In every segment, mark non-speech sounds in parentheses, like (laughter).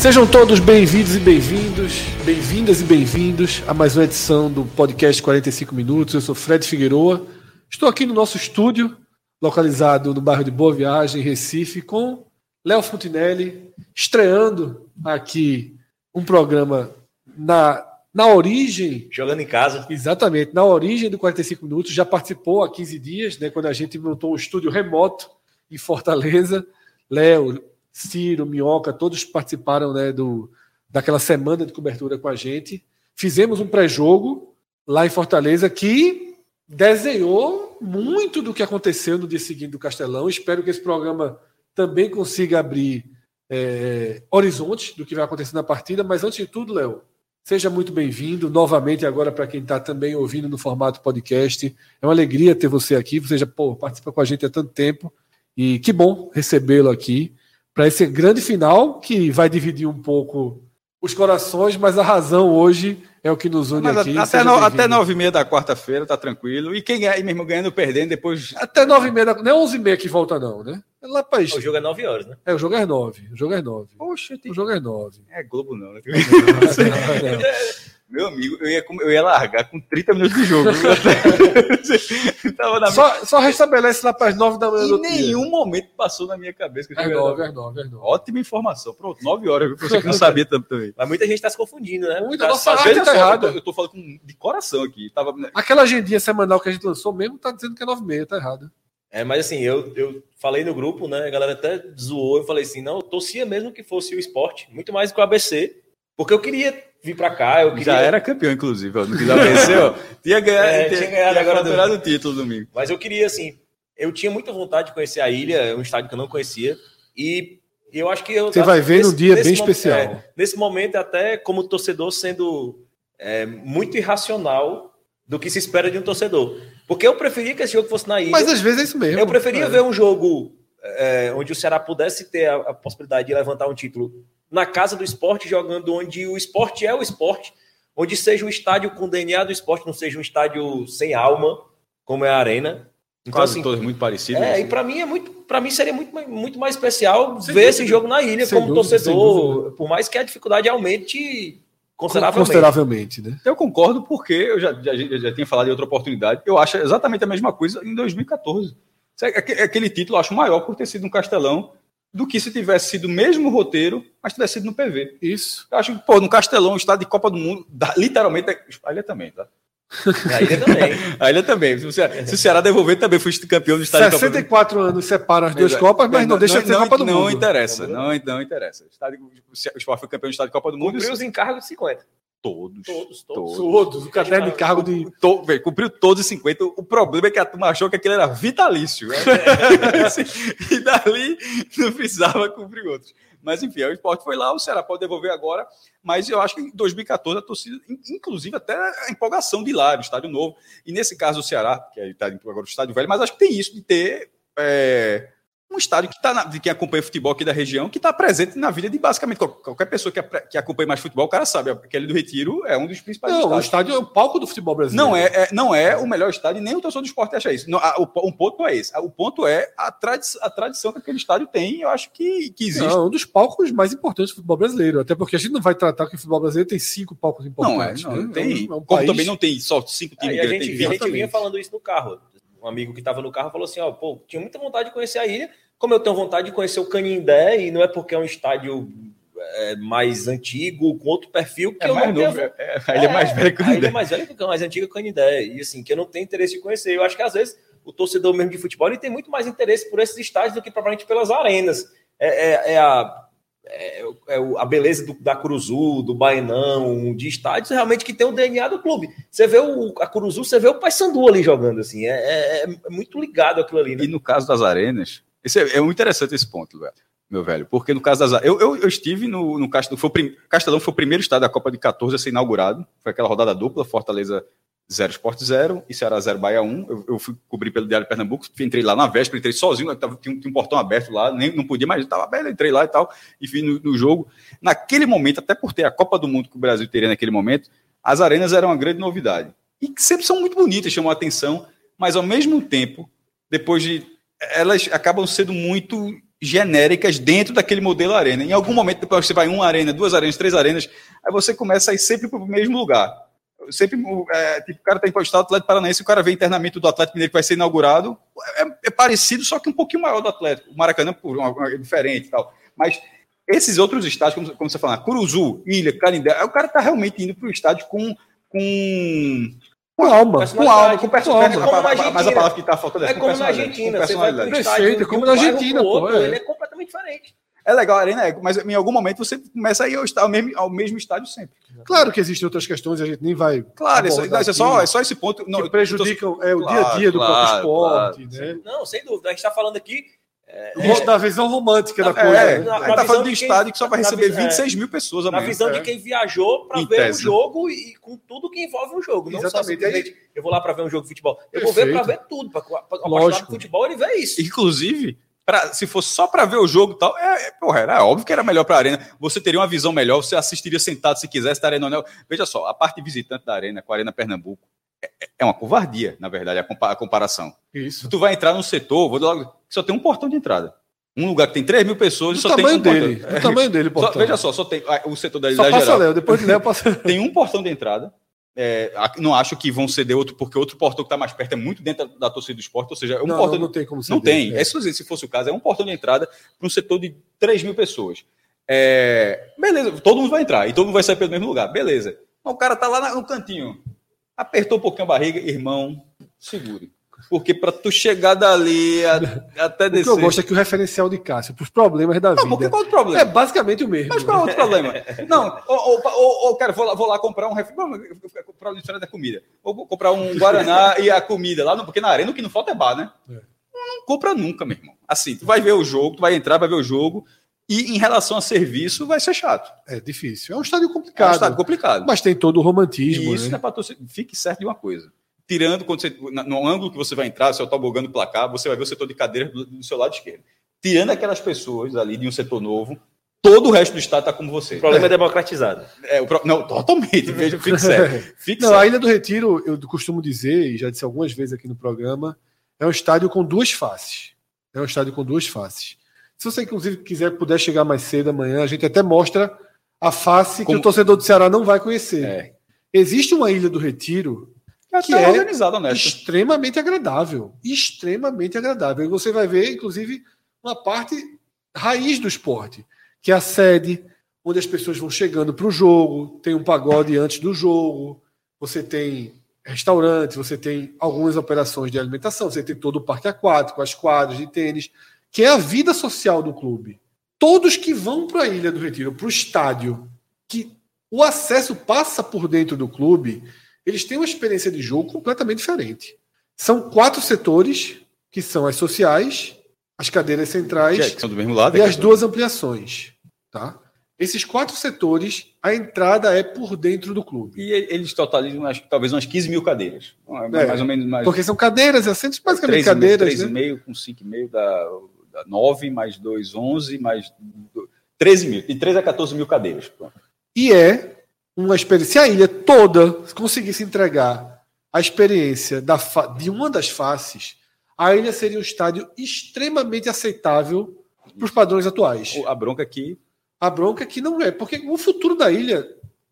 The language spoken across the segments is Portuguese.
Sejam todos bem-vindos e bem-vindos, bem-vindas e bem-vindos a mais uma edição do podcast 45 Minutos. Eu sou Fred Figueroa. Estou aqui no nosso estúdio, localizado no bairro de Boa Viagem, Recife, com Léo Fontinelli, estreando aqui um programa na, na origem. Jogando em casa. Exatamente, na origem do 45 Minutos. Já participou há 15 dias, né, quando a gente montou um estúdio remoto em Fortaleza. Léo, Ciro, Minhoca, todos participaram né, do, daquela semana de cobertura com a gente. Fizemos um pré-jogo lá em Fortaleza que desenhou muito do que aconteceu no dia seguinte do Castelão. Espero que esse programa também consiga abrir é, horizontes do que vai acontecer na partida. Mas antes de tudo, Léo, seja muito bem-vindo novamente agora para quem está também ouvindo no formato podcast. É uma alegria ter você aqui. Você já pô, participa com a gente há tanto tempo e que bom recebê-lo aqui para esse grande final que vai dividir um pouco os corações, mas a razão hoje é o que nos une mas aqui. Até, no, até nove e meia da quarta-feira tá tranquilo. E quem ganha, mesmo ganhando, perdendo, depois. Até nove e meia, da, não é onze e meia que volta, não, né? É lá pra O jogo é nove horas, né? É, o jogo é nove. O jogo é nove. Poxa, tem... o jogo é nove. É Globo, não, né? (laughs) (laughs) Meu amigo, eu ia, eu ia largar com 30 minutos de jogo. só, só restabelece lá para as 9 da manhã. Em nenhum dia. momento passou na minha cabeça. Que é 9, é 9, é 9. Ótima informação. Pronto, 9 horas. Você que não sabia também. Mas muita gente está se confundindo, né? Muita, nossa arte tá errada. Eu, eu tô falando com, de coração aqui. Tava... Aquela agendinha semanal que a gente lançou mesmo tá dizendo que é 9 e meia, tá errado. É, mas assim, eu, eu falei no grupo, né? A galera até zoou. Eu falei assim: não, eu torcia mesmo que fosse o esporte, muito mais que o ABC, porque eu queria vir para cá. Eu queria... Já era campeão, inclusive. Ó, não quis vencer, ó. (laughs) Tinha ganhado, é, tinha, tinha ganhado tinha agora do... o título domingo. Mas eu queria, assim, eu tinha muita vontade de conhecer a ilha, é um estádio que eu não conhecia. E eu acho que eu. Você vai ver num dia bem especial. É, nesse momento, até como torcedor, sendo é, muito irracional do que se espera de um torcedor. Porque eu preferia que esse jogo fosse na ilha. Mas às vezes é isso mesmo. Eu preferia ver um jogo é, onde o Ceará pudesse ter a, a, possibilidade de levantar um título na casa do esporte, jogando onde o esporte é o esporte, onde seja um estádio com DNA do esporte, não seja um estádio sem alma, como é a Arena. Então, Quase assim, todos muito parecidos. É, assim. e para mim é muito, para mim seria muito, muito mais especial sem ver dúvida. esse jogo na ilha como dúvida, torcedor, por mais que a dificuldade aumente consideravelmente. Consideravelmente, né? Eu concordo porque eu já, já, já tinha falado em outra oportunidade. Eu acho exatamente a mesma coisa em 2014. Aquele título eu acho maior por ter sido um Castelão do que se tivesse sido o mesmo roteiro, mas tivesse sido no PV. Isso. Eu acho que, pô, no Castelão, estado de Copa do Mundo, literalmente, a ilha também, tá? A ilha também. (laughs) a ilha também. Se o, Ceará, se o Ceará devolver, também foi campeão do estádio 64 Copa do... anos separam as duas Copas, mas não, não deixa de ser não, Copa do não Mundo. Interessa, não, não interessa. O, estádio, o Sport foi campeão do estádio de Copa do Mundo. Cumpriu os encargos de 50. Todos. Todos, todos. Todos. O caderno de cargo de. (laughs) To, véio, cumpriu todos os 50. O problema é que a turma achou que aquele era vitalício. Né? (laughs) e dali não precisava cumprir outros. Mas enfim, o esporte foi lá, o Ceará pode devolver agora. Mas eu acho que em 2014 a torcida, inclusive até a empolgação de lá, do estádio novo. E nesse caso o Ceará, que está agora o estádio velho, mas acho que tem isso de ter. É, um estádio que está de quem acompanha futebol aqui da região, que está presente na vida de basicamente qualquer pessoa que, que acompanha mais futebol, o cara sabe, aquele do Retiro é um dos principais não, estádios. O estádio é o palco do futebol brasileiro. Não é, é não é o melhor estádio, nem o torcedor do esporte acha isso. Não, a, o, um ponto não é esse. O ponto é a, tradi a tradição que aquele estádio tem, eu acho que, que existe. Não, é um dos palcos mais importantes do futebol brasileiro, até porque a gente não vai tratar que o futebol brasileiro tem cinco palcos importantes. Não é, não, né? tem. É um, é um como país... também não tem só cinco times. Aí a gente, a gente vinha falando isso no carro. Um amigo que estava no carro falou assim, ó, pô, tinha muita vontade de conhecer a ilha, como eu tenho vontade de conhecer o Canindé, e não é porque é um estádio é, mais antigo, com outro perfil, que é eu mais não novo, tenho... é, é, ele é mais velho que o Canindé. Ele é mais velho que o mais antigo que o Canindé. E assim, que eu não tenho interesse de conhecer. Eu acho que às vezes o torcedor mesmo de futebol ele tem muito mais interesse por esses estádios do que propriamente pelas arenas. É, é, é a, é, é a beleza do, da Curuzu, do Baenão, de estádios realmente que tem o DNA do clube. Você vê o, a Curuzu, você vê o Paysandu ali jogando, assim, é, é, é muito ligado aquilo ali. Né? E no caso das arenas, esse é, é muito interessante esse ponto, meu velho. Porque no caso das. Eu, eu, eu estive no, no Castelão, foi o prim, Castelão foi o primeiro estado da Copa de 14 a ser inaugurado. Foi aquela rodada dupla, Fortaleza 0 Sport 0 e Ceará 0 Bahia 1. Eu, eu fui cobrir pelo Diário de Pernambuco, entrei lá na véspera, entrei sozinho, tava, tinha, tinha, um portão aberto lá, nem não podia mais, estava aberto, entrei lá e tal, e fui no, no, jogo. Naquele momento, até por ter a Copa do Mundo que o Brasil teria naquele momento, as arenas eram uma grande novidade. E sempre são muito bonitas, chamam a atenção, mas ao mesmo tempo, depois de. Elas acabam sendo muito genéricas dentro daquele modelo arena. Em algum momento, depois você vai uma arena, duas arenas, três arenas, aí você começa a ir sempre para o mesmo lugar. Sempre, é, tipo, o cara está empostado, o Atlético Paranaense, o cara vê internamento do Atlético Mineiro que vai ser inaugurado, é, é, parecido, só que um pouquinho maior do Atlético. O Maracanã é diferente e tal. Mas esses outros estádios, como, como você fala, Curuzu, Ilha, Canindé, o cara está realmente indo para o estádio com, com com alma. Com alma, com personalidade. Mas a palavra que está faltando é, é como na Argentina. Você vai Perfeito, como na Argentina, pô. É. Ele é completamente diferente. É legal a arena, é, mas em algum momento você começa a ir ao, mesmo, ao mesmo estádio sempre. Claro que existem outras questões, a gente nem vai. Claro, isso, é, só, é só esse ponto. Não, que prejudicam tô... é, o claro, dia a dia do claro, próprio esporte. Claro. Né? Não, sem dúvida. A gente está falando aqui é, da visão romântica da coisa. É, a gente tá falando de estádio que só vai receber 26 mil pessoas amanhã. Na visão é. de quem viajou para ver tese. o jogo e com tudo que envolve o jogo. Não Exatamente. só simplesmente eu vou lá para ver um jogo de futebol. Eu Perfeito. vou ver para ver tudo. Para por futebol, ele vê isso. Inclusive, pra, se fosse só para ver o jogo e tal, é, é, porra, era óbvio que era melhor para a arena. Você teria uma visão melhor, você assistiria sentado se quisesse da Arena Anel. Veja só, a parte visitante da arena com a Arena Pernambuco é, é uma covardia, na verdade, a comparação. Isso. Tu vai entrar num setor, vou logo, só tem um portão de entrada. Um lugar que tem 3 mil pessoas e só tem um dele, portão. O tamanho dele, portão. Só, veja só, só tem o setor da Só passa geral. Léo, depois de Léo passa... (laughs) tem um portão de entrada. É, não acho que vão ceder outro, porque outro portão que está mais perto é muito dentro da, da torcida do esporte, ou seja, é um não, portão. Não, não tem como ceder. Não tem. É. É, se fosse o caso, é um portão de entrada para um setor de 3 mil pessoas. É, beleza, todo mundo vai entrar e todo mundo vai sair pelo mesmo lugar. Beleza. o cara tá lá no cantinho. Apertou um pouquinho a barriga, irmão, segure. Porque para tu chegar dali a, até descer. O que eu gosto é que o referencial de Cássio para os problemas da vida. Não, qual é o problema? É basicamente o mesmo. Mas qual é o outro problema? (laughs) Não, ou, ou, ou, cara, vou lá, vou lá comprar um referencial. Comprar diferente da comida. Ou comprar um Guaraná e a comida lá, porque na arena o que não falta é bar, né? É. Não compra nunca, meu irmão. Assim, tu vai ver o jogo, tu vai entrar, vai ver o jogo. E em relação a serviço, vai ser chato. É difícil. É um estádio complicado. É um estádio complicado. Mas tem todo o romantismo. E isso né? é para Fique certo de uma coisa tirando quando você, no ângulo que você vai entrar, se eu tobogã do placar, você vai ver o setor de cadeira do, do, seu lado esquerdo. Tirando aquelas pessoas ali de um setor novo, todo o resto do estado está como você. O problema é, é democratizado. É, o pro... Não, totalmente. Veja, fique (laughs) sério. Fique não, a Ilha do Retiro, eu costumo dizer, e já disse algumas vezes aqui no programa, é um estádio com duas faces. É um estádio com duas faces. Se você, inclusive, quiser, puder chegar mais cedo amanhã, a gente até mostra a face como... que o torcedor do Ceará não vai conhecer. É. Existe uma Ilha do Retiro é que é organizado, honesto. extremamente agradável. Extremamente agradável. E você vai ver, inclusive, uma parte raiz do esporte, que é a sede, onde as pessoas vão chegando para o jogo, tem um pagode antes do jogo, você tem restaurante, você tem algumas operações de alimentação, você tem todo o parque aquático, as quadras de tênis, que é a vida social do clube. Todos que vão para a Ilha do Retiro, para o estádio, que o acesso passa por dentro do clube, eles têm uma experiência de jogo completamente diferente. São quatro setores, que são as sociais, as cadeiras centrais lado, e as duas ampliações. Tá? Esses quatro setores, a entrada é por dentro do clube. E eles totalizam acho, talvez umas 15 mil cadeiras. É, mais ou menos. Mais... Porque são cadeiras, assentos, basicamente 3, cadeiras. 3,5 né? com 5,5 dá, dá 9, mais 2, 11, mais 13 mil. E 3 a 14 mil cadeiras. E é uma experiência. Se a ilha toda conseguisse entregar a experiência da de uma das faces, a ilha seria um estádio extremamente aceitável para os padrões atuais. A bronca aqui. A bronca aqui não é, porque o futuro da ilha.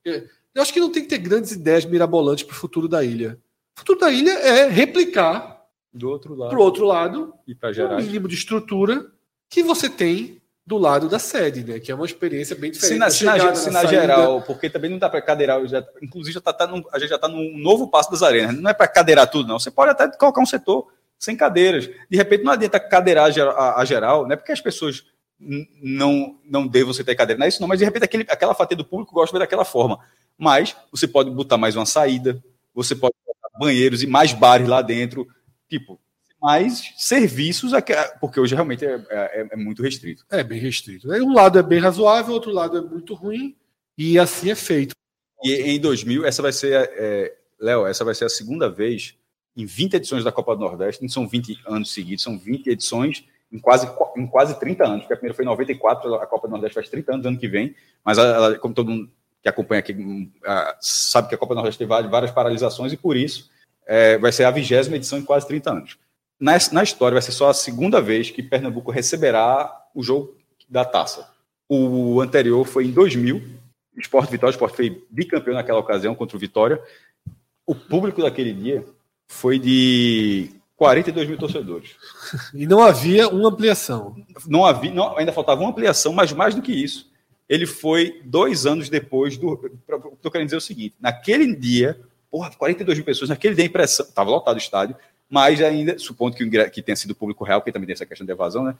É, eu acho que não tem que ter grandes ideias mirabolantes para o futuro da ilha. O futuro da ilha é replicar do outro lado, pro outro lado e para gerar o mínimo de estrutura que você tem do lado da sede, né? Que é uma experiência bem diferente. Se na, se na, se na geral, porque também não dá para cadeirar, já, inclusive já tá, tá num, a gente já está num novo passo das arenas. Não é para cadeirar tudo, não. Você pode até colocar um setor sem cadeiras. De repente, não adianta cadeirar a, a geral, não é porque as pessoas não não devam você ter cadeira, não é isso não, mas de repente aquele, aquela fatia do público gosta de ver daquela forma. Mas você pode botar mais uma saída, você pode botar banheiros e mais bares lá dentro, tipo, mais serviços, porque hoje realmente é, é, é muito restrito. É bem restrito. Um lado é bem razoável, outro lado é muito ruim, e assim é feito. E em 2000, essa vai ser, é, Léo, essa vai ser a segunda vez em 20 edições da Copa do Nordeste, não são 20 anos seguidos, são 20 edições em quase, em quase 30 anos, porque a primeira foi em 94, a Copa do Nordeste faz 30 anos ano que vem, mas ela, como todo mundo que acompanha aqui sabe que a Copa do Nordeste teve várias paralisações e por isso é, vai ser a vigésima edição em quase 30 anos. Na, na história, vai ser só a segunda vez que Pernambuco receberá o jogo da taça. O anterior foi em 2000, Esporte Vitória, o Esporte foi bicampeão naquela ocasião contra o Vitória. O público daquele dia foi de 42 mil torcedores. E não havia uma ampliação. Não havia, não, ainda faltava uma ampliação, mas mais do que isso, ele foi dois anos depois do. Estou querendo dizer o seguinte: naquele dia, porra, 42 mil pessoas, naquele dia a impressão. Estava lotado o estádio, mas ainda, supondo que, que tenha sido público real, porque também tem essa questão de evasão, né?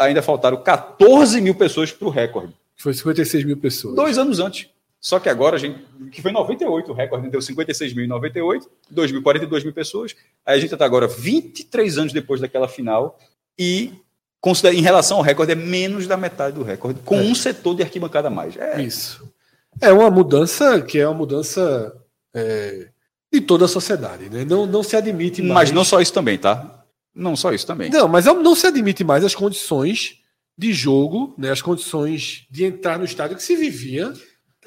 Ainda faltaram 14 mil pessoas para o recorde. Foi 56 mil pessoas. Dois anos antes. Só que agora a gente. Que foi 98, o recorde deu 56 mil em 98, 2 42 mil pessoas. Aí a gente está agora 23 anos depois daquela final e em relação ao recorde, é menos da metade do recorde, com é. um setor de arquibancada a mais. É... Isso. É uma mudança que é uma mudança é, de toda a sociedade, né? Não, não se admite mais. Mas não só isso também, tá? Não só isso também. Não, mas não se admite mais as condições de jogo, né? As condições de entrar no estádio que se vivia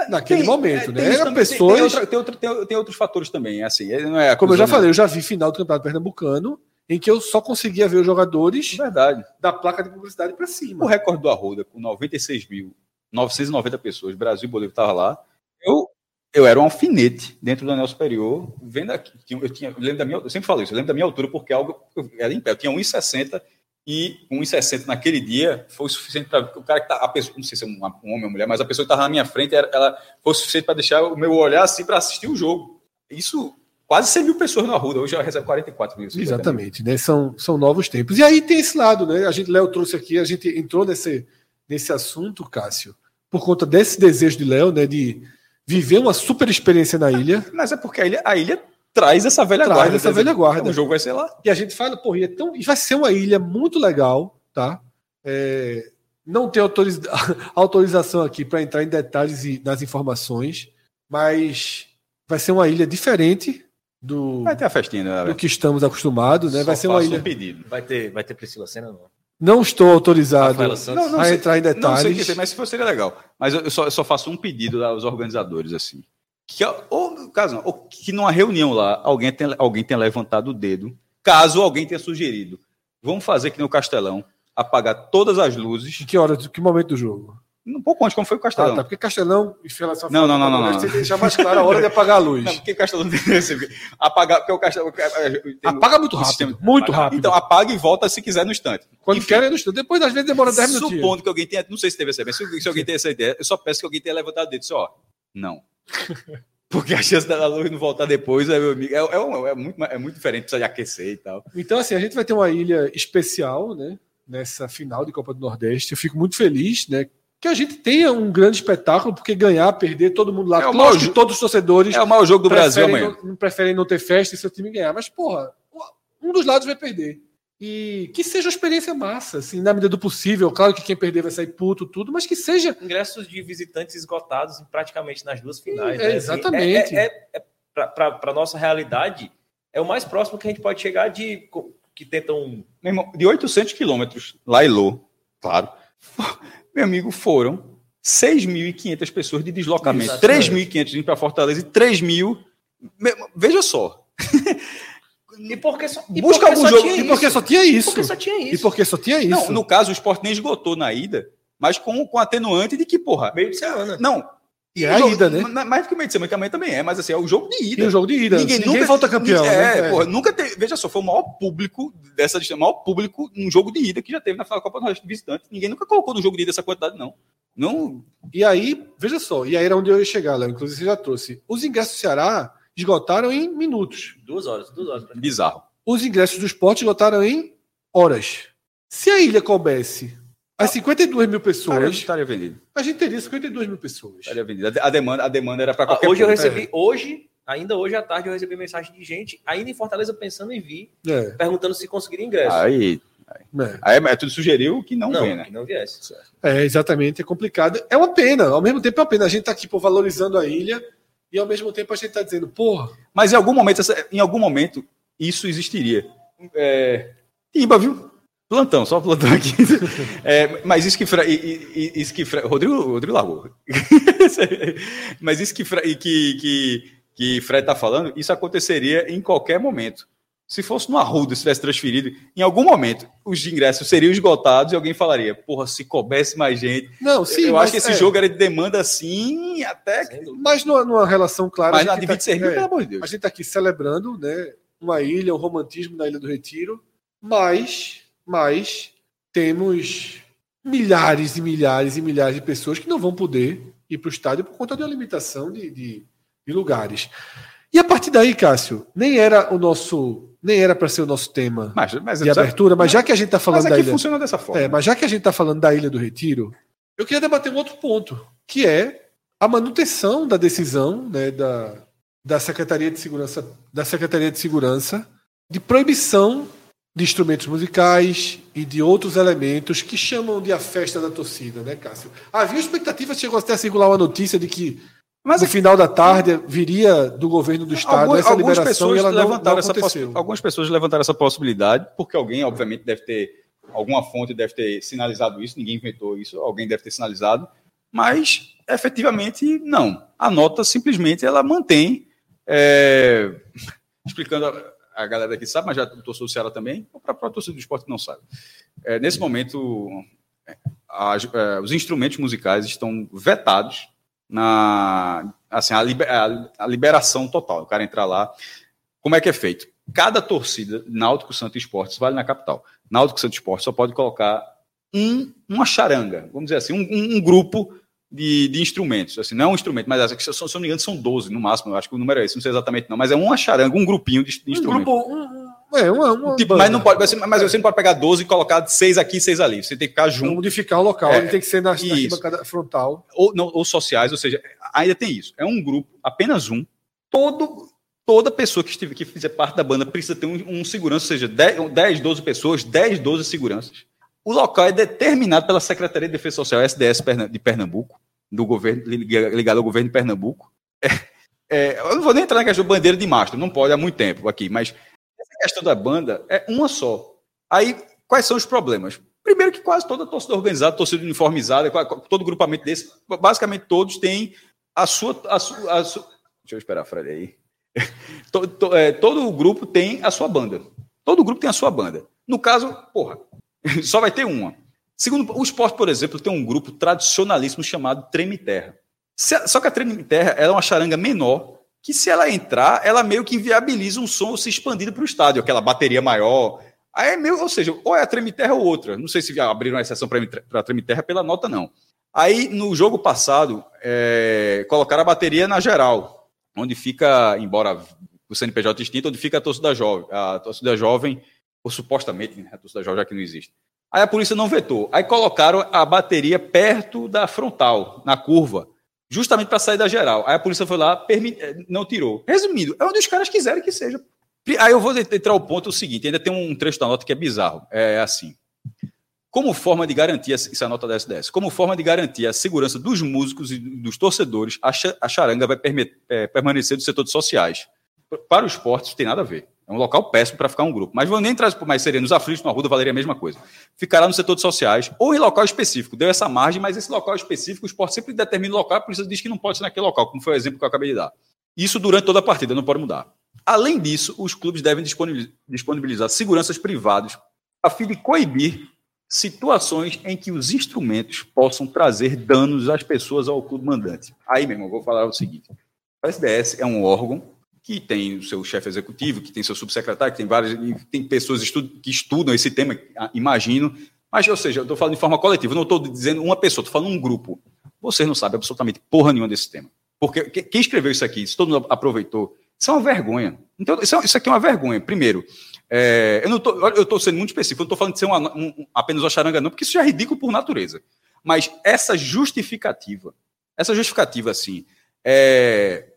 naquele tem, momento, é, né? Era pessoas. Tem, outra, tem, outra, tem, tem, outros fatores também, assim. Não é Como eu já falei, eu já vi final do Campeonato Pernambucano em que eu só conseguia ver os jogadores Verdade. da placa de publicidade para cima. O recorde do Arruda, com 96.990 pessoas, Brasil e Bolívia estava lá. Eu, eu era um alfinete dentro do anel superior, vendo aqui. Eu, tinha, eu, lembro da minha, eu sempre falo isso, eu lembro da minha altura, porque algo eu era em pé. Eu tinha 1,60 e 1,60 naquele dia foi o suficiente para o cara que tá, a pessoa, não sei se é um, um homem ou mulher, mas a pessoa que estava na minha frente, ela foi o suficiente para deixar o meu olhar assim para assistir o jogo. Isso quase 100 mil pessoas no Arruda, hoje ela recebe 44 mil. Exatamente, né? São, são novos tempos. E aí tem esse lado, né? A gente, Léo trouxe aqui, a gente entrou nesse, nesse assunto, Cássio, por conta desse desejo de Léo, né? De viver uma super experiência na ilha. Mas é porque a ilha, a ilha traz essa velha traz guarda. essa velha guarda. O jogo vai ser lá. E a gente fala, porra, é tão... e vai ser uma ilha muito legal, tá? É... Não tem autoriza... (laughs) autorização aqui para entrar em detalhes e nas informações, mas vai ser uma ilha diferente, do, vai ter a festinha, né, do que estamos acostumados, né? Só vai ser uma ilha. Um pedido. Vai ter, vai ter Priscila Senna, não? Não estou autorizado não, não a sei, entrar em detalhes. Não sei que mas se for seria legal. Mas eu só, eu só faço um pedido aos organizadores, assim. Que, ou, caso não, ou que numa reunião lá, alguém tenha, alguém tenha levantado o dedo, caso alguém tenha sugerido. Vamos fazer que no Castelão, apagar todas as luzes. De que hora, de que momento do jogo? Um pouco antes, como foi o Castelão. Ah, tá, porque Castelão, em relação Não, não, não, não. não. Você deixa mais claro a hora de apagar a luz. Não, porque Castelão tem apagar, porque o Castelão. Apaga muito rápido. Sistema, muito apaga, rápido. Então apaga e volta se quiser no instante. Quando Enfim, quer é no instante. Depois, às vezes, demora 10 minutos. Supondo que alguém tenha. Não sei se teve essa ideia, se, se alguém tem essa ideia, eu só peço que alguém tenha levantado o dedo. Só, não. (laughs) Porque a chance da luz não voltar depois é, é, é, é, muito, é muito diferente, precisa de aquecer e tal. Então, assim, a gente vai ter uma ilha especial, né? Nessa final de Copa do Nordeste. Eu fico muito feliz, né? Que a gente tenha um grande espetáculo, porque ganhar, perder, todo mundo lá. É o maior que todos os torcedores. É o maior jogo do Brasil amanhã. Não, não preferem não ter festa e seu time ganhar. Mas, porra, um dos lados vai perder. E que seja uma experiência massa, assim, na medida do possível. Claro que quem perder vai sair puto, tudo, mas que seja. Ingressos de visitantes esgotados praticamente nas duas finais. É, né? Exatamente. É, é, é para a nossa realidade, é o mais próximo que a gente pode chegar de. que tentam. De 800 quilômetros, lá e Lô, claro meu amigo, foram 6.500 pessoas de deslocamento. 3.500 indo para Fortaleza e 3.000. Veja só. E porque só, e Busca porque algum jogo. E porque só tinha isso. Porque só tinha isso. E porque só tinha isso. Não, no caso, o esporte nem esgotou na ida, mas com, com atenuante de que, porra. Meio de semana. Não, e é a ida, né? Mais do que o meio de semana, que amanhã também é, mas assim, é o jogo de ida. E o jogo de ida. Ninguém, ninguém nunca volta campeão. É, né? porra, nunca teve. Veja só, foi o maior público dessa o maior público num jogo de ida que já teve na Copa do Nordeste visitante. Ninguém nunca colocou no jogo de ida essa quantidade, não. Não. E aí, veja só, e aí era onde eu ia chegar, Léo. Inclusive, você já trouxe. Os ingressos do Ceará esgotaram em minutos. Duas horas, duas horas. Bizarro. os ingressos do esporte lotaram em horas. Se a ilha coubesse as 52 mil pessoas, estaria vendido. a gente teria 52 mil pessoas. Estaria vendido. A demanda, a demanda era para Ah, qualquer hoje eu ponto. recebi, hoje, ainda hoje à tarde, eu recebi mensagem de gente, ainda em Fortaleza, pensando em vir, É, perguntando se conseguiria ingresso. Aí, é. aí mas tudo sugeriu que não, não, vem, né? que não viesse. É, exatamente, é complicado. É uma pena, ao mesmo tempo é uma pena. A gente tá aqui pô, valorizando a ilha e ao mesmo tempo a gente tá dizendo, porra, Mas em algum momento, em algum momento, isso existiria. É, Timba, viu? Plantão, só plantão aqui. (laughs) É, mas isso que, Fra- isso que Fra- Rodrigo, Rodrigo largou. (laughs) mas isso que, Fra- que, que, que Fred está falando, isso aconteceria em qualquer momento. Se fosse no Arruda, se tivesse transferido, em algum momento os ingressos seriam esgotados e alguém falaria: porra, se coubesse mais gente. não, sim, Eu acho que esse é, jogo era de demanda assim, até. Mas numa, numa relação clara. Mas a na gente de tá- 26 mil, é, pelo amor de A Deus. gente está aqui celebrando né, uma ilha, o romantismo da Ilha do Retiro, mas, mas temos milhares e milhares e milhares de pessoas que não vão poder ir para o estádio por conta de uma limitação de, de, de lugares. E a partir daí, Cássio, nem era o nosso, nem era para ser o nosso tema Mas, mas, de abertura, mas já que a gente está falando mas da ilha, funciona dessa forma. é, mas já que a gente está falando da Ilha do Retiro, eu queria debater um outro ponto, que é a manutenção da decisão né, da, da Secretaria de Segurança da Secretaria de Segurança de proibição de instrumentos musicais e de outros elementos que chamam de a festa da torcida, né, Cássio? Havia expectativa, chegou até a circular uma notícia de que Mas no aqui- final da tarde viria do governo do estado Algumas, essa liberação e pessoas ela não, levantaram não essa aconteceu. algumas pessoas levantaram essa possibilidade, porque alguém, obviamente, deve ter. Alguma fonte deve ter sinalizado isso, ninguém inventou isso, alguém deve ter sinalizado, mas efetivamente não. A nota simplesmente ela mantém. é, (laughs) explicando, a, a galera aqui sabe, mas já o torcedor do Ceará também, ou para a torcida do esporte não sabe. É, nesse momento, é, as- é, os instrumentos musicais estão vetados na assim a, a- a liberação total. O cara entrar lá. Como é que é feito? Cada torcida, Náutico, Santo Esportes, vale na capital. Náutico, Santo Esportes só pode colocar um, uma charanga, vamos dizer assim, um- um grupo de, de instrumentos. Assim, não é um instrumento, mas se eu se eu não me engano são 12 no máximo, eu acho que o número é esse, não sei exatamente não, mas é uma charanga, um grupinho de, de Um instrumentos. grupo, um- é, uma, uma Tipo, mas não pode, mas, mas você não pode pegar 12 e colocar seis aqui, seis ali. Você tem que ficar junto modificar o local, É, ele tem que ser na, na frontal. ou, não, ou sociais, ou seja, ainda tem isso. É um grupo, apenas um. Todo, toda pessoa que, estiver, que fizer parte da banda precisa ter um, um segurança, ou seja, 10, 10, 12 pessoas, 10, 12 seguranças. O local é determinado pela Secretaria de Defesa Social, SDS de Pernambuco, do governo, liga- ligado ao governo de Pernambuco. É, é, eu não vou nem entrar na questão de bandeira de mastro, não pode há muito tempo aqui, mas essa questão da banda é uma só. Aí, quais são os problemas? Primeiro que quase toda torcida organizada, torcida uniformizada, todo grupamento desse, basicamente todos têm a sua, a sua, a sua- deixa eu esperar, Fred aí. (laughs) To- to- é, todo grupo tem a sua banda. Todo grupo tem a sua banda. No caso, porra, (laughs) só vai ter uma. Segundo, o esporte, por exemplo, tem um grupo tradicionalíssimo chamado Treme Terra. A- só que a Treme Terra é uma charanga menor, que se ela entrar, ela meio que inviabiliza um som se expandido para o estádio, aquela bateria maior. Aí é meio, ou seja, ou é a Treme Terra ou outra. Não sei se abriram uma exceção para a Treme Terra pela nota, não. Aí, no jogo passado, é, colocaram a bateria na geral, onde fica, embora o CNPJ extinto, onde fica a torcida jovem, a torcida jovem, ou supostamente, né, a torcida já que não existe. Aí a polícia não vetou. Aí colocaram a bateria perto da frontal, na curva, justamente para sair da geral. Aí a polícia foi lá, permi- eh, não tirou. Resumindo, é onde os caras quiserem que seja. Aí eu vou entrar ao ponto o seguinte: ainda tem um trecho da nota que é bizarro. É assim. Como forma de garantir, isso é a nota da SDS, como forma de garantir a segurança dos músicos e dos torcedores, a, cha- a charanga vai eh, permanecer do setor de sociais. Para o esporte, isso tem nada a ver. É um local péssimo para ficar um grupo. Mas vou nem trazer, mas seria nos aflitos, no Arruda, valeria a mesma coisa. Ficará no setor de sociais ou em local específico. Deu essa margem, mas esse local específico, o esporte sempre determina o local, a polícia diz que não pode ser naquele local, como foi o exemplo que eu acabei de dar. Isso durante toda a partida, não pode mudar. Além disso, os clubes devem disponibil- disponibilizar seguranças privados a fim de coibir situações em que os instrumentos possam trazer danos às pessoas ao clube mandante. Aí, meu irmão, vou falar o seguinte: o SDS é um órgão que tem o seu chefe executivo, que tem seu subsecretário, que tem várias, tem pessoas estu- que estudam esse tema, ah, imagino. Mas, ou seja, eu estou falando de forma coletiva, não estou dizendo uma pessoa, estou falando um grupo. Vocês não sabem absolutamente porra nenhuma desse tema. Porque que- quem escreveu isso aqui, se todo mundo aproveitou, isso é uma vergonha. Então, isso, é- aqui é uma vergonha. Primeiro, É, eu não tô, eu estou sendo muito específico, eu não estou falando de ser uma, um, apenas uma charanga, não, porque isso já é ridículo por natureza. Mas essa justificativa, essa justificativa, assim, é,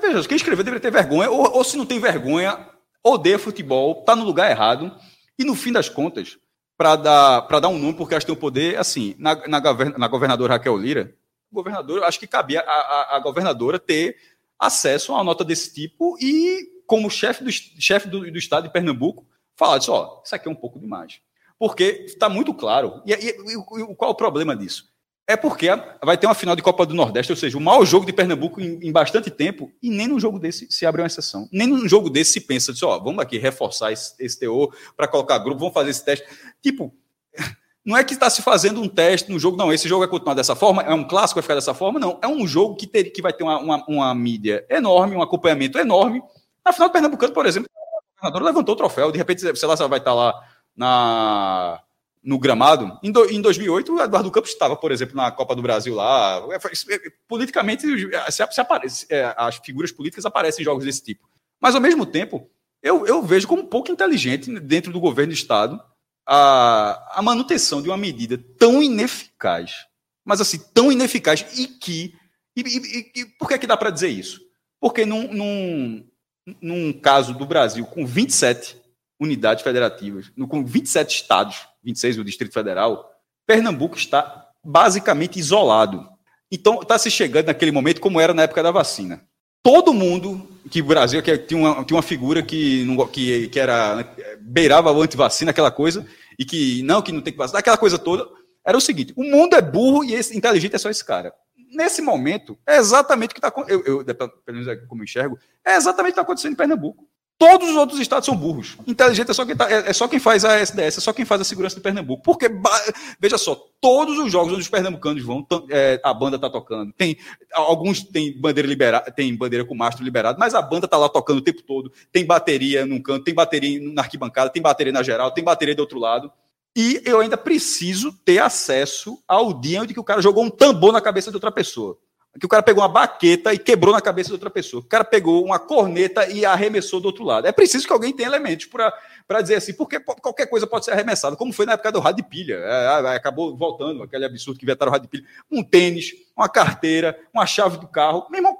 veja, quem escreveu deveria ter vergonha, ou, ou se não tem vergonha, odeia futebol, está no lugar errado, e no fim das contas, para dar, dar um nome, porque acho que tem o poder, assim, na, na, na governadora Raquel Lira, governador, acho que cabia a, a, a, governadora ter acesso a uma nota desse tipo e, como chefe do, chefe do, do estado de Pernambuco, falar disso, ó, isso aqui é um pouco demais. Porque está muito claro. E, e, e, qual é o problema disso? É porque vai ter uma final de Copa do Nordeste, ou seja, o maior jogo de Pernambuco em, em bastante tempo, e nem num jogo desse se abre uma exceção. Nem num jogo desse se pensa, ó, vamos aqui reforçar esse, esse teor para colocar grupo, vamos fazer esse teste. Tipo, não é que está se fazendo um teste no jogo, não. Esse jogo vai continuar dessa forma, é um clássico, vai ficar dessa forma, não. É um jogo que, ter, que vai ter uma, uma, uma mídia enorme, um acompanhamento enorme. Na final do Pernambucano, por exemplo, o governador levantou o troféu, de repente, sei lá, vai estar lá na no gramado. Em, do, em 2008, o Eduardo Campos estava, por exemplo, na Copa do Brasil lá. É, é, politicamente, se, se aparece, é, as figuras políticas aparecem em jogos desse tipo. Mas, ao mesmo tempo, eu, eu vejo como pouco inteligente dentro do governo do Estado a, a manutenção de uma medida tão ineficaz, mas assim, tão ineficaz e que. E, e, e por que, é que dá para dizer isso? Porque num, num, num caso do Brasil com 27 unidades federativas, com 27 estados, 26 do Distrito Federal, Pernambuco está basicamente isolado. Então, está se chegando naquele momento como era na época da vacina. Todo mundo, que o Brasil que tinha, uma, tinha uma figura que, não, que, que era beirava o antivacina, aquela coisa, e que não, que não tem que vacinar, aquela coisa toda, era o seguinte: o mundo é burro e esse, inteligente é só esse cara. Nesse momento, é exatamente o que está acontecendo. Eu, eu, pelo menos é como eu enxergo, é exatamente o que está acontecendo em Pernambuco. Todos os outros estados são burros. Inteligente é só quem, tá, é, é, só quem faz a SDS, é só quem faz a segurança de Pernambuco. Porque, veja só, todos os jogos onde os pernambucanos vão, é, a banda está tocando. Tem, alguns têm bandeira liberada, tem bandeira com mastro liberado, mas a banda está lá tocando o tempo todo. Tem bateria num canto, tem bateria na arquibancada, tem bateria na geral, tem bateria do outro lado. E eu ainda preciso ter acesso ao dia onde que o cara jogou um tambor na cabeça de outra pessoa que o cara pegou uma baqueta e quebrou na cabeça de outra pessoa. O cara pegou uma corneta e arremessou do outro lado. É preciso que alguém tenha elementos para dizer assim, porque qualquer coisa pode ser arremessada, como foi na época do rádio de pilha. É, acabou voltando, aquele absurdo que inventaram o rádio de pilha. Um tênis, uma carteira, uma chave do carro. Mesmo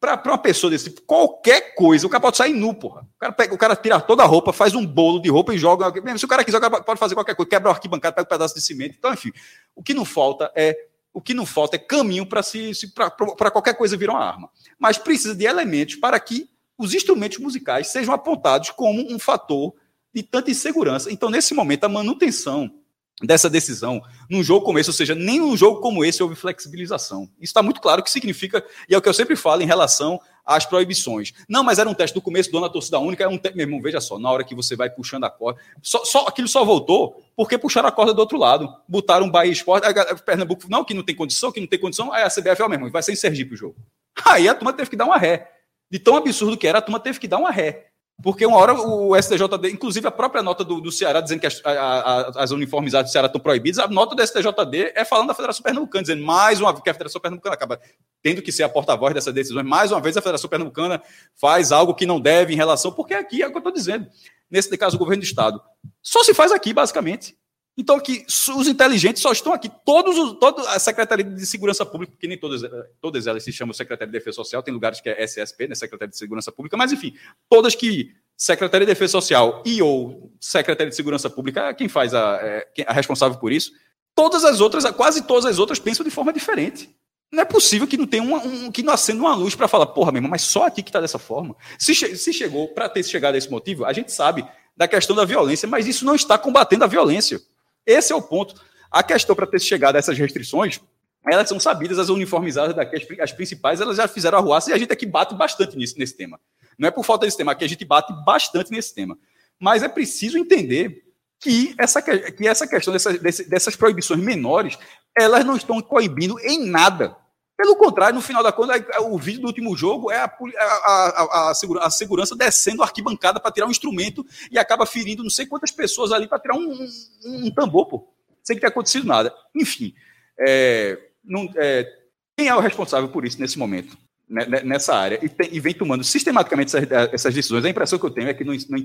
para uma pessoa desse tipo, qualquer coisa, o cara pode sair nu, porra. O cara, pega, o cara tira toda a roupa, faz um bolo de roupa e joga. Mesmo se o cara quiser, o cara pode fazer qualquer coisa, quebra o arquibancada, pega um pedaço de cimento. Então, enfim, o que não falta é o que não falta é caminho para se, se para qualquer coisa virar uma arma. Mas precisa de elementos para que os instrumentos musicais sejam apontados como um fator de tanta insegurança. Então, nesse momento, a manutenção dessa decisão num jogo como esse, ou seja, nem num jogo como esse houve flexibilização. Isso está muito claro que significa, e é o que eu sempre falo em relação às proibições. Não, mas era um teste do começo do a torcida única, é um teste, meu irmão, veja só, na hora que você vai puxando a corda, só, só, aquilo só voltou porque puxaram a corda do outro lado, botaram o Bahia Esporte, a, Pernambuco, não, que não tem condição, que não tem condição, aí a CBF, ó, meu irmão, vai ser em Sergipe o jogo. Aí a turma teve que dar uma ré. De tão absurdo que era, a turma teve que dar uma ré. Porque uma hora o STJD, inclusive a própria nota do, do Ceará, dizendo que as, a, a, as uniformizadas do Ceará estão proibidas, a nota do STJD é falando da Federação Pernambucana, dizendo mais uma vez que a Federação Pernambucana acaba tendo que ser a porta-voz dessas decisões. Mais uma vez a Federação Pernambucana faz algo que não deve em relação, porque aqui é o que eu estou dizendo. Nesse caso, o governo do Estado. Só se faz aqui, basicamente. Então, que os inteligentes só estão aqui. Todos os, toda a Secretaria de Segurança Pública, porque nem todas, todas elas se chamam Secretaria de Defesa Social, tem lugares que é SSP, né, Secretaria de Segurança Pública, mas enfim, todas que Secretaria de Defesa Social e ou Secretaria de Segurança Pública, quem faz a, é, a responsável por isso, todas as outras, quase todas as outras pensam de forma diferente. Não é possível que não tenha um, que não acenda uma luz para falar, porra, meu irmão, mas só aqui que está dessa forma. Se, se chegou, para ter chegado a esse motivo, a gente sabe da questão da violência, mas isso não está combatendo a violência. Esse é o ponto. A questão para ter chegado a essas restrições, elas são sabidas, as uniformizadas daqui, as, principais, elas já fizeram a ruaça e a gente aqui bate bastante nisso, nesse tema. Não é por falta desse tema, aqui a gente bate bastante nesse tema. Mas é preciso entender que essa, que essa questão dessas, dessas proibições menores, elas não estão coibindo em nada. Pelo contrário, no final da conta, o vídeo do último jogo é a, a, a, a segurança descendo a arquibancada para tirar um instrumento e acaba ferindo não sei quantas pessoas ali para tirar um, um, um, tambor, pô. Sem que tenha acontecido nada. Enfim, é, não, é, quem é o responsável por isso nesse momento, né, nessa área, e, tem, e, vem tomando sistematicamente essas, essas, decisões? A impressão que eu tenho é que não, não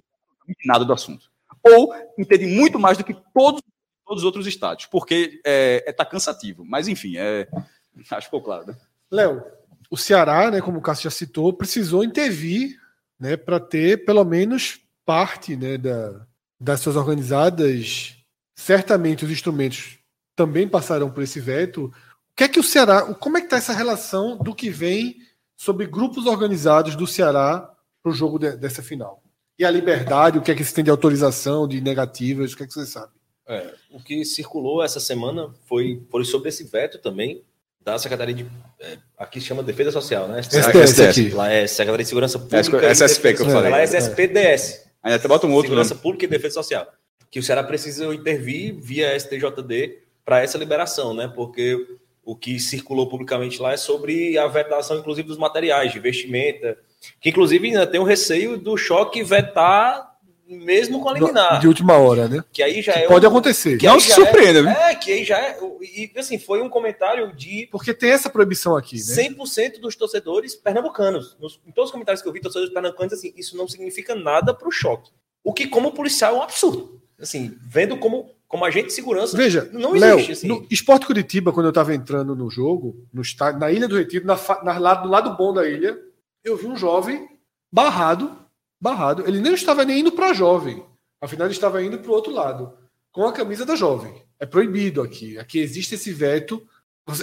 nada do assunto. Ou entende muito mais do que todos, todos os outros estádios, porque é, é tá cansativo. Mas, enfim, é, (laughs) acho que ficou claro. Né? Léo, o Ceará, né, como o Cássio já citou, precisou intervir né, para ter pelo menos parte né, da, das suas organizadas. Certamente os instrumentos também passarão por esse veto. O que é que o Ceará, como é que está essa relação do que vem sobre grupos organizados do Ceará para o jogo de, dessa final? E a liberdade, o que é que se tem de autorização, de negativas, o que é que você sabe? É, o que circulou essa semana foi, foi sobre esse veto também da Secretaria de. É, aqui se chama Defesa Social, né? STS, aqui. Lá é Secretaria de Segurança Pública. É, SSP que eu falei. Lá é SSPDS. Ainda até bota um outro. Segurança Pública e Defesa Social. Que o Ceará precisa intervir via STJD para essa liberação, né? Porque o que circulou publicamente lá é sobre a vetação, inclusive, dos materiais de vestimenta, que inclusive ainda tem o receio do choque vetar mesmo com a liminar. De última hora, né? Que aí já que é. Pode um, acontecer. Que não se surpreenda, viu? É, que aí já é. E assim, foi um comentário de. Porque tem essa proibição aqui, né? 100% dos torcedores pernambucanos. Nos, em todos os comentários que eu vi, torcedores pernambucanos, assim, isso não significa nada para o choque. O que, como policial, é um absurdo. Assim, vendo como, como agente de segurança, Veja, não existe. Léo, assim. no Esporte Curitiba, quando eu estava entrando no jogo, no estádio, na Ilha do Retiro, na, na, no lado bom da ilha, eu vi um jovem barrado, barrado. Ele não estava nem indo para jovem. Afinal, ele estava indo para o outro lado, com a camisa da jovem. É proibido aqui. Aqui existe esse veto.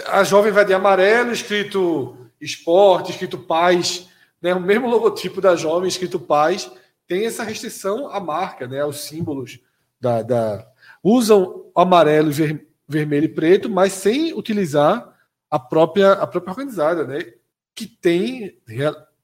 A jovem vai de amarelo, escrito esporte, escrito paz, né? o mesmo logotipo da jovem, escrito paz. Tem essa restrição à marca, né? aos símbolos da. da... Usam amarelo, ver... vermelho e preto, mas sem utilizar a própria, a própria organizada, né? que tem,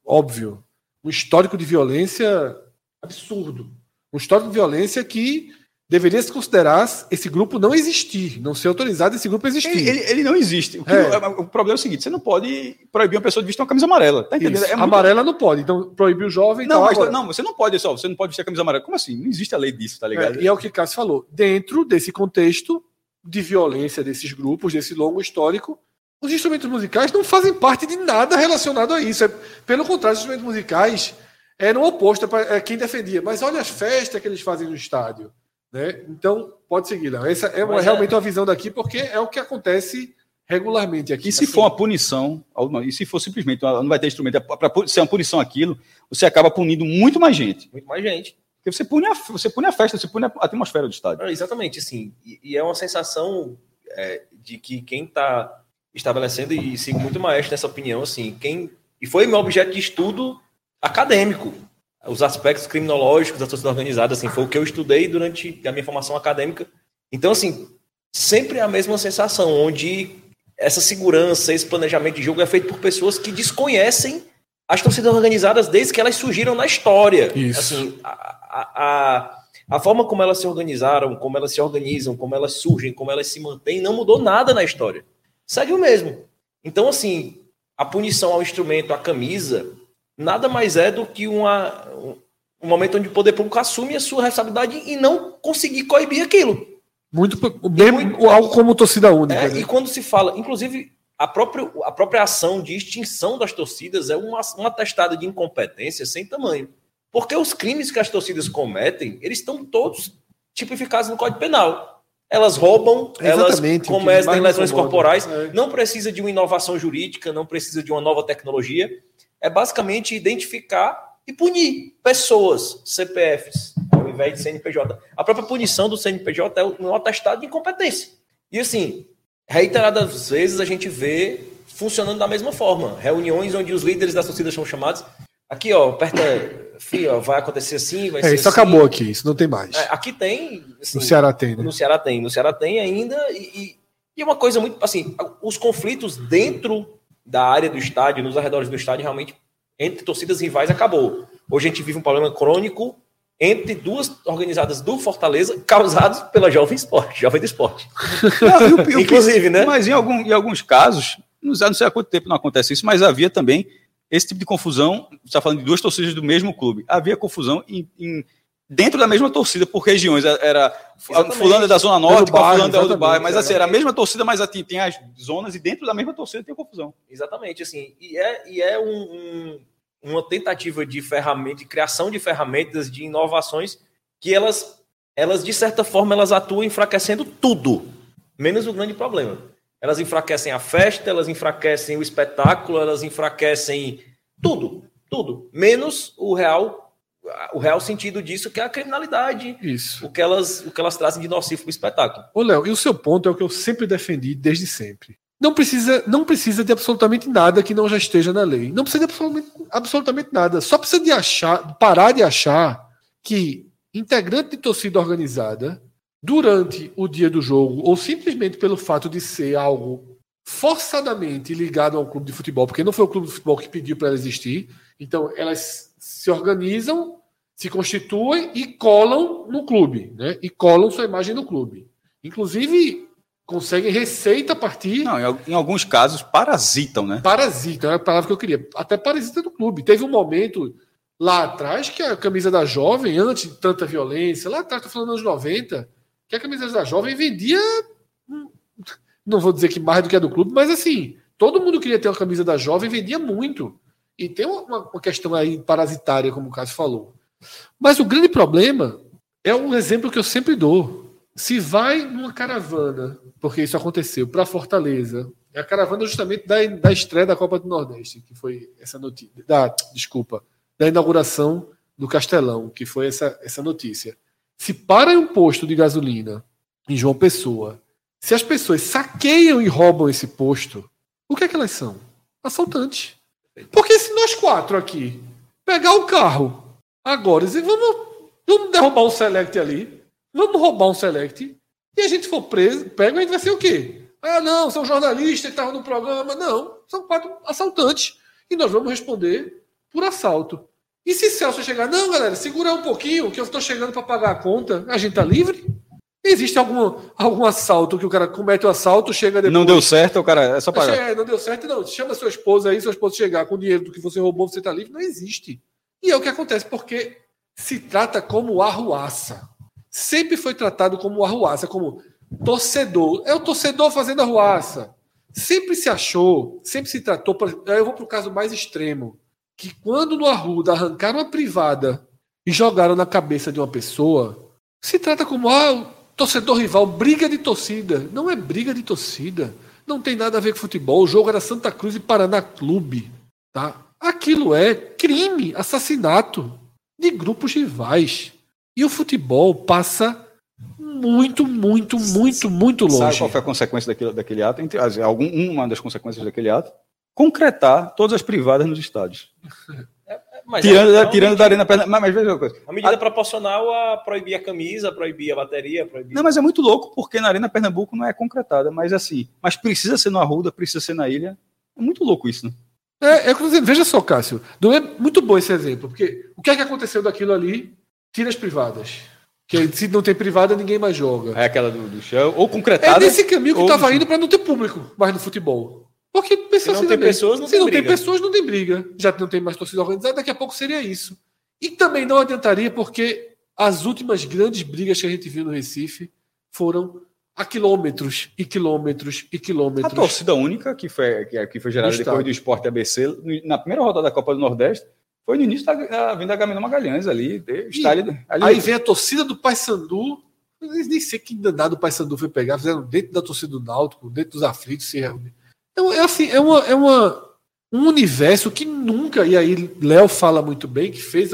óbvio, um histórico de violência absurdo um histórico de violência que deveria se considerar esse grupo não existir, não ser autorizado esse grupo existir. Ele, ele, ele não existe. O, que- É. o problema é o seguinte: você não pode proibir uma pessoa de vestir uma camisa amarela. Tá entendendo? É muito- Amarela não pode, então proibir o jovem. Não, mas, agora- não, você não pode só, você não pode vestir a camisa amarela. Como assim? Não existe a lei disso, tá ligado? É, e é o que Cássio falou. Dentro desse contexto de violência desses grupos, desse longo histórico, os instrumentos musicais não fazem parte de nada relacionado a isso. É, pelo contrário, os instrumentos musicais eram opostos a é, quem defendia. Mas olha as festas que eles fazem no estádio. Né? Então, pode seguir, Léo. Essa é uma- é- realmente uma visão daqui, porque é o que acontece regularmente aqui. E se for uma punição, e se for simplesmente, uma- não vai ter instrumento, para ser uma punição aquilo, você acaba punindo muito mais gente. Muito mais gente. Porque você pune a, você pune a festa, você pune a atmosfera do estádio. Ah, exatamente, assim. E, e é uma sensação é, de que quem está estabelecendo, e sigo muito maestro nessa opinião, assim, quem. E foi meu objeto de estudo acadêmico. Os aspectos criminológicos da torcida organizada, assim, foi o que eu estudei durante a minha formação acadêmica. Então, assim, sempre a mesma sensação, onde essa segurança, esse planejamento de jogo é feito por pessoas que desconhecem as torcidas organizadas desde que elas surgiram na história. Isso. Assim, a, a, a, a forma como elas se organizaram, como elas se organizam, como elas surgem, como elas se mantêm, não mudou nada na história. Segue o mesmo. Então, assim, a punição ao instrumento, à camisa, nada mais é do que uma, um, momento onde o poder público assume a sua responsabilidade e não conseguir coibir aquilo. Muito, mesmo, algo como torcida única. É, né? e quando se fala, inclusive, a própria, a própria ação de extinção das torcidas é uma, uma testada de incompetência sem tamanho. Porque os crimes que as torcidas cometem, eles estão todos tipificados no Código Penal. Elas roubam, elas mais me lesões corporais, É. não precisa de uma inovação jurídica, não precisa de uma nova tecnologia. É basicamente identificar e punir pessoas, CPFs, ao invés de CNPJ. A própria punição do CNPJ é um atestado de incompetência. E assim, reiteradas vezes a gente vê funcionando da mesma forma. Reuniões onde os líderes das torcidas são chamados. Aqui, ó, aperta. Fih, ó, vai acontecer assim, vai É, ser isso assim. acabou aqui, isso não tem mais. É, aqui tem. assim, no Ceará tem, né? no Ceará tem, no Ceará tem ainda, e, e, e é uma coisa muito assim, os conflitos dentro da área do estádio, nos arredores do estádio, realmente, entre torcidas rivais, acabou. Hoje a gente vive um problema crônico entre duas organizadas do Fortaleza, causados pela Jovem Esporte, Jovem do Esporte. Não, e o- e o- (laughs) Inclusive, né? Mas em, algum- em alguns casos, não sei há quanto tempo não acontece isso, mas havia também esse tipo de confusão. Você está falando de duas torcidas do mesmo clube. Havia confusão em- em- dentro da mesma torcida, por regiões. Era Exatamente. fulano é da Zona Norte, bairro, fulano outro exatamente, bairro. Mas assim, era a mesma torcida, mas assim, tem as zonas e dentro da mesma torcida tem confusão. Exatamente, assim, e é, e é um- um- uma tentativa de ferramenta, de criação de ferramentas, de inovações que elas, elas de certa forma, elas atuam enfraquecendo tudo, menos o grande problema. Elas enfraquecem a festa, elas enfraquecem o espetáculo, elas enfraquecem tudo, tudo, menos o real o real sentido disso que é a criminalidade, Isso. o que elas o que elas trazem de nocivo para o espetáculo. Ô, Léo, e o seu ponto é o que eu sempre defendi desde sempre. Não precisa, não precisa de absolutamente nada que não já esteja na lei. Não precisa de absolutamente, absolutamente nada. Só precisa de achar, parar de achar que integrante de torcida organizada, durante o dia do jogo, ou simplesmente pelo fato de ser algo forçadamente ligado ao clube de futebol, porque não foi o clube de futebol que pediu para ela existir, então elas se organizam, se constituem e colam no clube, né? E colam sua imagem no clube. Inclusive, conseguem receita a partir. Não, em, al- em alguns casos parasitam, né? Parasita, é a palavra que eu queria. Até parasita do clube. Teve um momento lá atrás que a camisa da jovem, antes de tanta violência, lá atrás, estou falando anos 90, que a camisa da jovem vendia. Não vou dizer que mais do que a do clube, mas assim, todo mundo queria ter uma camisa da jovem, vendia muito. E tem uma, uma questão aí parasitária, como o Cássio falou. Mas o grande problema é um exemplo que eu sempre dou. Se vai numa caravana, porque isso aconteceu, para Fortaleza, é a caravana justamente da, da estreia da Copa do Nordeste, que foi essa notícia. Da, desculpa, da inauguração do Castelão, que foi essa, essa notícia. Se para em um posto de gasolina em João Pessoa, se as pessoas saqueiam e roubam esse posto, o que é que elas são? Assaltantes. Porque se nós quatro aqui pegar o carro agora e vamos, vamos derrubar um select ali, vamos roubar um select, e a gente for preso, pega, a gente vai ser o quê? Ah, não, são jornalistas que estavam no programa. Não, são quatro assaltantes. E nós vamos responder por assalto. E se Celso chegar, não, galera, segura um pouquinho, que eu estou chegando para pagar a conta, a gente tá livre? Existe algum, algum assalto que o cara comete o assalto, chega depois. Não deu certo, o cara é só pagar. é, não deu certo, não. Chama sua esposa aí, sua esposa chegar com o dinheiro do que você roubou, você tá livre. Não existe. E é o que acontece, porque se trata como arruaça. Sempre foi tratado como arruaça, como torcedor. É o torcedor fazendo arruaça. Sempre se achou, sempre se tratou. Eu vou para o caso mais extremo. Que quando no Arruda arrancaram a privada e jogaram na cabeça de uma pessoa, se trata como ah, torcedor rival, briga de torcida. Não é briga de torcida. Não tem nada a ver com futebol. O jogo era Santa Cruz e Paraná Clube. Tá? Aquilo é crime, assassinato de grupos rivais. E o futebol passa muito, muito, muito, muito Sabe longe. qual foi a consequência daquele, daquele ato? Entre, as- algum, uma das consequências daquele ato? Concretar todas as privadas nos estádios. Mas Tirando, é, é uma tirando medida- da arena perna. Mas, mas veja uma coisa. Uma medida proporcional a proibir a camisa, proibir a bateria, proibir. Não, mas é muito louco porque na Arena Pernambuco não é concretada, mas assim, mas precisa ser no Arruda, precisa ser na ilha. É muito louco isso, né? É, é. Veja só, Cássio. Não é muito bom esse exemplo, porque o que é que aconteceu daquilo ali? Tira as privadas. Que se não tem privada, ninguém mais joga. É aquela do, do chão, ou É concretada. nesse caminho que estava indo para não ter público mais no futebol. Porque pessoas Se não tem pessoas, não Se tem não briga. tem pessoas, não tem briga. Já não tem mais torcida organizada, daqui a pouco seria isso. E também não adiantaria, porque as últimas grandes brigas que a gente viu no Recife foram a quilômetros e quilômetros e A quilômetros. torcida única, que foi, que, que foi gerada depois do Esporte ABC, na primeira rodada da Copa do Nordeste, foi no início da, da vinda da Gabriel Magalhães ali. estádio, ali Aí vem a torcida do Paysandu. Nem sei que danado o Paysandu foi pegar. Fizeram dentro da torcida do Náutico, dentro dos aflitos. Se reunir. Então, é assim, é, uma, é uma, um universo que nunca. E aí, Léo fala muito bem, que fez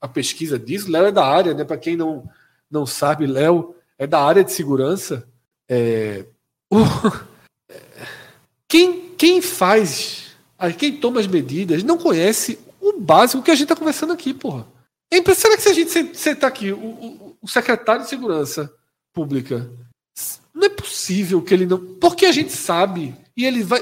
a pesquisa disso. Léo é da área, né? Para quem não, não sabe, Léo é da área de segurança. É, o- quem, quem faz, quem toma as medidas, não conhece o básico que a gente está conversando aqui, porra. É impressionante que se a gente sen- sentar aqui, o, o- o secretário de Segurança Pública, não é possível que ele não. Porque a gente sabe, e ele vai.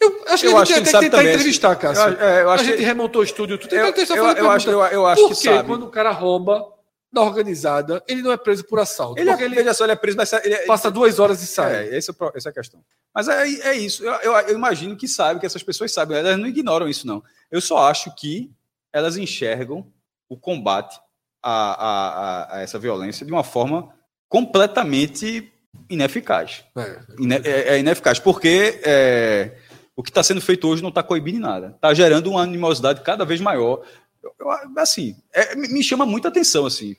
Eu acho que Eu a acho gente tem que até que tentar também, entrevistar, Eu, Cássio. é, eu a gente que, remontou o estúdio, eu, Então, eu, só eu, fazer eu acho, eu, eu acho Por que que sabe. quando o cara rouba na organizada, ele não é preso por assalto? Ele, é, ele veja só, ele é preso, mas ele, passa duas horas e sai. É, esse é, essa é a questão. Mas é, é isso. Eu, eu, eu imagino que sabe, que essas pessoas sabem. Elas não ignoram isso, não. Eu só acho que elas enxergam o combate a, a, a- a essa violência de uma forma completamente ineficaz. É. Ine- é, é ineficaz, porque é, o que está sendo feito hoje não está coibindo nada. Está gerando uma animosidade cada vez maior. Eu- eu- assim, é, me chama muita atenção, assim.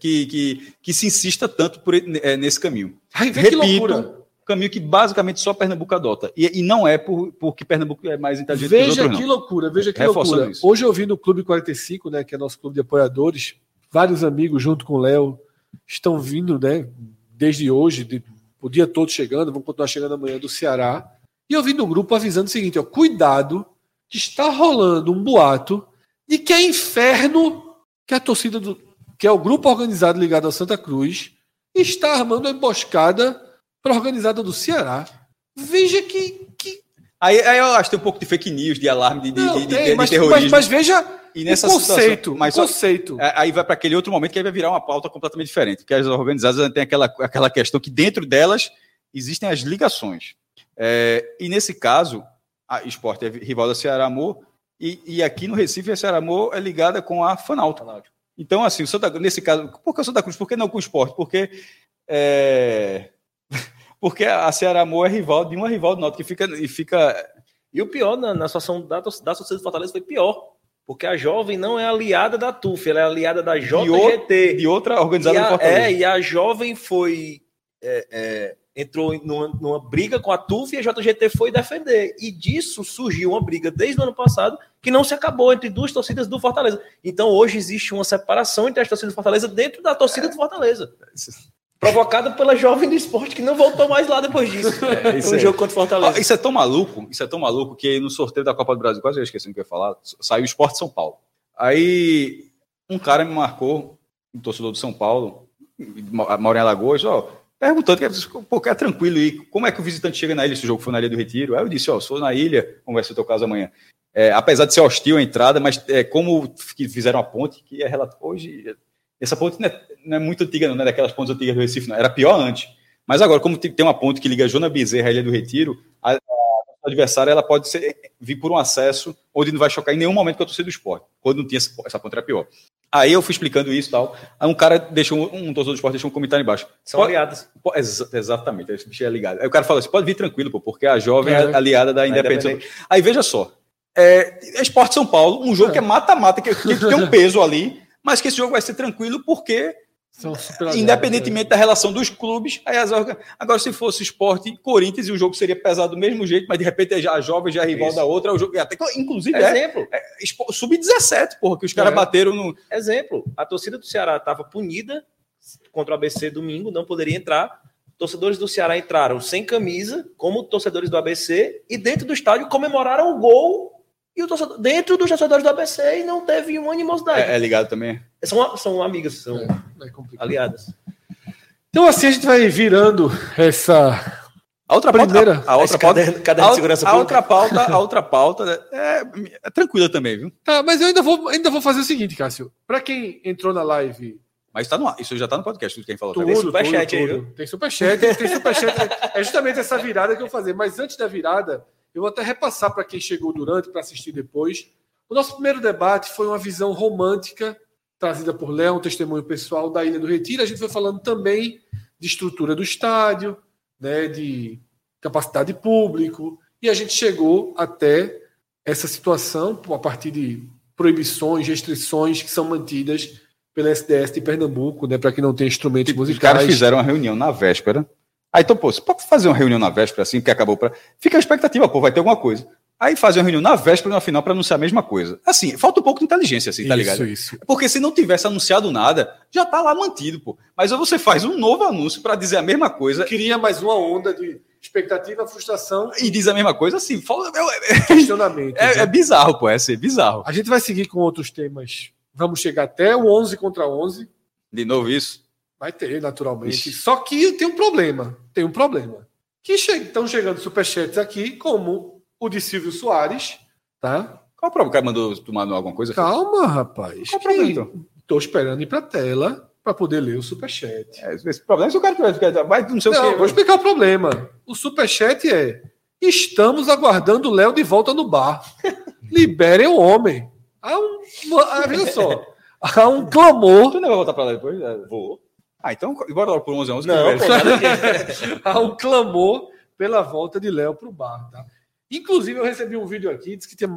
que, que, que se insista tanto por, é, nesse caminho. Ai, Repito, loucura. caminho que basicamente só Pernambuco adota. E, e não é por, porque Pernambuco é mais inteligente que os Veja outros, que não. loucura, veja que Reforçando loucura. isso. Hoje eu vi no Clube 45, né, que é nosso clube de apoiadores, vários amigos junto com o Léo estão vindo, né, desde hoje, de- o dia todo chegando, vão continuar chegando amanhã do Ceará. E eu vi no grupo avisando o seguinte, ó, cuidado, que está rolando um boato de que é inferno que a torcida do que é o grupo organizado ligado ao Santa Cruz está armando uma emboscada para a organizada do Ceará. Veja que Aí, aí eu acho que tem um pouco de fake news, de alarme, de, de, não, de- de- tem, de mas, terrorismo. mas, mas veja e nessa o conceito. situação, mas só- conceito. É, Aí vai para aquele outro momento que aí vai virar uma pauta completamente diferente. Porque as organizadas têm aquela, aquela questão que dentro delas existem as ligações. É, e nesse caso, a Esporte é rival da Ceará Amor, e, e aqui no Recife a Ceará Amor é ligada com a Fanalto. Então, assim, o Santa, nesse caso, por que o Santa Cruz? Por que não com o Esporte? Porque, é, porque a Ceará Amor é rival de uma rival do Náutico que fica, e fica E o pior na, na situação da, da torcida do Fortaleza foi pior. Porque a jovem não é aliada da TUF, ela é aliada da JGT. de outra organizada do Fortaleza. é, e a jovem foi. é, é, entrou numa, numa briga com a TUF e a JGT foi defender. E disso surgiu uma briga desde o ano passado que não se acabou entre duas torcidas do Fortaleza. Então hoje existe uma separação entre as torcidas do Fortaleza dentro da torcida do Fortaleza. Provocada pela jovem do esporte que não voltou mais lá depois disso. (laughs) É, isso um aí. jogo contra o Fortaleza. Ó, isso é tão maluco, isso é tão maluco que no sorteio da Copa do Brasil, quase eu esqueci o que eu ia falar, saiu o Esporte São Paulo. Aí um cara me marcou, um torcedor do São Paulo, mo- mora em Alagoas, ó, perguntando que, pô, que é tranquilo aí, como é que o visitante chega na ilha se o jogo for na Ilha do Retiro? Aí eu disse, ó, sou na ilha, conversa o teu caso amanhã. É, apesar de ser hostil a entrada, mas é, como que fizeram a ponte, que é relato hoje, essa ponte não é, não é muito antiga, não é daquelas pontes antigas do Recife, não, era pior antes. Mas agora, como tem uma ponte que liga Jona Bezerra à Ilha do Retiro, a, a adversária ela pode ser, vir por um acesso onde não vai chocar em nenhum momento com a torcida do esporte. Quando não tinha essa, essa ponte era pior. Aí eu fui explicando isso e tal. Aí um cara deixou, um, torcedor do esporte deixou um comentário embaixo. São Pode- aliadas. Exa- exatamente, esse bicho é ligado. Aí o cara falou assim: pode vir tranquilo, pô, porque a jovem é, É. aliada da Independente. Aí veja só: é, é Esporte São Paulo, um jogo É. que é mata-mata, que, que tem um peso ali, mas que esse jogo vai ser tranquilo porque, independentemente da relação dos clubes, aí as orga- agora se fosse Esporte e Corinthians, e o jogo seria pesado do mesmo jeito, mas de repente já a jovem já é rival Isso. da outra, o jogo, até, que- inclusive é, Exemplo. Espo- sub-17, porra, que os caras É. bateram no. Exemplo, a torcida do Ceará estava punida contra o ABC domingo, não poderia entrar. Torcedores do Ceará entraram sem camisa, como torcedores do ABC, e dentro do estádio comemoraram o gol e o torcedor, dentro dos torcedores do ABC e não teve uma animosidade. É, é ligado também. São, são amigas, são É, é aliadas. Então assim a gente vai virando essa A outra Primeira, pauta, a, a outra pauta, caderno- caderno a, de segurança a pública. outra pauta, a outra pauta é, é tranquila também, viu? Tá, mas eu ainda vou, ainda vou fazer o seguinte, Cássio. Para quem entrou na live, Mas tá no ar. Isso já tá no podcast, tudo que quem falou. tudo, Tá vendo? superchat aí, tudo. Tem superchat, tem superchat. É justamente essa virada que eu vou fazer. Mas antes da virada, eu vou até repassar para quem chegou durante, para assistir depois. O nosso primeiro debate foi uma visão romântica, trazida por Léo, um testemunho pessoal da Ilha do Retiro. A gente foi falando também de estrutura do estádio, né, de capacidade de público, e a gente chegou até essa situação a partir de proibições, restrições que são mantidas pela SDS de Pernambuco, né, para que não tenha instrumentos Os musicais. caras fizeram uma reunião na véspera. Aí, então, pô, você pode fazer uma reunião na véspera assim, porque acabou pra. Fica a expectativa, pô, vai ter alguma coisa. Aí fazem uma reunião na véspera e na final para anunciar a mesma coisa. Assim, falta um pouco de inteligência, assim, tá ligado? Isso, isso. Porque se não tivesse anunciado nada, já tá lá mantido, pô. Mas aí você faz um novo anúncio para dizer a mesma coisa Cria mais uma onda de expectativa, frustração e diz a mesma coisa, assim, fala- é, e questionamento. é- é né? bizarro, pô, é ser bizarro. A gente vai seguir com outros temas. Vamos chegar até o 11 contra 11. De novo isso. Vai ter, naturalmente. Ixi. Só que tem um problema. Tem um problema. Que estão chegando superchats aqui, como o de Silvio Soares, tá? Qual o problema? O cara mandou tomar alguma coisa? Calma, rapaz. Qual o problema, então? Tô esperando ir pra tela para poder ler o superchat. É, esse problema é se o cara tiver, vai não sei o Não, que. vou explicar o problema. O superchat é: estamos aguardando o Léo de volta no bar. (laughs) Liberem o homem. Há um, ah, veja só, há um clamor, Tu não vai voltar pra lá depois? É, Vou. Ah, então bora logo por 11 a 11. que Não, nada disso. há um clamor pela volta de Léo para o bar. Tá? Inclusive, eu recebi um vídeo aqui, diz que tem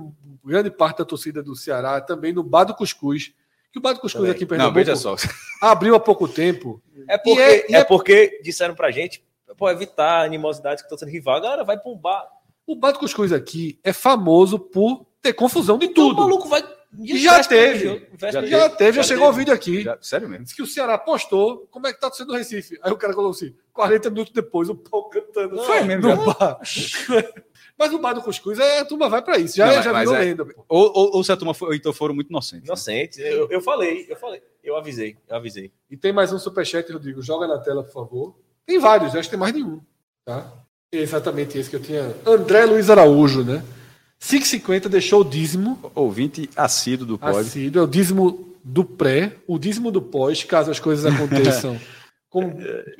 grande parte da torcida do Ceará também no Bar do Cuscuz, que o Bar do Cuscuz Também. aqui em Não, Pernambuco veja só. abriu há pouco tempo. É porque, é- e é, é- porque disseram pra gente, pô, evitar animosidades que estão sendo rival. A galera vai pra um bar. O Bar do Cuscuz aqui é famoso por ter confusão de Então o tudo. maluco vai. E já teve. já jogo. teve, já, chegou o vídeo aqui. Já- sério mesmo? Disse que o Ceará postou como é que tá sendo o Recife. Aí o cara colocou assim, 40 minutos depois, o pau cantando. Foi mesmo, no já? bar. (laughs) Mas o bar do Cuscuz, é, a turma vai pra isso. Já, Não, mas- já virou é- lenda. Ou, ou, ou se a turma foi, então foram muito inocentes. Inocente. Eu, eu falei, eu falei. Eu avisei, eu avisei. E tem mais um superchat, Rodrigo. Joga na tela, por favor. Tem vários, acho que tem mais de um. Tá? É exatamente esse que eu tinha. André Luiz Araújo, né? 5,50 deixou o dízimo. Ouvinte assíduo do pod. Assíduo, é o dízimo do pré, o dízimo do pós, caso as coisas aconteçam (laughs) com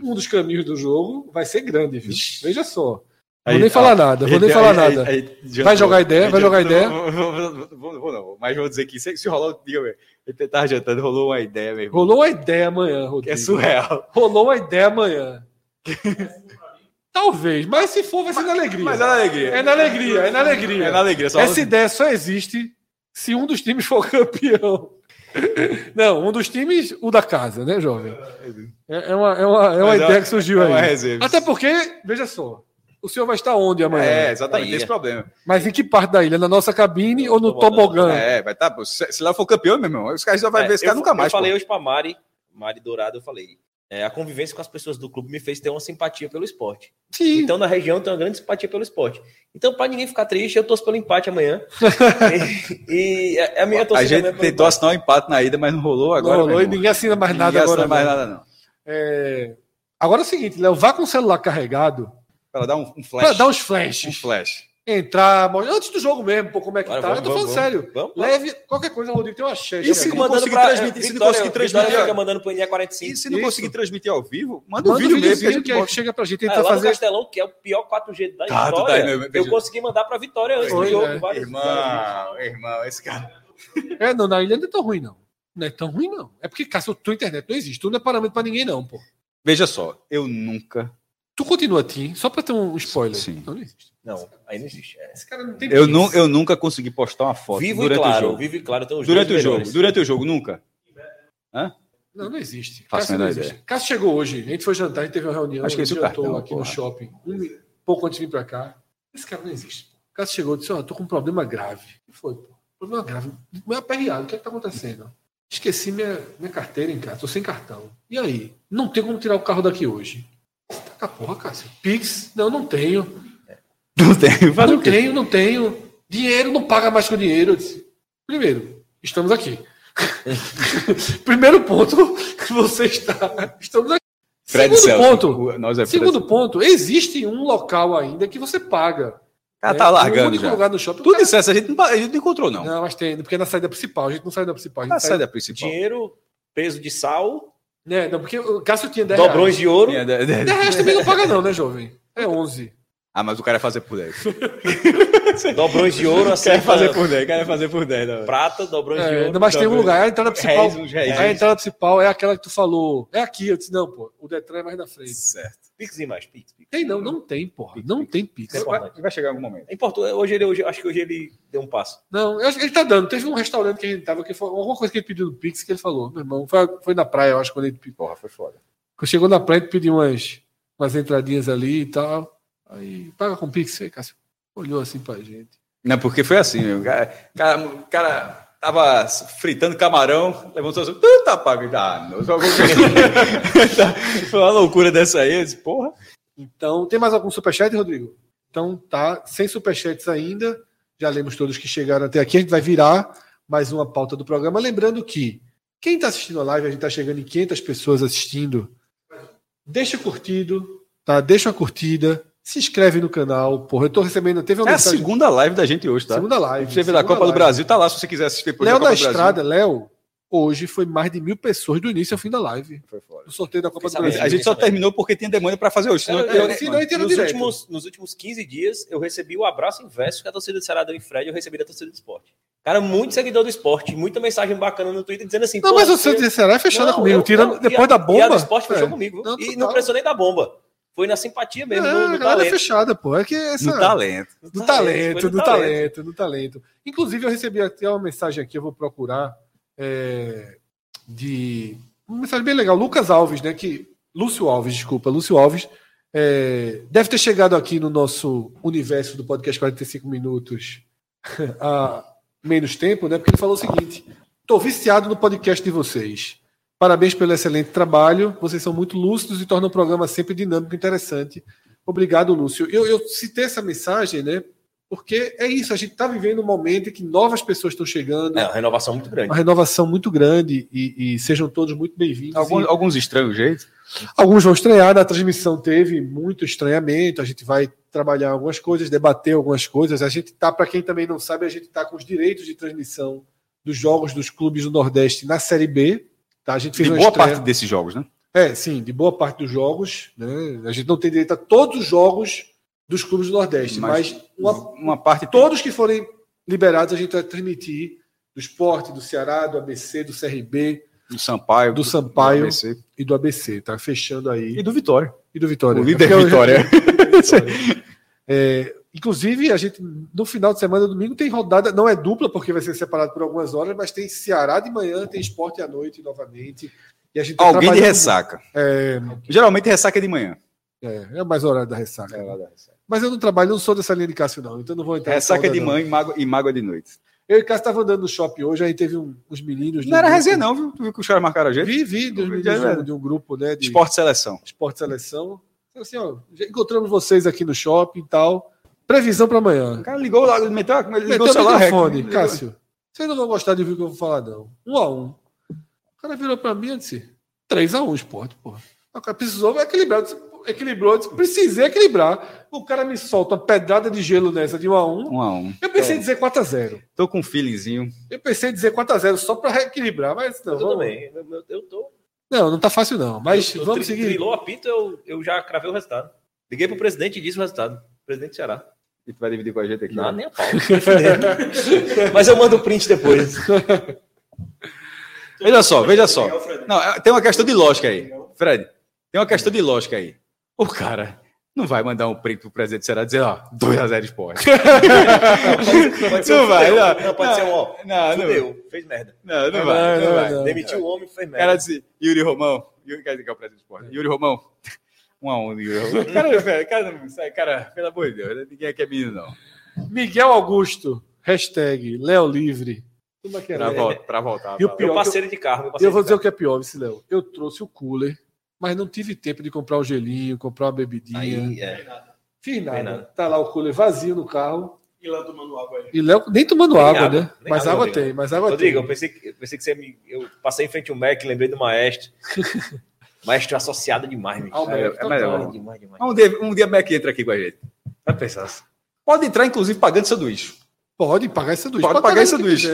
um dos caminhos do jogo, vai ser grande, viu? Veja só. Vou Aí, nem ó, falar nada, vou nem falar aí- nada. aí- Vai jogar ideia? Vai jogar ideia? Vou, vou- vou- não, mas vou dizer que se, se rolou, diga, velho, ele tava jantando, rolou uma ideia mesmo. Rolou a ideia amanhã, Rodrigo. é surreal. Rolou a ideia amanhã. (laughs) Talvez, mas se for, vai ser na alegria. Mas é na alegria. É na alegria, é na alegria. É na alegria. Só Essa ideia só existe se um dos times for (laughs) campeão. Não, um dos times, o da casa, né, jovem? É, é uma, é uma, é uma Mas é ideia que surgiu é aí. Até porque, veja só, o senhor vai estar onde amanhã? É, exatamente, tem esse problema. Mas em que parte da ilha? Na nossa cabine ou no Tobogã. É, vai tá, pô, se, se lá for campeão, meu irmão, os caras já vai É, ver esse cara nunca mais. Eu falei pô. hoje pra Mari, Mari Dourado, eu falei. É, a convivência com as pessoas do clube me fez ter uma simpatia pelo esporte. Sim. Então, na região, tem uma grande simpatia pelo esporte. Então, para ninguém ficar triste, eu torço pelo empate amanhã. (laughs) e, e a a minha A torcida gente é pelo tentou empate. assinar um empate na ida, mas não rolou Não agora. rolou meu e ninguém assina mais nada Ninguém agora. assina mais não. nada, não. É, Agora é o seguinte, Léo, vá com o celular carregado Para dar um, um para flash. dar uns Um flashes. flash. Entrar, antes do jogo mesmo, pô, como é que Bora, tá. vamos, eu tô falando vamos, sério. Vamos, vamos. Leve qualquer coisa, Rodrigo, tem uma chefe. Aqui. que mandando Mandando pra- pra transmitir, se não conseguir transmitir, fica mandando pro NE 45. E se não Isso. conseguir transmitir ao vivo, manda um Manda um vídeo mesmo. que a gente que chega pra gente Ah, tentar lá no fazer. Castelão, que é o pior 4G da Tá, tá história, aí, meu- eu consegui mandar pra Vitória antes Foi, do jogo. né? vários- Irmão, irmão, esse cara. É, não, na ilha não é tão ruim, não. Não é tão ruim, não. É porque, Cássio, tua internet não existe. Tu não é parâmetro pra ninguém, não, pô. Veja só, eu nunca. Tu continua Tim, só pra ter um spoiler. Sim. Não, não existe. Não, aí não existe. É. Esse cara não tem Eu, nu, eu nunca consegui postar uma foto Vivo e durante o claro, jogo. vivo e claro, tem os Durante o jogo, durante o jogo, nunca. Não, não existe. Faço Cássio a não menor existe. Cássio chegou hoje. A gente foi jantar, a gente teve uma reunião. Acho que a esse gente é o jantou cartão, aqui no porra. shopping. Um pouco antes de vir pra cá. Esse cara não existe. pô. Cássio chegou e disse: Ó, tô com um problema grave. O que foi, pô? Problema grave. Meu aperreado, o que é que tá acontecendo? Esqueci minha, minha carteira em casa, tô sem cartão. E aí? Não tem como tirar o carro daqui hoje. Tá porra, Cássio. Pix? Não, não tenho. Não tem. (laughs) Fazer não o quê? tenho, não tenho. Dinheiro não paga mais com dinheiro. Eu disse, Primeiro, estamos aqui. (laughs) Primeiro ponto, que (laughs) você está. Estamos aqui. Fred Segundo Celso, ponto. o- Nós é Segundo Fred ponto, existe um local ainda que você paga. O cara né? tá Um largando já. lugar no shopping. o Tu cara- dissesse, a gente, não, a gente não encontrou, não. Não, mas tem, porque é na saída principal. A gente não sai da principal. A gente Na sai- saída principal. Dinheiro, peso de sal, né, não, porque o Cássio tinha 10 dobrões reais. de ouro. É, de- de- 10 reais também não paga, não, né, jovem? É 11. Ah, mas o cara ia fazer por 10. (laughs) Dobrões de ouro, assim, Quer fazer por 10, quer fazer por 10. Não. prata, dobrões de É, ouro. ainda mais tem um lugar. A entrada principal. Réis, uns réis. A entrada principal é aquela que tu falou. É aqui. Eu disse, não, pô. O Detran é mais na frente. Certo. Pixinho mais, pix, pix. Tem, não, não tem, porra. Não tem Pix. É Vai, vai chegar em algum momento. É importante. Hoje ele, hoje, acho que hoje ele deu um passo. Não, eu acho que ele tá dando. Teve um restaurante que a gente tava, que foi alguma coisa que ele pediu no Pix que ele falou. Meu irmão, foi, foi na praia, eu acho, quando ele pediu. Porra, foi foda. Quando chegou na praia, ele pediu umas, umas entradinhas ali e tal. Aí, paga com Pix, aí, Cássio. Olhou assim pra gente. Não, porque foi assim, meu. O cara, cara, o cara tava fritando camarão, levantou assim, tanta paga. Ah, não, só (laughs) Foi uma loucura dessa aí. Disse, porra. Então, tem mais algum superchat, Rodrigo? Então, tá. Sem superchats ainda. Já lemos todos que chegaram até aqui. A gente vai virar mais uma pauta do programa. Lembrando que quem está assistindo a live, a gente está chegando em 500 pessoas assistindo. Deixa curtido, tá? Deixa uma curtida. Se inscreve no canal. Porra, eu tô recebendo. Teve uma É a mensagem. segunda live da gente hoje, tá? Segunda live. Você vê da Copa do live. Brasil, tá lá se você quiser assistir depois Léo da do Brasil. estrada, Léo, hoje foi mais de mil pessoas do início ao fim da live. Foi foda. No sorteio da Copa do. Brasil. A gente só terminou porque tinha demônio pra fazer hoje. Senão Eu- eu- É, se não, entendo Nos direto. últimos, nos últimos 15 dias, eu recebi o abraço inverso que a torcida do Ceará deu em Fred, eu recebi da torcida do esporte. Cara, muito seguidor do esporte, muita mensagem bacana no Twitter dizendo assim. Não, mas o você- Santos Será é fechada Não, comigo. eu- Tirando, não, depois a- da bomba. E a do esporte fechou é. comigo. Não, e total. não precisou nem da bomba. Foi na simpatia mesmo, É, no, a no galera é talento. fechada, pô. É que essa... No talento. Do talento, no do talento, do talento. Inclusive, eu recebi até uma mensagem aqui, eu vou procurar. é, de. Uma mensagem bem legal. Lucas Alves, né? Que, Lúcio Alves, desculpa, Lúcio Alves. é, deve ter chegado aqui no nosso universo do podcast 45 Minutos (laughs) há menos tempo, né? Porque ele falou o seguinte: estou viciado no podcast de vocês. Parabéns pelo excelente trabalho. Vocês são muito lúcidos e tornam o programa sempre dinâmico e interessante. Obrigado, Lúcio. Eu, eu citei essa mensagem, né? Porque é isso, a gente está vivendo um momento em que novas pessoas estão chegando, É uma renovação muito grande. uma renovação muito grande e, e sejam todos muito bem-vindos. Alguns, E alguns estranhos. Alguns vão estrear, na transmissão teve muito estranhamento, a gente vai trabalhar algumas coisas, debater algumas coisas. A gente tá, para quem também não sabe, a gente está com os direitos de transmissão dos jogos dos clubes do Nordeste na Série B. Tá? A gente fez De boa estreia- parte desses jogos, né? É, sim, de boa parte dos jogos. Né? A gente não tem direito a todos os jogos dos clubes do Nordeste, mas, Mas uma, Uma parte. todos que forem liberados a gente vai transmitir do esporte, do Ceará, do ABC, do CRB Do Sampaio. Do Sampaio. ABC. e do ABC. Tá fechando aí. E do Vitória. E do Vitória. O líder eu- Vitória. (laughs) (laughs) Vitória. É, inclusive, a gente, no final de semana, domingo, tem rodada, não é dupla, porque vai ser separado por algumas horas, mas tem Ceará de manhã, tem esporte à noite novamente. E a gente tá Alguém de ressaca. É, Geralmente ressaca é de manhã. é, é mais horário da ressaca. Mas eu não trabalho, não sou dessa linha de Cássio, não, então não vou entrar. Ressaca é de manhã e mágoa, e mágoa de noite. Eu e Cássio estavam andando no shopping hoje, aí teve um- uns meninos. Não era grupo- resenha, não, viu? Tu viu que os caras marcaram a gente? Vi, vi, dos meninos é de um, de um grupo, né? De Esporte Seleção. esporte seleção. Falei Assim, ó, já encontramos vocês aqui no shopping e tal. Previsão para amanhã. O cara ligou lá, ele meteu, ele ligou Meteu o o celular. microfone, rec- Cássio. Vocês não vão gostar de ouvir o que eu vou falar, não. Um a um. O cara virou pra mim e disse: 3 a 1 esporte, porra. O cara precisou equilibrar. Disse, Equilibrou, eu disse, precisei equilibrar. O cara me solta uma pedrada de gelo nessa de 1 a 1 Um a um. Eu pensei em dizer 4 a 0 Tô com um feelingzinho. Eu pensei em dizer 4 a 0 só pra reequilibrar, mas não. Eu vamos- também. Eu, eu- tô. Não, não tá fácil, não. Mas eu, eu vamos tri- seguir. Trilou o apito, eu, eu já cravei o resultado. Liguei pro presidente e disse o resultado. Presidente do Ceará. E tu vai dividir com a gente aqui. Não, né? nem a pau. (laughs) Mas eu mando o print depois. (laughs) Veja só, veja só. Não, é- tem uma questão de lógica aí. Fred, tem uma questão de lógica aí. O cara não vai mandar um print pro presidente do Ceará dizer, ó, 2x0 esporte. Pode ser (laughs) Não um vai, não. Não, pode ser um, ó. Não, não. Fudeu, fez merda. Não, não Não vai, não não vai. Demitiu o homem, fez O merda. cara disse, Yuri Romão. Yuri, quer dizer que é o presidente do esporte. Yuri Romão. Um a um, Romão. (laughs) Cara, cara, cara, pelo amor de Deus, ninguém aqui é menino, não. Miguel Augusto, hashtag Léo Livre. É Pra, Léo. volta, pra voltar. E o pior- Meu parceiro de carro. Eu vou dizer o que é pior, esse Léo. Eu trouxe o cooler, mas não tive tempo de comprar um gelinho, comprar uma bebidinha. Aí, é. Fiz nada. Nada. Tá lá o cooler vazio no carro. E lá tomando água aí. E Léo nem tomando água, água, né? nem Mas água, água Rodrigo. tem, mas água Rodrigo, eu tem. pensei, que- eu pensei que você me. Eu passei em frente ao Mac, lembrei do maestro. (laughs) maestro associado demais, bicho. Alberto, É, é total. melhor. demais, demais. Um dia, um dia Mac entra aqui com a gente. Vai pensar. Pode entrar, inclusive, pagando sanduíche. Pode pagar esse sanduíche. Pode pagar esse sanduíche.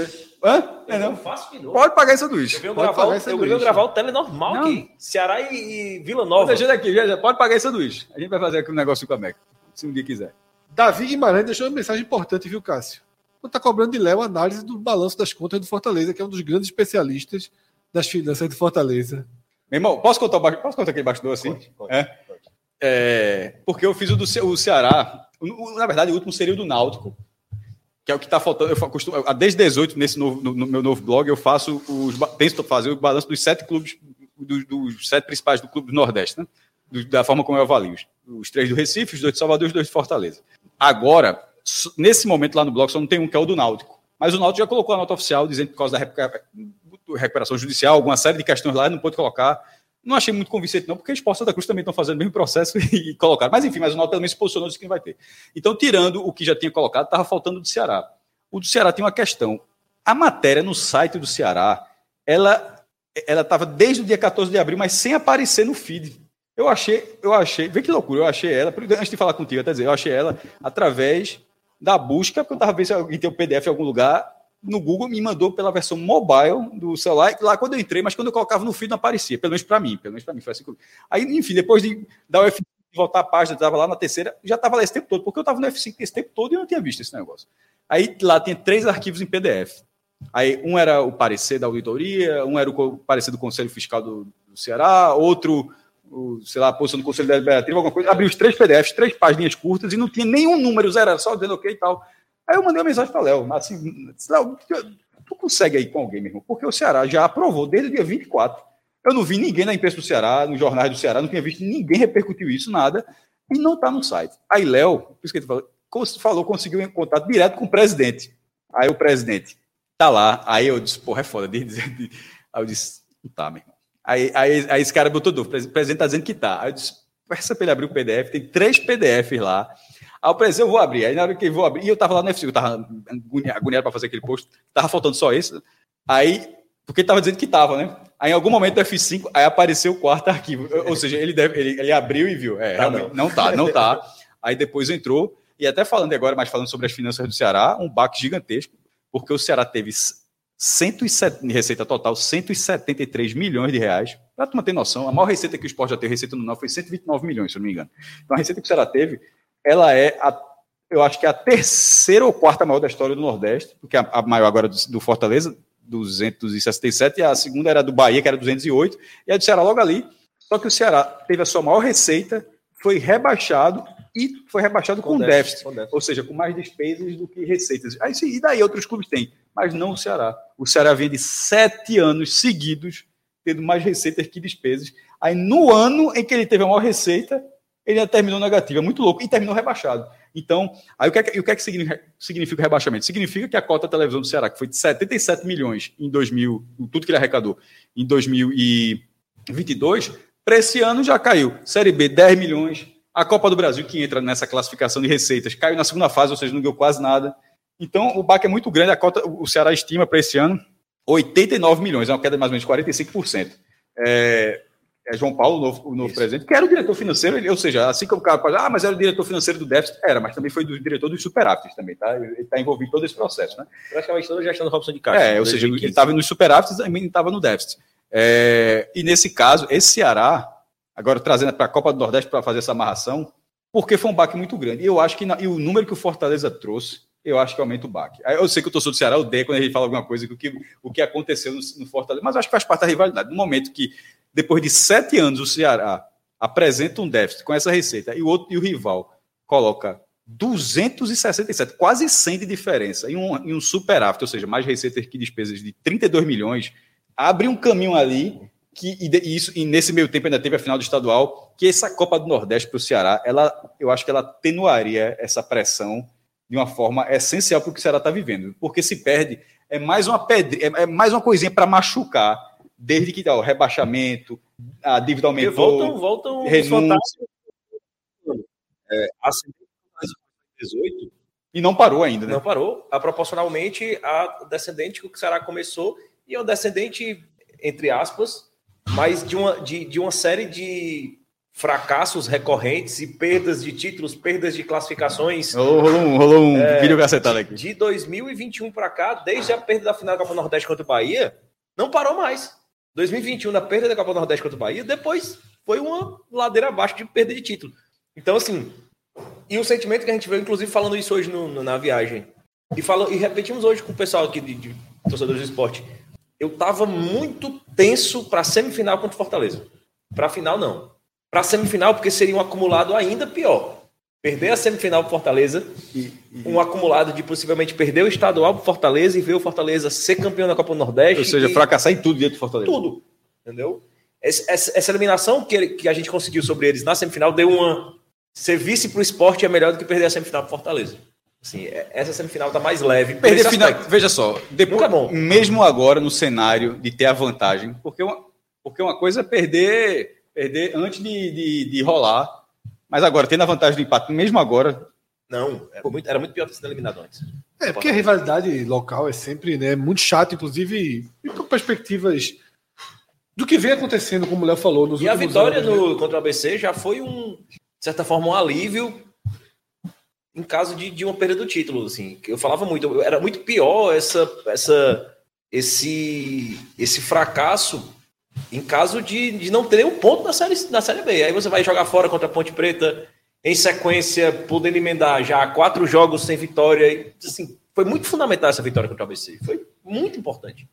Hã? É Eu não? Pode pagar esse Eu sanduíche. venho Pode gravar, pagar esse eu venho sanduíche. gravar o telenormal Não. aqui. Ceará e, e Vila Pode Nova. deixar daqui, já, já. pode pagar esse sanduíche. A gente vai fazer aqui um negócio com a Mac. Se um dia quiser. Davi Guimarães deixou uma mensagem importante, viu, Cássio? Você tá cobrando de Léo a análise do balanço das contas do Fortaleza, que é um dos grandes especialistas das finanças do Fortaleza. Meu irmão, posso contar, ba- posso contar aquele bastidor assim? Conte, conte, É? conte. É, porque eu fiz o do Ce- o Ceará. Na verdade, o último seria o do Náutico. Que é o que está faltando. Eu costumo, desde 18, nesse novo, no, meu novo blog, eu faço os. Tento fazer o balanço dos sete clubes, dos, dos sete principais do Clube do Nordeste, né? Do- da forma como eu avalio. Os, os três do Recife, os dois de Salvador e os dois de Fortaleza. Agora, nesse momento lá no blog, só não tem um que é o do Náutico. Mas o Náutico já colocou a nota oficial dizendo que por causa da recuperação judicial, alguma série de questões lá, não pôde colocar. Não achei muito convincente, não, porque os Esporte Santa Cruz também estão fazendo o mesmo processo (laughs) e colocaram. Mas enfim, mas o Náutico também se posicionou disse que vai ter. Então, tirando o que já tinha colocado, estava faltando o do Ceará. O do Ceará tem uma questão. A matéria no site do Ceará, ela ela estava desde o dia 14 de abril, mas sem aparecer no feed. Eu achei, eu achei, vê que loucura, eu achei ela, antes de falar contigo, até dizer, eu achei ela através da busca, porque eu estava vendo se alguém tem o PDF em algum lugar, no Google me mandou pela versão mobile do celular, lá quando eu entrei, mas quando eu colocava no feed não aparecia, pelo menos para mim, pelo menos para mim, foi assim. Aí, enfim, depois de dar o F5 e voltar a página, estava lá na terceira, já estava lá esse tempo todo, porque eu estava no F5 esse tempo todo e eu não tinha visto esse negócio. Aí lá tinha três arquivos em PDF. Aí um era o parecer da auditoria, um era o parecer do Conselho Fiscal do, do Ceará, outro, o, sei lá, a posição do Conselho Deliberativo, alguma coisa. Abri os três PDFs, três páginas curtas e não tinha nenhum número, zero, era só dizendo ok e tal. Aí eu mandei uma mensagem para Léo, assim, Léo, Tu consegue aí com alguém, meu irmão? Porque o Ceará já aprovou desde o dia 24. Eu não vi ninguém na imprensa do Ceará, nos jornais do Ceará, não tinha visto ninguém repercutiu isso, nada, e não está no site. Aí Léo, por isso que ele falou, falou, conseguiu um contato direto com o presidente. Aí o presidente tá lá, aí eu disse, porra, é foda. Aí eu disse, não tá, meu irmão. Aí, aí, aí esse cara botou dúvida, o presidente tá dizendo que tá. Aí eu disse, peça para ele abrir o PDF, tem três PDFs lá. Aí o presidente, eu vou abrir. Aí na hora que eu vou abrir, e eu tava lá no FC, eu tava agoniado para fazer aquele post, tava faltando só isso. Aí, porque ele tava dizendo que tava, né? Aí em algum momento do F5, aí apareceu o quarto arquivo. Ou seja, ele, deve, ele, ele abriu e viu. É, realmente, não. não tá, não tá. Aí depois entrou, e até falando agora, mas falando sobre as finanças do Ceará, um baque gigantesco, porque o Ceará teve 107, receita total, 173 milhões de reais. Para tu manter noção, a maior receita que o esporte já teve, receita no foi 129 milhões, se eu não me engano. Então a receita que o Ceará teve, ela é, a, eu acho que é a terceira ou quarta maior da história do Nordeste, porque a, a maior agora do, do, Fortaleza, 267, e a segunda era do Bahia, que era 208, e a do Ceará logo ali. Só que o Ceará teve a sua maior receita, foi rebaixado e foi rebaixado com, com déficit, déficit, com déficit, ou seja, com mais despesas do que receitas. Aí, e daí outros clubes têm, mas não o Ceará. O Ceará vem de sete anos seguidos tendo mais receitas que despesas. Aí no ano em que ele teve a maior receita, ele terminou negativo, é muito louco, e terminou rebaixado. Então, aí o que é o que, é que significa o rebaixamento? Significa que a cota da televisão do Ceará, que foi de 77 milhões em 2000, tudo que ele arrecadou, em 2022, para esse ano já caiu. Série B, 10 milhões, a Copa do Brasil, que entra nessa classificação de receitas, caiu na segunda fase, ou seja, não deu quase nada. Então, o baque é muito grande. A cota, o Ceará estima para esse ano 89 milhões, é uma queda de mais ou menos 45%. É, é João Paulo, o novo, o novo presidente, que era o diretor financeiro, ele, ou seja, assim como o cara fala, ah, mas era o diretor financeiro do déficit, era, mas também foi do diretor dos superávites também, tá? Ele está envolvido em todo esse processo, né? Praticamente toda a gestão da Robson de Caixa. É, ou seja, ele estava nos superávites e também estava no déficit. É, e nesse caso, esse Ceará, agora trazendo para a Copa do Nordeste para fazer essa amarração, porque foi um baque muito grande. E eu acho que na, e o número que o Fortaleza trouxe, eu acho que aumenta o baque. Eu sei que o torcedor do Ceará odeia quando a gente fala alguma coisa do que o que aconteceu no, no Fortaleza, mas acho que faz parte da rivalidade. No momento que, depois de sete anos, o Ceará apresenta um déficit com essa receita e o outro e o rival coloca 267, quase 100 de diferença em um, em um superávit, ou seja, mais receitas que despesas de 32 milhões, abre um caminho ali que e isso e nesse meio tempo ainda teve a final do estadual, que essa Copa do Nordeste para o Ceará, ela, eu acho que ela atenuaria essa pressão de uma forma essencial para o que o Ceará está vivendo, porque se perde é mais uma pedra, é, é mais uma coisinha para machucar, desde que ó, o rebaixamento, a dívida aumentou, voltam, voltam renúncia, é, assim, 18 e não parou ainda, né? Não parou. A, proporcionalmente, a descendente que o Ceará começou e é um descendente entre aspas, mas de uma, de, de uma série de fracassos recorrentes e perdas de títulos, perdas de classificações. Rolou um, rolou um é, vídeo cacetado aqui. De 2021 para cá, desde a perda da final da Copa Nordeste contra o Bahia, não parou mais. 2021, na perda da Copa Nordeste contra o Bahia, depois foi uma ladeira abaixo de perda de título. Então, assim, e o sentimento que a gente veio, inclusive, falando isso hoje no, no, na viagem, e, falou, e repetimos hoje com o pessoal aqui de, de torcedores do esporte, eu estava muito tenso para semifinal contra o Fortaleza. Para final, não. Para semifinal, porque seria um acumulado ainda pior. Perder a semifinal para Fortaleza, e, e... um acumulado de possivelmente perder o estadual para Fortaleza e ver o Fortaleza ser campeão da Copa do Nordeste. Ou seja, e... fracassar em tudo dentro do Fortaleza. Tudo. Entendeu? Essa, essa eliminação que, que a gente conseguiu sobre eles na semifinal deu uma. Ser vice para o esporte é melhor do que perder a semifinal para Fortaleza. Assim, é, essa semifinal está mais leve. Perder final, veja só, depois, é mesmo agora no cenário de ter a vantagem, porque uma, porque uma coisa é perder, perder antes de, de, de rolar, mas agora tendo a vantagem do empate, mesmo agora. Não, era muito, era muito pior ter sido eliminado antes. É, porque a rivalidade local é sempre né, muito chato, inclusive, com perspectivas do que vem acontecendo, como o Léo falou. Nos e a vitória anos, no, né? contra o ABC já foi um, de certa forma, um alívio em caso de, de uma perda do título, assim. Eu falava muito, era muito pior essa, essa, esse, esse fracasso em caso de, de não ter um ponto na série, na série B. Aí você vai jogar fora contra a Ponte Preta, em sequência, podendo emendar já quatro jogos sem vitória. Assim, foi muito fundamental essa vitória contra o ABC. Foi muito importante.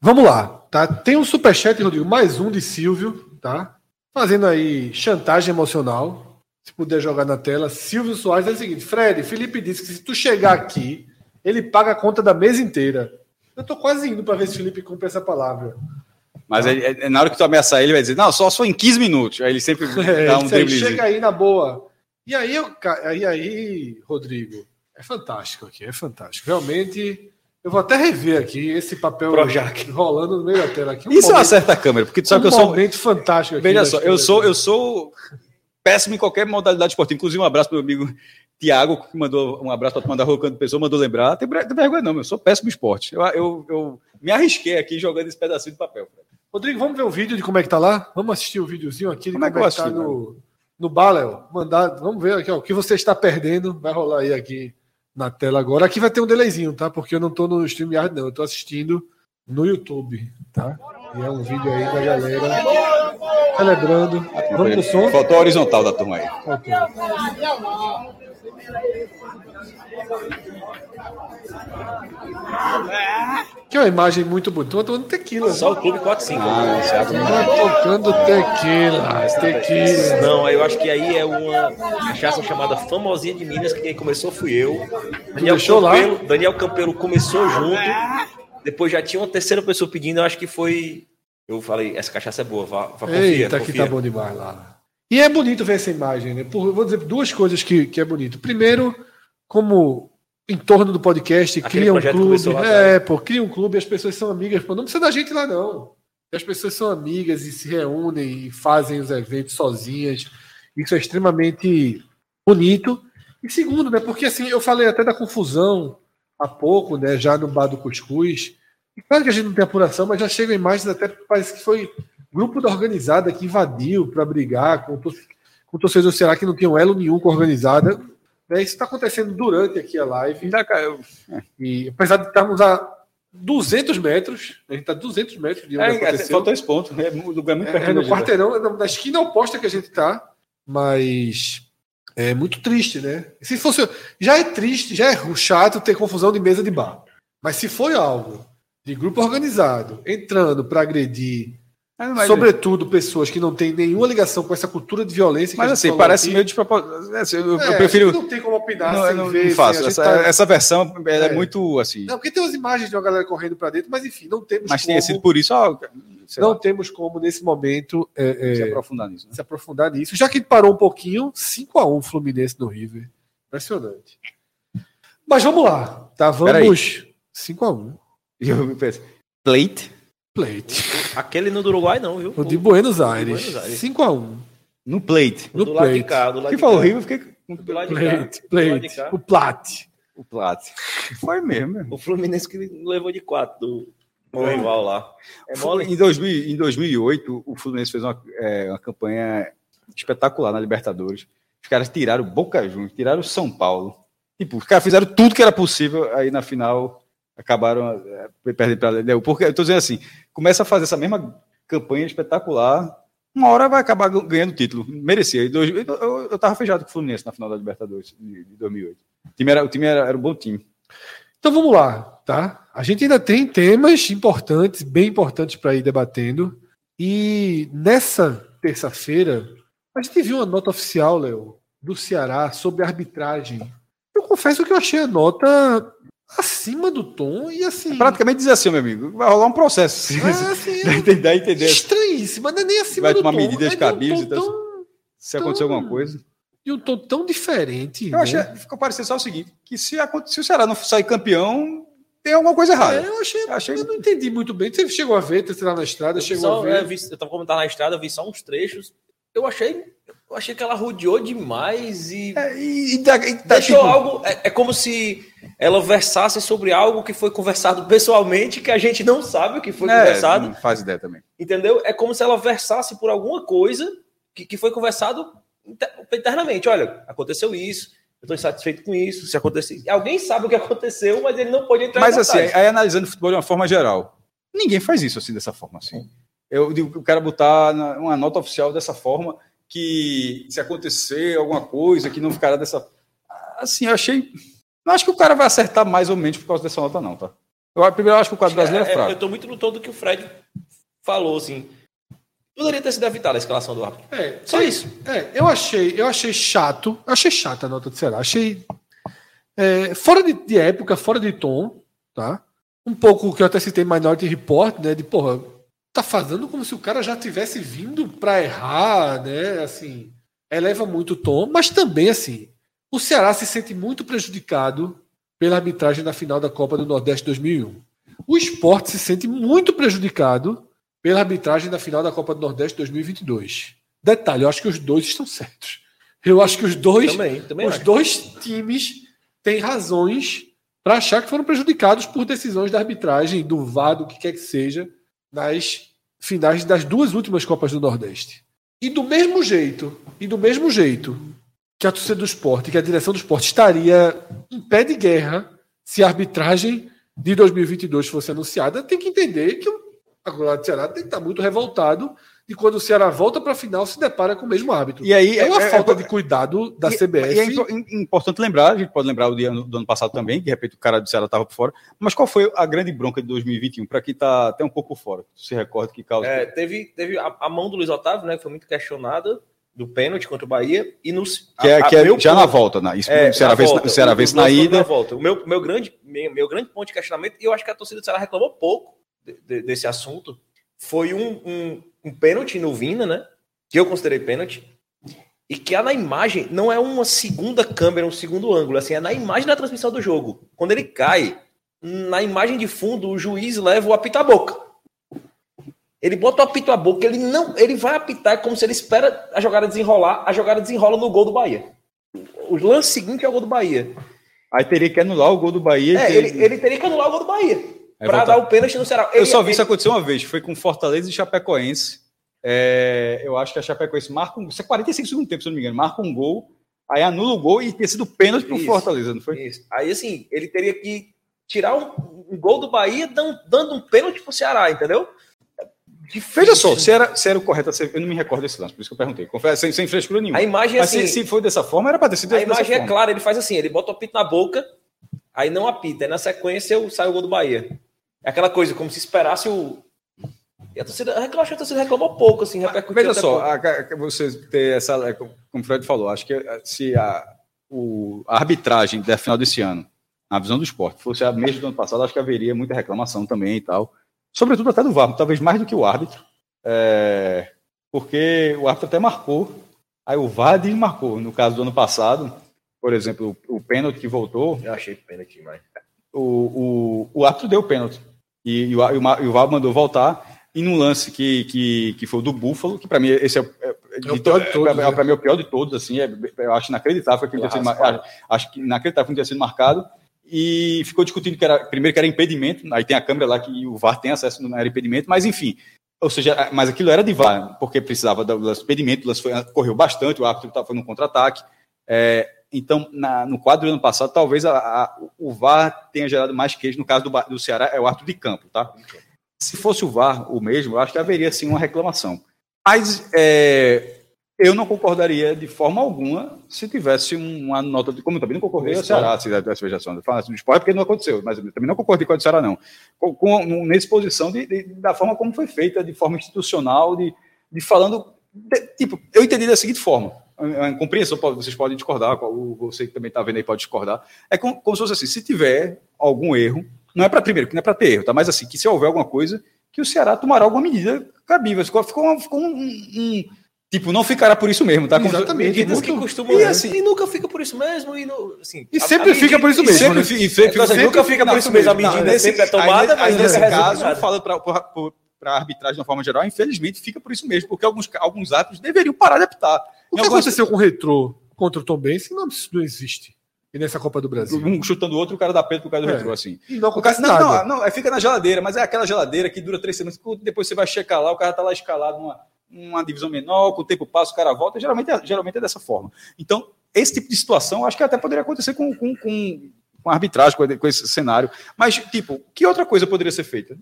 Vamos lá, tá? Tem um superchat, Rodrigo, mais um de Silvio, tá? Fazendo aí chantagem emocional se puder jogar na tela, Silvio Soares é o seguinte: Fred, Felipe disse que se tu chegar aqui ele paga a conta da mesa inteira. Eu tô quase indo para ver se Felipe cumpre essa palavra. Mas ele- ele- na hora que tu ameaçar ele, vai dizer, não, só, só em 15 minutos. Aí ele sempre (laughs) É, dá um isso aí, driblezinho. chega aí na boa. E aí, eu, aí, aí, Rodrigo, é fantástico aqui, é fantástico. Realmente, eu vou até rever aqui esse papel Projac. rolando no meio da tela aqui. Um Isso é uma momento- certa câmera, porque tu sabe um que eu sou. momento fantástico aqui. Veja da só, eu sou, eu sou péssimo em qualquer modalidade esportiva. Inclusive, um abraço para meu amigo Tiago, que mandou um abraço para tu mandar Rocando Pessoa, mandou lembrar. Tem, vergonha, não, eu sou péssimo em esporte. Eu, eu, eu me arrisquei aqui jogando esse pedacinho de papel. Fred. Rodrigo, vamos ver o vídeo de como é que tá lá? Vamos assistir o videozinho aqui de Como como, é que eu é que tá assisto, no, no Balel. Mandar, vamos ver aqui, ó, o que você está perdendo. Vai rolar aí aqui na tela agora. Aqui vai ter um delayzinho, tá? Porque eu não tô no StreamYard, não. Eu tô assistindo no YouTube, tá? E é um vídeo aí da galera celebrando. Vamos pro som? Faltou a horizontal da turma aí. Ok. Que é uma imagem muito bonita. Tô tomando tequila. Só o Clube 45. Ah, certo. Tô tocando tequila. Tequila. Não, eu acho que aí é uma cachaça chamada Famosinha de Minas, que quem começou fui eu. Daniel? Campelo, Daniel Campelo começou junto. Depois já tinha uma terceira pessoa pedindo, eu acho que foi. Eu falei, essa cachaça é boa, vá, vá confia, Eita, que confia. tá bom demais lá. E é bonito ver essa imagem, né? Por, vou dizer duas coisas que, que é bonito. Primeiro, como em torno do podcast, Aquele cria um clube. lá É, pô, cria um clube as pessoas são amigas. Pô, não precisa da gente lá, não. As pessoas são amigas e se reúnem e fazem os eventos sozinhas. Isso é extremamente bonito. E segundo, né? Porque assim, eu falei até da confusão há pouco, né? Já no bar do Cuscuz. E claro que a gente não tem apuração, mas já chegam imagens até parece que foi grupo da organizada que invadiu para brigar com, com torcedores do Ceará que não tinham elo nenhum com a organizada. Né? Isso está acontecendo durante aqui a live. Ainda caiu. E apesar de estarmos a 200 metros, a gente está a 200 metros de onde É, aconteceu. faltou esse ponto. É mu- lugar muito É, perto é no de- quarteirão, é na- na esquina oposta que a gente tá, mas é muito triste, né? Se fosse, já é triste, já é chato ter confusão de mesa de bar. Mas se foi algo de grupo organizado entrando para agredir, Mas, mas- sobretudo pessoas que não têm nenhuma ligação com essa cultura de violência, mas assim, parece aqui, meio despropósito. Assim, Eu, eu é, prefiro. Não tem como opinar Não, sem eu não, ver. não faço. a gente Essa, tá- essa versão é. É. muito assim. Não, porque tem umas imagens de uma galera correndo para dentro, mas enfim, não temos mas como, tenha sido por isso, ó, não lá, temos como nesse momento é, é, se aprofundar nisso. né? se aprofundar nisso. Já que parou um pouquinho, 5 a 1 Fluminense no River. Impressionante. Mas vamos lá, tá? Vamos 5 a 1 E (laughs) eu penso, plate Plate. Aquele não do Uruguai, não, viu? O de Buenos Aires. Buenos Aires. 5 a 1 no plate. No do lado de plate. cá, do lado Que cá. horrível, eu fiquei com Do lado de cá. Plate, de plate. cá. O Plate. o plate. Foi mesmo. O Fluminense que levou de 4 do, do rival lá. É Foi- mole. Em, 2000, em 2008, o Fluminense fez uma, é, uma campanha espetacular na Libertadores. Os caras tiraram o Boca Juniors, tiraram o São Paulo. Tipo, os caras fizeram tudo que era possível, aí na final acabaram é, perdendo para Léo. Porque eu tô dizendo assim, começa a fazer essa mesma campanha espetacular, uma hora vai acabar ganhando título. Merecia. Eu, eu, eu tava fechado com o Fluminense na final da Libertadores de, de 2008. O time, era, o time era, era um bom time. Então vamos lá, tá? A gente ainda tem temas importantes, bem importantes para ir debatendo. E nessa terça-feira, a gente viu uma nota oficial, Léo, do Ceará sobre arbitragem. Eu confesso que eu achei a nota acima do tom e assim. Praticamente dizer assim, meu amigo, vai rolar um processo. é, (laughs) assim, Dá entender- dá a entender estranhíssima, não é nem acima Vai do tomar tom. medidas é de um cabíveis tom e tal. tão- se acontecer alguma coisa. de um tom tão diferente. Eu achei, né? ficou parecendo só o seguinte, que se, se o Ceará não sair campeão, tem alguma coisa errada. É, eu achei, Eu achei- eu não entendi muito bem. Você chegou a ver, você lá na estrada, Eu, chegou só, a ver. é, vi, eu tava comentando na estrada, eu vi só uns trechos. Eu achei, eu achei que ela rodeou demais e É, e, e dá- e dá, deixou tipo, algo. É, é como se ela versasse sobre algo que foi conversado pessoalmente, que a gente não sabe o que foi é, conversado, não faz ideia também. entendeu? É como se ela versasse por alguma coisa que, que foi conversado inter- internamente. Olha, aconteceu isso. Eu estou insatisfeito com isso. Se acontecer, alguém sabe o que aconteceu, mas ele não pode entrar Mas assim, detalhes. aí analisando o futebol de uma forma geral, ninguém faz isso assim, dessa forma. Assim. Eu digo que o cara botar uma nota oficial dessa forma, que se acontecer alguma coisa, que não ficará dessa. Assim, eu achei. Não acho que o cara vai acertar mais ou menos por causa dessa nota, não, tá? Eu, primeiro, eu acho que o quadro brasileiro é, É, fraco. eu estou muito no tom do que o Fred falou, assim. Poderia ter sido evitada a escalação do árbitro. É, Só isso. É, eu achei, eu achei chato. Eu achei chata a nota do Ceará. Achei. é, fora de, de época, fora de tom, tá? Um pouco que eu até citei Minority Report, né? De porra, tá fazendo como se o cara já tivesse vindo para errar, né? Assim, eleva muito o tom, mas também assim, o Ceará se sente muito prejudicado pela arbitragem na final da Copa do Nordeste 2001. O esporte se sente muito prejudicado pela arbitragem da final da Copa do Nordeste 2022. Detalhe, eu acho que os dois estão certos. Eu acho que os dois, Também, também os acho. dois times têm razões para achar que foram prejudicados por decisões da arbitragem, do VAR, do que quer que seja, nas finais das duas últimas Copas do Nordeste. E do mesmo jeito, e do mesmo jeito que a torcida do esporte, que a direção do esporte estaria em pé de guerra se a arbitragem de 2022 fosse anunciada, tem que entender que o agora o Ceará tem que estar muito revoltado de quando o Ceará volta para a final se depara com o mesmo árbitro. E aí é uma é- falta é- de cuidado da E- CBF. E é impo- im- importante lembrar, a gente pode lembrar o dia do ano passado também, que de repente o cara do Ceará estava por fora. Mas qual foi a grande bronca de 2021? Para quem está até um pouco por fora, se recorda que causa. É, teve teve a, a mão do Luiz Otávio, né? que Foi muito questionada do pênalti contra o Bahia. E nos, que é, a- a- que é já ponto- na volta, né? Isso, É, o Ceará na vence, volta. o Ceará O- vence o na ida. na volta. O meu, meu, grande, meu, meu grande ponto de questionamento, e eu acho que a torcida do Ceará reclamou pouco de- de- desse assunto, foi um, um, um pênalti no Vina, né? Que eu considerei pênalti. E que é na imagem, não é uma segunda câmera, um segundo ângulo, assim, é na imagem da transmissão do jogo. Quando ele cai, na imagem de fundo, o juiz leva o apito à boca. Ele bota o apito à boca, ele não, ele vai apitar como se ele espera a jogada desenrolar, a jogada desenrola no gol do Bahia. O lance seguinte é o gol do Bahia. Aí teria que anular o gol do Bahia. É, ele, ele teria que anular o gol do Bahia. É, pra voltar. dar o pênalti no Ceará. Eu Ele- só vi ele- isso acontecer uma vez, foi com Fortaleza e Chapecoense. É, eu acho que a Chapecoense marca um. Isso é 45 segundos tempo, se eu não me engano. Marca um gol, aí anula o gol e ter sido pênalti pro Isso. Fortaleza, não foi? Isso. Aí, assim, ele teria que tirar um, um gol do Bahia dando, dando um pênalti pro Ceará, entendeu? Veja só, se era, se era o correto, eu não me recordo desse lance, por isso que eu perguntei. Confesso, sem, sem frescura nenhuma. A imagem, Mas assim, se, se foi dessa forma, era para ter sido a imagem é forma. clara, ele faz assim, ele bota o apito na boca, aí não apita, aí na sequência sai o gol do Bahia. É aquela coisa, como se esperasse o... E a torcida, eu acho que a torcida reclamou pouco, assim, repercutiu Veja só, a- a- você ter essa. é, Como o Fred falou, acho que eh, se a, o- a arbitragem da final desse ano, na visão do esporte, fosse a mesma do ano passado, acho que haveria muita reclamação também e tal. Sobretudo até do VAR, talvez mais do que o árbitro. é, porque o árbitro até marcou, aí o VAR desmarcou. No caso do ano passado, por exemplo, o, o pênalti que voltou, Eu achei pênalti demais. o, o, o árbitro deu o pênalti. E, e o, e o VAR mandou voltar. E num lance que, que, que foi o do Búfalo, que para mim esse é, é, É o pior de todos, é, pra mim é o pior de todos, assim, é- eu acho inacreditável que ele tenha sido, mar- Raspado. acho que inacreditável que não tenha sido marcado. E ficou discutindo que era primeiro que era impedimento, aí tem a câmera lá que o VAR tem acesso, não era impedimento, mas enfim. Ou seja, mas aquilo era de VAR, porque precisava do lance impedimento, o lance foi, correu bastante, o árbitro foi no contra-ataque. É, então, na- no quadro do ano passado, talvez a- a- o VAR tenha gerado mais queijo. No caso do, do Ceará, é o árbitro de campo, tá? Se fosse o VAR o mesmo, eu acho que haveria sim uma reclamação. Mas é, eu não concordaria de forma alguma se tivesse uma nota de. Como eu também não concordei com o Ceará, se tivesse. Falando assim do esporte, porque não aconteceu, mas eu também não concordei com do Ceará, não. Com, com, nessa posição de, de- da forma como foi feita, de forma institucional, de, de falando. de- tipo, eu entendi da seguinte forma. A compreensão, pode- vocês podem discordar, o- você que também está vendo aí pode discordar. É como, como se fosse assim: se tiver algum erro, não é para primeiro, que não é para ter erro, tá? Mas assim, que se houver alguma coisa, que o Ceará tomará alguma medida cabível. Ficou, ficou, um- ficou um, um- Tipo, não ficará por isso mesmo, tá? Como- Exatamente. Medidas muito- que costumam... E E, assim- e nunca fica por isso mesmo, e, no, assim, E a- sempre a fica medida- por isso mesmo. sempre, né? e sempre, Então, assim, nunca fica por isso mesmo, a medida nesse- sempre é tomada, aí- mas aí nesse caso, nada. falando para a arbitragem de uma forma geral, infelizmente fica por isso mesmo, porque alguns, alguns atos deveriam parar de apitar. Que algumas- aconteceu com o Retrô contra o Tom Benz não, isso não existe. E nessa Copa do Brasil. Um chutando o outro, o cara dá pênalti pro cara do É. retrô, assim. Não O cara, não, nada. não, não, é, fica na geladeira, mas é aquela geladeira que dura três semanas. Depois você vai checar lá, o cara tá lá escalado numa uma divisão menor, com o tempo passa, o cara volta. Geralmente é, geralmente é dessa forma. Então, esse tipo de situação, acho que até poderia acontecer com, com, com, com arbitragem, com, com esse cenário. Mas, tipo, que outra coisa poderia ser feita?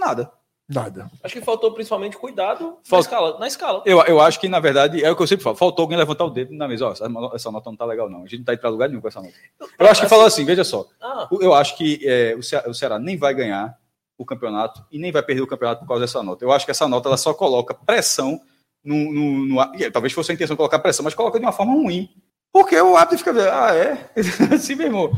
Nada. Nada. Acho que faltou principalmente cuidado Falta- na escala. Na escala. Eu, eu acho que, na verdade, é o que eu sempre falo. Faltou alguém levantar o dedo na mesa. Ó, essa, essa nota não tá legal, não. A gente não tá indo pra lugar nenhum com essa nota. Eu acho que falou assim, veja só. Ah, Eu acho que é, o, Ceará, o Ceará nem vai ganhar o campeonato e nem vai perder o campeonato por causa dessa nota. Eu acho que essa nota ela só coloca pressão no. no, no- e, talvez fosse a intenção de colocar pressão, mas coloca de uma forma ruim Porque o árbitro fica vendo, ah, é? (laughs) assim, meu irmão.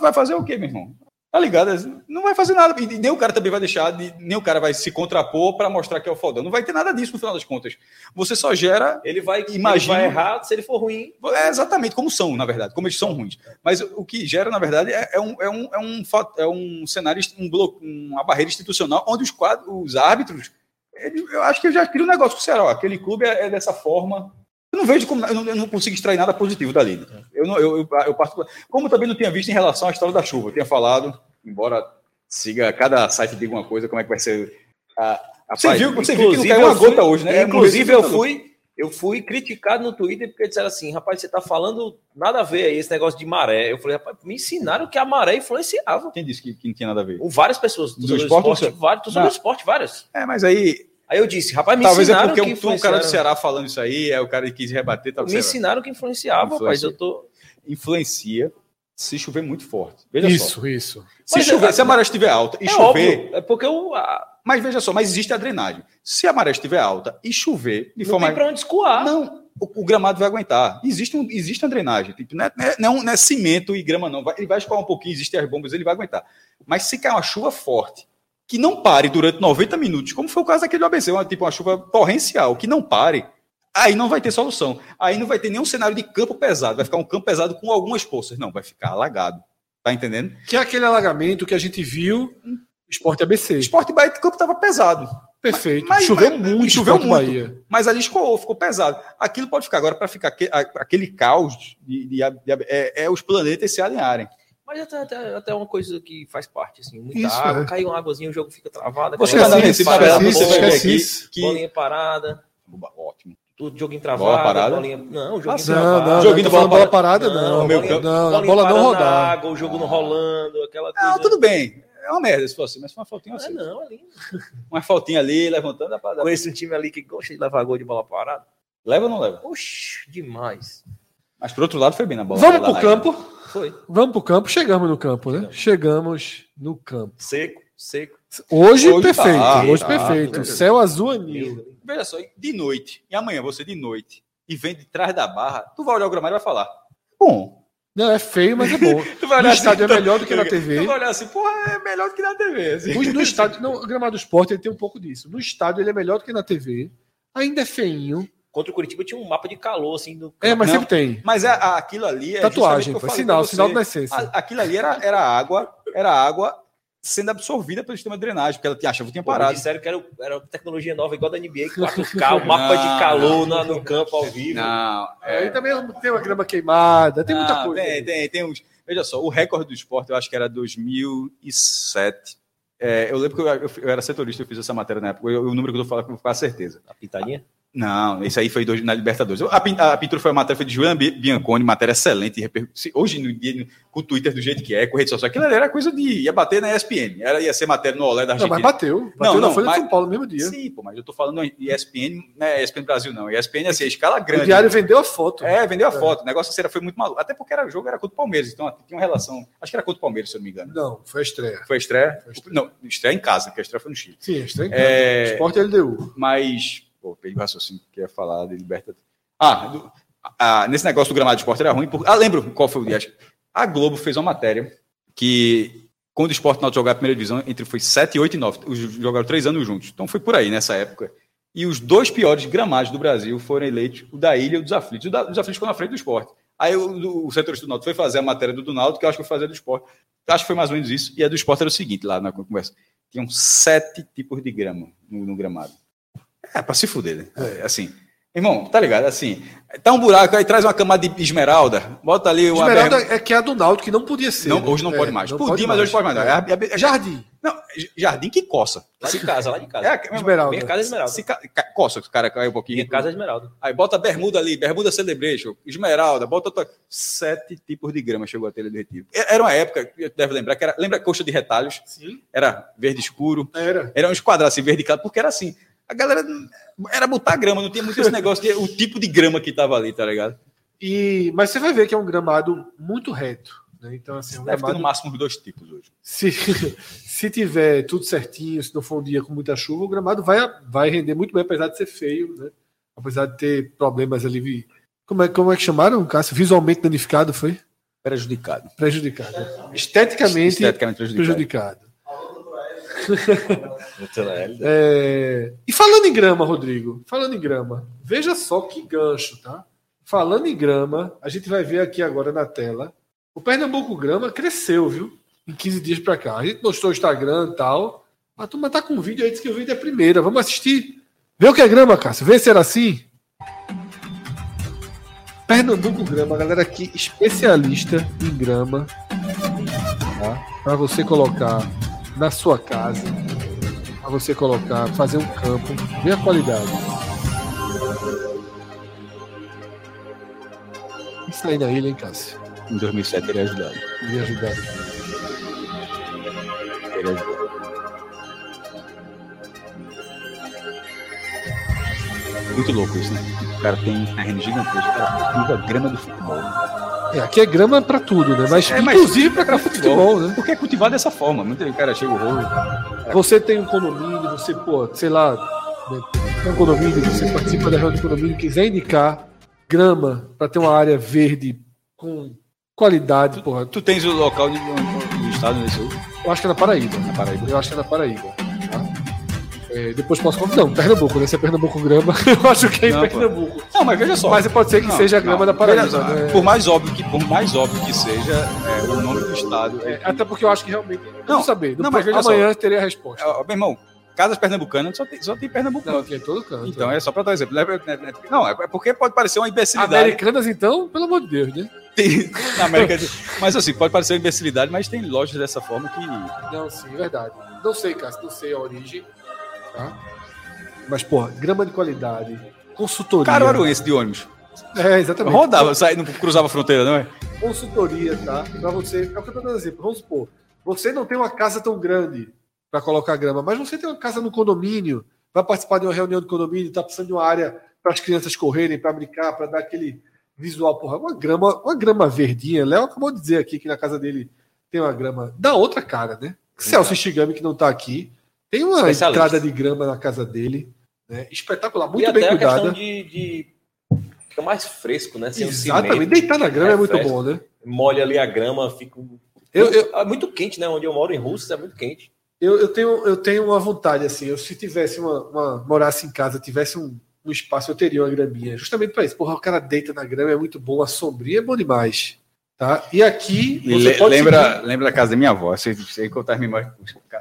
Vai fazer o quê, meu irmão? Tá ligado? Não vai fazer nada. E nem o cara também vai deixar, de- nem o cara vai se contrapor para mostrar que é o fodão. Não vai ter nada disso no final das contas. Você só gera. Ele vai, Imagina- ele vai errar se ele for ruim. É exatamente como são, na verdade, como eles são ruins. Mas o que gera, na verdade, é, é um, é, um, é, um, é um cenário, um bloco, uma barreira institucional onde os, quadros, os árbitros. eu acho que eu já crio um negócio com o Ceará. ó, Aquele clube é, é dessa forma. Eu não vejo como. Eu não, eu não consigo extrair nada positivo dali. Eu, não, eu, eu, eu particular- como também não tinha visto em relação à história da chuva. Eu tinha falado, embora siga cada site diga uma coisa, como é que vai ser. A, a você Rapaz, viu, você viu que não caiu uma fui- gota hoje, né? Inclusive, eu fui, eu fui criticado no Twitter porque disseram assim: rapaz, você tá falando nada a ver aí, esse negócio de maré. Eu falei, rapaz, me ensinaram que a maré influenciava. Quem disse que, que não tinha nada a ver? Com várias pessoas, Do do esporte, esporte, você- vários, do esporte, várias. É, mas aí Aí eu disse, rapaz, me Talvez é ensinaram porque que um cara do. Ceará falando isso aí, é o cara que quis rebater, tá Me ensinaram que influenciava, rapaz. Influencia. Eu tô. Influencia se chover muito forte. Veja só. Isso, isso. Se, Mas chover, é- se a maré estiver alta e é chover. óbvio, é porque o, a, Mas veja só, mas existe a drenagem. Se a maré estiver alta e chover de não forma. tem pra onde escoar. Não, o, o gramado vai aguentar. Existe, um, existe uma drenagem. Tipo, não, é, não é- não, é, não é cimento e grama, não. Vai- ele vai escoar um pouquinho, existem as bombas, ele vai aguentar. Mas se cair uma chuva forte, que não pare durante 90 minutos, como foi o caso daquele ABC, uma, tipo uma chuva torrencial, que não pare, aí não vai ter solução. Aí não vai ter nenhum cenário de campo pesado. Vai ficar um campo pesado com algumas poças. Não, vai ficar alagado. Tá entendendo? Que é aquele alagamento que a gente viu no Esporte ABC. Esporte Bahia, o campo estava pesado. Perfeito. Mas- choveu mas- muito, choveu muito. Bahia. Mas ali escoou, ficou pesado. Aquilo pode ficar agora para ficar aquele caos de, de- de- é, é os planetas se alinharem. Mas até, até, até uma coisa que faz parte, assim, muita Isso, água, é. cai uma águazinha, o jogo fica travado. Você bola na parada, bola, vai ver esquece aqui isso. que bolinha parada, ótimo. Tudo joguinho Bola travado, parada? bolinha... Não, joguinho Ah. Não, travado. não, Joguinho não, bola bola parada, não. meu bolinha- campo. Não, a bolinha bola não rodar. água, o jogo não rolando, aquela coisa. Não, tudo bem. É uma merda se fosse, mas foi uma faltinha Ah, assim. não, é lindo. (laughs) Uma faltinha ali, levantando dá pra dar. Conheço um time ali que gosta de levar gol de bola parada. Leva ou não leva? Oxi, demais. Mas por outro lado foi bem na bola. Vamos Lá pro na- campo. Foi. Vamos pro campo. Chegamos no campo, né? Chegamos no campo. Seco, seco. Hoje, Hoje perfeito. tá, hoje tá, perfeito. beleza. Céu azul anil. Veja só, de noite, e amanhã você de noite, e vem de trás da barra, tu vai olhar o gramado e vai falar. Bom. Não, é feio, mas é bom. (laughs) Tu vai No olhar estádio é tu- melhor do que na Tu TV. vai olhar assim, porra, é melhor do que na TV. assim. No estádio, não, o gramado do esporte ele tem um pouco disso. No estádio ele é melhor do que na TV. Ainda é feinho. Contra o Curitiba tinha um mapa de calor, assim, do É, mas Não. sempre tem. Mas é, a- aquilo ali é Tatuagem, foi sinal, sinal de nascença. A- aquilo ali era, era água, era água sendo absorvida pelo sistema de drenagem, porque ela tinha, a chuva tinha Pô, parado. disseram que era, era tecnologia nova, igual da NBA, 4K, o mapa de calor na- no campo ao vivo. Não, Aí também tem uma grama queimada, tem muita Não, coisa. Tem, tem, tem uns. Veja só, o recorde do esporte eu acho que era 2007. É, eu lembro que eu, eu- eu era setorista, eu fiz essa matéria na época. Eu- o número que eu tô falando, eu vou ficar certeza. A pitadinha? Não, esse aí foi dois- na Libertadores. A, a pintura foi a matéria foi de Julian Bi- Bianconi, matéria excelente. Hoje, no dia, no- com o Twitter do jeito que é, com rede social, aquilo era coisa de. ia bater na ESPN. Era, ia ser matéria no Olé da Não, Argentina. mas bateu. Bateu Não, na não, mas- de São Paulo no mesmo dia. Sim, pô, mas eu tô falando ESPN, não é ESPN Brasil, não. ESPN, assim, a escala grande. O diário vendeu a foto. É, vendeu a foto. O negócio assim, era- foi muito maluco. Até porque era, o jogo era contra o Palmeiras, então tinha uma relação. Acho que era contra o Palmeiras, se eu não me engano. Não, foi a estreia. Foi a estreia? Foi a estreia. Não, estreia em casa, porque a estreia foi no Chile. Sim, estreia. em É, casa. Esporte LDU. Mas, pô, peguei o raciocínio que ia falar de Libertadores. Ah, do- ah, nesse negócio do gramado de esporte era ruim. Porque, ah, lembro qual foi o dia. A Globo fez uma matéria que, quando o esporte não jogar a primeira divisão, entre foi 7, 8 e 9. Os jogaram três anos juntos. Então foi por aí nessa época. E os dois piores gramados do Brasil foram eleitos, o da Ilha e o dos Aflitos. O da- dos Aflitos ficou na frente do esporte. Aí o, o setorista do Náutico foi fazer a matéria do Donaldo, que eu acho que foi fazer do esporte. Acho que foi mais ou menos isso. E a do esporte era o seguinte, lá na conversa. Tinham sete tipos de grama no, no gramado. É, pra se fuder, né? É, assim. Irmão, tá ligado? Assim, tá um buraco, aí traz uma camada de esmeralda, bota ali uma. Esmeralda é que é a do Náutico que não podia ser. Não, né? hoje não É, pode mais. não Podia, mas hoje pode mais. não. É, é- é- Jardim. não, jardim que coça. Lá de casa, lá de casa. É, Esmeralda. Minha casa é esmeralda. Se ca- coça, o cara cai um pouquinho. Minha casa é esmeralda. Aí bota bermuda ali, bermuda celebration, esmeralda, bota outra. Sete tipos de grama chegou a telha do retiro. Era uma época, eu deve lembrar, que era. Lembra a coxa de retalhos? Sim. Era verde escuro, Era. era uns quadrados assim, verde claro, porque era assim. A galera era botar grama, não tinha muito esse negócio de o tipo de grama que tava ali, tá ligado? E, mas você vai ver que é um gramado muito reto. Né? Então, assim, é um Deve ter gramado no máximo dois tipos hoje. se, (laughs) se tiver tudo certinho, se não for um dia com muita chuva, o gramado vai, vai render muito bem, apesar de ser feio, né? apesar de ter problemas ali Como é, como é que chamaram, Cássio? Visualmente danificado, foi? Prejudicado. Prejudicado. Esteticamente, Esteticamente prejudicado. prejudicado. É, E falando em grama, Rodrigo, falando em grama, veja só que gancho, tá? Falando em grama, a gente vai ver aqui agora na tela. O Pernambuco Grama cresceu, viu? Em 15 dias pra cá. A gente mostrou o Instagram e tal. A turma tá com um vídeo aí, diz que o vídeo é a primeira. Vamos assistir. Vê o que é grama, Cássio. Vê se era assim. Pernambuco Grama, galera aqui especialista em grama. Tá? Para você colocar na sua casa. Para você colocar, fazer um campo. Vê a qualidade. Isso aí na ilha, hein, Cássio? Em 2007 teria ajudado. Me ajudar. Teria ajudado. Muito louco isso, né? O cara tem terreno gigantesco, cara cultiva grama do futebol. É, aqui é grama para tudo, né? Mas É, mas- inclusive para futebol, né? Porque é cultivado dessa forma. Muito cara chega o rolo. Você tem um condomínio, você, pô, sei lá, né, tem um condomínio, você participa da reunião do condomínio, quiser indicar grama para ter uma área verde com qualidade, porra. Tu tens o local de- do, do estado nesse? Eu acho que é na Paraíba. Na Paraíba. Eu acho que é na Paraíba. É, depois posso contar. Não, Pernambuco, né? Se é Pernambuco grama, (laughs) eu acho que é em Não, pô. Pernambuco. Não, mas veja só. Mas pode ser que Não, seja a grama não, da Paraíba. só, né? Por mais óbvio que, por mais óbvio que seja, é, o nome do estado. É, até porque eu acho que realmente. Não, Não, saber. não, Não, mas veja só. amanhã teria a resposta. É, meu irmão, casas pernambucanas só tem, só tem Pernambuco. Não, é todo canto. Então, é só para dar um exemplo. Não, é- é- é- Não, é porque pode parecer uma imbecilidade. Americanas, então, pelo amor de Deus, né? Tem- na América. mas assim, pode parecer uma imbecilidade, mas tem lojas dessa forma que. Não, sim, é verdade. Não sei, Cássio, não sei a origem. Tá? Mas, porra, grama de qualidade, consultoria. Caruaruense de ônibus. É, exatamente. Rodava, saía, não cruzava a fronteira, não é? Consultoria, tá? Pra você. É o que eu tô dando exemplo. Vamos supor, você não tem uma casa tão grande para colocar grama, mas você tem uma casa no condomínio, vai participar de uma reunião do condomínio, tá precisando de uma área para as crianças correrem, para brincar, para dar aquele visual, porra, uma grama, uma grama verdinha. Léo acabou de dizer aqui que na casa dele tem uma grama da outra cara, né? Celso Shigami, que não tá aqui, tem uma entrada de grama na casa dele, né? Espetacular, e muito até bem cuidada. de, de- Fica mais fresco, né? Sem Exatamente. cimento, Deitar na grama é muito refresca. bom, né? Molha ali a grama, fica. Eu- eu- É muito quente, né? Onde eu moro em Rússia é muito quente. Eu, eu, tenho, eu tenho uma vontade, assim, eu se tivesse uma, uma- morasse em casa, tivesse um, um espaço, eu teria uma graminha, justamente para isso. Porra, o cara deita na grama, é muito bom, a sombrinha é bom demais. Tá? E aqui, lembra, seguir- lembra da casa da minha avó. Você, você contar memórias.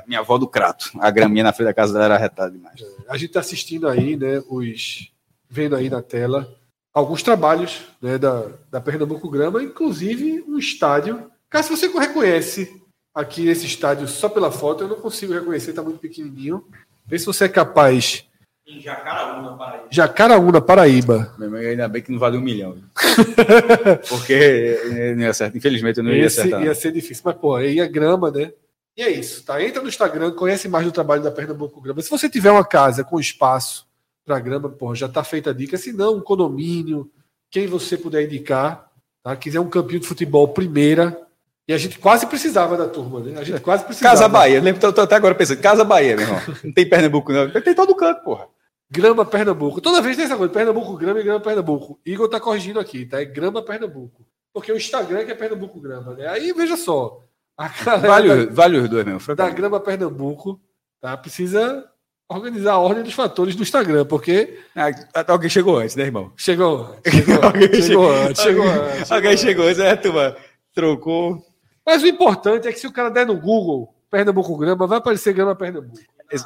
Minha avó do Crato. A graminha na frente da casa dela era retada demais. a gente está assistindo aí, né, os, vendo aí na tela, alguns trabalhos né, da, da Pernambuco Grama, inclusive um estádio. Caso você reconhece aqui esse estádio só pela foto, eu não consigo reconhecer, está muito pequenininho. Vê se você é capaz. Em Jacaraúna, Paraíba. Jacaraúna, Paraíba. Meu irmão, Ainda bem que não valeu um milhão. (laughs) Porque não ia certo. Infelizmente eu não ia Esse acertar. ia ser difícil, mas pô, aí a grama, né? E é isso, tá? Entra no Instagram, conhece mais do trabalho da Pernambuco Grama. Se você tiver uma casa com espaço para grama, pô, já tá feita a dica. Se não, um condomínio, quem você puder indicar, tá? Quiser um campinho de futebol primeira. E a gente quase precisava da turma, né? A gente quase precisava. Casa Bahia. Lembro, tô, tô até agora pensando. Casa Bahia, meu irmão. (laughs) Não tem Pernambuco, não. Tem todo canto, porra. Grama Pernambuco. Toda vez tem essa coisa, Pernambuco Grama e Grama Pernambuco. Igor tá corrigindo aqui, tá? É Grama Pernambuco. Porque o Instagram que é Pernambuco Grama, né? Aí veja só. Vale, da- vale os dois, meu. da. Grama Pernambuco, tá? Precisa organizar a ordem dos fatores do Instagram, porque Ah, alguém chegou antes, né, irmão? chegou antes, (laughs) chegou Alguém chegou antes, chegou Alguém- antes. Alguém chegou antes, é, turma. Trocou. Mas o importante é que se o cara der no Google Pernambuco Grama, vai aparecer Grama Pernambuco. Ex-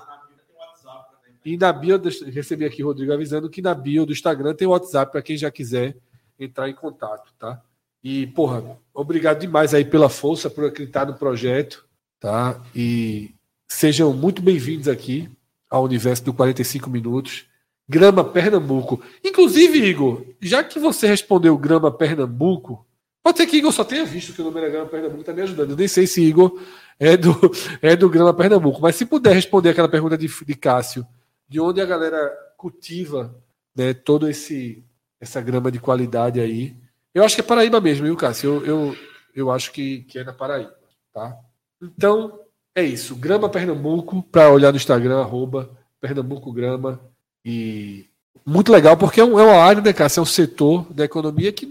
E na bio, recebi aqui o Rodrigo avisando que na bio do Instagram tem o WhatsApp para quem já quiser entrar em contato, tá? E, porra, obrigado demais aí pela força, por acreditar no projeto, tá? E sejam muito bem-vindos aqui ao universo do 45 minutos. Grama Pernambuco. Inclusive, Igor, já que você respondeu Grama Pernambuco, pode ser que Igor só tenha visto que o nome era Grama Pernambuco, tá me ajudando. Eu nem sei se Igor é do, (laughs) é do Grama Pernambuco, mas se puder responder aquela pergunta de, de Cássio, de onde a galera cultiva né, todo esse essa grama de qualidade aí. Eu acho que é Paraíba mesmo, viu, Cássio? Eu, eu, eu acho que, que é na Paraíba, tá? Então, é isso. Grama Pernambuco, para olhar no Instagram, arroba Pernambuco Grama. E muito legal, porque é, um, é uma área, né, Cássio? É um setor da economia que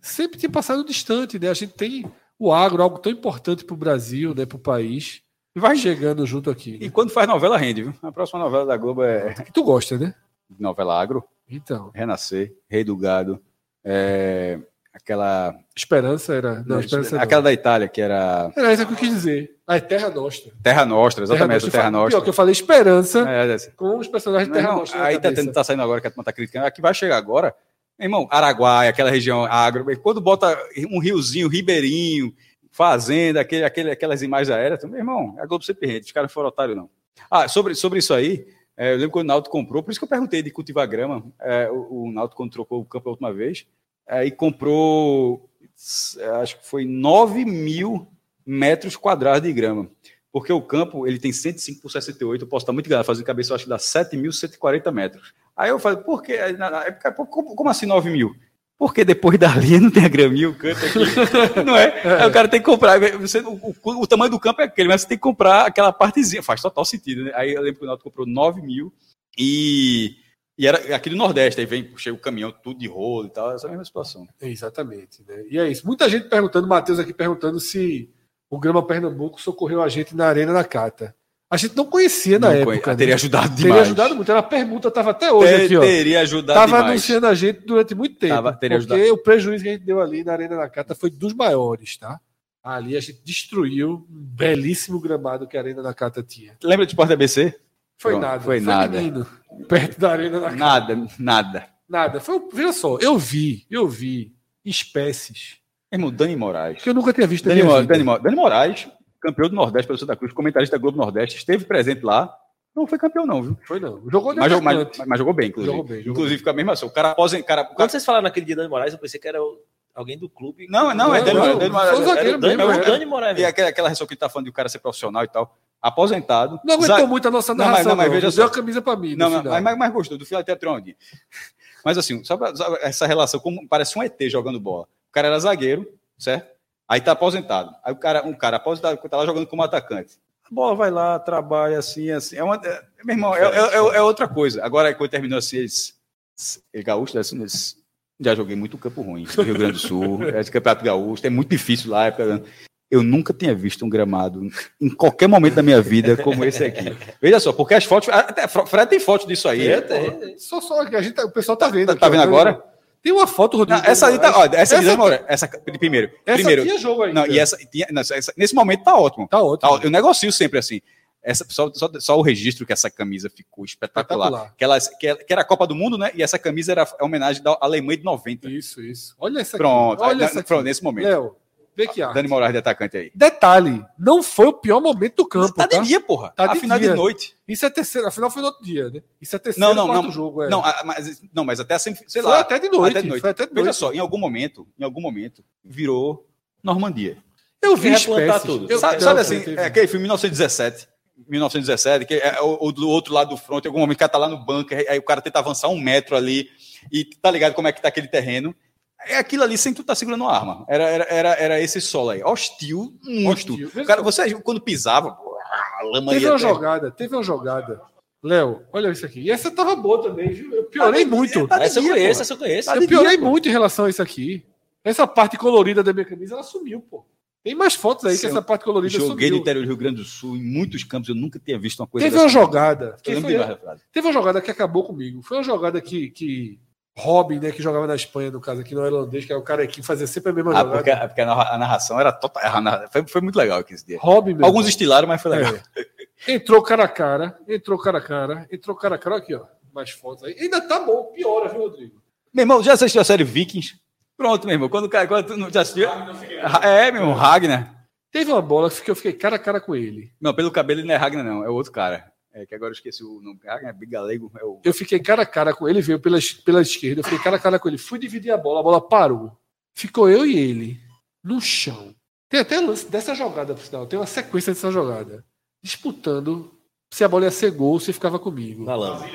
sempre tinha passado distante, né? A gente tem o agro, algo tão importante para o Brasil, né, para o país, vai chegando junto aqui. E né? quando faz novela, rende, viu? A próxima novela da Globo é. Que tu gosta, né? Novela agro. Então. Renascer, Rei do Gado. É... Aquela. Esperança era. Não, Esperança Aquela não. da Itália, que era. Era isso que eu quis dizer. A Terra Nostra. Terra Nostra, exatamente. Terra, Terra Nostra. Pior, que eu falei Esperança é, é, é. com os personagens de Terra não, Nostra. Aí tá, tendo, tá saindo agora que a tá criticando. Aqui vai chegar agora. Irmão, Araguaia, aquela região agro. Quando bota um riozinho, ribeirinho, fazenda, aquele, aquele, aquelas imagens aéreas, meu irmão, a Globo sempre rende. Os caras foram otários, não. Ah, sobre, sobre isso aí. É, eu lembro quando o Naldo comprou, por isso que eu perguntei de cultivar grama. É, o, o quando trocou o campo a última vez, é, e comprou, é, acho que foi 9 mil metros quadrados de grama. Porque o campo ele tem 105 por 68, eu posso estar muito enganado, fazendo cabeça, eu acho que dá 7.140 metros. Aí eu falei, por quê? Como assim 9 mil? Porque depois dali não tem a graminha, o canto aqui. (laughs) não é? Aí o cara tem que comprar. Você, o, o, o, tamanho do campo é aquele, mas você tem que comprar aquela partezinha. Faz total sentido, né? Aí eu lembro que o Naldo comprou 9 mil e, e era aqui do Nordeste. Aí vem, chega o caminhão, tudo de rolo e tal. Essa é a mesma situação. exatamente. Né? E é isso. Muita gente perguntando, Matheus aqui perguntando se o Grama Pernambuco socorreu a gente na Arena da Cata. A gente não conhecia na não época. Conhe... Né? Teria ajudado demais. Teria ajudado muito. A permuta estava até hoje Ter, aqui, ó. Teria ajudado tava demais. anunciando a gente durante muito tempo. Tava, teria porque ajudado. o prejuízo que a gente deu ali na Arena da Cata foi dos maiores, tá? Ali a gente destruiu um belíssimo gramado que a Arena da Cata tinha. Lembra de Porta ABC? Foi Pronto, nada. Foi, foi nada. Menino, perto da Arena da Cata. Nada, nada. Nada. Foi, veja só, eu vi, eu vi espécies. Irmão, Dani Moraes. Que eu nunca tinha visto Dani, Dani, Dani Moraes campeão do Nordeste pelo Santa Cruz, comentarista da Globo Nordeste, esteve presente lá. Não foi campeão, não, viu? Foi não. Jogou mas, mas, mas, mas, jogou bem, inclusive. Jogou bem, jogou inclusive, bem. com a mesma ação. O cara após. Cara, Quando vocês falaram naquele dia Dani Moraes, eu pensei que era alguém do clube. Não, não, é Dani, Moraes. Dani Moraes. Mesmo. É o Dani Moraes. E aquela, aquela reação que ele tá falando de o cara ser profissional e tal. Aposentado. Não aguentou muito a nossa narração. Não, mas, não, mas veja Deu a camisa pra mim. Não, não mas, mas, gostou. Do final até onde? Mas assim, sabe, sabe, essa relação, como parece um ET jogando bola. O cara era zagueiro, certo? Aí tá aposentado. Aí o cara, um cara aposentado, tá lá jogando como atacante. A bola vai lá, trabalha assim, assim. É uma, é, meu irmão, é, é, é, é outra coisa. Agora, quando terminou assim, eles, ele gaúcho, assim, eles, já joguei muito campo ruim, Rio Grande do Sul, (laughs) esse campeonato gaúcho, é muito difícil lá. Eu nunca tinha visto um gramado em qualquer momento da minha vida como esse aqui. Veja só, porque as fotos. Até Fred tem foto disso aí. É, é, só, só a gente, o pessoal tá vendo. Tá, tá vendo agora? Tem uma foto, Rodrigo. Não, essa aí tá. Ó, essa, essa, aqui, essa primeiro. Essa primeiro, tinha jogo ainda. Não, e essa, tinha, não, essa, nesse momento tá ótimo. Tá ótimo. Tá, eu negocio sempre assim. Essa, só, só, só, o registro que essa camisa ficou espetacular. espetacular. Que, ela, que, que, era a Copa do Mundo, né? E essa camisa era a homenagem da Alemanha de 90. Isso, isso. Olha essa Pronto, aqui. Olha essa. Pronto, nesse momento. Léo, Vê que Dani Moraes de atacante aí. Detalhe, não foi o pior momento do campo. Tá, tá? de dia, porra. Tá de final dia. de noite. Isso é terceiro, afinal foi no outro dia, né? Isso é terceiro não, não, não, jogo. É. Não, mas, não, mas até assim, sei foi lá. Até de noite. Até de noite. Foi até de noite. Veja só, em algum momento, em algum momento, virou Normandia. Eu vi espécies. tudo. Eu, sabe, sabe assim, é, aquele filme 1917, 1917, que é o, do outro lado do front, em algum momento o cara tá lá no banco, aí o cara tenta avançar um metro ali, e tá ligado como é que tá aquele terreno. É aquilo ali sem tu estar tá segurando uma arma. Era, era, era, era esse solo aí. Hostil, muito. Hostil. Cara, você quando pisava, a lama Teve uma até... jogada, teve uma jogada. Léo, olha isso aqui. E essa tava boa também, viu? Eu piorei tá muito. Tá essa dia, eu conheço, essa eu conheço. Eu piorei muito em relação a isso aqui. Essa parte colorida da minha camisa, ela sumiu, pô. Tem mais fotos aí Sim, que essa parte colorida joguei sumiu. no interior do Rio Grande do Sul, em muitos campos, eu nunca tinha visto uma coisa Teve uma jogada. Foi, teve uma jogada que acabou comigo. Foi uma jogada que, que Robin, né, que jogava na Espanha, no caso aqui no holandês, que é o cara que fazia sempre a mesma ah, jogada. Porque, é porque a narração era total. Foi, foi muito legal aqui esse dia. Robin mesmo. Alguns estilaram, mas foi legal. É. Entrou cara a cara, entrou cara a cara, entrou cara a cara. Aqui, ó. Mais fotos aí. Ainda tá bom, piora, viu, Rodrigo? Meu irmão, já assistiu a série Vikings? Pronto, meu irmão. Quando o cara. Quando tu não já assistiu? É, meu irmão, Ragnar. Teve uma bola que eu fiquei cara a cara com ele. Não, pelo cabelo ele não é Ragnar, não. É outro cara. É, que agora eu esqueci o nome. Ah, é Bigalego. É o... Eu fiquei cara a cara com ele, veio pela, pela esquerda, eu fiquei cara a cara com ele. Fui dividir a bola, a bola parou. Ficou eu e ele no chão. Tem até lance dessa jogada, por sinal. Tem uma sequência dessa jogada. Disputando se a bola ia ser gol ou se ficava comigo. Na lama.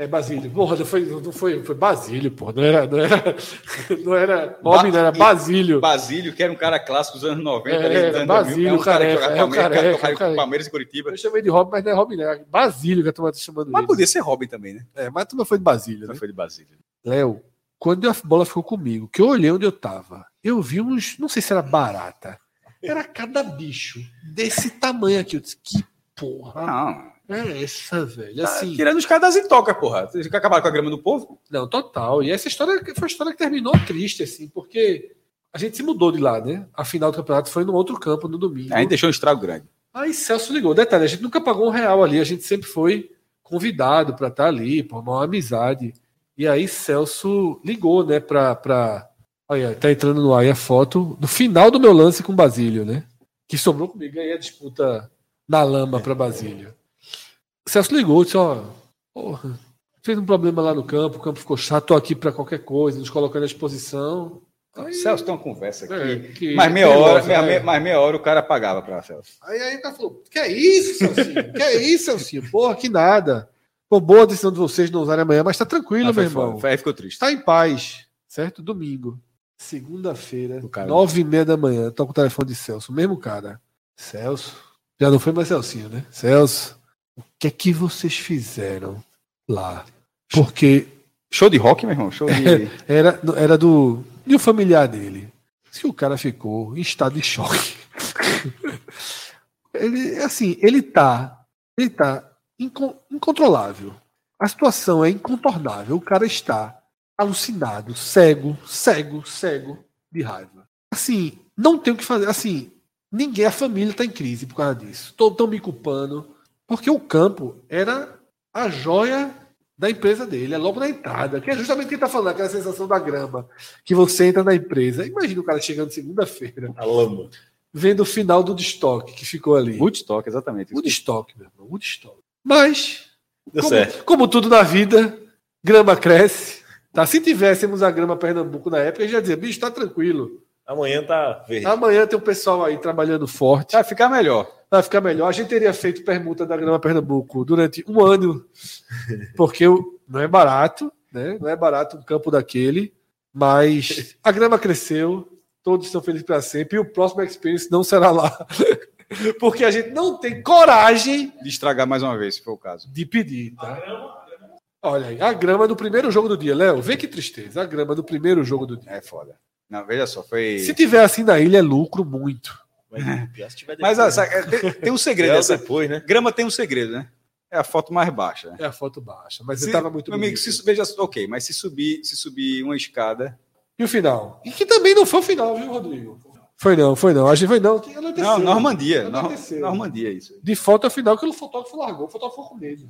É Basílio. Porra, não foi, não foi, foi Basílio, pô. Não era, não era, (laughs) não era Robin, não era Basílio. Basílio, que era um cara clássico dos anos 90. É, Basílio, 2000, é um cara que careca, jogava é o Palmeiras, careca, que é jogava careca. Palmeiras e Curitiba. Eu chamei de Robin, mas não é Robin, não. É Basílio que a turma tá chamando Mas ele. podia ser Robin também, né? É, mas a turma foi de Basílio, né? Foi de Basílio. Léo, quando a bola ficou comigo, que eu olhei onde eu tava, eu vi uns, não sei se era barata, era cada bicho desse tamanho aqui. Eu disse, que porra Não. É essa, velho? Tá Assim, tirando os caras das intocas, porra. Vocês acabaram com a grama do povo? não, total. E essa história foi uma história que terminou triste, assim, porque a gente se mudou de lá, né? A final do campeonato foi no outro campo, no domingo. A gente deixou um estrago grande. Aí Celso ligou. Detalhe, a gente nunca pagou um real ali, a gente sempre foi convidado para estar ali, por uma amizade. E aí Celso ligou, né, pra. pra... Olha, tá entrando no ar aí a foto do final do meu lance com Basílio, né? Que sobrou comigo, ganhei a disputa na lama para Basílio. Celso ligou, disse: Ó, porra, fez um problema lá no campo, o campo ficou chato, tô aqui para qualquer coisa, nos colocando à disposição. Aí, Celso tem uma conversa aqui. é, que- mais meia hora, meia, né? meia- mais meia hora o cara pagava pra Celso. Aí, aí o cara falou: Que é isso, Celcinho? que é isso, Celcinho? Porra, que nada. Pô, boa decisão de vocês não usarem amanhã, mas tá tranquilo, Ah, foi meu irmão. foda. Aí ficou triste. Está em paz, certo? Domingo. Segunda-feira, O nove e meia da manhã, toca o telefone de Celso, o mesmo cara. Celso, já não foi mais Celcinho, né? Celso, o que é que vocês fizeram lá? Porque Show de rock, meu irmão. Show de. era, era do de um familiar dele. Se o cara ficou em estado de choque. (laughs) ele, assim, ele tá, ele tá incon- incontrolável. A situação é incontornável. O cara está alucinado, cego, cego, cego de raiva. Assim, não tem o que fazer. Assim, ninguém, a família está em crise por causa disso. Estão me culpando. Porque o campo era a joia da empresa dele, é logo na entrada, que é justamente o que ele está falando, aquela sensação da grama, que você entra na empresa. Imagina o cara chegando segunda-feira, A lama. vendo o final do destoque que ficou ali. Woodstock, exatamente. Woodstock, meu irmão, Woodstock. Mas, Deu como, certo. como tudo na vida, grama cresce. Tá? Se tivéssemos a grama Pernambuco na época, a gente ia dizer, bicho, tá tranquilo. Amanhã tá verde. Amanhã tem um pessoal aí trabalhando forte. Vai ficar melhor. Vai ficar melhor. A gente teria feito permuta da grama Pernambuco durante um ano, (laughs) porque não é barato, né? Não é barato um campo daquele, mas a grama cresceu, todos estão felizes para sempre, e o próximo Experience não será lá. (laughs) Porque a gente não tem coragem De estragar mais uma vez, se for o caso. de pedir, tá? Olha aí, a grama do primeiro jogo do dia, Léo, vê que tristeza, a grama do primeiro jogo do dia. É foda. Não, veja só, foi. Se tiver assim na ilha, é lucro muito. Mas, pior se tiver Mas depois, ó, sabe, tem, tem um segredo. né? Essa depois, né? grama tem um segredo, né? É a foto mais baixa. né? É a foto baixa, mas Se- ele tava muito meu amigo, bonito. se, veja, ok, mas se subir, se subir uma escada. E o final? E que também não foi o final, viu, Rodrigo? Foi não, foi não. A gente foi não. Não, Normandia. Nor-. Normandia, isso. De foto ao final que o fotógrafo largou. O fotógrafo ficou com medo.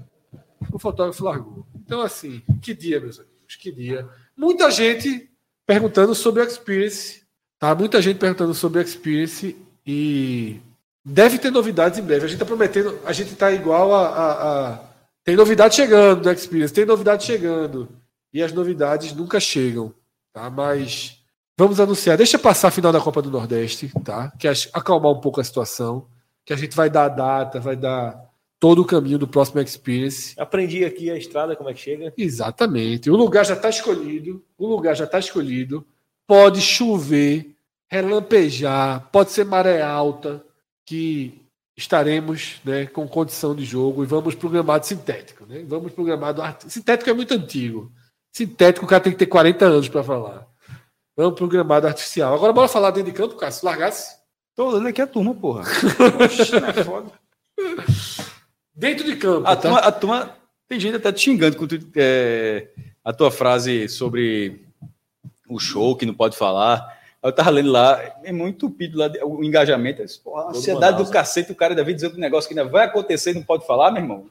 O fotógrafo largou. Então, assim, que dia, meus amigos, que dia. Muita gente perguntando sobre a Experience. Tá? Muita gente perguntando sobre a Experience e deve ter novidades em breve. A gente tá prometendo, a gente tá igual a. a- a- Tem novidade chegando da Experience, tem novidade chegando. E as novidades nunca chegam. Tá? Mas vamos anunciar. Deixa passar a final da Copa do Nordeste, tá? Que acalmar um pouco a situação. Que a gente vai dar a data, vai dar todo o caminho do próximo Experience. Aprendi aqui a estrada, como é que chega. Exatamente. O lugar já está escolhido. O lugar já está escolhido. Pode chover, relampejar, pode ser maré alta, que estaremos né, com condição de jogo e vamos para o gramado sintético. Né? Vamos para o gramado sintético é muito antigo. Sintético o cara tem que ter 40 anos para falar. Vamos para o gramado artificial. Agora bora falar dentro de campo, cara. Se largasse Tô olhando aqui a turma, porra. (laughs) é foda. Dentro de campo. A tá? turma, a turma- tem gente até te xingando com tu- é, a tua frase sobre o show que não pode falar. Eu tava lendo lá, é muito entupido lá, o engajamento. Porra, a ansiedade do cacete, o cara ainda vem dizer um negócio que ainda vai acontecer e não pode falar, meu irmão.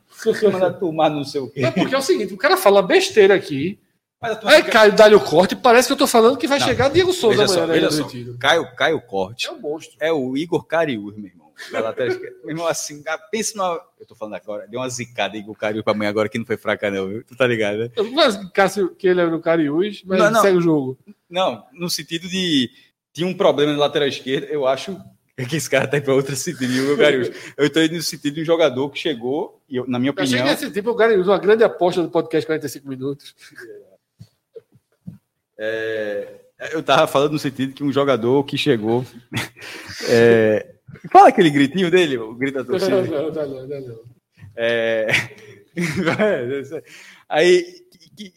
Tomar não sei o quê. É porque é o seguinte, o cara fala besteira aqui, aí fica- Caio dá-lhe o corte e parece que eu tô falando que vai Não, chegar Diego Souza só, amanhã, né, veja no só. Caio, Caio Corte. É um monstro. É o Igor Cariús, meu irmão. Da lateral esquerda. Meu irmão, assim, ah, pensa numa. Eu tô falando agora, deu uma zicada Igor Cariús pra amanhã agora que não foi fraca, não, viu? Tu tá ligado, né? Eu não que Cássio, que ele é no Cariús, mas Não, não. segue o jogo. Não, no sentido de. Tinha um problema na lateral esquerda, eu acho. É que esse cara tá para outro sentido, meu Garius. Eu estou indo no sentido de um jogador que chegou, e eu, na minha Eu opinião. que esse tipo, o Garius, uma grande aposta do podcast 45 minutos. Eu tava falando no sentido que um jogador que chegou. (laughs) é, Fala aquele gritinho dele, o grito da torcida. (laughs) não, não, não, não. É... (laughs) Aí,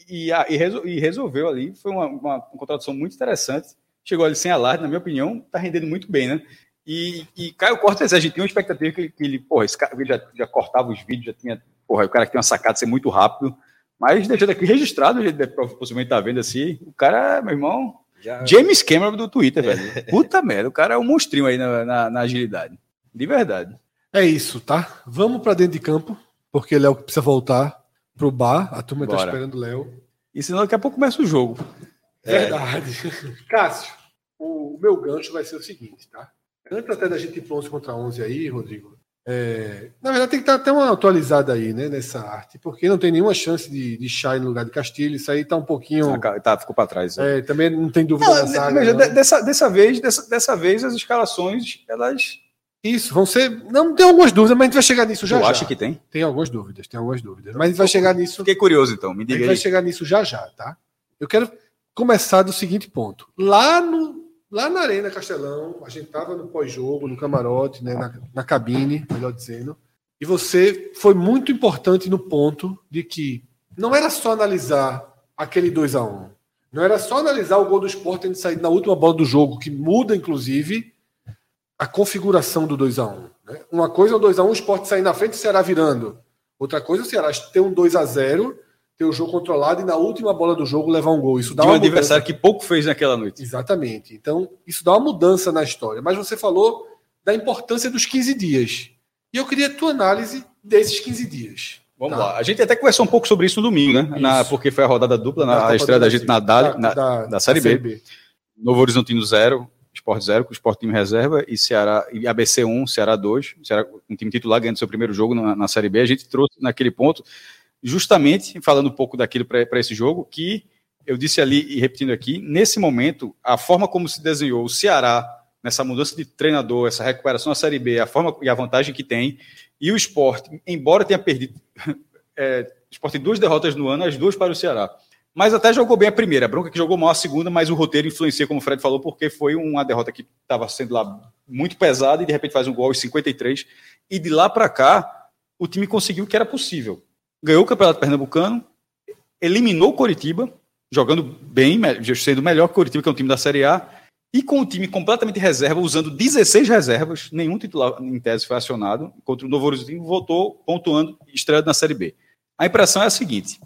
e, e- resol- resolveu ali, foi uma, uma, uma contratação muito interessante. Chegou ali sem alarde, na minha opinião, tá rendendo muito bem, né? E, e Caio Cortes, a gente tinha uma expectativa que, ele- que ele, porra, esse cara ele já, já cortava os vídeos, já tinha, porra, o cara que tem uma sacada ser muito rápido, mas deixando aqui registrado, a gente possivelmente estar vendo assim, o cara, meu irmão, Já, James Cameron do Twitter, velho. Puta merda, o cara é um monstrinho aí na, na, na agilidade. De verdade. É isso, tá? Vamos para dentro de campo, porque Léo precisa voltar pro bar. A turma tá Bora. esperando o Léo. E senão daqui a pouco começa o jogo. Verdade. (laughs) Cássio, o meu gancho vai ser o seguinte, tá? Antes até da gente ir pro 11 contra 11 aí, Rodrigo, é, na verdade tem que estar até uma atualizada aí, né, nessa arte, porque não tem nenhuma chance de, de Chay no lugar de Castilho, isso aí tá um pouquinho... Ah, Tá, ficou pra trás. É, também não tem dúvida Não, na zaga. veja, não. de- dessa, dessa vez, dessa, dessa vez as escalações, elas. Isso, vão ser... Não, tem algumas dúvidas, mas a gente vai chegar nisso já eu já. acho que tem. Tem algumas dúvidas, tem algumas dúvidas. Mas a gente vai chegar nisso... Fiquei curioso, então. Me A gente diga vai aí. chegar nisso já já, tá? Eu quero começar do seguinte ponto. Lá no lá na Arena Castelão, a gente tava no pós-jogo, no camarote, né, na, na cabine, melhor dizendo, e você foi muito importante no ponto de que não era só analisar aquele 2 a 1 não era só analisar o gol do Sport tendo saído na última bola do jogo, que muda, inclusive, a configuração do 2 a 1 né? Uma coisa é o 2 a 1 o Sport sair na frente e o Ceará virando. Outra coisa é o Ceará ter um 2 a 0 ter o jogo controlado e na última bola do jogo levar um gol. Isso dá De um mudança. adversário que pouco fez naquela noite. Exatamente. Então, isso dá uma mudança na história. Mas você falou da importância dos 15 dias. E eu queria a tua análise desses 15 dias. Vamos Tá. lá. A gente até conversou um pouco sobre isso no domingo, né? Na, porque foi a rodada dupla, Da na Copa a estreia da gente na. Dali- na, da, da Série B. Novo Horizontino 0, Sport 0, com o Sport time reserva, e Ceará e ABC 1, Ceará 2, Ceará, um time titular ganhando seu primeiro jogo na, na Série B. A gente trouxe naquele ponto, justamente falando um pouco daquilo para esse jogo, que eu disse ali e repetindo aqui, nesse momento, a forma como se desenhou o Ceará nessa mudança de treinador, essa recuperação da Série B, a forma e a vantagem que tem, e o Sport, embora tenha perdido, (laughs) é, o Sport tem duas derrotas no ano, as duas para o Ceará. Mas até jogou bem a primeira. A bronca que jogou mal a segunda, mas o roteiro influencia, como o Fred falou, porque foi uma derrota que estava sendo lá muito pesada e de repente faz um gol aos 53. E de lá para cá, o time conseguiu o que era possível. Ganhou o Campeonato Pernambucano, eliminou o Coritiba, jogando bem, sendo melhor que o Coritiba, que é um time da Série A, e com o time completamente reserva, usando 16 reservas, nenhum titular em tese foi acionado, contra o Novo Horizontino, voltou pontuando, estreando na Série B. A impressão é a seguinte,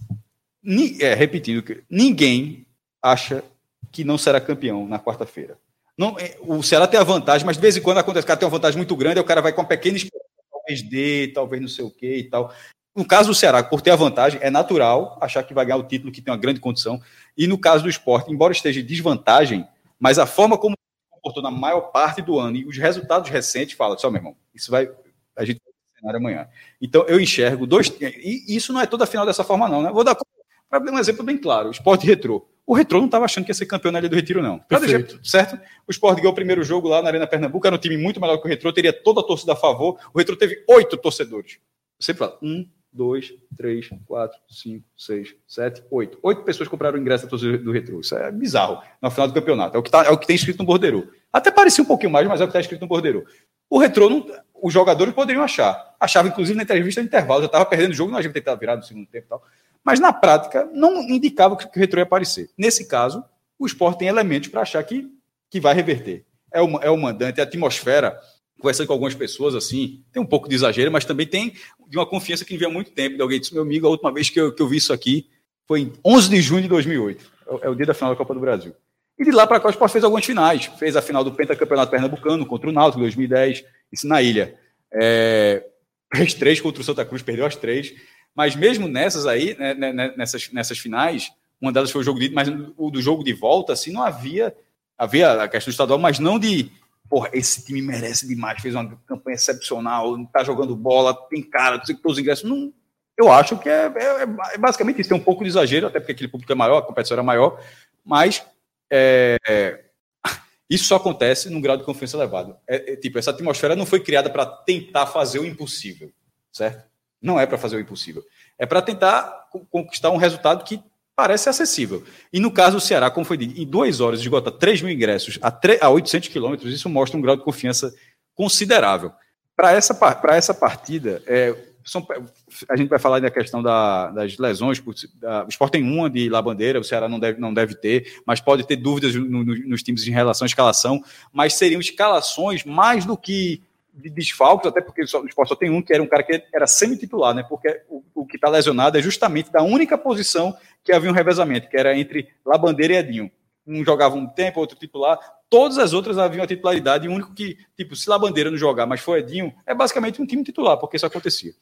é, repetindo, que ninguém acha que não será campeão na quarta-feira. Não, é, o Ceará tem a vantagem, mas de vez em quando acontece, o cara tem uma vantagem muito grande, aí o cara vai com uma pequena esperança, talvez dê, talvez não sei o quê e tal. No caso do Ceará, por ter a vantagem, é natural achar que vai ganhar o título, que tem uma grande condição. E no caso do esporte, embora esteja em desvantagem, mas a forma como se comportou na maior parte do ano e os resultados recentes falam, só meu irmão, isso vai. A gente vai cenário amanhã. Então eu enxergo dois. E isso não é toda a final dessa forma, não, né? Vou dar para dar um exemplo bem claro: o esporte retrô. O retrô não estava achando que ia ser campeão na Ilha do Retiro, não. Deixar Perfeito. certo? O esporte ganhou o primeiro jogo lá na Arena Pernambuco, era um time muito melhor que o retrô, teria toda a torcida a favor. O retrô teve oito torcedores. Você fala, um, dois, três, quatro, cinco, seis, sete, oito. Oito pessoas compraram o ingresso do retrô. Isso é bizarro no final do campeonato. É o que, tá, é o que tem escrito no bordeiro. Até parecia um pouquinho mais, mas é o que está escrito no bordeiro. O retrô, não, os jogadores poderiam achar. Achava, inclusive, na entrevista de intervalo, já estava perdendo o jogo, nós devia ter virado no segundo tempo e tal. Mas na prática, não indicava que o retrô ia aparecer. Nesse caso, o esporte tem elementos para achar que, que vai reverter. É o, é o mandante, é a atmosfera. Conversando com algumas pessoas, assim, tem um pouco de exagero, mas também tem de uma confiança que vem há muito tempo. De alguém disse, meu amigo, a última vez que eu, que eu vi isso aqui foi em 11 de junho de 2008. É o- É o dia da final da Copa do Brasil. E de lá para cá o Sport fez algumas finais. Fez a final do Pentacampeonato Pernambucano contra o Náutico em 2010, isso na ilha. É, fez três contra o Santa Cruz, perdeu as três. Mas mesmo nessas aí, né, né, né, nessas, nessas finais, uma delas foi o jogo de mas o do jogo de volta, assim, não havia. Havia a questão do estadual, mas não de. Porra, esse time merece demais, fez uma campanha excepcional, tá jogando bola, tem cara, todos os ingressos. Não, eu acho que é, é- é basicamente isso. Tem um pouco de exagero, até porque aquele público é maior, a competição era maior, mas é, (laughs) Isso só acontece num grau de confiança elevado. É, é tipo, essa atmosfera não foi criada para tentar fazer o impossível, certo? Não é para fazer o impossível. É para tentar conquistar um resultado que parece acessível. E no caso do Ceará, como foi dito, em duas horas esgota 3 mil ingressos a, 3, a 800 quilômetros, isso mostra um grau de confiança considerável. Para essa, essa partida, é, são, a gente vai falar da questão da, das lesões. Da, o Sport tem uma de Labandeira, o Ceará não deve, não deve ter, mas pode ter dúvidas no, no, nos times em relação à escalação. Mas seriam escalações mais do que de desfalques, até porque o Sport só tem um, que era um cara que era semi-titular, né? Porque o, o que está lesionado é justamente da única posição que havia um revezamento, que era entre Labandeira e Edinho. Um jogava um tempo, outro titular. Todas as outras haviam a titularidade. E o único que, tipo, se Labandeira não jogar, mas foi Edinho, é basicamente um time titular, porque isso acontecia.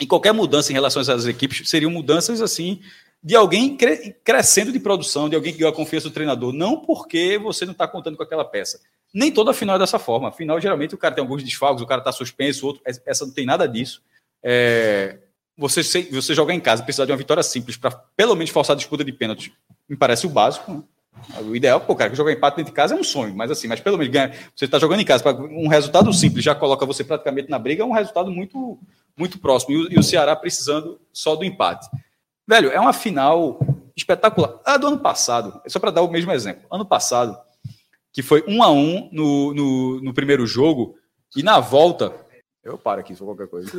E qualquer mudança em relação às equipes seriam mudanças assim de alguém cre crescendo de produção, de alguém que ganhou a confiança do treinador, não porque você não está contando com aquela peça. Nem toda final é dessa forma. Afinal, geralmente o cara tem alguns desfalques, o cara está suspenso, outro, essa não tem nada disso. É, você, você jogar em casa, precisar de uma vitória simples para pelo menos forçar a disputa de pênalti, me parece o básico. Né? O ideal, pô, cara, que jogar empate dentro de casa é um sonho, mas assim, mas pelo menos ganha, você está jogando em casa, um resultado simples já coloca você praticamente na briga, é um resultado muito muito próximo. E o, e o Ceará precisando só do empate. Velho, é uma final espetacular. A do ano passado, só para dar o mesmo exemplo. Ano passado, que foi um a um no, no, no primeiro jogo, e na volta. Eu paro aqui, só qualquer coisa.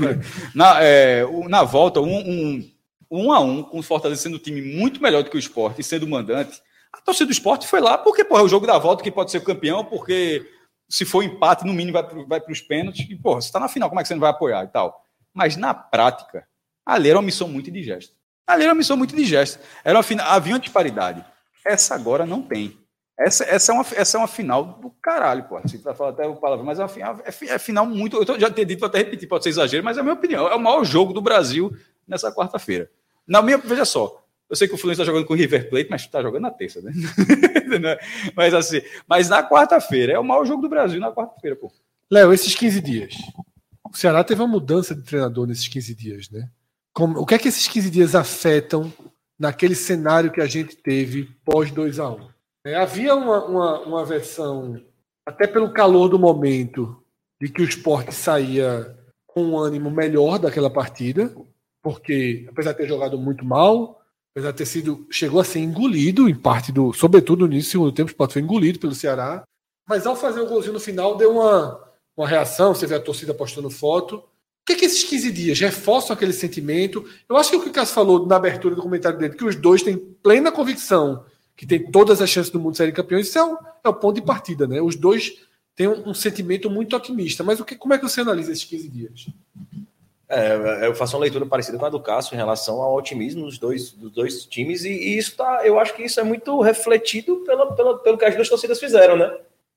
(laughs) na, é, na volta, um, um, um a um, com o Fortaleza sendo um time muito melhor do que o esporte e sendo mandante. A torcida do esporte foi lá porque porra, é o jogo da volta que pode ser campeão, porque se for empate, no mínimo vai para os pênaltis. E, porra, você está na final, como é que você não vai apoiar e tal? Mas na prática, ali era uma missão muito indigesta. Ali era uma missão muito indigesta. Era uma, havia uma disparidade. Essa agora não tem. Essa, essa, é, uma, essa é uma final do caralho, pô. Assim, para falar até o palavra, mas é, uma, é, é final muito. Eu já tenho dito, vou até repetir, pode ser exagero, mas é a minha opinião. É o maior jogo do Brasil nessa quarta-feira. Na minha, veja só, eu sei que o Fluminense está jogando com o River Plate, mas está jogando na terça, né? (laughs) mas assim, mas na quarta-feira, é o maior jogo do Brasil na quarta-feira, pô. Léo, esses 15 dias. O Ceará teve uma mudança de treinador nesses 15 dias, né? Como, o que é que esses 15 dias afetam naquele cenário que a gente teve pós 2 a 1 é, Havia uma, uma, uma versão, até pelo calor do momento, de que o esporte saía com um ânimo melhor daquela partida, porque apesar de ter jogado muito mal, apesar de ter sido. chegou a ser engolido em parte do. Sobretudo no início do segundo tempo, o Sport foi engolido pelo Ceará. Mas ao fazer o golzinho no final, deu uma, uma reação, você vê a torcida postando foto. O que, é que esses 15 dias reforçam aquele sentimento? Eu acho que o que o Cássio falou na abertura do comentário dele, que os dois têm plena convicção que tem todas as chances do mundo serem campeões, isso é o, é o ponto de partida, né? Os dois têm um, um sentimento muito otimista. Mas o que, como é que você analisa esses 15 dias? É, eu faço uma leitura parecida com a do Cássio em relação ao otimismo dos dois, dos dois times, e, e, isso tá, eu acho que isso é muito refletido pela, pela, pelo que as duas torcidas fizeram, né?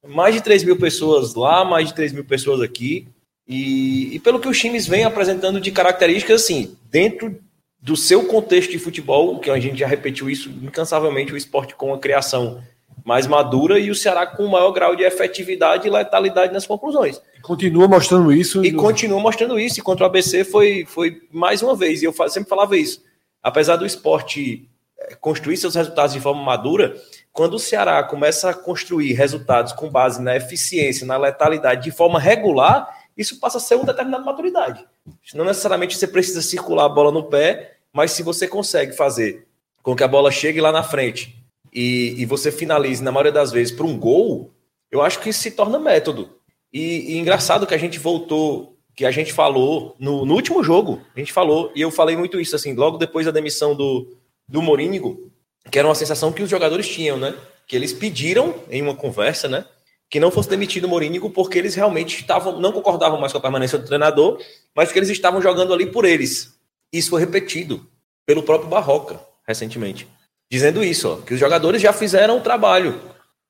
Mais de 3 mil pessoas lá, mais de 3 mil pessoas aqui, e, e pelo que os times vêm apresentando de características, assim, dentro do seu contexto de futebol, que a gente já repetiu isso incansavelmente, o esporte com a criação mais madura e o Ceará com o maior grau de efetividade e letalidade nas conclusões. Continua mostrando isso. E no... continua mostrando isso. E contra o ABC foi, foi mais uma vez, e eu sempre falava isso. Apesar do esporte eh, construir seus resultados de forma madura, quando o Ceará começa a construir resultados com base na eficiência, na letalidade de forma regular, isso passa a ser uma determinada maturidade. Não necessariamente você precisa circular a bola no pé, mas se você consegue fazer com que a bola chegue lá na frente e, e você finalize, na maioria das vezes, para um gol, eu acho que isso se torna método. E, e, engraçado que a gente voltou, que a gente falou no, no, último jogo, a gente falou, e eu falei muito isso, assim, logo depois da demissão do, do Morínigo, que era uma sensação que os jogadores tinham, né? Que eles pediram em uma conversa, né? Que não fosse demitido o Morínigo porque eles realmente estavam, não concordavam mais com a permanência do treinador, mas que eles estavam jogando ali por eles. Isso foi repetido pelo próprio Barroca recentemente dizendo isso, ó, que os jogadores já fizeram o trabalho,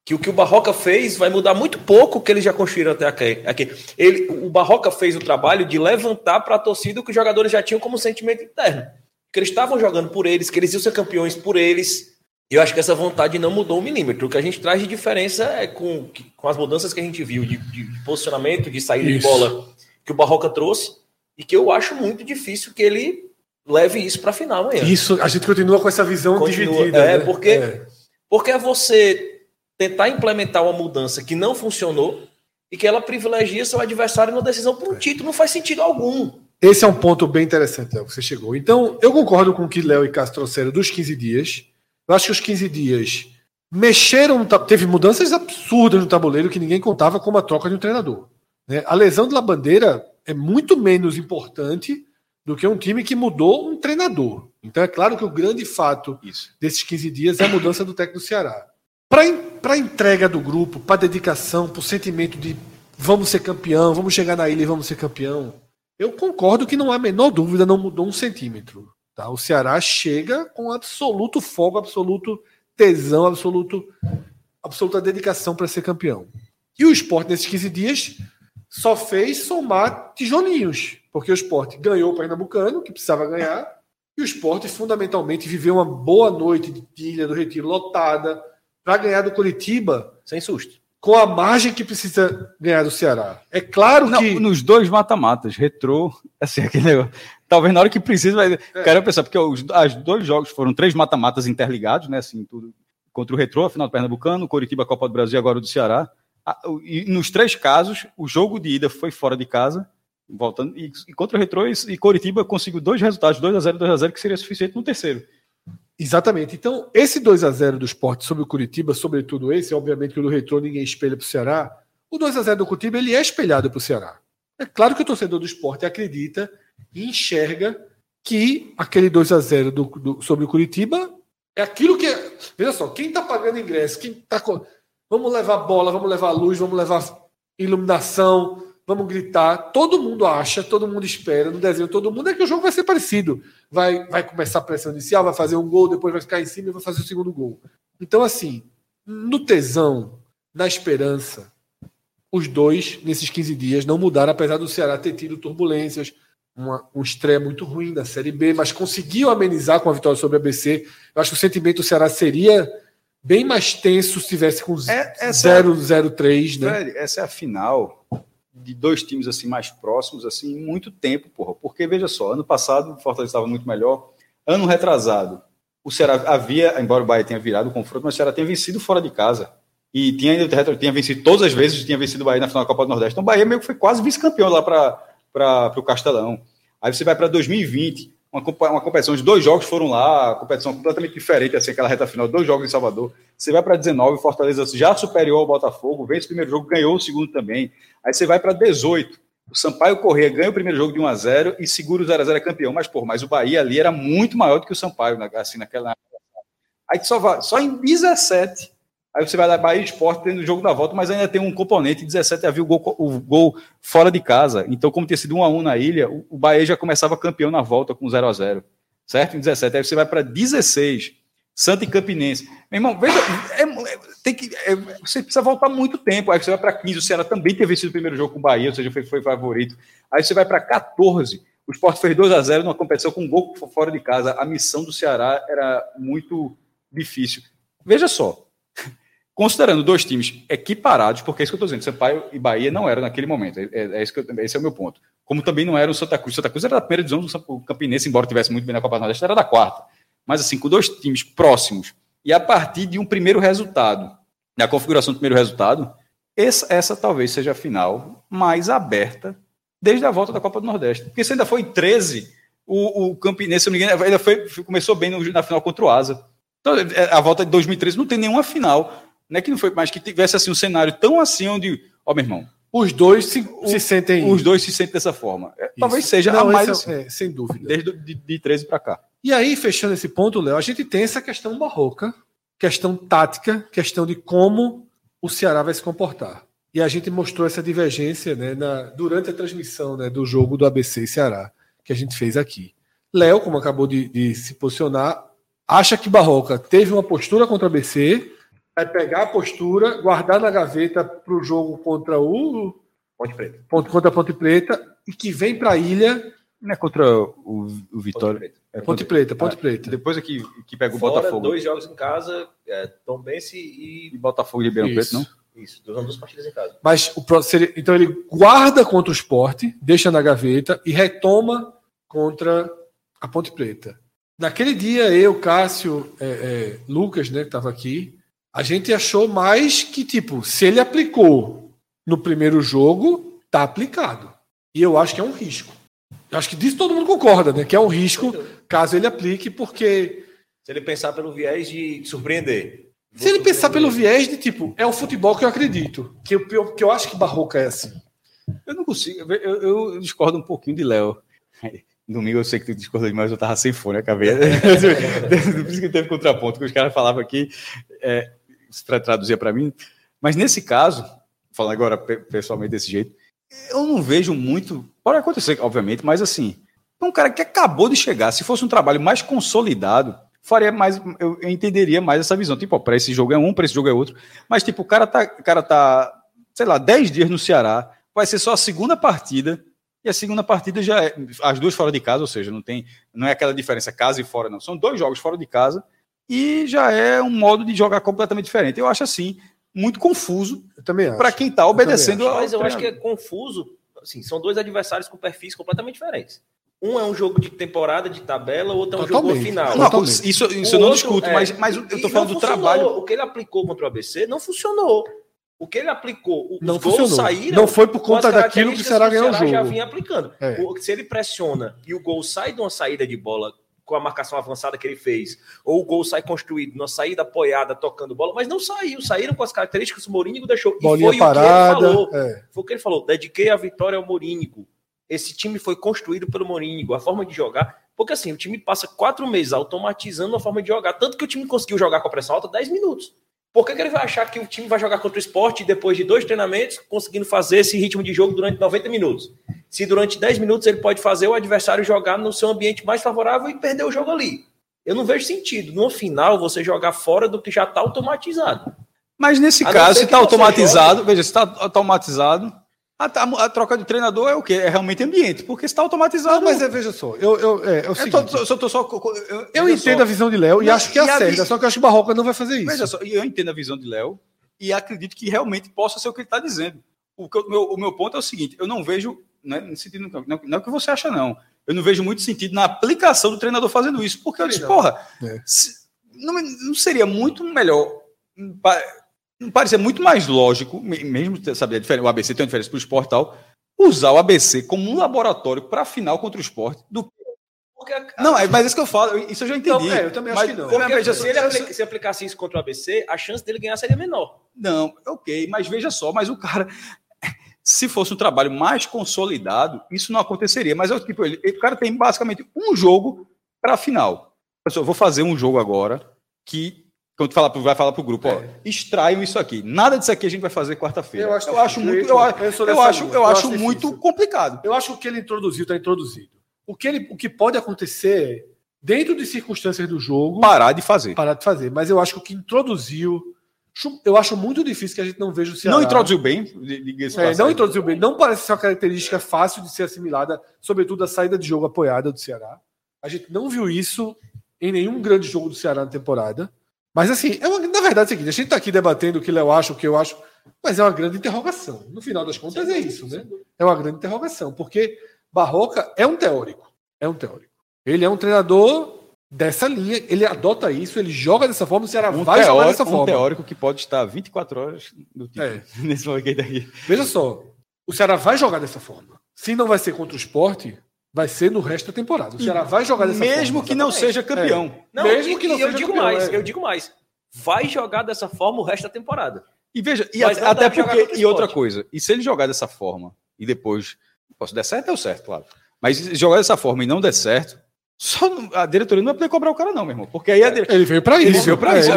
que o que o Barroca fez vai mudar muito pouco o que eles já construíram até aqui. Ele, o Barroca fez o trabalho de levantar para a torcida o que os jogadores já tinham como sentimento interno, que eles estavam jogando por eles, que eles iam ser campeões por eles. E eu acho que essa vontade não mudou um milímetro. O que a gente traz de diferença é com, com as mudanças que a gente viu de, de posicionamento, de saída isso. de bola que o Barroca trouxe, e que eu acho muito difícil que ele leve isso para a final amanhã. Isso, a gente continua com essa visão continua, dividida. É, né? porque, é. porque é você tentar implementar uma mudança que não funcionou e que ela privilegia seu adversário na decisão por um É. título. Não faz sentido algum. Esse é um ponto bem interessante, Léo, que você chegou. Então, eu concordo com o que Léo e Cássio trouxeram dos 15 dias. Eu acho que os 15 dias mexeram, teve mudanças absurdas no tabuleiro que ninguém contava como a troca de um treinador. né? A lesão de La Bandeira é muito menos importante do que um time que mudou um treinador. Então, é claro que o grande fato Isso. desses 15 dias é a mudança do técnico do Ceará. Para a entrega do grupo, para dedicação, para o sentimento de vamos ser campeão, vamos chegar na ilha e vamos ser campeão, eu concordo que não há a menor dúvida, não mudou um centímetro. Tá? O Ceará chega com absoluto fogo, absoluto tesão, absoluto, absoluta dedicação para ser campeão. E o esporte, nesses 15 dias, só fez somar tijolinhos, porque o esporte ganhou o Pernambucano, que precisava ganhar, e o esporte fundamentalmente viveu uma boa noite de Ilha do Retiro lotada para ganhar do Curitiba Sem susto. Com a margem que precisa ganhar do Ceará. É claro Não, que. nos dois mata-matas, retrô, assim, (laughs) aquele negócio. Talvez na hora que precisa, vai. Quero pensar, porque os as dois jogos foram três mata-matas interligados, né? Assim, tudo contra o Retrô, a final do Pernambucano, Coritiba, Copa do Brasil e agora o do Ceará. E nos três casos, o jogo de ida foi fora de casa, voltando, e, e contra o Retrô e, e Coritiba conseguiu dois resultados, 2x0 2x0, que seria suficiente no terceiro. Exatamente. Então, esse 2 a 0 do esporte sobre o Curitiba, sobretudo esse, obviamente que o do ninguém espelha para o Ceará. O 2 a 0 do Curitiba ele é espelhado para o Ceará. É claro que o torcedor do esporte acredita e enxerga que aquele 2 a 0 do, do- sobre o Curitiba é aquilo que. é- Veja só, quem está pagando ingresso, quem tá. co- Vamos levar bola, vamos levar luz, vamos levar iluminação, vamos gritar. Todo mundo acha, todo mundo espera, no desenho todo mundo é que o jogo vai ser parecido. Vai, vai começar a pressão inicial, vai fazer um gol, depois vai ficar em cima e vai fazer o segundo gol. Então, assim, no tesão, na esperança, os dois, nesses 15 dias, não mudaram, apesar do Ceará ter tido turbulências, uma, um estreia muito ruim da Série B, mas conseguiu amenizar com a vitória sobre a ABC. Eu acho que o sentimento do Ceará seria bem mais tenso se tivesse com É- essa- 0-0-3, né? Velho, essa é a final de dois times assim mais próximos assim em muito tempo, porra. Porque veja só, ano passado o Fortaleza estava muito melhor, ano retrasado o Ceará havia, embora o Bahia tenha virado o confronto, mas o Ceará tinha vencido fora de casa e tinha tinha vencido todas as vezes, tinha vencido o Bahia na final da Copa do Nordeste. Então o Bahia meio que foi quase vice-campeão lá para o Castelão. Aí você vai para 2020, uma, uma competição de dois jogos foram lá, competição completamente diferente, assim, aquela reta final, dois jogos em Salvador. Você vai para 19, Fortaleza já superior ao Botafogo, vence o primeiro jogo, ganhou o segundo também. Aí você vai para 18, o Sampaio Corrêa ganha o primeiro jogo de 1 a 0 e segura o 0 a 0 é campeão. Mas, pô, mas o Bahia ali era muito maior do que o Sampaio, assim, naquela. Aí só, vai, só em 17. Aí você vai lá, Bahia Esporte tendo o jogo da volta, mas ainda tem um componente. Em 17 havia o gol, o gol fora de casa. Então, como tinha sido 1 a 1 na ilha, o, Bahia já começava campeão na volta com 0 a 0 Certo? Em 17. Aí você vai para 16. Santa e Campinense. Meu irmão, veja, é- é- tem que, é- você precisa voltar muito tempo. Aí você vai para 15, o Ceará também teve vencido o primeiro jogo com o Bahia, ou seja, foi, foi favorito. Aí você vai para 14, o Sport fez 2 a 0 numa competição com um gol fora de casa. A missão do Ceará era muito difícil. Veja só, considerando dois times equiparados, porque é isso que eu estou dizendo, Sampaio e Bahia não eram naquele momento. É, é isso que eu- esse é o meu ponto. Como também não era o Santa Cruz. Santa Cruz era da primeira divisão, o Campinense, embora tivesse muito bem na Copa do Nordeste, era da quarta. Mas assim, com dois times próximos e a partir de um primeiro resultado, da configuração do primeiro resultado, essa, essa talvez seja a final mais aberta desde a volta da Copa do Nordeste. Porque se ainda foi em 13, o, o Campinense, engano, ainda foi, começou bem na final contra o Asa. Então, é, a volta de 2013 não tem nenhuma final. Não é que não foi, mas que tivesse assim um cenário tão assim onde, ó, meu irmão, Os dois se, se sentem. os dois se sentem dessa forma. É, Isso. Talvez seja Não, a mais é- assim, é, sem dúvida. desde de, de 13 para cá. E aí, fechando esse ponto, Léo, a gente tem essa questão barroca, questão tática, questão de como o Ceará vai se comportar. E a gente mostrou essa divergência né, na- durante a transmissão né, do jogo do ABC e Ceará, que a gente fez aqui. Léo, como acabou de, de se posicionar, acha que Barroca teve uma postura contra o ABC, vai pegar a postura, guardar na gaveta para o jogo contra o Ponte Preta. ponto contra a Ponte Preta e que vem para a ilha Não é contra o, o Vitória. Preta. É Ponte contra- Preta, Ponte Ah, Preta. Depois aqui que pega o Fora Botafogo. dois jogos em casa, é, Tombense e. E Botafogo e Ribeirão. Preto, não? Isso, duas, partidas em casa. Mas o então ele guarda contra o esporte, deixa na gaveta e retoma contra a Ponte Preta. Naquele dia, eu, Cássio, é, é, Lucas, né, que estava aqui, A gente achou mais que, tipo, se ele aplicou no primeiro jogo, tá aplicado. E eu acho que é um risco. Eu acho que disso todo mundo concorda, né? Que é um risco caso ele aplique, porque. Se ele pensar pelo viés de surpreender. Se ele pensar pelo viés de tipo, é o futebol que eu acredito. Que eu, que eu acho que Barroca é assim. Eu não consigo. Eu, eu discordo um pouquinho de Léo. (laughs) Domingo eu sei que tu discordou demais, eu tava sem fone, acabei. (laughs) Por isso que teve contraponto, que os caras falavam aqui, é, para traduzir para mim. Mas nesse caso, falando agora pessoalmente desse jeito, eu não vejo muito. Pode acontecer, obviamente, mas assim, um cara que acabou de chegar, se fosse um trabalho mais consolidado, faria mais, eu, entenderia mais essa visão. Tipo, para esse jogo é um, para esse jogo é outro. Mas, tipo, o cara tá, cara tá, sei lá, 10 dias no Ceará, vai ser só a segunda partida, e a segunda partida já é, as duas fora de casa, ou seja, não tem, não é aquela diferença casa e fora, não. São dois jogos fora de casa, e já é um modo de jogar completamente diferente. Eu acho assim, muito confuso para quem está obedecendo. Eu Mas eu acho que é confuso. Assim, são dois adversários com perfis completamente diferentes. Um é um jogo de temporada, de tabela, o outro é um Totalmente. jogo final. Não, isso, isso eu não discuto, é, mas, mas eu estou falando do trabalho. O que ele aplicou contra o ABC não funcionou. O que ele aplicou, os não gols saíram. Não foi por conta daquilo que o Ceará ganhou o jogo. já vinha aplicando. É. Se ele pressiona e o gol sai de uma saída de bola com a marcação avançada que ele fez, ou o gol sai construído numa saída apoiada, tocando bola, mas não saiu, saíram com as características que o Morínigo deixou. Bolinha e foi parada, o que ele falou. É. Foi o que ele falou, dediquei a vitória ao Morínigo. Esse time foi construído pelo Morínigo, a forma de jogar. Porque assim, o time passa quatro meses automatizando a forma de jogar. Tanto que o time conseguiu jogar com a pressão alta 10 minutos. Por que, que, ele vai achar que o time vai jogar contra o esporte depois de dois treinamentos, conseguindo fazer esse ritmo de jogo durante 90 minutos? Se durante 10 minutos ele pode fazer o adversário jogar no seu ambiente mais favorável e perder o jogo ali. Eu não vejo sentido, no final, você jogar fora do que já está automatizado. Mas nesse caso, se está automatizado, joga... veja, se está automatizado, a, a, a, troca de treinador é o quê? É realmente ambiente, porque está automatizado. Não, mas é, veja só, eu, eu, é, é o seguinte, eu, tô, tô só, eu, eu entendo só. a visão de Léo e acho que acerta, só que eu acho que o Barroca não vai fazer isso. Veja só, eu entendo a visão de Léo e acredito que realmente possa ser o que ele está dizendo. O, que, o, meu, o meu ponto é o seguinte: eu não vejo, né, no sentido, não, não, não é o que você acha, não. Eu não vejo muito sentido na aplicação do treinador fazendo isso, porque eu disse, porra, é. se, não, não seria muito melhor não parecia muito mais lógico, mesmo saber o ABC tem uma diferença para o esporte tal, usar o ABC como um laboratório para a final contra o esporte do que. Não, é, mas isso que eu falo, isso eu já entendi. Não, é, eu também acho mas, que não. Porque, veja, se ele aplica, se aplicasse isso contra o ABC, a chance dele ganhar seria menor. Não, ok, mas veja só, mas o cara, se fosse um trabalho mais consolidado, isso não aconteceria. Mas é tipo, ele, o cara tem basicamente um jogo para a final. Pessoal, vou fazer um jogo agora que quando fala, vai falar para o grupo, é. ó, extraiam isso aqui. Nada disso aqui a gente vai fazer quarta-feira. Eu acho, eu acho muito, eu, eu, acho, eu acho, eu acho muito complicado. Eu acho que o que ele introduziu está introduzido. O que, ele, o que pode acontecer dentro de circunstâncias do jogo. Parar de fazer. Parar de fazer. Mas eu acho que o que introduziu. Eu acho muito difícil que a gente não veja o Ceará. Não introduziu bem. É, não introduziu bem. Não parece ser uma característica fácil de ser assimilada, sobretudo a saída de jogo apoiada do Ceará. A gente não viu isso em nenhum grande jogo do Ceará na temporada. Mas assim, é uma, na verdade é o seguinte, a gente está aqui debatendo o que eu acho, o que eu acho, mas é uma grande interrogação. No final das contas é isso, né? É uma grande interrogação, porque Barroca é um teórico. É um teórico. Ele é um treinador dessa linha, ele adota isso, ele joga dessa forma, o Ceará um vai teórico, jogar dessa forma. Um teórico que pode estar 24 horas no é. (laughs) nesse momento aqui. Veja só, o Ceará vai jogar dessa forma. Se não vai ser contra o esporte, vai ser no resto da temporada. O Ceará vai jogar dessa Mesmo forma, que não seja campeão. É. Não, Mesmo e, que não seja digo campeão. Mais, é. Eu digo mais. Vai jogar dessa forma o resto da temporada. E veja, e até, até porque. E outra coisa, e se ele jogar dessa forma e depois. Posso der certo, deu certo, claro. Mas se jogar dessa forma e não der certo, só a diretoria não vai poder cobrar o cara, não, meu irmão. Porque aí a dire... Ele veio para isso. Ele veio para isso.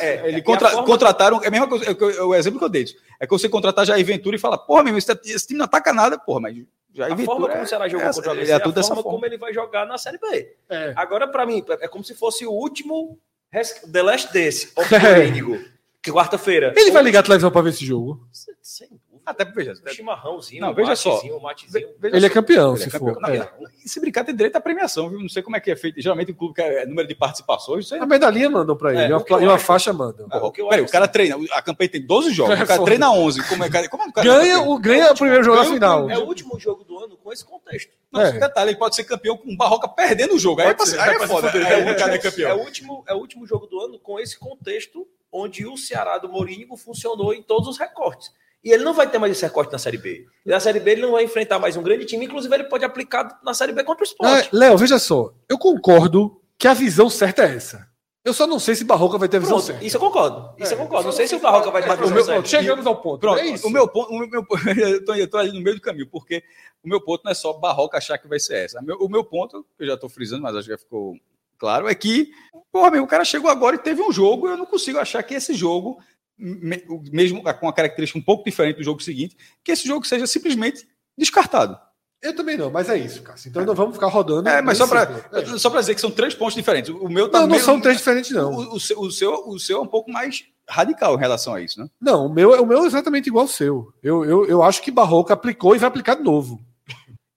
É, ele contra... forma... contrataram. É a mesma coisa. É o exemplo que eu dei. É que você contratar Jair Ventura e falar, porra, meu, esse time não ataca nada, porra, mas já a forma como o Ceará jogou é, contra o ABC é, a forma, forma como ele vai jogar na Série B. É. Agora, para mim, é como se fosse o último The Last desse, (laughs) que quarta-feira. Ele vai ligar a televisão para ver esse jogo? Sem até veja. Um chimarrãozinho, não, veja só. ele é campeão, ele se é campeão. for. Não, é. Se brincar, tem direito à premiação, viu? Não sei como é que é feito. Geralmente o clube quer é número de participações. A medalhinha mandou para ele. É, e uma, faixa manda. Ah, o, peraí, o cara treina. A campanha tem 12 jogos. (laughs) o cara treina 11. Como é, como é o ganha o, ganha o primeiro jogo na final. É o último jogo com esse contexto. Não, é. detalhe, ele pode ser campeão com o Barroca perdendo o jogo. Aí, aí é foda. É, é, o último, é o último jogo do ano com esse contexto onde o Ceará do Mourinho funcionou em todos os recortes. E ele não vai ter mais esse recorte na Série B. E na Série B ele não vai enfrentar mais um grande time, inclusive ele pode aplicar na Série B contra o esporte. Ah, Léo, veja só, eu concordo que a visão certa é essa. Eu só não sei se Barroca vai ter a visão Pronto, certa. isso eu concordo. Isso eu É, concordo. só Não sei se o Barroca vai ter visão meu- certa. chegamos ao ponto. Pronto, é isso. o meu ponto, o meu, (laughs) eu, tô, eu tô ali no meio do caminho, porque o meu ponto não é só Barroca achar que vai ser essa. O meu ponto, que eu já estou frisando, mas acho que já ficou claro, é que, porra, meu, o cara chegou agora e teve um jogo, eu não consigo achar que esse jogo, mesmo com uma característica um pouco diferente do jogo seguinte, que esse jogo seja simplesmente descartado. Eu também não, mas é isso, Cássio. Então não vamos ficar rodando. É, mas só para. É. só para dizer que são três pontos diferentes. O meu Não, não meio- são três diferentes, não. O, o seu, o, seu, o seu é um pouco mais radical em relação a isso, né? Não, o meu, o meu é exatamente igual ao seu. Eu, eu, eu acho que Barroca aplicou e vai aplicar de novo.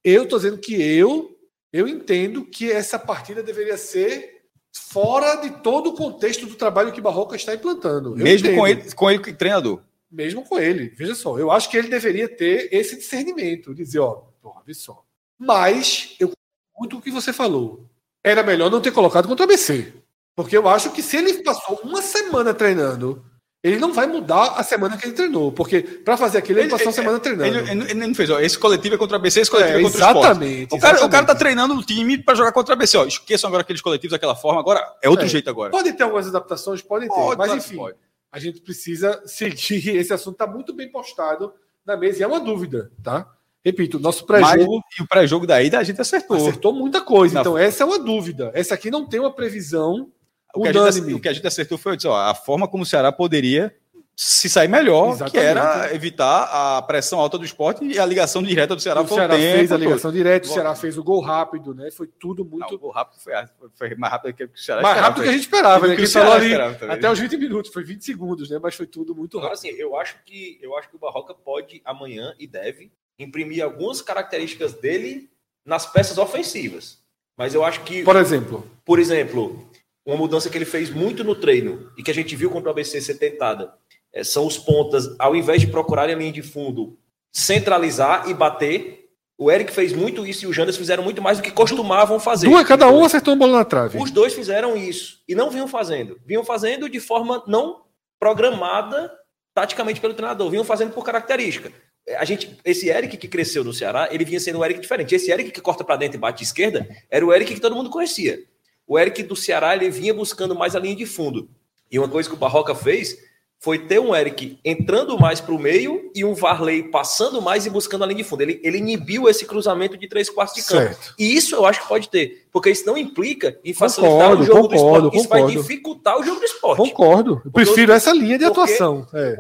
Eu tô dizendo que eu, eu entendo que essa partida deveria ser fora de todo o contexto do trabalho que Barroca está implantando. Eu Mesmo com ele, com ele treinador. Mesmo com ele. Veja só, eu acho que ele deveria ter esse discernimento, dizer, ó, porra, vê só. Mas eu muito o que você falou. Era melhor não ter colocado contra o ABC. Porque eu acho que se ele passou uma semana treinando, ele não vai mudar a semana que ele treinou. Porque para fazer aquilo, ele, Ele- passou uma ele- semana treinando. Ele, ele- ele não fez, ó, esse coletivo é contra a BC, esse coletivo é, É, contra o esporte. exatamente. O cara, o cara tá exatamente. treinando o time para jogar contra a BC. Ó, esqueçam agora aqueles coletivos daquela forma, agora é outro É. jeito agora. Pode ter algumas adaptações, podem ter. Pode, mas enfim, pode. a gente precisa (laughs) seguir. Esse assunto está muito bem postado na mesa e é uma dúvida, tá? Repito, nosso pré-jogo e o pré-jogo da ida a gente acertou. acertou muita coisa. Na- Então, essa é uma dúvida. Essa aqui não tem uma previsão O que, a gente, o que a gente acertou foi ó, a forma como o Ceará poderia se sair melhor, Exatamente. que era evitar a pressão alta do esporte e a ligação direta do Ceará o foi Ceará tempo fez a todo. ligação direta, o. Ceará fez o gol rápido, né? Foi tudo Não, muito o gol rápido foi, foi mais rápido que o Ceará mais rápido que a gente esperava, né? que falou Ceará ali até os 20 minutos, foi 20 segundos, né? Mas foi tudo muito Agora, rápido. assim, eu acho que eu acho que o Barroca pode amanhã e deve imprimir algumas características dele nas peças ofensivas. Mas eu acho que, Por exemplo, por exemplo, uma mudança que ele fez muito no treino e que a gente viu contra o ABC ser tentada eh, são os pontas, ao invés de procurarem a linha de fundo, centralizar e bater. O Eric fez muito isso e o Jandas fizeram muito mais do que costumavam fazer. duas, cada um acertou uma bola na trave. Os dois fizeram isso e não vinham fazendo. Vinham fazendo de forma não programada taticamente pelo treinador, vinham fazendo por característica. A gente, esse Eric que cresceu no Ceará, ele vinha sendo um Eric diferente. Esse Eric que corta para dentro e bate de esquerda era o Eric que todo mundo conhecia. O Eric do Ceará, ele vinha buscando mais a linha de fundo. E uma coisa que o Barroca fez foi ter um Eric entrando mais para o meio e um Varley passando mais e buscando a linha de fundo. Ele, ele inibiu esse cruzamento de três quartos de campo. Certo. E isso eu acho que pode ter, porque isso não implica em facilitar Concordo, o jogo concordo, do esporte. Isso vai concordo. dificultar o jogo do esporte. Concordo. Eu prefiro essa linha de porque- atuação. É.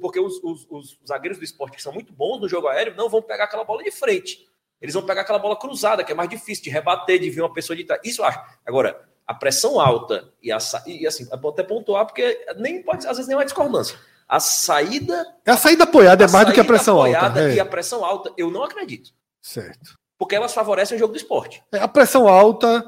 Porque os, os- os zagueiros do esporte que são muito bons no jogo aéreo não vão pegar aquela bola de frente. Eles vão pegar aquela bola cruzada, que é mais difícil de rebater, de vir uma pessoa de trás. Isso eu acho. Agora, a pressão alta e, a, sa- e assim, é até pontuar, porque nem pode, às vezes nem é uma discordância. A saída. A saída apoiada é mais do que a pressão alta. apoiada é. E a pressão alta, eu não acredito. Certo. Porque elas favorecem o jogo do esporte. É, a pressão alta,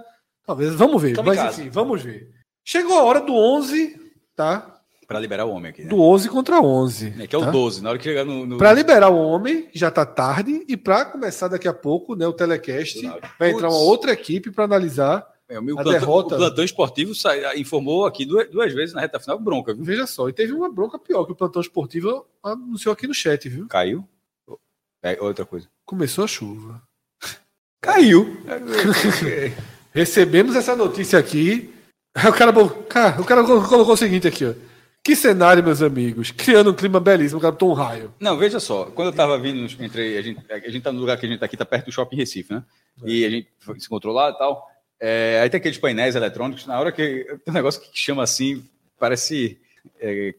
talvez, vamos ver. Mas enfim, vamos ver. Chegou a hora do 11, tá? Para liberar o homem aqui, né? Do 11 contra 11. É, que é o tá? 12. Na hora que chegar no. no... Para liberar o homem, já tá tarde. E para começar daqui a pouco, né, o telecast, vai entrar uma outra equipe para analisar. É, o, meu plantão, derrota- o plantão esportivo sai- informou aqui duas, duas vezes na reta final bronca, viu? Veja só, e teve uma bronca pior que o plantão esportivo anunciou aqui no chat, viu? Caiu. É outra coisa. Começou a chuva. Caiu. (laughs) Recebemos essa notícia aqui. O cara, cara, o cara colocou o seguinte aqui, ó. Que cenário, meus amigos. Criando um clima belíssimo. O cara um raio. Não, veja só. Quando eu tava vindo entre. A gente, a gente tá no lugar que a gente tá aqui, tá perto do shopping Recife, né? E a gente se encontrou lá e tal. É, aí tem aqueles painéis eletrônicos. Na hora que. Tem um negócio que chama assim, parece. é,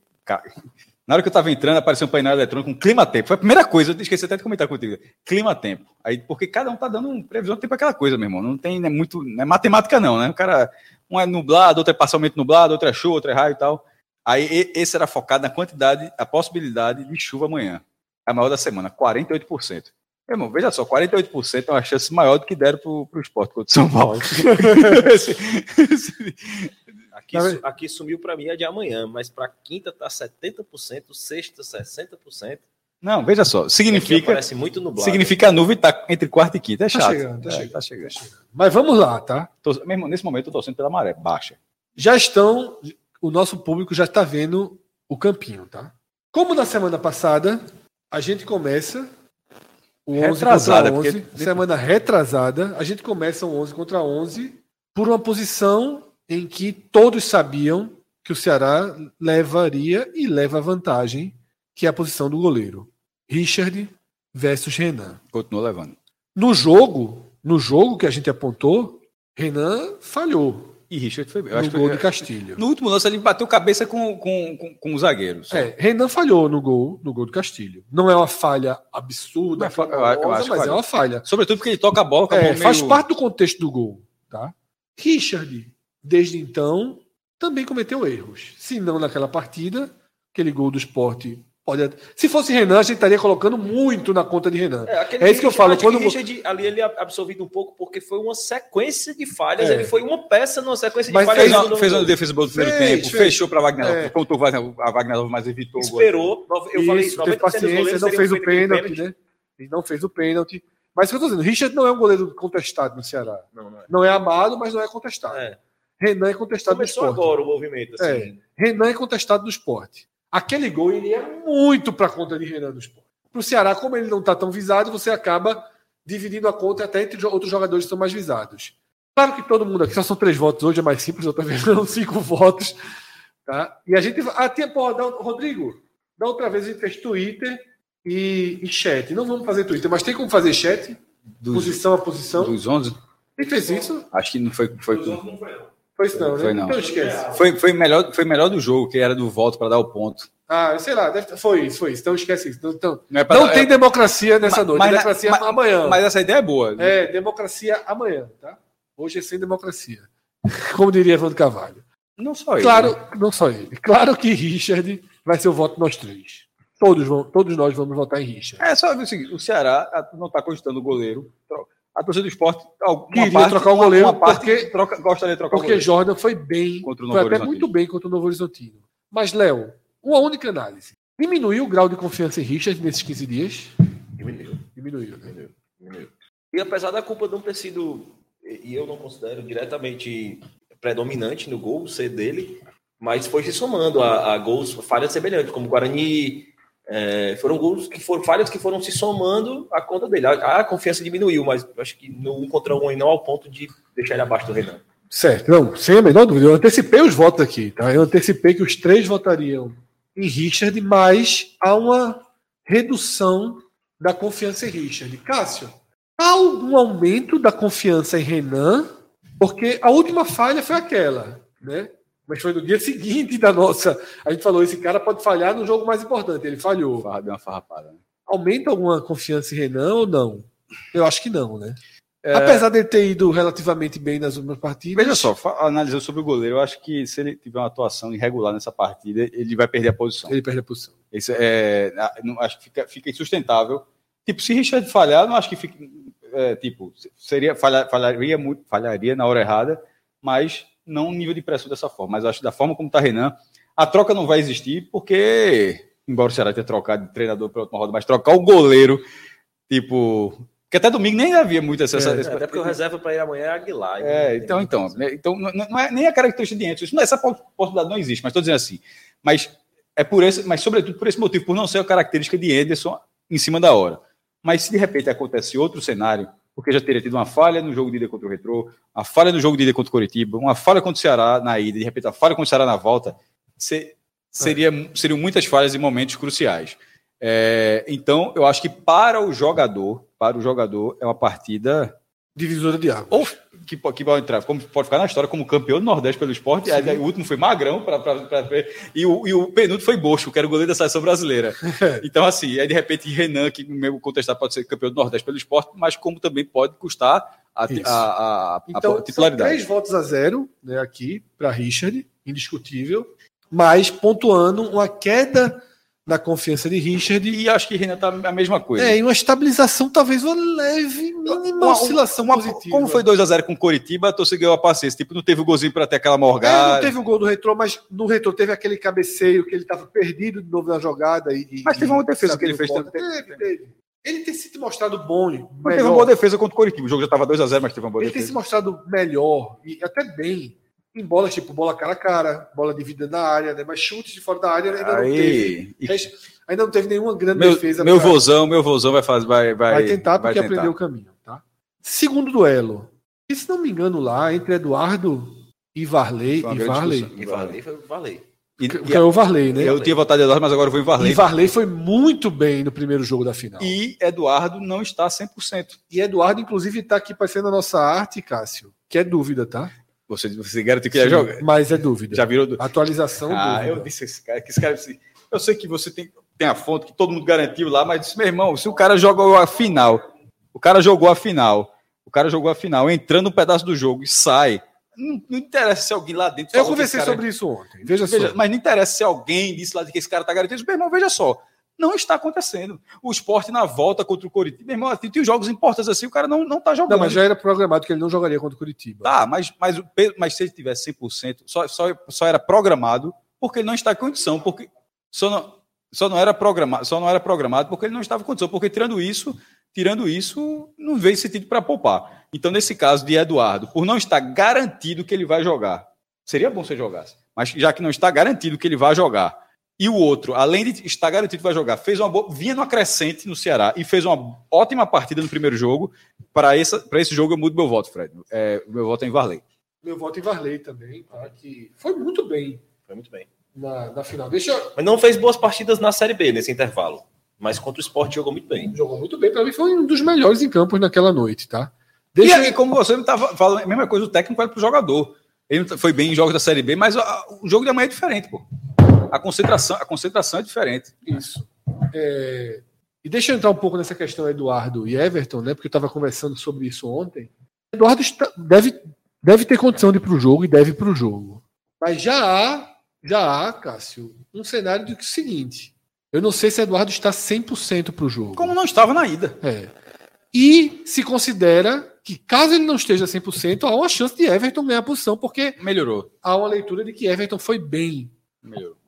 na hora que eu tava entrando, apareceu um painel eletrônico com clima-tempo. Foi a primeira coisa, eu esqueci até de comentar contigo. Clima-tempo. Aí, porque cada um tá dando um previsão de tempo aquela coisa, meu irmão. Não tem né, muito. Não é matemática, não, né? O cara. Um é nublado, outro é parcialmente nublado, outro é chuva, outro é raio e tal. Aí esse era focado na quantidade, a possibilidade de chuva amanhã. A maior da semana, 48%. Meu irmão, veja só, 48% é uma chance maior do que deram pro, pro esporte contra o São Paulo. (laughs) Aqui, Tá aqui sumiu para mim a de amanhã, mas para quinta tá 70%, sexta 60%. Não, veja só, significa, parece muito nublado. significa a nuvem tá entre quarta e quinta. É Tá chato. chegando, tá É, chegando. tá chegando. Mas vamos lá, tá? Tô- meu irmão, nesse momento eu tô torcendo pela maré baixa. Já estão. o nosso público já está vendo o campinho, tá? Como na semana passada, a gente começa o 11 Retrasada, contra 11, porque- semana retrasada, a gente começa o 11 contra 11 por uma posição em que todos sabiam que o Ceará levaria e leva vantagem, que é a posição do goleiro. Richard versus Renan. Continua levando. No jogo, no jogo que a gente apontou, Renan falhou E Richard foi bem. Eu no gol foi- de Castilho. No último lance ele bateu cabeça com, com, com, com o zagueiro. só. É, Renan falhou no gol, no gol do Castilho. Não é uma falha absurda, Mas fa- eu acho- eu famosa, acho mas é uma falha. Sobretudo porque ele toca a bola com a É, mão faz meio- parte do contexto do gol, tá? Richard, desde então, também cometeu erros. Se não naquela partida, aquele gol do esporte pode. Se fosse Renan, a gente estaria colocando muito na conta de Renan. aquele É isso que eu falo, acho quando- que Richard, ali ele é absorvido um pouco porque foi uma sequência de falhas. É. Ele foi uma peça numa sequência de Mas falhas. Fez Fez uma, no- fez uma defesa boa do primeiro Fez, tempo, fez. fechou para a Wagner, É. contou a Wagner mas evitou o gol. Esperou. Eu falei, Isso, 90% teve paciência, não fez o aquele pênalti, né? Ele não fez o pênalti. Mas o que eu tô dizendo, Richard não é um goleiro contestado no Ceará. Não, não é. Não é amado, mas não é contestado. É. Renan é contestado Começou no esporte. agora o movimento. Assim. Renan é contestado no esporte. Aquele gol iria muito para a conta de Renan esporte. Para o Ceará, como ele não está tão visado, você acaba dividindo a conta até entre outros jogadores que estão mais visados. Claro que todo mundo aqui, só são três votos hoje, é mais simples, estou vendo (laughs) são cinco votos. Tá? E a gente. Ah, tinha, porra, da- Rodrigo, da outra vez a gente fez Twitter e, e chat. Não vamos fazer Twitter, mas tem como fazer chat? Dos, Posição a posição. dos 11? Quem fez isso? Acho que não foi. Foi, Foi isso não, né? Foi não. Então esquece. foi, foi, melhor, foi melhor do jogo, que era do voto para dar o ponto. Ah, sei lá, deve- foi isso, foi isso. Então esquece isso. Então, Não, é Não dar- tem é- democracia nessa Mas- noite. mas- democracia mas- amanhã. Mas essa ideia é boa. É, democracia amanhã, tá? Hoje é sem democracia. (laughs) Como diria Evandro Carvalho. Não só ele. Claro, né? não só ele. Claro que Richard vai ser o voto nós três. Todos, vão, todos nós vamos votar em Richard. É só ver o seguinte: o Ceará a- não está cogitando o goleiro. A torcida do esporte. Queria parte, trocar o goleiro Uma parte porque- troca, gostaria de trocar o Porque goleiro. Jordan foi bem, Contra o Novo foi até muito bem contra o Novo Horizontino. Mas, Léo, uma única análise. Diminuiu o grau de confiança em Richard nesses 15 dias? Diminuiu. Diminuiu, né? Diminuiu. E apesar da culpa não ter sido, e eu não considero diretamente predominante no gol ser dele, mas foi se somando a, a gols, falhas semelhantes, como o Guarani. É, foram gols que foram falhas que foram se somando à conta dele. A, a confiança diminuiu, mas acho que no um contra um não ao ponto de deixar ele abaixo do Renan. Certo, não, sem a menor dúvida. Eu antecipei os votos aqui, tá? Eu antecipei que os três votariam em Richard, mas há uma redução da confiança em Richard. Cássio, há algum aumento da confiança em Renan? Porque a última falha foi aquela, né? Mas foi no dia (laughs) seguinte da nossa. A gente falou: esse cara pode falhar no jogo mais importante. Ele falhou. Farra- Deu uma farrapada. né? Aumenta alguma confiança em Renan ou não? Eu acho que não, né? É. Apesar dele ter ido relativamente bem nas últimas partidas. Veja só, analisando sobre o goleiro, eu acho que se ele tiver uma atuação irregular nessa partida, ele vai perder a posição. Ele perde a posição. Isso é, não, acho que fica, fica insustentável. Tipo, se Richard falhar, não acho que fique, é, tipo, seria falha, falharia muito, falharia na hora errada, mas não um nível de pressão dessa forma. Mas acho que da forma como está Renan, a troca não vai existir, porque, embora o Ceará tenha trocado de treinador para outra roda, mas trocar o goleiro, tipo, que até domingo nem havia muito essa. essa- É, essa- Até porque o reserva para ir amanhã é Aguilar. é, então, então, né, então não, não é nem a característica de Enzo. Isso não- essa po- possibilidade não existe, mas estou dizendo assim. Mas é por esse, mas sobretudo por esse motivo, por não ser a característica de Ederson em cima da hora. Mas se de repente acontece outro cenário, porque já teria tido uma falha no jogo de ida contra o Retrô, uma falha no jogo de ida contra o Coritiba, uma falha contra o Ceará na ida, de repente a falha contra o Ceará na volta, se- seria, seriam muitas falhas em momentos cruciais. É, então, eu acho que para o jogador, para o jogador, é uma partida Divisora de água. ou que, que pode entrar, como pode ficar na história como campeão do Nordeste pelo esporte. Aí, aí o último foi Magrão pra, pra, pra- pra- e, o, e o penúltimo foi Bosco, que era o goleiro da seleção brasileira. (laughs) Então, assim, aí de repente Renan, que mesmo contestar pode ser campeão do Nordeste pelo esporte, mas como também pode custar a, a, a, a Então, são titularidade. três votos a zero né, aqui para Richard, indiscutível, mas pontuando uma queda na confiança de Richard E acho que Renan tá a mesma coisa. é, e uma estabilização, talvez uma leve, mínima Uma- oscilação uma- positiva. Como foi 2x0 com o Coritiba, a torcida ganhou a paciência. Tipo, não teve o golzinho para ter aquela É, não morgada. teve o gol do retrô, mas no retrô teve aquele cabeceio que ele estava perdido de novo na jogada. E, Mas teve uma defesa que ele fez também. Teve, teve. Ele tem se mostrado bom. Mas teve uma boa defesa contra o Coritiba. O jogo já estava 2x0, mas teve uma boa Ele tem defesa. se mostrado melhor e até bem em bolas tipo bola cara a cara, bola dividida na área, né? Mas chutes de fora da área ainda não teve. Aí, Ainda não teve nenhuma grande meu, defesa. meu pra- vozão, meu vozão vai fazer, vai, vai, vai tentar vai porque tentar. aprendeu o caminho, tá? Segundo duelo. E se não me engano lá, entre Eduardo e Varley. E Varley. E Varley foi Varley. E, e- o Varley, né? eu tinha votado em Eduardo, mas agora eu vou em Varley. E Varley foi muito bem no primeiro jogo da final. E, E Eduardo não está 100%. Eduardo, inclusive, tá aqui parecendo a nossa arte, Cássio. Que é dúvida, tá? Você, você garantiu que ia Sim, jogar. Mas é dúvida. Já virou. Atualização Ah, dúvida. eu disse esse cara, que esse cara eu sei que você tem, tem a fonte que todo mundo garantiu lá, mas disse, meu irmão, se o cara jogou a final, o cara jogou a final, o cara jogou a final, entrando um pedaço do jogo e sai, não, não interessa se alguém lá dentro. Eu conversei cara- sobre isso ontem. Veja, Veja, só. mas não interessa se alguém disse lá de que esse cara tá garantido. Meu irmão, veja só. Não está acontecendo. O esporte na volta contra o Coritiba. Meu irmão, assim, tem jogos importantes assim, o cara não, não tá jogando. Não, mas já era programado que ele não jogaria contra o Curitiba. Tá, mas, mas, mas se ele tivesse 100%, só, só, só era programado porque ele não está em condição, porque só não, só não era programado, só não era programado porque ele não estava em condição, porque tirando isso, tirando isso, não veio sentido para poupar. Então, nesse caso de Eduardo, por não estar garantido que ele vai jogar, seria bom se ele jogasse, mas já que não está garantido que ele vai jogar, e o outro, além de estar garantido que vai jogar, fez uma boa, vinha no acrescente no Ceará e fez uma ótima partida no primeiro jogo, para esse, para esse jogo eu mudo meu voto, Fred. É, o meu voto é em Varley. Meu voto em Varley também, tá? Que foi muito bem Foi muito bem. na, na final. Deixa eu... Mas não fez boas partidas na Série B nesse intervalo. Mas contra o Sport jogou muito bem. Jogou muito bem. Para mim, foi um dos melhores em campos naquela noite, tá? E Deixa aí, como você estava falando, a mesma coisa, o técnico era pro jogador. Ele não foi bem em jogos da Série B, mas a- o jogo de amanhã é diferente, pô. A concentração, a concentração é diferente. Isso. É, E deixa eu entrar um pouco nessa questão Eduardo e Everton, né? Porque eu estava conversando sobre isso ontem. Eduardo está- deve, deve ter condição de ir para o jogo e deve ir para o jogo. Mas já há, já há, Cássio, um cenário do que é seguinte. Eu não sei se Eduardo está 100% para o jogo. Como não estava na ida. É. E se considera que, caso ele não esteja 100%, há uma chance de Everton ganhar a posição, porque Melhorou. há uma leitura de que Everton foi bem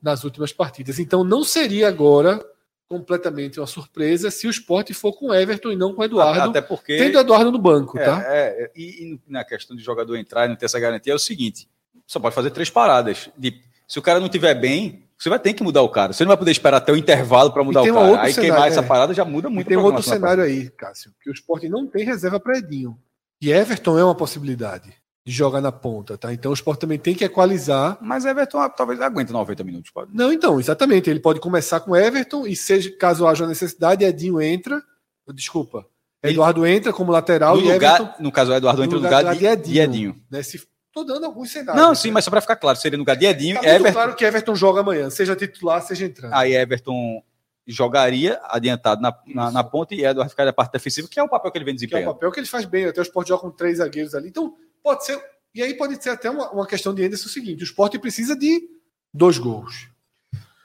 Nas últimas partidas. Então não seria agora completamente uma surpresa se o esporte for com Everton e não com Eduardo, Até porque. tendo Eduardo no banco, É, tá? é, e, e na questão de jogador entrar e não ter essa garantia é o seguinte: só pode fazer três paradas. De- se o cara não tiver bem, você vai ter que mudar o cara. Você não vai poder esperar até o intervalo para mudar tem o cara. Aí cenário, queimar é. essa parada já muda E muito. tem a um outro cenário aí, Cássio, que o esporte não tem reserva para Edinho. E Everton é uma possibilidade de jogar na ponta, tá? Então o esporte também tem que equalizar. Mas Everton talvez aguente 90 minutos. Pode. Não, então, exatamente. Ele pode começar com Everton e, seja, caso haja necessidade, Edinho entra. Desculpa. Ele- Eduardo entra como lateral No, e lugar, Everton. no caso, o Eduardo entra no lugar, de, de Edinho. Né? Se, tô dando alguns cenários. Não, sim, né? mas só para ficar claro, seria no lugar de Edinho, Tá Everton. claro que Everton joga amanhã, seja titular, seja entrando. Aí Everton jogaria adiantado na, na, na ponta e Eduardo ficaria da parte defensiva, que é o papel que ele vem que é o desempenhando. papel que ele faz bem. Até o Sport joga com três zagueiros ali. Então, pode ser. E aí pode ser até uma, uma questão de Anderson o seguinte: o Sport precisa de dois gols.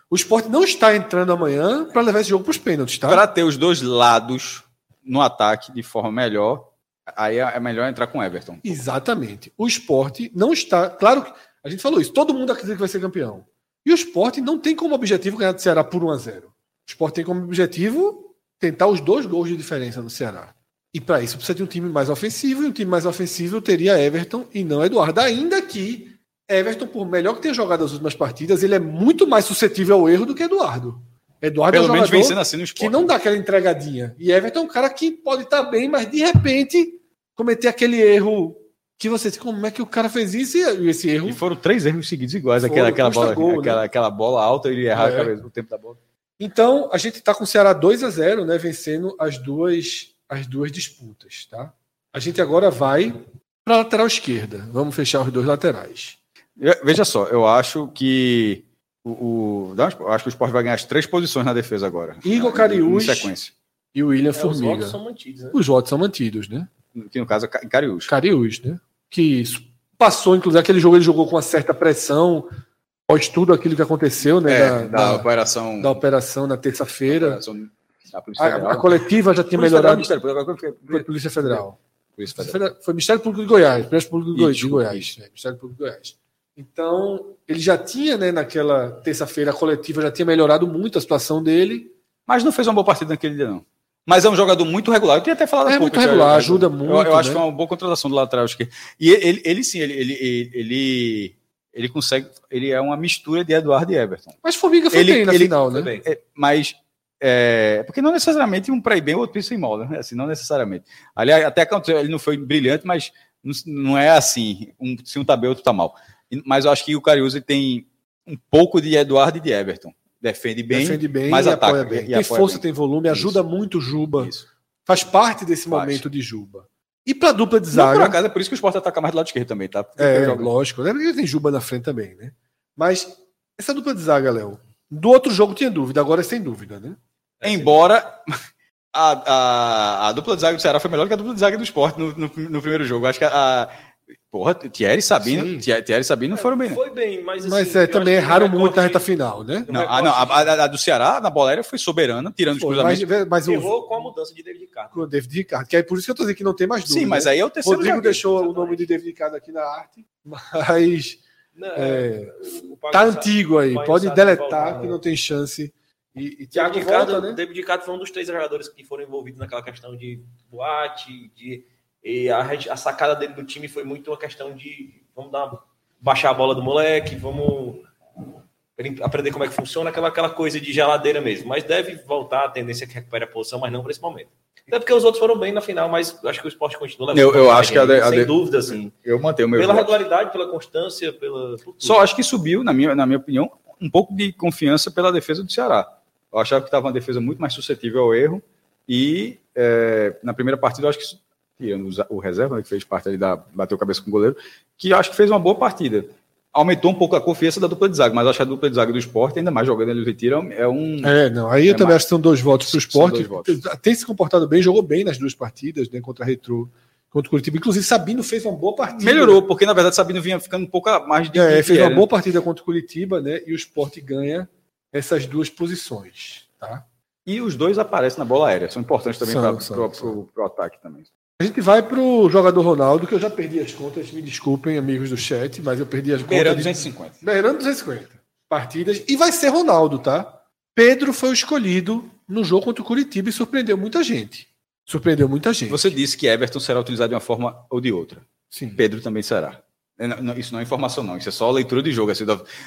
O Sport não está entrando amanhã para levar esse jogo para os pênaltis, tá? Para ter os dois lados no ataque de forma melhor, aí é melhor entrar com Everton. Exatamente. O Sport não está. Claro que a gente falou isso, todo mundo acredita que vai ser campeão. E o Sport não tem como objetivo ganhar do Ceará por 1 a 0 O Sport tem como objetivo tentar os dois gols de diferença no Ceará. E para isso precisa de um time mais ofensivo, e um time mais ofensivo teria Everton e não Eduardo. Ainda que Everton, por melhor que tenha jogado as últimas partidas, ele é muito mais suscetível ao erro do que Eduardo. Eduardo Pelo é um menos jogador assim no que não dá aquela entregadinha. E Everton é um cara que pode estar bem, mas de repente cometer aquele erro que você diz, como é que o cara fez isso e esse erro E foram três erros seguidos iguais. Foram, Aquela, aquela, bola, gol, né? aquela, aquela bola alta, ele errar É. a cabeça, o tempo da bola. Então, a gente está com o Ceará 2 a 0 né, vencendo as duas, as duas disputas. Tá? A gente agora vai para a lateral esquerda. Vamos fechar os dois laterais. Veja só, eu acho que o, o- acho que o Sport vai ganhar as três posições na defesa agora. Igor Em Cariús sequência. e o William É, os Formiga. votos são mantidos, né? Os votos são mantidos, né? Que no caso é Cariús. Cariús, né? Que isso passou, inclusive, aquele jogo ele jogou com uma certa pressão, após tudo aquilo que aconteceu, né? É, da, da, da- operação. da operação na terça-feira. Da Polícia Federal. A, a coletiva já tinha Polícia melhorado. Federal, Público, agora foi- Polícia Federal. Polícia Federal. Foi Ministério Público de Goiás. Ministério Público de. Goiás. é, Ministério Público de Goiás. Então, ele já tinha, né, naquela terça-feira, a coletiva já tinha melhorado muito a situação dele. Mas não fez uma boa partida naquele dia, não. Mas é um jogador muito regular. Eu tinha até falado É pouco. muito regular, já. ajuda Eu- muito, Eu, acho né? que foi uma boa contratação do lateral esquerdo. E ele, ele, ele sim, ele, ele, ele, ele, consegue. Ele é uma mistura de Eduardo e Everton. Mas Formiga foi Ele- bem na ele- final, né? bem. É, mas. É, porque não necessariamente um para ir bem, o outro pisa em moda, né? Assim, não necessariamente. Aliás, até aconteceu, ele não foi brilhante, mas não, não é assim. Um, se um tá bem, outro tá mal. Mas eu acho que o Cariús tem um pouco de Eduardo e de Everton. Defende bem. Defende bem mas e ataca, apoia bem. e tem força, bem. tem volume, ajuda muito o Juba. Isso. Faz parte desse Faz. momento de Juba. E pra dupla de Não, zaga. por acaso, é por isso que o Sport ataca mais do lado esquerdo também, tá? Porque É, lógico. Né? Porque tem Juba na frente também, né? Mas essa dupla de zaga, Léo. Do outro jogo tinha dúvida, agora é sem dúvida, né? Embora a, a, a dupla de zaga do Ceará foi melhor que a dupla de zaga do Sport no, no, no primeiro jogo. Acho que a. a porra, Thierry e. Sabino, Thierry Thierry e Sabino não foram bem. não. Foi bem, mas. Mas assim, é, eu também erraram o muito na reta final, né? No Não, ah, não, a, a- a do Ceará, na bola aérea, foi soberana, tirando os Foi, cruzamentos. mas, mas o, Errou com a mudança de David Ricardo. com o David Ricardo, que é por isso que eu tô dizendo que não tem mais dúvida. Sim, mas né? aí é o terceiro. Rodrigo deixou o exatamente. nome de David Ricardo aqui na arte, mas Não, é, o tá Sá- antigo aí. Pode deletar voltar, que né? não tem chance. E, e Thiago David Ricardo, volta, né? David Ricardo foi um dos três jogadores que foram envolvidos naquela questão de boate, de e a, a sacada dele do time foi muito uma questão de vamos dar baixar a bola do moleque, vamos aprender como é que funciona aquela aquela coisa de geladeira mesmo. Mas deve voltar a tendência que recupere a posição, mas não para esse momento. Até porque os outros foram bem na final, mas acho que o esporte continua levando Eu- eu acho que a a sem de- dúvida assim. Eu mantenho o meu. Pela voto. regularidade, pela constância, pela. Só acho que subiu, na minha, na minha opinião, um pouco de confiança pela defesa do Ceará. Eu achava que estava uma defesa muito mais suscetível ao erro. E é, na primeira partida, eu acho que, tirando o za- o reserva, né, que fez parte ali da. bateu cabeça com o goleiro, que eu acho que fez uma boa partida. Aumentou um pouco a confiança da dupla de zaga, mas eu acho que a dupla de zaga do esporte, ainda mais jogando ali o Retiro, é um. É, não. Aí eu É também mais- acho que são dois votos para o esporte. Tem se comportado bem, jogou bem nas duas partidas, né? Contra a Retro, contra o Curitiba. Inclusive, Sabino fez uma boa partida. Melhorou, porque na verdade Sabino vinha ficando um pouco mais de. É, fez era, uma né? boa partida contra o Curitiba, né? E o esporte ganha essas duas posições. Tá? E os dois aparecem na bola aérea, são importantes também para o ataque também. A gente vai pro jogador Ronaldo, que eu já perdi as contas, me desculpem, amigos do chat, mas eu perdi as Beirando contas. de- 250. Beirando 250 partidas. E vai ser Ronaldo, tá? Pedro foi o escolhido no jogo contra o Curitiba e surpreendeu muita gente. Surpreendeu muita gente. Você disse que Everton será utilizado de uma forma ou de outra. Sim. Pedro também será. É, não- Isso não é informação, não. Isso é só leitura de jogo. assim,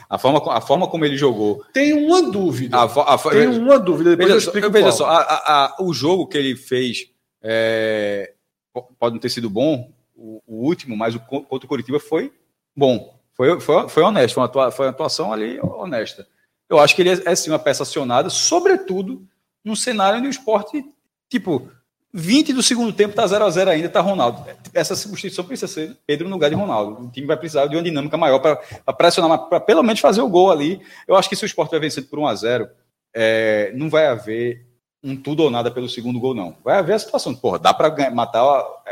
a, forma, a forma como ele jogou. Tem uma dúvida. A, a, Tem uma dúvida, depois eu veja só, explico veja qual. só a- o jogo que ele fez é, po- pode não ter sido bom, o, o último, mas o co- contra o Curitiba foi bom. Foi, foi, foi honesto, foi uma, atua- foi uma atuação ali honesta. Eu acho que ele é, é sim uma peça acionada, sobretudo num cenário onde o esporte, tipo, 20 do segundo tempo tá 0 a 0 ainda, tá Ronaldo. Essa substituição precisa ser Pedro no lugar de Ronaldo. O time vai precisar de uma dinâmica maior para pressionar, para pelo menos fazer o gol ali. Eu acho que se o esporte vai vencendo por 1 a 0 é, não vai haver um tudo ou nada pelo segundo gol, não. Vai haver a situação, porra, dá para matar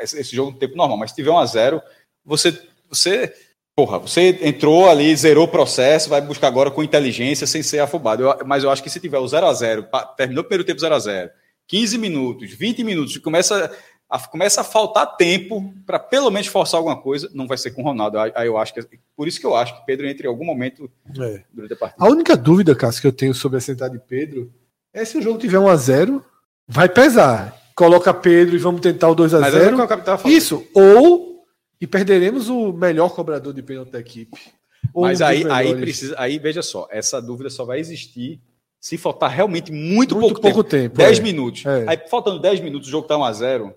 esse, jogo no tempo normal, mas se tiver 1 a 0 você, você, porra, você entrou ali, zerou o processo, vai buscar agora com inteligência, sem ser afobado. Eu- mas eu acho que se tiver o 0 a 0 pa- terminou o primeiro tempo 0 a 0 15 minutos, 20 minutos, começa a, começa a faltar tempo para pelo menos forçar alguma coisa, não vai ser com o Ronaldo. Aí eu acho que, por isso que eu acho que Pedro entra em algum momento É. durante a partida. A única dúvida, Cássio, que eu tenho sobre a sentada de Pedro é se o jogo tiver 1 a 0 vai pesar. Coloca Pedro e vamos tentar o 2 a Mas é o 0 que o capitão falou. Isso, ou e perderemos o melhor cobrador de pênalti da equipe. Mas aí, aí precisa, aí veja só, essa dúvida só vai existir se faltar realmente muito, muito pouco, tempo. 10 é. minutos. É. Aí faltando 10 minutos, o jogo tá 1 a 0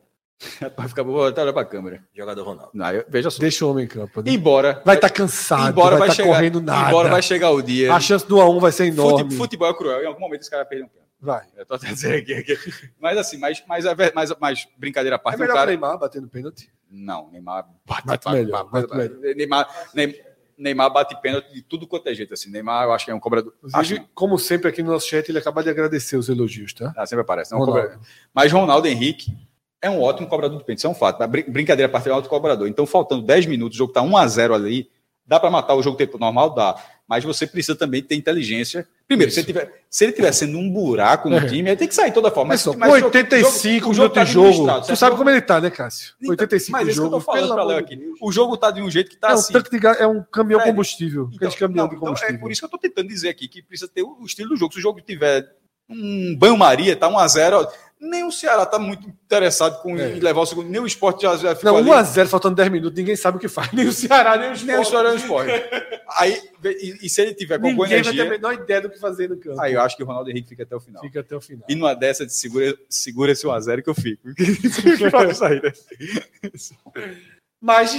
Vai ficar vou até olhar pra câmera. Jogador Ronaldo. Não, eu- veja só. Deixa o homem em campo. né? Embora Vai estar cansado, embora vai vai estar chegar, correndo nada. embora vai chegar o dia. A chance do A1 vai ser enorme. Fute- futebol é cruel, em algum momento esse cara vai perder um pênalti. Vai. Eu tô até dizendo aqui, aqui. Mas assim, mas, mas, é mas, mas brincadeira à É parte, o melhor cara. Neymar batendo pênalti. Não, Neymar bate, Bate melhor, bate melhor. Neymar, Neymar, Neymar bate pênalti de tudo quanto é jeito. Assim. Neymar, eu acho que é um cobrador. Acho, como sempre aqui no nosso chat, ele acaba de agradecer os elogios, tá? Ah, sempre aparece. Não, Ronaldo. Mas Ronaldo Henrique é um ótimo cobrador de pênalti, isso é um fato. Brincadeira a parte é um alto cobrador. Então, faltando 10 minutos, o jogo está 1 a 0 ali, dá para matar o jogo tempo normal? Dá. Mas você precisa também ter inteligência. Primeiro, se ele, tiver, se ele tiver sendo um buraco no É. time, ele tem que sair de toda forma. Mas, mas com o jogo- 85 o jogo tá jogo, administrado, tu sabe como ele tá, né, Cássio? Então, 85 mas de é isso que eu jogo, tô falando pra Léo aqui. Deus. O jogo tá de um jeito que tá É um, assim. tanque de gás, é um caminhão Fred, combustível. Então, caminhão não, de então, combustível. é por isso que eu tô tentando dizer aqui que precisa ter o estilo do jogo. Se o jogo tiver um banho-maria, tá 1x0. Nem o Ceará tá muito interessado com É. em levar o segundo, nem o esporte já, já ficou Não, ali. 1x0, faltando 10 minutos, ninguém sabe o que faz. (laughs) Nem o Ceará, nem o Nem o. Ceará nem o esporte. Aí, e, e se ele tiver com boa Ninguém vai ter a energia, menor ideia do que fazer no campo. aí eu acho que o Ronaldo Henrique fica até o final. Fica até o final. E numa dessa de segura, segura esse 1x0 que eu fico. (laughs) (laughs) Mas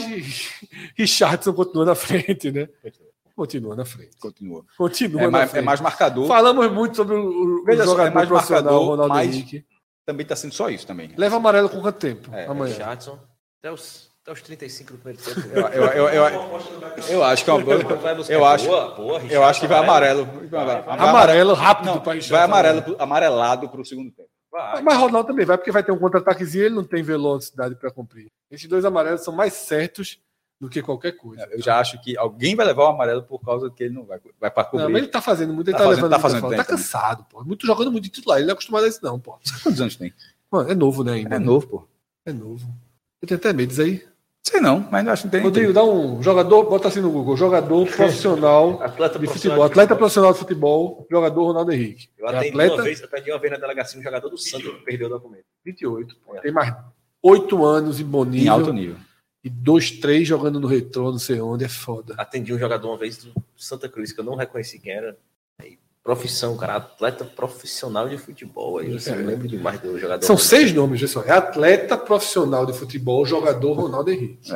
Richardson continua na frente, né? Continua na frente. Continua. Continua É na mais, é mais marcador. Falamos muito sobre o, o Veja só, jogador é mais profissional, marcador, Ronaldo mais- Henrique. Também tá sendo só isso também. Leva amarelo com quanto tempo? É, Amanhã. Richardson, até os, até os 35 do primeiro tempo. Eu, eu, eu, eu, eu acho que é uma boa. Eu acho, Boa, boa, eu acho que vai amarelo. Amarelo rápido para vai amarelo, amarelado para o segundo tempo. Vai. Mas Ronaldo também vai, porque vai ter um contra-ataquezinho e ele não tem velocidade para cumprir. Esses dois amarelos são mais certos do que qualquer coisa. Eu já acho que alguém vai levar o amarelo por causa que ele não vai, vai para Não, cobrir. mas ele tá fazendo muito, ele Tá tá, fazendo- levando tá fazendo Tá cansado, pô. Muito jogando muito de titular. Ele não é acostumado a isso, não, pô. (laughs) Quantos anos tem? Mano, é novo, né, ainda. É né? novo, pô. É novo. Eu tenho até medo disso aí. Sei não, mas acho que tem. Rodrigo, dá um jogador, bota assim no Google, jogador (laughs) profissional Atleta de profissional futebol, atleta profissional de futebol, jogador Ronaldo Henrique. Eu É atendi atleta uma vez, atendi uma vez na delegacia um jogador do Santos que perdeu o documento. 28. pô. Tem mais 8 anos em bom Em alto nível. E dois, três jogando no retrô, não sei onde, é foda. Atendi um jogador uma vez do Santa Cruz que eu não reconheci quem era. Aí, profissão, cara, atleta profissional de futebol. Aí você É. lembra demais do jogador. São seis nomes, pessoal. É atleta profissional de futebol, jogador Ronaldo Henrique.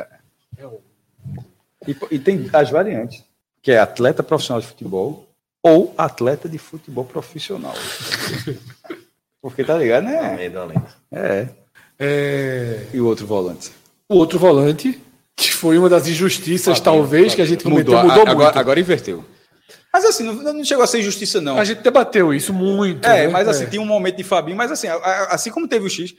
É um. E, e tem as variantes, que é atleta profissional de futebol ou atleta de futebol profissional. (laughs) Porque tá ligado, né? É. É, E o outro volante. O outro volante, que foi uma das injustiças, talvez, que a gente cometeu, Mudou, mudou, agora, muito. agora inverteu. Mas assim, não, não chegou a ser injustiça, não. A gente debateu isso muito. É, né? mas assim, É. tem um momento de Fabinho, mas assim, assim como teve o X,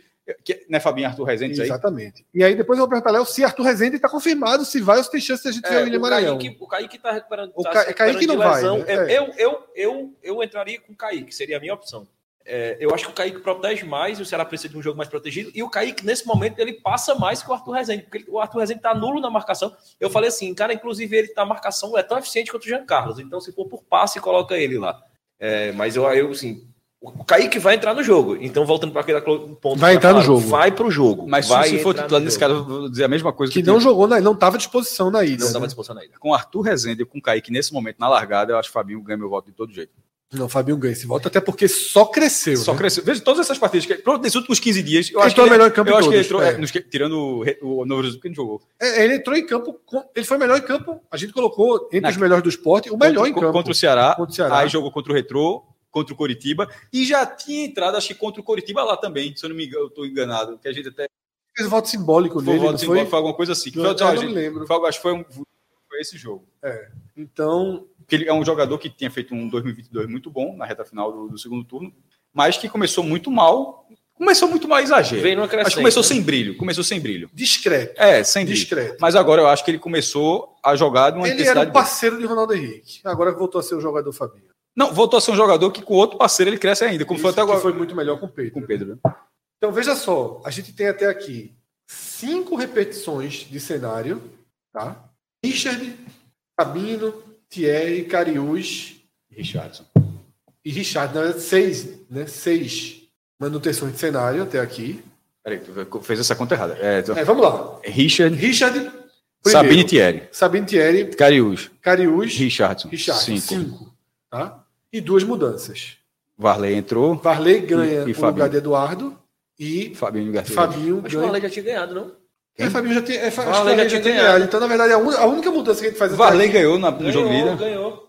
que, né, Fabinho e Arthur Rezende, isso aí. Exatamente. E aí depois eu vou perguntar, Léo, se Arthur Rezende está confirmado, se vai ou se tem chance de a gente ver o William o, Maranhão. Kaique, o Kaique tá recuperando. O tá Ca- Kaique não vai, né? Eu, É. eu, eu, eu, eu entraria com o Kaique, seria a minha opção. É, eu acho que o Kaique protege mais, o Ceará precisa de um jogo mais protegido, e o Kaique, nesse momento, ele passa mais que o Arthur Rezende, porque o Arthur Rezende tá nulo na marcação. Eu falei assim, cara, inclusive ele tá marcação é tão eficiente quanto o Jean Carlos, então se for por passe, coloca ele lá. É, mas eu, eu assim, o Kaique vai entrar no jogo, então voltando para aquele ponto. Vai que entrar no jogo. Vai pro jogo. Mas vai se for titular nesse cara, eu vou dizer a mesma coisa Que eu não tinha- jogou, na- não estava à disposição na ida. Não né? estava disposição ainda. Com Arthur Rezende e com Kaique nesse momento na largada, eu acho que o Fabinho ganha meu voto de todo jeito. Não, Fabinho ganha esse voto, até porque só cresceu. Só né? cresceu. Veja, todas essas partidas, que, pronto, nesses últimos 15 dias, eu Ele acho que ele, melhor em campo eu em acho que ele todos, entrou, é. é, nos que- tirando o, o Novo Jesus, porque não jogou. É, ele entrou em campo, ele foi melhor em campo. A gente colocou entre Na- os melhores do esporte, o melhor contra, em campo. Contra o Ceará, Contra o Ceará. aí jogou contra o Retrô, contra o Coritiba, e já tinha entrado, acho que contra o Coritiba lá também, se eu não me engano, eu estou enganado, que a gente até Fez voto simbólico foi, nele, voto não simbólico, foi? foi alguma coisa assim. Que Não, eu ó, não me lembro. foi, acho que foi, um, foi esse jogo. Então, Porque ele é um jogador que tinha feito um 2022 muito bom na reta final do, do segundo turno, mas que começou muito mal. Começou muito mal exagero. Veio numa crescente, começou né? sem brilho. Começou sem brilho. discreto. É, sem brilho. Discreto. Mas agora eu acho que ele começou a jogar de uma Ele era intensidade. o parceiro de Ronaldo Henrique. Agora voltou a ser o jogador Fabinho. Não, voltou a ser um jogador que com outro parceiro ele cresce ainda, como foi Isso, até agora que foi muito melhor com o Pedro. com o Pedro. né? Então veja só, a gente tem até aqui cinco repetições de cenário, tá? Richard, Sabino, Thierry, Cariús Richardson. e Richard. Na verdade, seis, né? Seis manutenções de cenário até aqui. Peraí, tu fez essa conta errada. É, então, É, vamos lá. Richard, Richard, primeiro. Sabine Thierry, Sabino, Thierry, Cariús, Cariús, Richardson. Richard. Cinco. Cinco. tá? E duas mudanças. Varley entrou, Varley ganha E- e o Fabinho. lugar de Eduardo e Fabinho. Fabinho Acho que o ganha. Varley já tinha ganhado, não? É, Fabinho já tem. É, já tinha ganhado. Então, na verdade, a, un- a única mudança que a gente faz Varley aqui- ganhou na- no jogo líder. ganhou.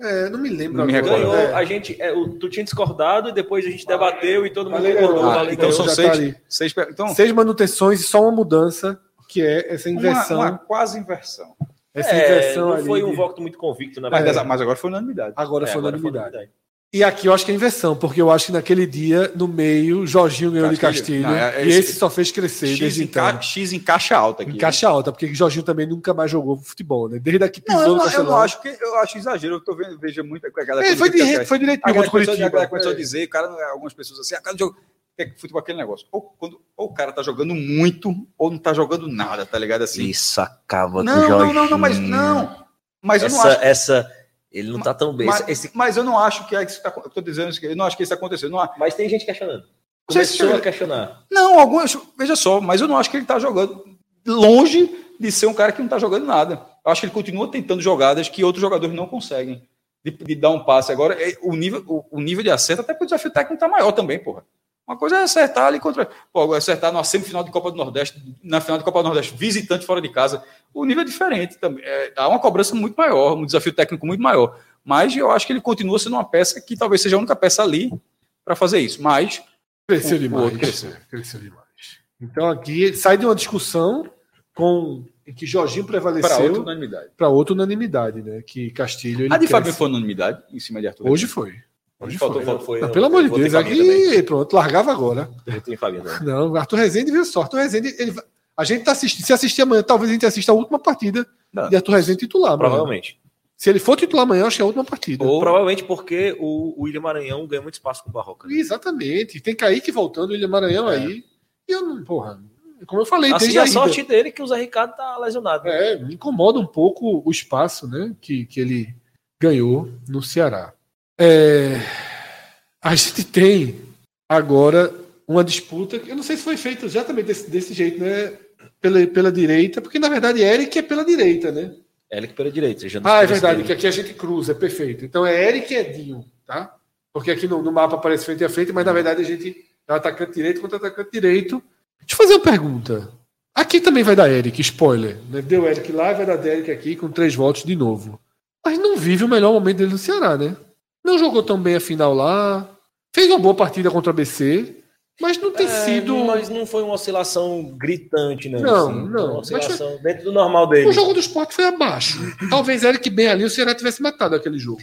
É, não me lembro Não me. Ganhou. É. A gente, é, o, tu tinha discordado e depois a gente debateu e todo mundo concordou. ganhou. Ah, então ganhou. são já tá seis, seis. Então, Seis manutenções e só uma mudança, que é essa uma, inversão. uma quase inversão. essa É, inversão não ali foi um de- voto muito convicto, na Mas, verdade. mas agora foi unanimidade. Agora É, foi agora foi unanimidade. E aqui eu acho que é inversão, porque eu acho que naquele dia, no meio, Jorginho ganhou de Castilho. Castilho. Não, é- é e esse- só fez crescer X desde em, então. ca... X em caixa alta aqui. Em caixa alta, porque Jorginho também nunca mais jogou futebol, né? Desde que Não, pisou eu, no não, eu não acho que eu acho exagero. Eu tô vendo, vejo muito a galera. Ele foi, que- de, foi direitinho a contra galera o começou, a Curitiba. galera começou a É. dizer, o cara, algumas pessoas assim, a cada jogo é futebol aquele negócio. Ou, quando, ou o cara tá jogando muito, ou não tá jogando nada, tá ligado assim? Isso acaba não, não, não, não, mas não. Mas eu não essa, acho. essa, Ele não tá tão bem. Mas, Esse- mas eu não acho que é isso que tá, eu tô dizendo isso eu não acho que isso aconteceu. Não, há- Mas tem gente questionando. Sei se- a questionar. não alguns, veja só, mas eu não acho que ele tá jogando longe de ser um cara que não tá jogando nada. Eu acho que ele continua tentando jogadas que outros jogadores não conseguem. De, de dar um passe. Agora, é, o nível, o, o nível de acerto, até porque o desafio técnico tá maior também, porra. Uma coisa é acertar ali contra. Pô, acertar numa semifinal de Copa do Nordeste, na final de Copa do Nordeste, visitante fora de casa. O nível é diferente também. É, há uma cobrança muito maior, um desafio técnico muito maior. Mas eu acho que ele continua sendo uma peça que talvez seja a única peça ali para fazer isso. Mas Cresceu O- demais. cresceu. Cresceu demais. Então aqui sai de uma discussão com em que Jorginho para prevaleceu outra unanimidade. para outra unanimidade, né? Que Castilho ele A de. Fábio foi unanimidade em cima de Arthur. Hoje foi. Hoje Faltou- foi. foi- Não, pelo amor de Deus, Fabinho também. aqui pronto, largava agora. Eu tenho Fabinho também. Não, Arthur Rezende viu só. Arthur Rezende, ele, a gente tá assistindo, se assistir amanhã, talvez a gente assista a última partida Não. de Arthur Rezende titular. amanhã. Provavelmente. Se ele for titular amanhã, acho que é a última partida. Ou- Provavelmente porque o, o William Maranhão ganha muito espaço com o Barroca. né? Exatamente. Tem Kaique voltando, William Maranhão É. aí. E eu não, porra, como eu falei, Assim, desde a sorte dele é que o Zé Ricardo tá lesionado. né? É, me incomoda um pouco o espaço né, que, que ele ganhou no Ceará. É, a gente tem agora uma disputa, eu não sei se foi feita exatamente desse, desse jeito, né? Pela, pela direita, porque na verdade Eric é pela direita, né? Eric pela direita. Ah, é verdade, que aqui a gente cruza, é perfeito. Então é Eric e Edinho, tá? Porque aqui no, no mapa aparece frente a frente, mas na verdade a gente é atacante direito contra atacante direito. Deixa eu fazer uma pergunta. Aqui também vai dar Eric, spoiler. Né? Deu Eric lá e vai dar Eric aqui com três votos de novo. Mas não vive o melhor momento dele no Ceará, né? Não jogou tão bem a final lá. Fez uma boa partida contra o ABC, mas não tem É, sido. Mas não foi uma oscilação gritante, né? Não, assim. não. Uma oscilação dentro do normal dele. O jogo do esporte foi abaixo. Talvez Eric bem ali o Ceará tivesse matado aquele jogo.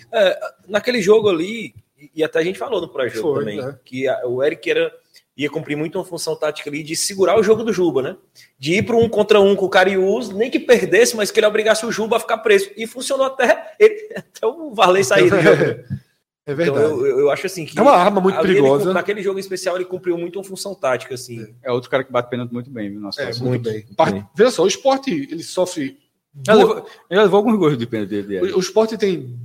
Naquele jogo ali, e até a gente falou no pré-jogo Foi, também, né? que a- o Eric era, ia cumprir muito uma função tática ali de segurar o jogo do Juba, né? De ir para um contra um com o Cariús, nem que perdesse, mas que ele obrigasse o Juba a ficar preso. E funcionou até, ele, (laughs) até o Varley sair do jogo. (laughs) É Então verdade. eu, eu- eu acho assim que. É uma arma muito ali ele- perigosa. naquele jogo especial, ele cumpriu muito uma função tática, assim. É outro cara que bate pênalti muito bem, viu? Nossa, É, muito, muito, bem. muito Par- bem. Veja só, o esporte ele sofre. Ele levou, ele levou alguns gols de pênalti dele. O, o esporte tem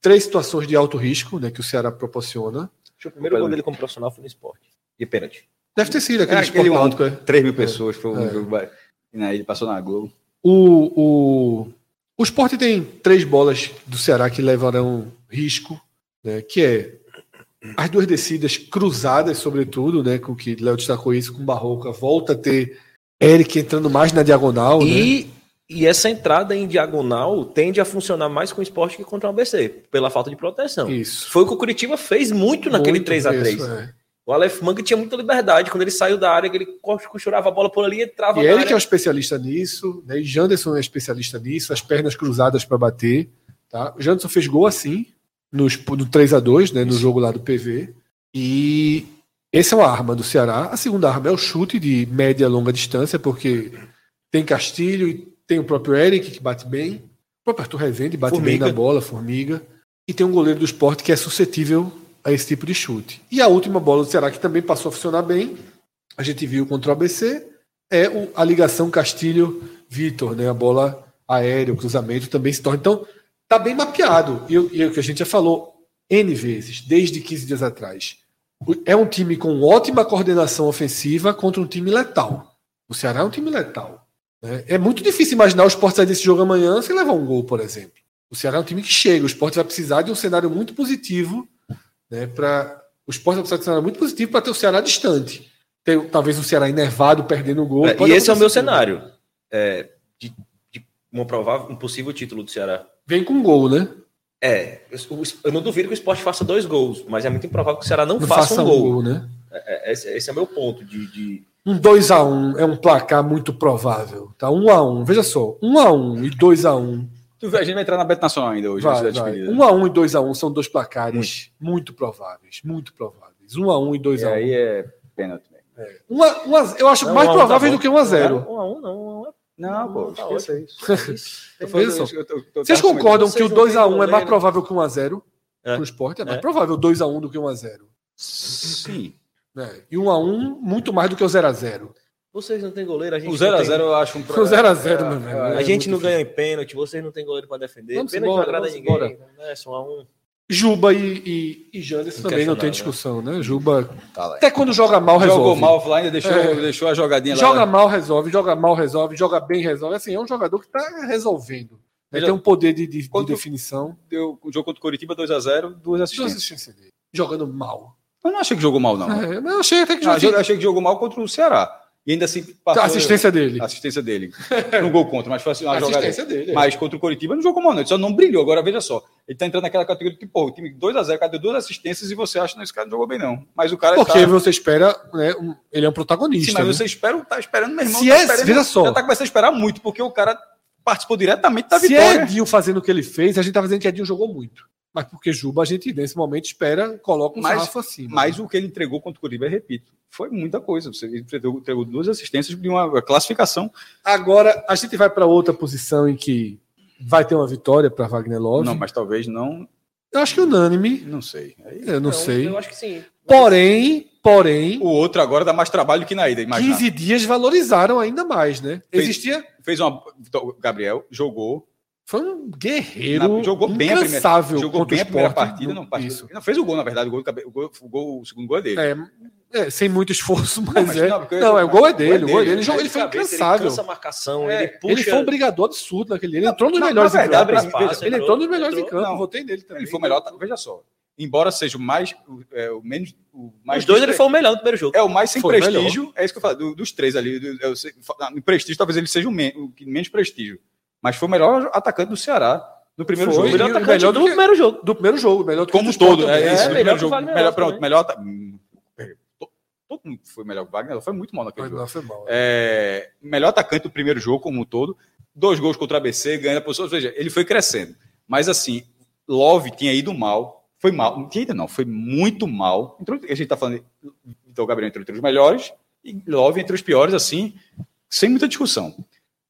três situações de alto risco né, que o Ceará proporciona. O primeiro gol dele como profissional foi no esporte. E pênalti. Deve ter sido aquele É, esporte aquele um, náutico, é. 3 mil pessoas, foi um É. jogo. na- Ele passou na Globo. O, o, o esporte tem três bolas do Ceará que levarão risco, né, que é as duas descidas cruzadas, sobretudo, né, com que Léo destacou isso, com Barroca, volta a ter Eric entrando mais na diagonal. né? E, e essa entrada em diagonal tende a funcionar mais com o esporte que contra o ABC, pela falta de proteção. Isso. Foi o que o Curitiba fez muito naquele Muito 3 a 3 isso, é. O Aleph Manga tinha muita liberdade. Quando ele saiu da área, que ele costurava a bola por ali e entrava E na ele área. que é um especialista nisso, né? E Janderson é especialista nisso, as pernas cruzadas para bater. Tá? O Janderson fez gol assim, nos, no 3 a 2 né? no jogo lá do PV. E essa é uma arma do Ceará. A segunda arma é o chute de média e longa distância, porque tem Castilho e tem o próprio Eric, que bate bem. O próprio Arthur Rezende bate Formiga. bem na bola, Formiga. E tem um goleiro do esporte que é suscetível a esse tipo de chute. E a última bola do Ceará, que também passou a funcionar bem, a gente viu contra o ABC, é a ligação Castilho-Vitor, né? A bola aérea, o cruzamento também se torna. Então, tá bem mapeado. E, o- e é o que a gente já falou N vezes, desde 15 dias atrás. O- É um time com ótima coordenação ofensiva contra um time letal. O Ceará é um time letal. né? É muito difícil imaginar o Sport sair desse jogo amanhã sem levar um gol, por exemplo. O Ceará é um time que chega. O Sport vai precisar de um cenário muito positivo né, para o Sport vai precisar de um cenário muito positivo para ter o Ceará distante. Ter, talvez um Ceará enervado, perdendo o gol. É, e esse é o meu cenário. É, de, de um provável, um possível título do Ceará. Vem com gol, né? É, eu, eu não duvido que o esporte faça dois gols, mas é muito improvável que o Ceará não, Não faça, um gol. né? É, esse, esse é o meu ponto de. de- Um 2x1 é um placar muito provável. Tá? 1x1, veja só. 1x1 e 2x1. Tu vê, a gente vai entrar na Beto Nacional ainda hoje, Vai, vai. despedida. 1x1 e 2x1 são dois placares muito, prováveis. Muito prováveis. 1x1 e E 2x1. aí é pênalti. né? Um a- um a- eu acho Não, mais um a um provável tá do que bom. 1x0. Um a um, não. Um a um é- Não, pô, tá esqueça ótimo. isso. (laughs) Isso. Eu eu tô- Vocês concordam que o Vocês não têm 2x1 é mais provável que 1x0 É. pro esporte? É mais É. provável 2x1 do que 1x0. Sim. Né? E 1x1 muito mais do que o 0x0. Vocês não têm goleiro, a gente O não 0x0 tem- eu acho um (laughs) O 0x0, meu velho. A É gente muito não difícil. ganha em pênalti, vocês não têm goleiro pra defender. Vamos pênalti embora, não agrada ninguém. Né? Só um. Juba e, e, e Janderson também não tem Inquestionável. discussão, né? Juba. Tá lá. Até quando joga mal, resolve. Jogou mal lá, ainda deixou, É. deixou a jogadinha Joga lá. mal, resolve. Joga mal, resolve. Joga bem, resolve. Assim, é um jogador que tá resolvendo. Ele Ele- tem um poder de, de- de definição. Deu o jogo contra o Curitiba 2x0, duas Duas assistências. assistências dele. Jogando mal. Eu não achei que jogou mal, não. É, mas eu achei até que Ah, já eu achei que jogou mal contra o Ceará. E ainda assim passou a assistência dele. a assistência dele. No gol contra, mas foi assim, uma A jogada. assistência dele. é. Mas contra o Coritiba não jogou mal, não. Ele só não brilhou. Agora veja só. Ele tá entrando naquela categoria que, pô, o time 2x0, cadê duas assistências e você acha que esse cara não jogou bem, não. Mas o cara. Porque tá... você espera, né, um- ele é um protagonista. Sim, mas né? você espera, tá esperando, meu irmão. Se tá é- esperando, veja só. Já tá começando a esperar muito, porque o cara participou diretamente da Se vitória. é Edinho fazendo o que ele fez, a gente tá fazendo que Edinho jogou muito. Mas porque Juba, a gente nesse momento espera, coloca um Mas- sarrafo acima. Mas o que ele entregou contra o Curitiba, eu repito, foi muita coisa. Você entregou, entregou duas assistências de uma classificação. Agora, a gente vai para outra posição em que vai ter uma vitória para Wagner Love. Não, mas talvez não. Eu acho que unânime, Não sei. Aí- eu não, sei. Eu acho que sim. Porém, porém, O outro agora dá mais trabalho que na ida, imagina. 15 dias valorizaram ainda mais, né? Fez- Existia. Fez uma. Gabriel jogou. Foi um guerreiro na- jogou bem a primeira, jogou bem a primeira partida. Não, partida- não fez o gol, na verdade. O, gol, o, gol, o, gol- o segundo gol é dele. É, é, sem muito esforço, mas, mas é. não, Não, é, o gol é dele. O gol é dele. Ele, foi incansável. Ele cansa a marcação, É, ele puxa. Ele foi um brigador absurdo naquele. Ele entrou nos melhores na em verdade, campo. veja, espaço, Ele entrou nos melhores em entrou. campo. Não. Votei nele também. Ele foi o melhor. Veja só. Embora seja o mais. O, é, o menos. O mais Os dois ele foi o melhor no primeiro jogo. É o mais sem Foi prestígio. É isso que eu falo. do- dos três ali. do- no prestígio, talvez ele seja o, men- o que menos prestígio. Mas foi o melhor atacante do Ceará no primeiro Foi, jogo. melhor o atacante melhor do do que- primeiro jogo. Do primeiro jogo, melhor do Como um do todo. É, isso, É, melhor primeiro jogo. Melhor, pronto, melhor. tá- hum, Todo mundo foi melhor que o Wagner. Foi muito mal naquele jogo. Não, foi mal. É, melhor atacante do primeiro jogo como um todo. Dois gols contra o ABC, ganhando a posição. Ou seja, ele foi crescendo. Mas assim, Love tinha ido mal. Foi mal. Não tinha ido, não. Foi muito mal. Entrou, a gente tá falando. Então o Gabriel entrou entre os melhores. E Love entre os piores, assim, sem muita discussão.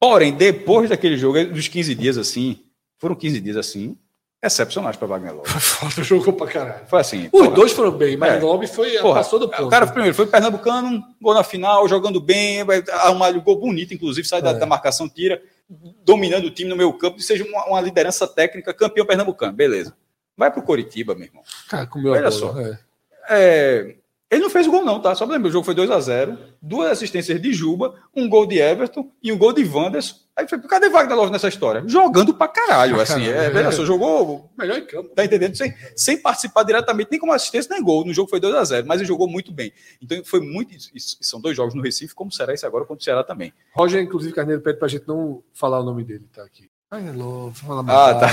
Porém, depois daquele jogo, dos 15 dias assim, foram 15 dias assim, excepcionais para Wagner Love. Foi foda, jogou pra caralho. Foi assim. Os porra, dois foram bem, mas É. o Lobby foi, Porra, passou do ponto. O cara primeiro foi pernambucano, gol na final, jogando bem, vai arrumar um gol bonito, inclusive, sai da, É. da marcação, tira, dominando o time no meio campo, seja uma, uma liderança técnica, campeão pernambucano, beleza. Vai pro Coritiba, meu irmão. Cara, comeu Olha só. é. É, ele não fez o gol, não, tá? Só pra lembrar, o jogo foi 2 a 0 duas assistências de Juba, um gol de Everton e um gol de Wanderson. Aí foi, cadê Wagner Love nessa história? Jogando pra caralho, assim. É, veja é. só, jogou Melhor em campo. Tá entendendo? Sem, sem participar diretamente, nem como assistência, nem gol. No jogo foi 2 a 0 mas ele jogou muito bem. Então foi muito. isso- São dois jogos no Recife, como será esse agora contra o Ceará também. Roger, inclusive, Carneiro pede pra gente não falar o nome dele, tá aqui. Ai, hello, fala Ah, tá.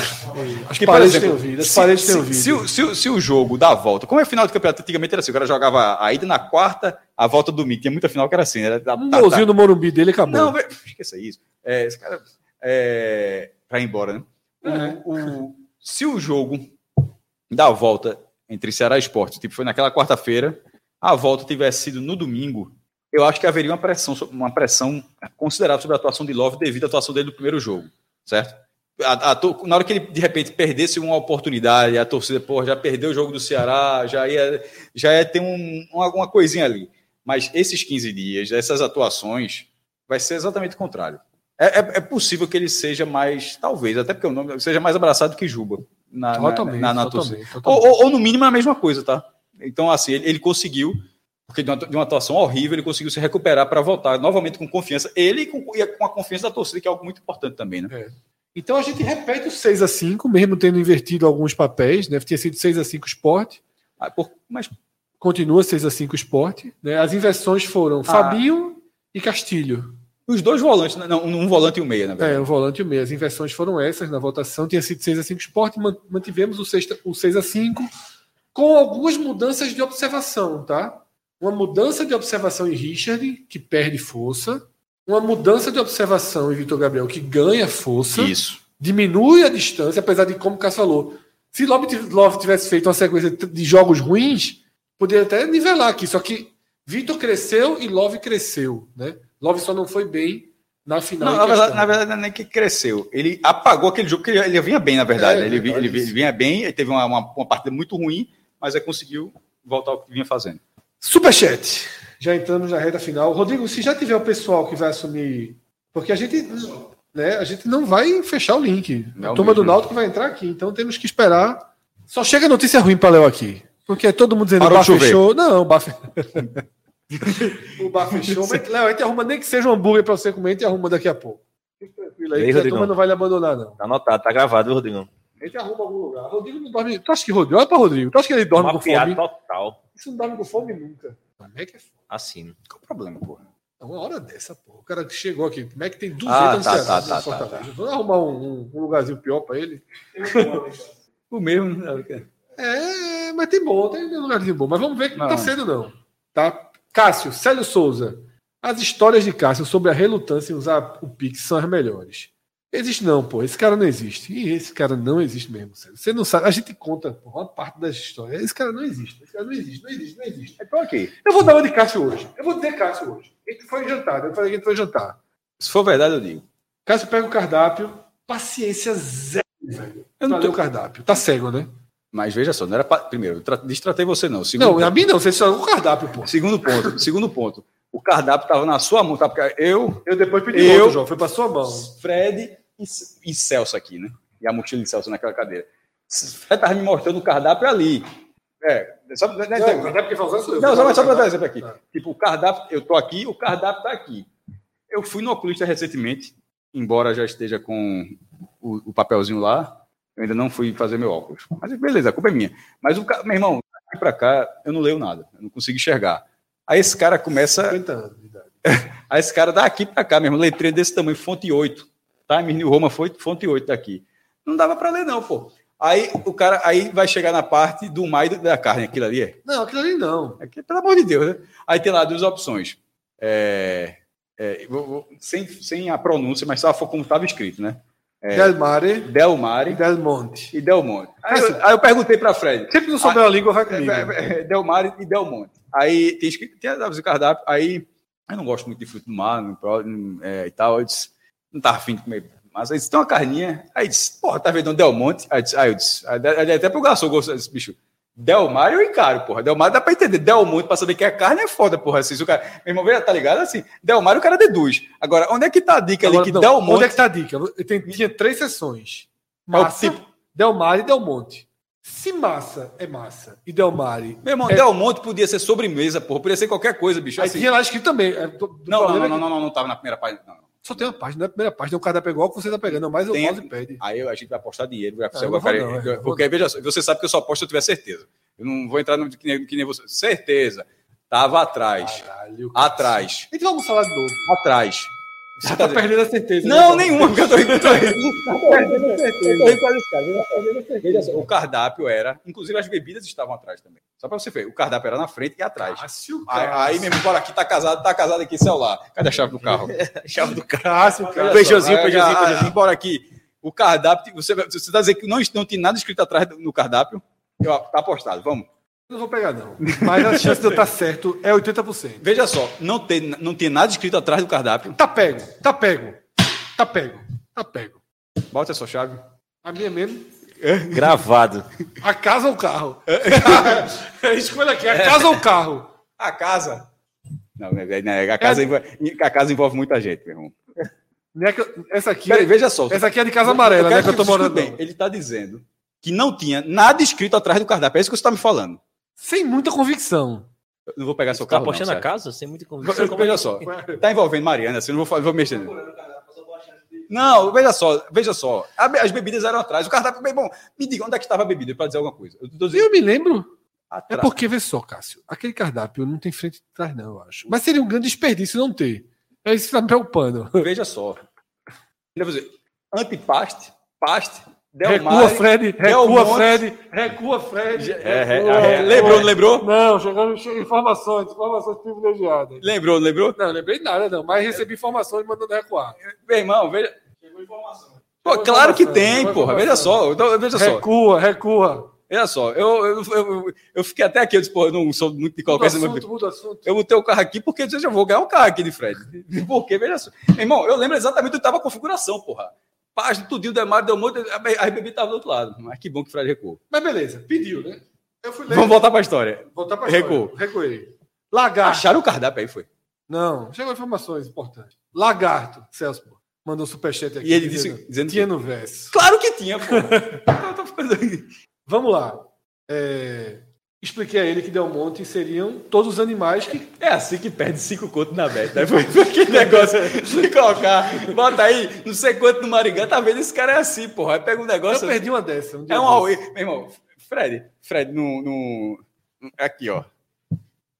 As Que, paredes têm ouvido, as se- paredes têm se, ouvido. se o- se se o jogo dá a volta, como é final de campeonato, antigamente era assim: o cara jogava a ida na quarta, a volta do domingo. Tinha muita final que era assim. Era, tá, Um tá, golzinho tá. no Morumbi dele acabou. Não, esqueça isso. É, esse cara. É, pra ir embora, né? É. O- o- se o jogo da volta entre Ceará e Esporte, tipo, foi naquela quarta-feira, a volta tivesse sido no domingo, eu acho que haveria uma pressão, uma pressão considerável sobre a atuação de Love devido à atuação dele no primeiro jogo, certo? A- a na hora que ele de repente perdesse uma oportunidade, a torcida, pô, já perdeu o jogo do Ceará, já ia, já ia ter um, uma, alguma coisinha ali. Mas esses 15 dias, essas atuações, vai ser exatamente o contrário. É, é- é possível que ele seja mais, talvez, até porque o nome seja mais abraçado que Juba na, na- Totalmente, na, na torcida. totalmente, Ou, totalmente. ou- ou, no mínimo a mesma coisa, tá? Então, assim, ele, ele conseguiu, porque de uma, de uma atuação horrível, ele conseguiu se recuperar para voltar novamente com confiança. Ele e com, e com a confiança da torcida, que é algo muito importante também, né? Então a gente repete o 6 a 5 mesmo tendo invertido alguns papéis, né? Tinha sido 6 a 5 esporte, Ah, por- mas continua 6 a 5 esporte. Né? As inversões foram Ah. Fabinho e Castilho. os dois volantes, né? não, um volante e um meia, na verdade. É, o volante e o meio. As inversões foram essas na votação. Tinha sido 6 a 5 esporte, man- mantivemos o 6, o 6 a 5 com algumas mudanças de observação, tá? Uma mudança de observação em Richard, que perde força. Uma mudança de observação em Vitor Gabriel, que ganha força. Isso. diminui a distância, apesar de, como o Cássio falou, se Love tiv- Love tivesse feito uma sequência de jogos ruins, poderia até nivelar aqui. Só que Vitor cresceu e Love cresceu. Né? Love só não foi bem na final. Não, na verdade, na verdade, não é nem que cresceu. Ele apagou aquele jogo, que ele, ele vinha bem, na verdade. É, ele, verdade, ele, vi- isso. ele vinha bem, ele teve uma, uma, uma partida muito ruim, mas aí conseguiu voltar ao que vinha fazendo. Superchat. Já entramos na reta final. Rodrigo, se já tiver o pessoal que vai assumir. Porque a gente, né, a gente não vai fechar o link. A Não turma do mesmo. Náutico vai entrar aqui. Então temos que esperar. Só chega notícia ruim para Léo aqui. Porque é todo mundo dizendo Parou o bar fechou. Não, (laughs) o bar, fe- o bar fechou. Mas, Léo, a gente arruma nem que seja um hambúrguer para você comer, a gente arruma daqui a pouco. Fique tranquilo aí, aí, que a turma não vai lhe abandonar, não. Tá anotado, tá gravado, viu, Rodrigão? A gente arruma algum lugar. Rodrigo não dorme. Tu acha que Rodrigo? Olha pra Rodrigo. Tu acha que ele dorme com Mapeado fome? total. Isso não dorme com fome nunca. Como é que é foda? Assim. Qual o problema, porra? É Uma hora dessa, pô. O cara que chegou aqui, como é que tem 200 Ah, anos tá, de tá, Ceará, tá, em Fortaleza? Vamos arrumar um, um- um lugarzinho pior pra ele. (laughs) O mesmo. né? É, mas tem bom, tem um lugarzinho bom. Mas vamos ver que não, Não. tá cedo, não. Tá? Cássio, Célio Souza. As histórias de Cássio sobre a relutância em usar o Pix são as melhores. Existe não, pô. Esse cara não existe. E esse cara não existe mesmo, Célio. Você não sabe. A gente conta pô, uma parte das histórias. Esse cara não existe. Esse cara não existe, não existe, não existe. Então aqui. Eu vou dar uma de Cássio hoje. Eu vou dizer Cássio hoje. A gente foi jantar. Eu falei que a gente foi jantar. Se for verdade, eu digo. Cássio pega o cardápio. Paciência zero, velho. Eu não tô- o cardápio. Tá cego, né? Mas veja só, não era pra... Primeiro, eu tra... destratei você, não. Segundo, Não, a mim não. Você só o cardápio, pô. segundo ponto. (laughs) segundo ponto. O cardápio estava na sua mão, tá? Porque eu, Eu depois pedi Eu- outro, João. Foi pra sua mão. Fred e, e Celso aqui, né? E a mochila de Celso naquela cadeira. Fred tava me mostrando o cardápio ali. É, só, né, Não, tem- o cardápio que faz sou eu. Não, só, só para dar exemplo aqui. Tá. Tipo, o cardápio, eu tô aqui, o cardápio tá aqui. Eu fui no oculista recentemente, embora já esteja com o, o papelzinho lá, eu ainda não fui fazer meu óculos. Mas beleza, a culpa é minha. Mas o meu irmão, daqui pra cá, eu não leio nada, eu não consigo enxergar. Aí esse cara começa, 50 anos de idade. (laughs) aí esse cara daqui pra cá, meu irmão, letreiro desse tamanho, fonte 8. Times New Roma foi fonte 8 daqui. Não dava pra ler não, pô. Aí o cara, aí vai chegar na parte do mais da carne, aquilo ali é. Não, aquilo ali não. Aqui, pelo amor de Deus, né? Aí tem lá duas opções. É, é, vou- vou- sem, sem a pronúncia, mas só como estava escrito, né? É. Del Mare Del e Mare Del Monte. e Del Monte. Aí, eu, aí eu perguntei para Fred. Sempre não souber a língua, vai comigo. É, é, Del Mare e Del Monte. Aí tem escrito, tem o cardápio. Aí eu não gosto muito de fruto do mar não, é, e tal. Eu disse, não tava afim de comer. Mas aí disse, tem uma carninha. Aí disse, porra, tá vendo Del Monte? Aí, disse, aí eu disse, aí, aí até pro garçom gostou desse bicho. Del Mar eu encaro, porra. Del Mar dá pra entender. Del Monte, pra saber que a carne é foda, porra. Assim, se o cara, meu irmão, tá ligado? Assim, Del Mar o cara deduz. Agora, onde é que tá a dica Agora, ali que não, Del Onde Monte é que tá a dica? Tem, tinha três sessões. É Massa, tipo- Del Mare e Del Monte. Se massa é massa e Del Mare... Meu irmão, é- Del Monte podia ser sobremesa, porra. Podia ser qualquer coisa, bicho. Aí Assim. tinha lá escrito também. é, do- do Não, não, não, é não, que não, não, não tava na primeira página. Não, não. Só tem uma página, não é primeira página. O cardápio é igual que você tá pegando, mas eu Tem- mouse e pede. Aí a gente vai apostar dinheiro. Vai Ah, eu não porque, veja só, você sabe que eu só aposto se eu tiver certeza. Eu não vou entrar no que nem, que nem você. Certeza. Tava atrás. Caralho. Atrás. A gente vamos falar de novo. Atrás. Você tá tá perdendo a certeza. né, Não, Paulo? nenhuma, porque eu tô rindo. tô rindo. (laughs) Eu tô rindo com esse cara, eu tô rindo. Veja só, O cardápio era. Inclusive as bebidas estavam atrás também. Só pra você ver. O cardápio era na frente e atrás. Cássio, Aí, Cássio. aí mesmo, bora aqui, tá casado, tá casado aqui, celular. Cadê a chave do carro? (laughs) Chave do carro. Cássio, Veja Cássio. só, Peugeotzinho, aí, Peugeotzinho, ah, Peugeotzinho. Bora aqui. O cardápio, você, você tá dizendo que não, não tem nada escrito atrás do- no cardápio? Eu, tá apostado, vamos. Não vou pegar, não. Mas a chance de eu estar certo é 80%. Veja só, não tem, não tem nada escrito atrás do cardápio. Tá pego, tá pego. Tá pego, tá pego. Bota a sua chave. A minha mesmo. Gravado. A casa ou o carro? (laughs) Escolha aqui, a casa ou o carro? A casa. Não, né, a casa, envolve, a casa envolve muita gente, meu irmão. É Essa aqui, Peraí, veja só. essa aqui é de casa amarela, né? Que eu tô morando. bem. Ele está dizendo que não tinha nada escrito atrás do cardápio. É isso que você está me falando. Sem muita convicção. Eu não vou pegar seu Tá carro. apostando não, na sério. casa? Sem muita convicção. Veja é? só. Tá envolvendo Mariana, assim, não vou, vou mexer. Não, veja só, veja só. A As bebidas eram atrás. O cardápio, bem bom. Me diga onde é que estava a bebida para dizer alguma coisa. Eu dizendo Eu me lembro. É atrás. porque, vê só, Cássio, aquele cardápio não tem frente e trás, não, eu acho. Mas seria um grande desperdício não ter. É isso que tá me preocupando. Veja só. Antipaste, paste, Del recua, Fred, recua. Fred, recua, Fred. É, é, recua, é, lembrou, não lembrou? Não, chegando informações, informações privilegiadas. Lembrou, não lembrou? Não, lembrei nada, não, mas recebi informações mandando recuar. Meu irmão, veja. Pô, Chegou claro que informação, tem, chegou porra. Veja informação. só, então, veja só. Recua, recua. Veja só, eu, eu, eu, eu fiquei até aqui, eu disse, pô, eu não sou muito de muda assunto. Eu botei o carro aqui porque eu já vou ganhar um carro aqui de Fred. (laughs) Porque, veja só. Meu irmão, eu lembro exatamente do que estava a configuração, porra. Página, tudinho, Demar, deu muito, a a bebida estava do outro lado. Mas que bom que o Fred recuou. Mas beleza, pediu, né? Eu fui ler. Vamos voltar para a história. voltar pra Recuou. história. Recuei. Lagarto. Acharam o cardápio aí, foi. Não, chegou informações importantes. Lagarto, Celso, pô. Mandou superchat aqui. E ele disse, dizendo, dizendo tinha que... no verso. Claro que tinha, pô. (laughs) Ficando aí. Vamos lá. É, Expliquei a ele que Del Monte seriam todos os animais que. É assim que perde cinco contos na meta. Né? Foi aquele negócio de colocar, bota aí, não sei quanto no Maringá, tá vendo? Esse cara é assim, porra. Aí pega um Eu negócio. perdi uma dessa. Um É um. Huawei. Meu irmão, Fred, Fred, no. no aqui, ó.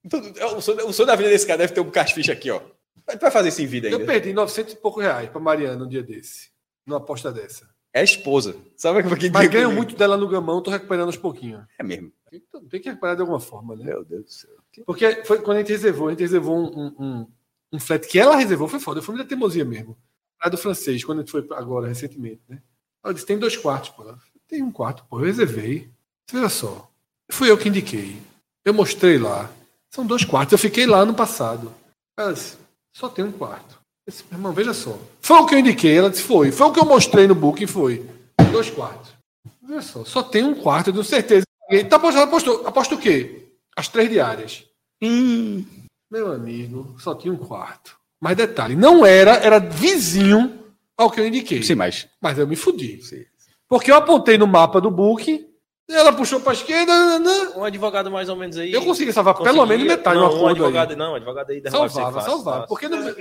Tudo- O sonho, o sonho da vida desse cara deve ter um castificha aqui, ó. Tu vai fazer isso em vida Eu ainda. perdi 900 e poucos reais pra Mariana um dia desse. Numa aposta dessa. É a esposa. Sabe é que Mas ganho muito dela no gamão, tô recuperando aos pouquinhos. É mesmo. Tem que recuperar de alguma forma, né? Meu Deus do céu. Porque foi quando a gente reservou, a gente reservou um, um, um, um flat que ela reservou, foi foda, foi muita teimosia mesmo. Lá do francês, quando a gente foi agora, recentemente, né? Ela disse: tem dois quartos, pô. Ela, Tem um quarto, pô, eu reservei. Veja só, fui eu que indiquei. Eu mostrei lá. São dois quartos, eu fiquei lá no passado. Ela disse: só tem um quarto. Eu disse, meu irmão, veja só. Foi o que eu indiquei, ela disse: foi. Foi o que eu mostrei no booking, foi. Dois quartos. Veja só, só tem um quarto, eu tenho certeza. Então apostou, apostou, aposto o quê? As três diárias. Hum. Meu amigo, só tinha um quarto. Mas detalhe, não era, era vizinho ao que eu indiquei. Sim, mas. Mas eu me fudi. Sim. Porque eu apontei no mapa do book, ela puxou para a esquerda, nanã. Um advogado mais ou menos aí. eu consegui salvar pelo menos metade não, do um advogado, aí. Não, um advogado aí Salvava, fácil, salvava. Porque não...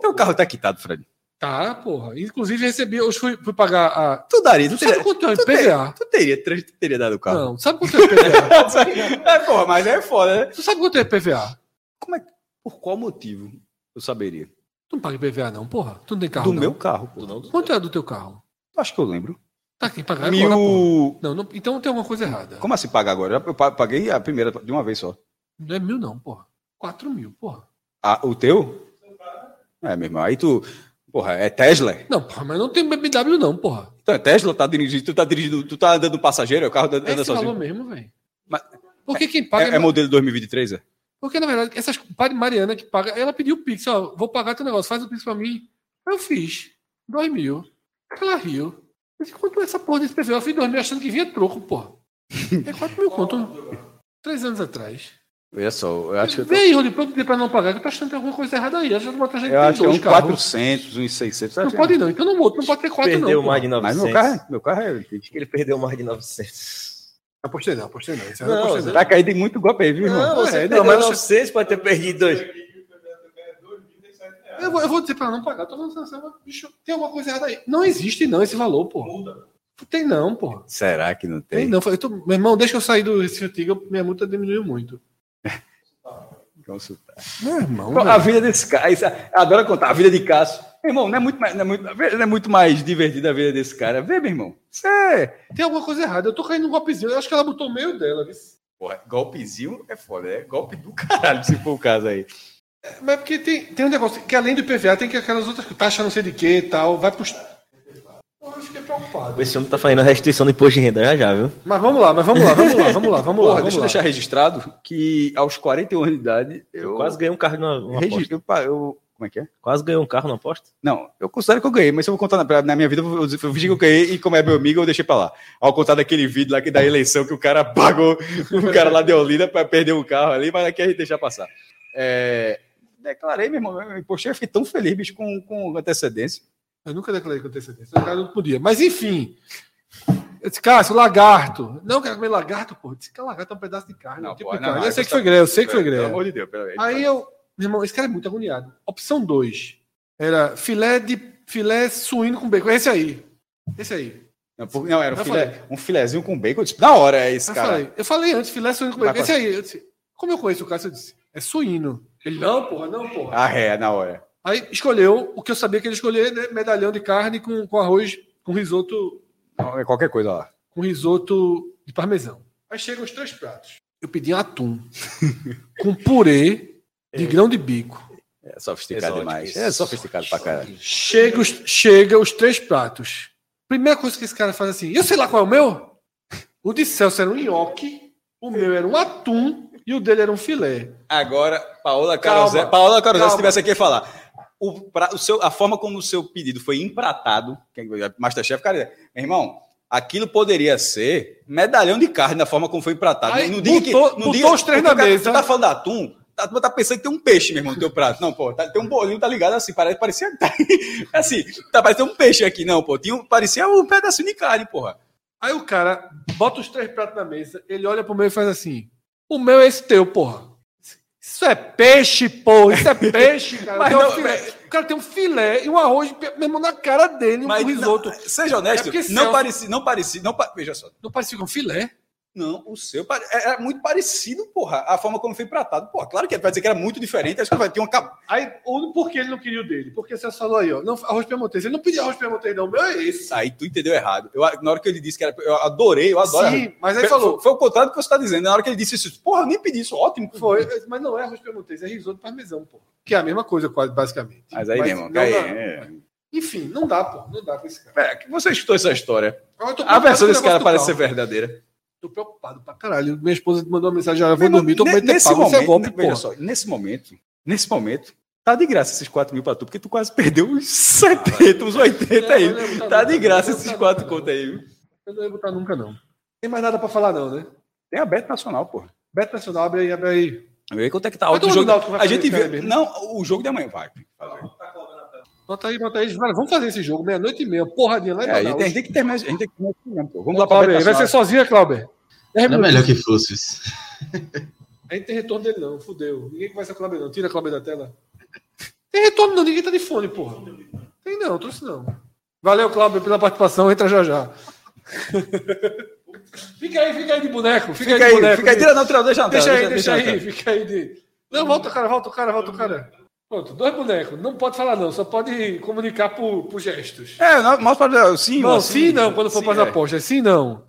Teu carro tá quitado, Fred. Tá, porra. Inclusive recebi, hoje fui, fui pagar a... Tu daria, tu sabe teria. quanto é o tu teria- IPVA? Tu teria, tu teria dado o carro. Não, sabe quanto é o IPVA? (laughs) é, porra, mas é foda, né? tu sabe quanto é IPVA? Como é, por qual motivo eu saberia? Tu não paga IPVA não, porra? Tu não tem carro Do não. meu carro, não- Quanto é do teu carro? Acho que eu lembro. Tá aqui, pagar agora, porra. Mil. Não, não, então tem alguma coisa errada. Como assim pagar agora? Eu pa- paguei a primeira de uma vez só. Não é mil não, porra. Quatro mil, porra. Ah, o teu? É, meu irmão. Aí tu. Porra, é Tesla? Não, porra, mas não tem BMW não, porra. Então é Tesla, tá dirigindo, tu tá dirigindo, tu tá andando passageiro, é o carro anda É anda esse valor sozinho. mesmo, velho. Mas- Porque quem paga... É, é modelo 2023, é? Porque, na verdade, essas Mariana que paga, ela pediu o Pix, ó, vou pagar teu negócio, faz o Pix pra mim. Eu fiz. Dois mil. Ela riu. Disse, quanto é essa porra desse PV? Eu fiz dois mil achando que vinha troco, porra. (laughs) É quatro mil conto. Três anos atrás. Olha só, eu acho que eu tô, Rodrigo, pra não pagar, que eu tô achando que tem alguma coisa errada aí. Eu já tô gente eu acho que é um carros. 400, uns 600. Não pode não, então não, não pode ter quatro Perdeu não. mais de porra. 900. Mas meu carro, é- meu carro é. Acho que ele perdeu mais de 900. Apostei não, apostei não. Aí Não, eu apostei você não. Tá caído em muito golpe aí, viu, irmão? Não, você é, perdeu não, mas eu- 900, pode ter perdido dois. Eu vou, eu vou dizer pra ela não pagar. Tô falando assim, bicho, tem alguma coisa errada aí. Não existe não esse valor, porra. Tem não, porra. Será que não Tem tem? não. Eu tô- meu irmão, desde que eu saí do Recife Antigo, minha multa diminuiu muito. (laughs) Consultar. Meu irmão, A velho. vida desse cara, isso- eu adoro contar, a vida de Cássio. Meu irmão, não é muito mais, não é muito, não é muito mais divertida a vida desse cara. Vê, meu irmão. É. tem alguma coisa errada. Eu tô caindo num golpezinho. Eu acho que ela botou o meio dela. viu? Porra, golpezinho é foda, é golpe do caralho, se for o caso aí. Mas é porque tem, tem um negócio que além do IPVA tem que aquelas outras taxas não sei de que e tal. Vai pros. Eu fiquei preocupado. Esse homem tá fazendo a restrição do imposto de renda já já, viu? Mas vamos lá, mas vamos lá, vamos lá, vamos lá, vamos lá. Porra, Vamos deixa eu lá. deixar registrado que aos 41 anos de idade eu Eu quase ganhei um carro regi- aposta. eu, eu- como é que é? Quase ganhei um carro na aposta. Não, eu considero que eu ganhei, mas se eu vou contar na, na minha vida, eu, eu fingi que eu ganhei e como é meu amigo, eu deixei pra lá. Ao contar daquele vídeo lá que da eleição que o cara pagou o cara lá de Olinda pra perder um carro ali, mas aqui a gente deixa passar. É, declarei, meu irmão, eu postei, eu fiquei tão feliz, bicho, com, com antecedência. Eu nunca declarei com antecedência. Eu não podia. Mas enfim. Eu disse, Cássio, lagarto. Não quero comer lagarto, pô. Eu disse que lagarto é um pedaço de carne. Não, tipo pô, de carne. não, eu sei aí que foi greia, eu sei que foi Pelo greia. amor de Deus, pelo de Aí eu, meu irmão, esse cara é muito agoniado. Opção 2 era filé de filé suíno com bacon. Esse aí. Esse aí. Não, não, era um, filé, um filézinho com bacon. Disse, na hora é esse Eu cara. falei, eu falei antes, filé suíno com bacon. Esse aí. Eu disse, como eu conheço o cara, eu disse, é suíno. Ele, não, porra, não, porra. Ah, é, na hora. Aí escolheu o que eu sabia que ele escolher, né? Medalhão de carne com, com arroz, com risoto, Não, é qualquer coisa lá. com risoto de parmesão. Aí chegam os três pratos. Eu pedi um atum (laughs) com purê de grão de bico. É sofisticado Exótico, demais. É sofisticado pra caralho. Chega os, chega os três pratos. Primeira coisa que esse cara faz assim, eu sei lá qual é o meu? (laughs) O de Celso era um nhoque, o meu era um atum e o dele era um filé. Agora, Paola Carosé, Paola Carosé, se tivesse aqui, ia falar. O, pra- o seu, a forma como o seu pedido foi empratado, Masterchef, cara, meu irmão, aquilo poderia ser medalhão de carne na forma como foi empratado. Aí não diga que. botou- Não botou diga, os três na cara- mesa. Tu tá falando de atum, Tá, tá pensando que tem um peixe, meu irmão, no teu prato. Não, pô, tá- tem um bolinho, tá ligado assim, parece, parecia. Tá, (laughs) assim, tá parecendo um peixe aqui, não, pô. Tinha, parecia um pedacinho de carne, porra. Aí o cara bota os três pratos na mesa, ele olha pro meu e faz assim: O meu é esse teu, porra. Isso é peixe, porra. Isso é (laughs) peixe, cara. Mas um não, filé. O cara tem um filé e um arroz mesmo na cara dele, um Mas risoto. não, seja honesto, É não parecia, não parecia, não pa- veja só. Não fica um filé? Não, o seu pare- é, é muito parecido, porra. A forma como foi pratado. Porra, claro que vai dizer que era muito diferente. Acho que vai ter uma. Aí, ou por que ele não queria o dele? Porque você falou aí, ó. Não, arroz piemontês. Ele não pediu arroz piemontês, não. Meu é esse. Aí tu entendeu errado. Eu, na hora que ele disse que era. Eu adorei, eu adoro. Sim, mas aí Foi- falou. Foi, o contrário do que você está dizendo. Na hora que ele disse isso, porra, nem pedi isso, ótimo. Foi, mas não é arroz piemontês, é risoto parmesão, pô. Que é a mesma coisa, quase, basicamente. Mas aí, mesmo, não cara, dá. é... Enfim, não dá, pô. Não dá com esse cara. é, que você escutou essa história. A versão desse cara parece ser verdadeira. Tô preocupado pra caralho. Minha esposa mandou uma mensagem, já vou Meu dormir, tô com medo de ter pago. É momento, golpe, veja pô. só, nesse momento, nesse momento, tá de graça esses 4 mil pra tu, porque tu quase perdeu uns 70, uns 80 aí. Tá de graça esses não, 4 não. contas aí. viu? Eu não ia botar nunca, não. Tem mais nada pra falar, não, né? Tem a Bet Nacional, porra. Beto Nacional, abre aí, abre aí. Vê quanto é que tá alto o jogo. Vai A gente mesmo. Não, o jogo de amanhã vai. fazer. Bota aí, bota aí. Vamos fazer esse jogo, meia-noite e meia. Porradinha lá em É, a gente Manaus. tem, que terminar. A gente tem que terminar esse programa, pô. Vamos lá pra Bet Clauber, vai ser sozinha, Clauber? É, Não é melhor que fosse isso. A gente tem retorno dele, não. Fudeu. Ninguém conversa com o Clauber, não. Tira a Clauber da tela. Tem retorno, não. Ninguém tá de fone, porra. Tem não, trouxe não. Valeu, Clauber, pela participação. Entra já já. (laughs) fica aí, fica aí de boneco. Fica, Fica aí de aí, boneco. fica aí, tira não, tira, deixa Deixa tela, aí, deixa na aí, fica aí de. Não, volta o cara, volta o cara, volta o cara. Pronto, dois bonecos. Não pode falar, não. Só pode comunicar por, por gestos. É, não, mas para sim, Não, assim, sim não, quando for sim, para as é. apostas. Sim não.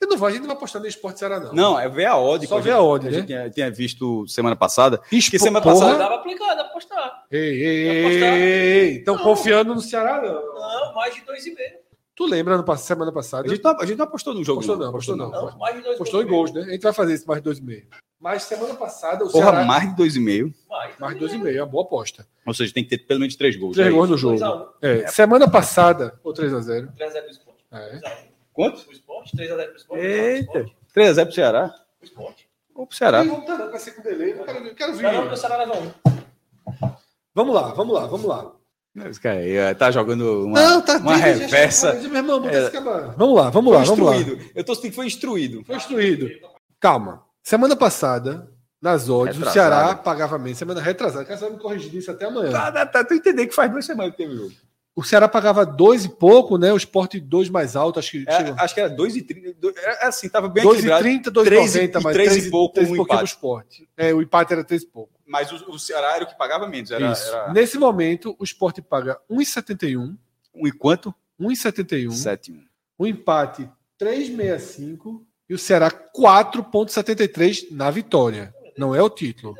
Eu não vou, a gente não vai apostar no Esporte Ceará, não. Não, é ver a odd. Só ver a odd, A né? gente tinha, tinha visto semana passada. Expo- Que semana porra. passada- Dava aplicado, apostar. Ei, ei, ei, ei, ei. Estão Não. confiando no Ceará, não. Não, mais de 2,5. Tu lembra no semana passada? A gente, não, a gente não apostou no jogo. Apostou não, apostou não. Não, mais de 2,5. Postou em gols, né? A gente vai fazer isso mais de 2,5. Mas semana passada o Porra, Ceará. mais de 2,5. Mais, Mais de 2,5, é uma boa aposta. Ou seja, tem que ter pelo menos 3 gols. Três é gols no jogo. 2 a 1. É, semana passada, ou 3x0. 3x0 pro esporte. É. 2 a 1. Quanto? Pro esporte, 3x0 pro esporte. Eita. 3x0 pro Ceará. Pro esporte. Ou pro Ceará. Não, tá, não, vai ser com delay. Eu quero, eu quero ver. Não, não, o Ceará leva 1. Vamos lá, vamos lá, vamos lá. Cara tá jogando uma, não, tá uma reversa. Meu irmão, É. Vamos lá, vamos Foi lá, vamos lá. instruído. Eu tô sentindo que foi instruído. Foi instruído. Calma. Semana passada, nas odds, o Retrasada. Ceará pagava menos. Semana retrasada. Quero saber me corrigir disso até amanhã. Tá, tá, tá, tu entender que faz duas semanas que teve o jogo. O Ceará pagava dois e pouco, né? O Sport dois mais alto, acho que É, chegou. acho que era 2,30. do- Era assim, tava bem Dois e equilibrado. trinta, dois e Três e- noventa, e mas três e e pouco três e um pouquinho do empate. Sport. É, o empate era três e pouco. Mas o, o Ceará era o que pagava menos. Era, Isso. era Nesse momento, o Sport paga 1,71, um e quanto? 1,71, 7-1. o empate 3,65 e o Ceará 4,73 na vitória. Não é o título.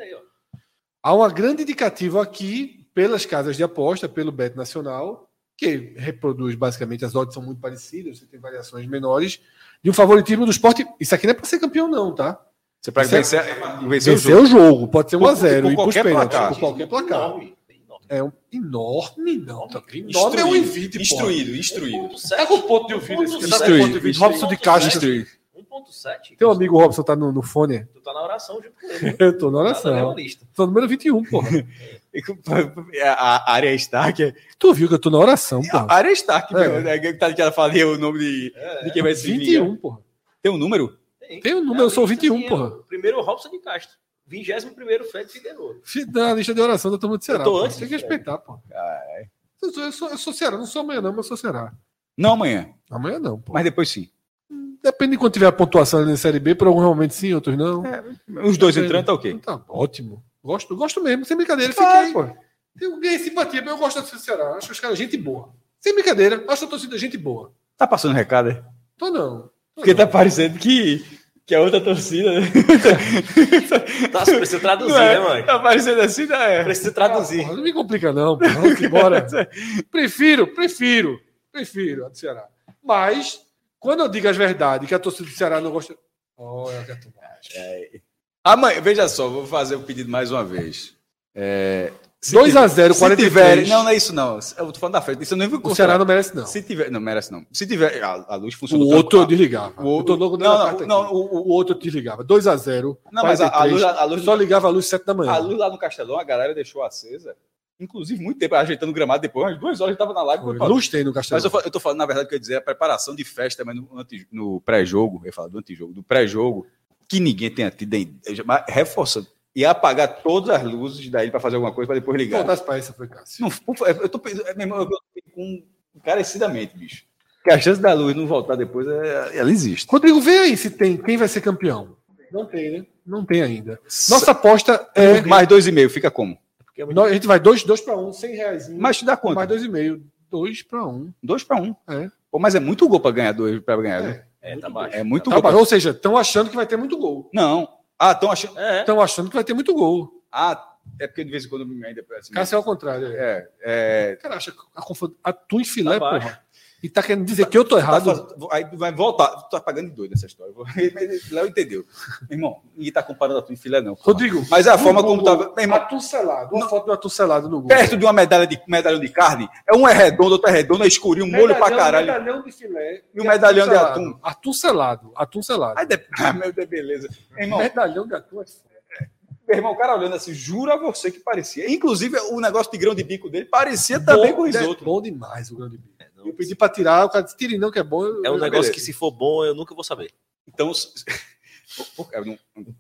Há uma grande indicativa aqui pelas casas de aposta, pelo Bet Nacional, que reproduz basicamente as odds são muito parecidas, você tem variações menores, de um favoritismo do esporte. Isso aqui não é para ser campeão, não, tá? Você pode Isso é- vencer, vencer o Vencer jogo. o jogo, pode ser Por- 1x0 por e pros qualquer placar. por qualquer placar. Enorme, enorme. É um enorme, não. Tá enorme é um invite, pô. Instruído, instruído. 1.7. Tá com ponto de ouvido esse Instruído. Robson de Castro. Instruído. 1.7. Teu amigo Robson tá no, no fone? Tu tá na oração junto com ele. Eu tô na oração. Tô número 21, porra. (laughs) A área Stark. Tu viu que eu tô na oração, A porra. área Stark, É. meu, né, que tá ela falia o nome de, de quem vai se vingar. 21, porra. Tem um número? Tem um número, eu sou A lista 21, tinha porra. o Primeiro, Robson de Castro. 21 Fred Figueiredo. Fi- Na lista de oração da turma de Ceará. Eu tô porra. antes, Tem que respeitar, pô. Eu sou, eu, sou, eu sou Ceará, não sou amanhã, não, mas eu sou Ceará. Não amanhã, Amanhã não, pô. mas depois sim. Depende de quando tiver a pontuação ali na Série B, por algum momento sim, outros não. Os dois entrando tá ok. Tá ótimo. Gosto, gosto mesmo, sem brincadeira. Ah, Fiquei. pô. Eu ganhei simpatia, mas eu gosto da torcida do Ceará. Acho os caras gente boa. Sem brincadeira, acho a torcida gente boa. Tá passando recado, é? Tô não. Tô Porque não. tá parecendo que, que a outra torcida. né? (laughs) Tá, você precisa traduzir, Não é? né, mãe? Tá parecendo assim, não é? Precisa Ah, traduzir. porra, não me complica, não. Porra. Vamos embora. (laughs) prefiro, prefiro, prefiro a do Ceará. Mas, quando eu digo as verdades, que a torcida do Ceará não gosta. Olha, Gato Baixo. Amanhã, veja só, vou fazer o pedido mais uma vez. É, Se 2 a tiver- 0, se 43. tiver, não, não é isso não. Eu tô falando da frente. Isso eu nem vou O Ceará não merece, não. Se tiver, não merece não. Se tiver, a, a luz funciona. O outro eu desligava. O outro- eu tô louco não, não, não, o- o, outro eu desligava. 2 a 0 Não, mas a- a luz- a luz- só ligava a luz 7 da manhã. A luz lá no Castelão, a galera deixou acesa. Inclusive, muito tempo ajeitando o gramado depois, umas duas horas eu tava na live. Foi. Luz tem no Castelo. Mas eu, eu tô falando, na verdade, o que eu ia dizer é a preparação de festa também no, no pré-jogo. Eu ia falar do antijogo, do pré-jogo, que ninguém tenha tido mas Reforçando. E apagar todas as luzes daí para fazer alguma coisa para depois ligar. Voltasse pra essa, foi Cássio. Não, eu tô pensando, é, meu irmão, eu tô com encarecidamente, bicho. Que a chance da luz não voltar depois, é- ela existe. Rodrigo, vê aí se tem. Quem vai ser campeão? Não tem, né? Não tem ainda. Nossa aposta é. Mais dois e meio, fica como? É muito- Nós- A gente vai 2 dois, para 1, um, 100 reais. Mas te dá quanto? Mais 2,5. 2 para 1. Um. Dois para um. É. Pô, mas é muito gol para ganhar dois para ganhar. né? É, tá baixo. É muito Tá gol. pra- Ou seja, estão achando que vai ter muito gol. Não. Ah, estão achando. É, Estão achando que vai ter muito gol. Ah, é porque de vez em quando ainda. Assim, Cássio é ao contrário. É. é, é, Cara, acha que a confu- atum e filé, Tá porra. E tá querendo dizer que eu tô Tá errado. faz- Aí vai voltar. Tu tá pagando de doido essa história. (laughs) Léo entendeu. Irmão, ninguém tá comparando a tua filé, não. porra. Rodrigo, Mas a forma como Google, tava. Meu irmão, Atum selado. Uma foto do atum selado no Google. perto de uma medalha de medalhão de carne, é um é redondo, outro é redondo, é escurinho, um molho pra caralho. Medalhão de filé. E o medalhão de atum. Atum selado. Aí de... Ah, meu Deus, beleza. Irmão, Medalhão de atum é meu irmão, o cara olhando assim, jura você que parecia. Inclusive, o negócio de grão de bico dele parecia também com Bom- é risoto. Bom demais o grande bico. Não. Eu pedi pra tirar, o cara disse, tire não, que é bom. eu- É um eu- negócio beleza. que se for bom, eu nunca vou saber. Então, (laughs)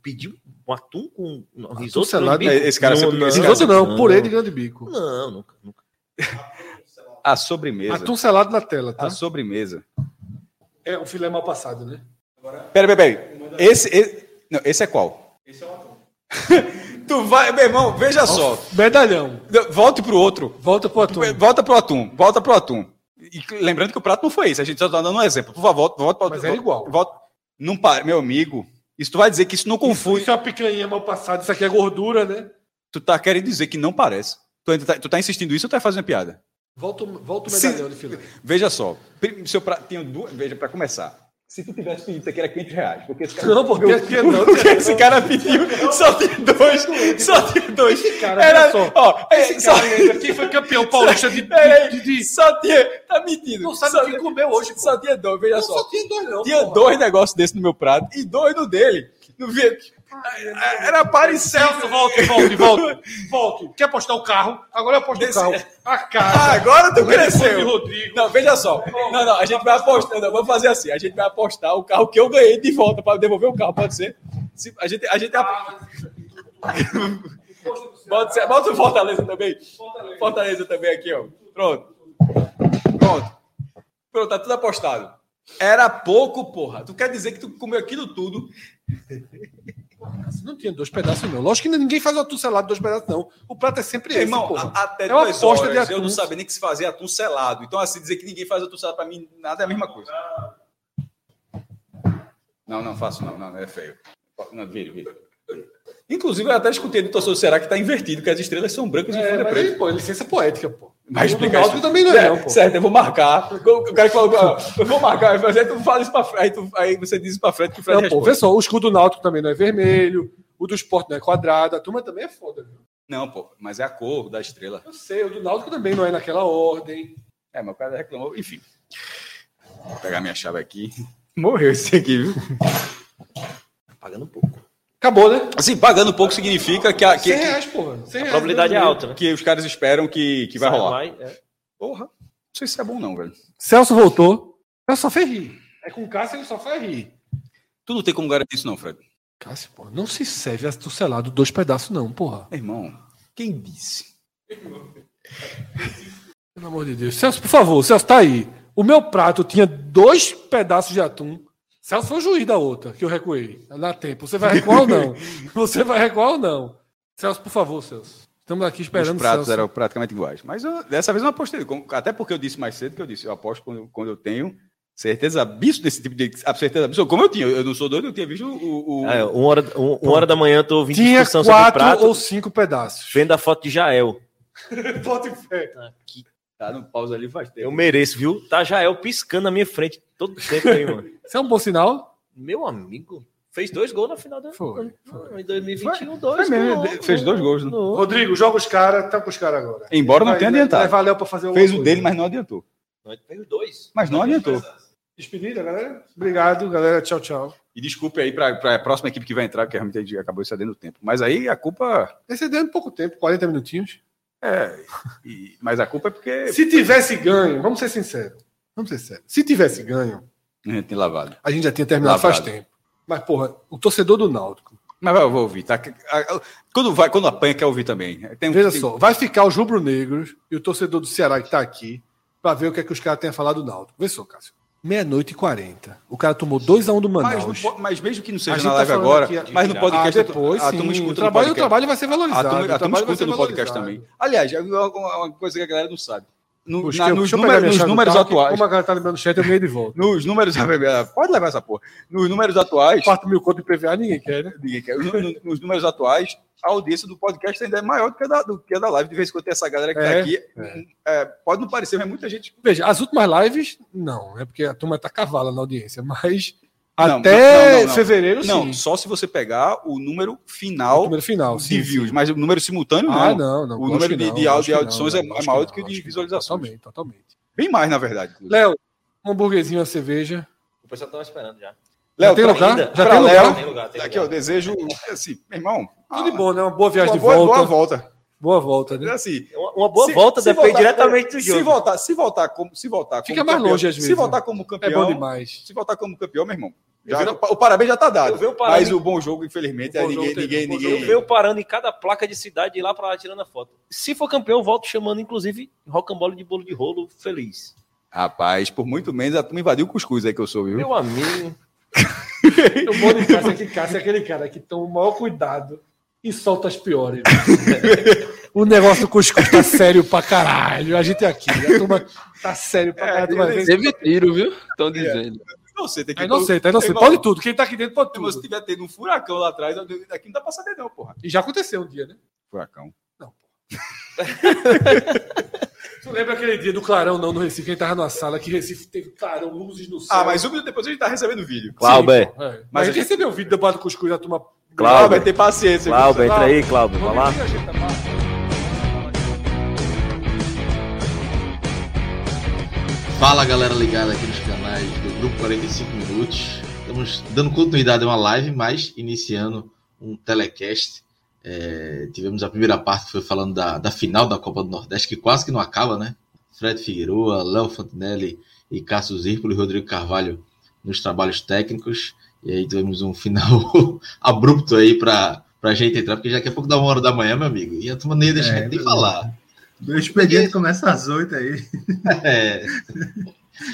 Pediu um atum com um risoto selado. bico? Esse cara não, sempre- não, esse Risoto não, não. purê de grande bico. Não, nunca, nunca. a sobremesa. Atum selado na tela, tá? A sobremesa. É um filé mal passado, né? Pera, pera, pera. Esse, esse, não, esse é qual? Esse é o atum. (laughs) tu vai, meu irmão, veja só. Medalhão. Volte pro outro. Volta pro atum. Volta pro atum. Volta pro atum. E lembrando que o prato não foi esse. A gente só tá dando um exemplo. Por favor, volta, pro Mas era igual. Volta. Não para, meu amigo. Isso tu vai dizer que isso não confunde. Isso é uma picanha mal passada, isso aqui é gordura, né? Tu tá querendo dizer que não parece. Tu, ainda tá, tu tá insistindo isso ou tá fazendo piada? Volta, o- volta o Se- medalhão de filé. Veja só. Seu prato tinha duas. Veja, pra começar. Se tu tivesse pedido isso aqui era 500 reais. Porque esse cara. Não, porque tinha não. Porque esse cara pediu, só tinha dois, só tinha dois. cara, Era, só. ó, é, Esse só, cara ainda, quem foi campeão (laughs) paulista de, de, de, só tinha, tá mentindo. Não sabe só, o que comeu hoje, Só tinha dois, veja Não, só. só tinha dois, não. Tinha porra. dois negócios desses no meu prato e dois no dele. No Era parecer. Celso, volte, volte, volte. Volte. Quer apostar o carro? Agora eu aposto Desse- o carro. A Ah, casa. agora tu cresceu. Rodrigo. Não, veja só. Não, não, a gente vai apostar. Não, vamos fazer assim. A gente vai apostar o carro que eu ganhei de volta para devolver o carro, pode ser? Se- a gente, a gente Bota, ser- bota o Fortaleza também. Fortaleza também aqui, ó. Pronto. Pronto. Pronto, tá tudo apostado. Era pouco, porra. Tu quer dizer que tu comeu aquilo tudo? Não tinha dois pedaços, não. Lógico que ninguém faz o atum selado dois pedaços, não. O prato é sempre esse, Irmão, porra. até É duas horas de eu atum. não sabia nem que se fazia atum selado. Então, assim, dizer que ninguém faz atum selado pra mim, nada é a mesma coisa. Não, não faço não. Não, é feio. Não, vira, vira. Inclusive, eu até escutei do torcedor do Ceará que tá invertido, que as estrelas são brancas e o É, fundo é preto. aí, pô, licença poética, pô. Vai O explicar isso. também não é, É, não, pô. Certo, eu vou marcar. O cara que falou, eu vou marcar, mas aí tu fala isso pra frente, aí, tu- aí você diz isso pra frente que o Fred Não, pô, responde. vê só, o escudo do Náutico também não é vermelho, o do esporte não é quadrado, a turma também é foda. Viu? Não, pô, mas é a cor da estrela. Eu sei, o do Náutico também não é naquela ordem. É, mas o cara reclamou, enfim. Vou pegar minha chave aqui. (laughs) Morreu esse aqui, viu? Pagando um pouco. Acabou, né? Assim, pagando pouco significa que, a, que, 100 reais, porra. 100 A reais, probabilidade é dois alta, né? que os caras esperam que, que vai rolar. Vai, é. Porra, não sei se é bom não, velho. Celso voltou. Celso só fez rir. É com Cássio ele só faz rir. Tu não tem como garantir isso não, Fred. Cássio, porra, não se serve atum selado dois pedaços, não, porra. Meu irmão, quem disse? Pelo amor de Deus. Celso, por favor, Celso, tá aí. O meu prato tinha dois pedaços de atum. Celso foi o juiz da outra, que eu recuei. Dá tempo. Você vai recuar ou não? (laughs) Você vai recuar ou não? Celso, por favor, Celso. Estamos aqui esperando Os pratos Celso. eram praticamente iguais. Mas eu- dessa vez eu não apostei. Até porque eu disse mais cedo que eu disse, eu aposto quando, quando eu tenho certeza absoluta desse tipo de a certeza absoluta. Como eu tinha, eu não sou doido, eu tinha visto o. o- É, uma, hora, um- uma hora da manhã eu tô ouvindo Tinha discussão sobre o quatro prato, ou cinco pedaços. vendo a foto de Jael. (laughs) Pode fé. Aqui. Tá no pausa ali faz tempo. Eu mereço, viu? Tá Jael piscando na minha frente todo tempo aí, mano. (laughs) Isso é um bom sinal? Meu amigo, Fez dois gols na final do Foi, ano. foi. Em 2021, dois Foi mesmo, gols. fez dois gols, né? Rodrigo, joga os caras, tá com os caras agora. Embora não tenha adiantado. Vai Léo pra fazer Fez o dele, mas não adiantou. Fez dois. Mas não adiantou. Despedida, galera? Obrigado, galera. Tchau, tchau. E desculpe aí para a próxima equipe que vai entrar, porque realmente a gente acabou excedendo o tempo. Mas aí a culpa. Esse deu pouco tempo, 40 minutinhos. É. e- mas a culpa é porque Se tivesse ganho, vamos ser sinceros. Vamos ser sérios. Se tivesse ganho, a gente lavado. a gente já tinha terminado Lavado. faz tempo. Mas, porra, o torcedor do Náutico. Mas eu vou ouvir, tá? Quando, vai, quando apanha, quer ouvir também. Tem, Veja tem- só, vai ficar os rubro-negros e o torcedor do Ceará que tá aqui pra ver o que é que os caras têm a falar do Náutico. Vê só, Cássio. Meia-noite e 40. O cara tomou 2x1 do Mas, Manaus. po- mas mesmo que não A seja na tá live falando agora, aqui- mas no Ah, podcast. depois, a sim. turma escuta o no trabalho, o trabalho vai ser A valorizado. turma, a turma trabalho vai escuta no podcast também. Aliás, é uma, uma coisa que a galera não sabe. No- Puxa, na- eu- nos minha nos números carro, atuais. Como a galera tá lembrando do chat, eu ganhei de volta. Nos números. (laughs) Pode levar essa porra. Nos números atuais. 4 mil conto de PVA, ninguém quer, né? Ninguém quer. No- no- Nos números atuais, a audiência do podcast ainda é maior do que a da, do que a da live. De vez em quando tem essa galera que tá É, aqui. é, pode não parecer, mas muita gente. Veja, as últimas lives, não, é porque a turma tá cavala na audiência, mas até não, não, não. fevereiro, Não, sim. só se você pegar o número O final número final, de sim. views, sim. mas o número simultâneo Ah, não. não. O número de- não, de e que audições não, é- é maior do que o de lógico visualizações. Totalmente, totalmente. Bem mais, na verdade. Léo, um hambúrguerzinho, uma cerveja. O pessoal tava esperando já. Léo, tem pra- lugar? Ainda? Já pra tem Léo, lugar? Tem lugar, tem Aqui eu desejo, assim, meu irmão. Tudo de bom, né? Uma boa viagem Uma de boa, volta. boa volta. Boa volta, né? Assim, Uma, boa se- volta se depende voltar- diretamente do Se jogo. voltar, se voltar como, se voltar Fica como mais campeão, longe, às Se vezes, voltar né? como É campeão, bom demais. se voltar como campeão, meu irmão. Já- o parabéns já tá dado. Eu vi o Mas bom jogo, infelizmente, O é bom ninguém, jogo ninguém, bom ninguém. Eu venho parando em cada placa de cidade e lá pra lá tirando a foto. Se for campeão, eu volto chamando, inclusive, rocambole de bolo de rolo feliz. Rapaz, por muito menos a turma invadiu o cuscuz aí que eu sou, viu? Meu amigo. (laughs) O bom de Cássio é que Cássio é aquele cara que toma o maior cuidado e solta as piores. (laughs) o negócio do cuscuz tá sério pra caralho. A gente é aqui. A turma tá sério pra É, caralho. Vez. Teve tiro, viu? Estão dizendo. Não sei, tem que É inocente, é inocente. Irmão, Pode tudo. Quem tá aqui dentro pode irmão, Se tudo. tiver tendo um furacão lá atrás, aqui não dá pra saber, não, porra. E já aconteceu um dia, né? Furacão. (laughs) Tu lembra aquele dia do Clarão, não, no Recife? Quem tava na sala que Recife teve clarão, luzes no céu. Ah, mas um minuto depois a gente tá recebendo vídeo. Clauber. Sim, pô, é. Mas Mas a gente recebeu o vídeo do bar do cuscuz da turma. Vai ter paciência. Cláudio, entra Cláudio. aí, Cláudio. Vai lá. Vamos mal. Fala galera ligada aqui nos canais Grupo 45 Minutos. Estamos dando continuidade a uma live, mas iniciando um telecast. É, tivemos a primeira parte que foi falando da, da final da Copa do Nordeste, que quase que não acaba, né? Fred Figueroa, Léo Fontenelle e Cássio Zirpolo e Rodrigo Carvalho nos trabalhos técnicos. E aí tivemos um final (laughs) abrupto aí para a gente entrar, porque daqui a pouco dá uma hora da manhã, meu amigo. E a turma nem ia deixar É, de falar. O expediente começa às oito aí. (laughs) É,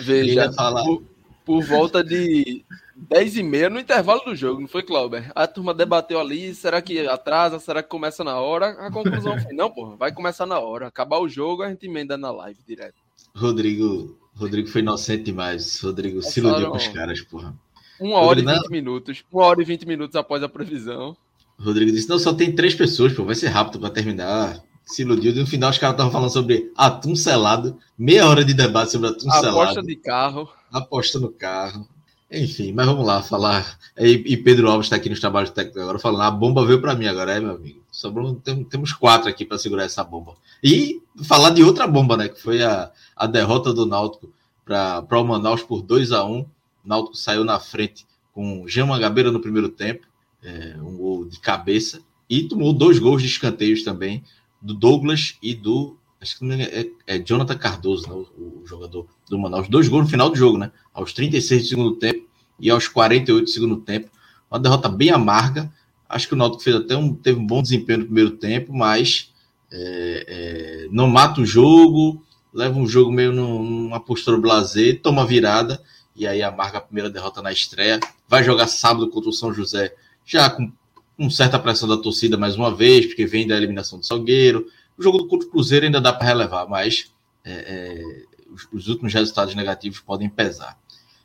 Veja, ia falar. por, por volta de 10 e meia no intervalo do jogo, não foi, Clauber? A turma debateu ali, será que atrasa, será que começa na hora? A conclusão foi, não, porra, vai começar na hora. Acabar o jogo, a gente emenda na live direto. Rodrigo, Rodrigo foi inocente demais. Rodrigo se Passaram- iludiu com os caras, porra. Uma hora e Não. 20 minutos. Uma hora e 20 minutos após a previsão. Rodrigo disse: não, só tem três pessoas, pô, vai ser rápido pra terminar. Se iludiu. E no final os caras estavam falando sobre atum selado. Meia hora de debate sobre atum A selado. aposta de carro. Aposta no carro. Enfim, mas vamos lá falar. E, e Pedro Alves está aqui nos trabalhos técnicos agora falando: a bomba veio para mim agora, é, meu amigo. Sobrou, tem- temos quatro aqui para segurar essa bomba. E falar de outra bomba, né? Que foi a, a derrota do Náutico para o Manaus por 2 a 1 O Náutico saiu na frente com Jean Mangabeira no primeiro tempo, é, um gol de cabeça, e tomou dois gols de escanteios também, do Douglas e do. Acho que é, é Jonathan Cardoso, né, o, o jogador do Manaus. Dois gols no final do jogo, né? Aos 36 do segundo tempo e aos 48 do segundo tempo. Uma derrota bem amarga. Acho que o Náutico fez até um, teve um bom desempenho no primeiro tempo, mas é, é, não mata o jogo, leva um jogo meio num- numa postura blazer, toma virada e aí amarga a primeira derrota na estreia. Vai jogar sábado contra o São José, já com, com certa pressão da torcida mais uma vez, porque vem da eliminação do Salgueiro. O jogo do Cruzeiro ainda dá para relevar, mas é, é, os, os últimos resultados negativos podem pesar.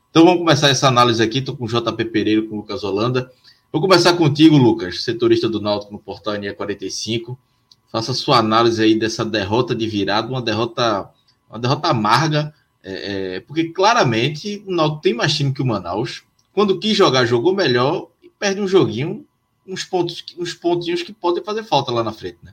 Então vamos começar essa análise aqui. Estou com o JP Pereira e com o Lucas Holanda. Vou começar contigo, Lucas, setorista do Náutico no portal NE45. Faça sua análise aí dessa derrota de virada, uma derrota, uma derrota amarga, é, é, porque claramente o Náutico tem mais time que o Manaus. Quando quis jogar, jogou melhor, perde um joguinho, uns pontos, uns pontinhos que podem fazer falta lá na frente, né?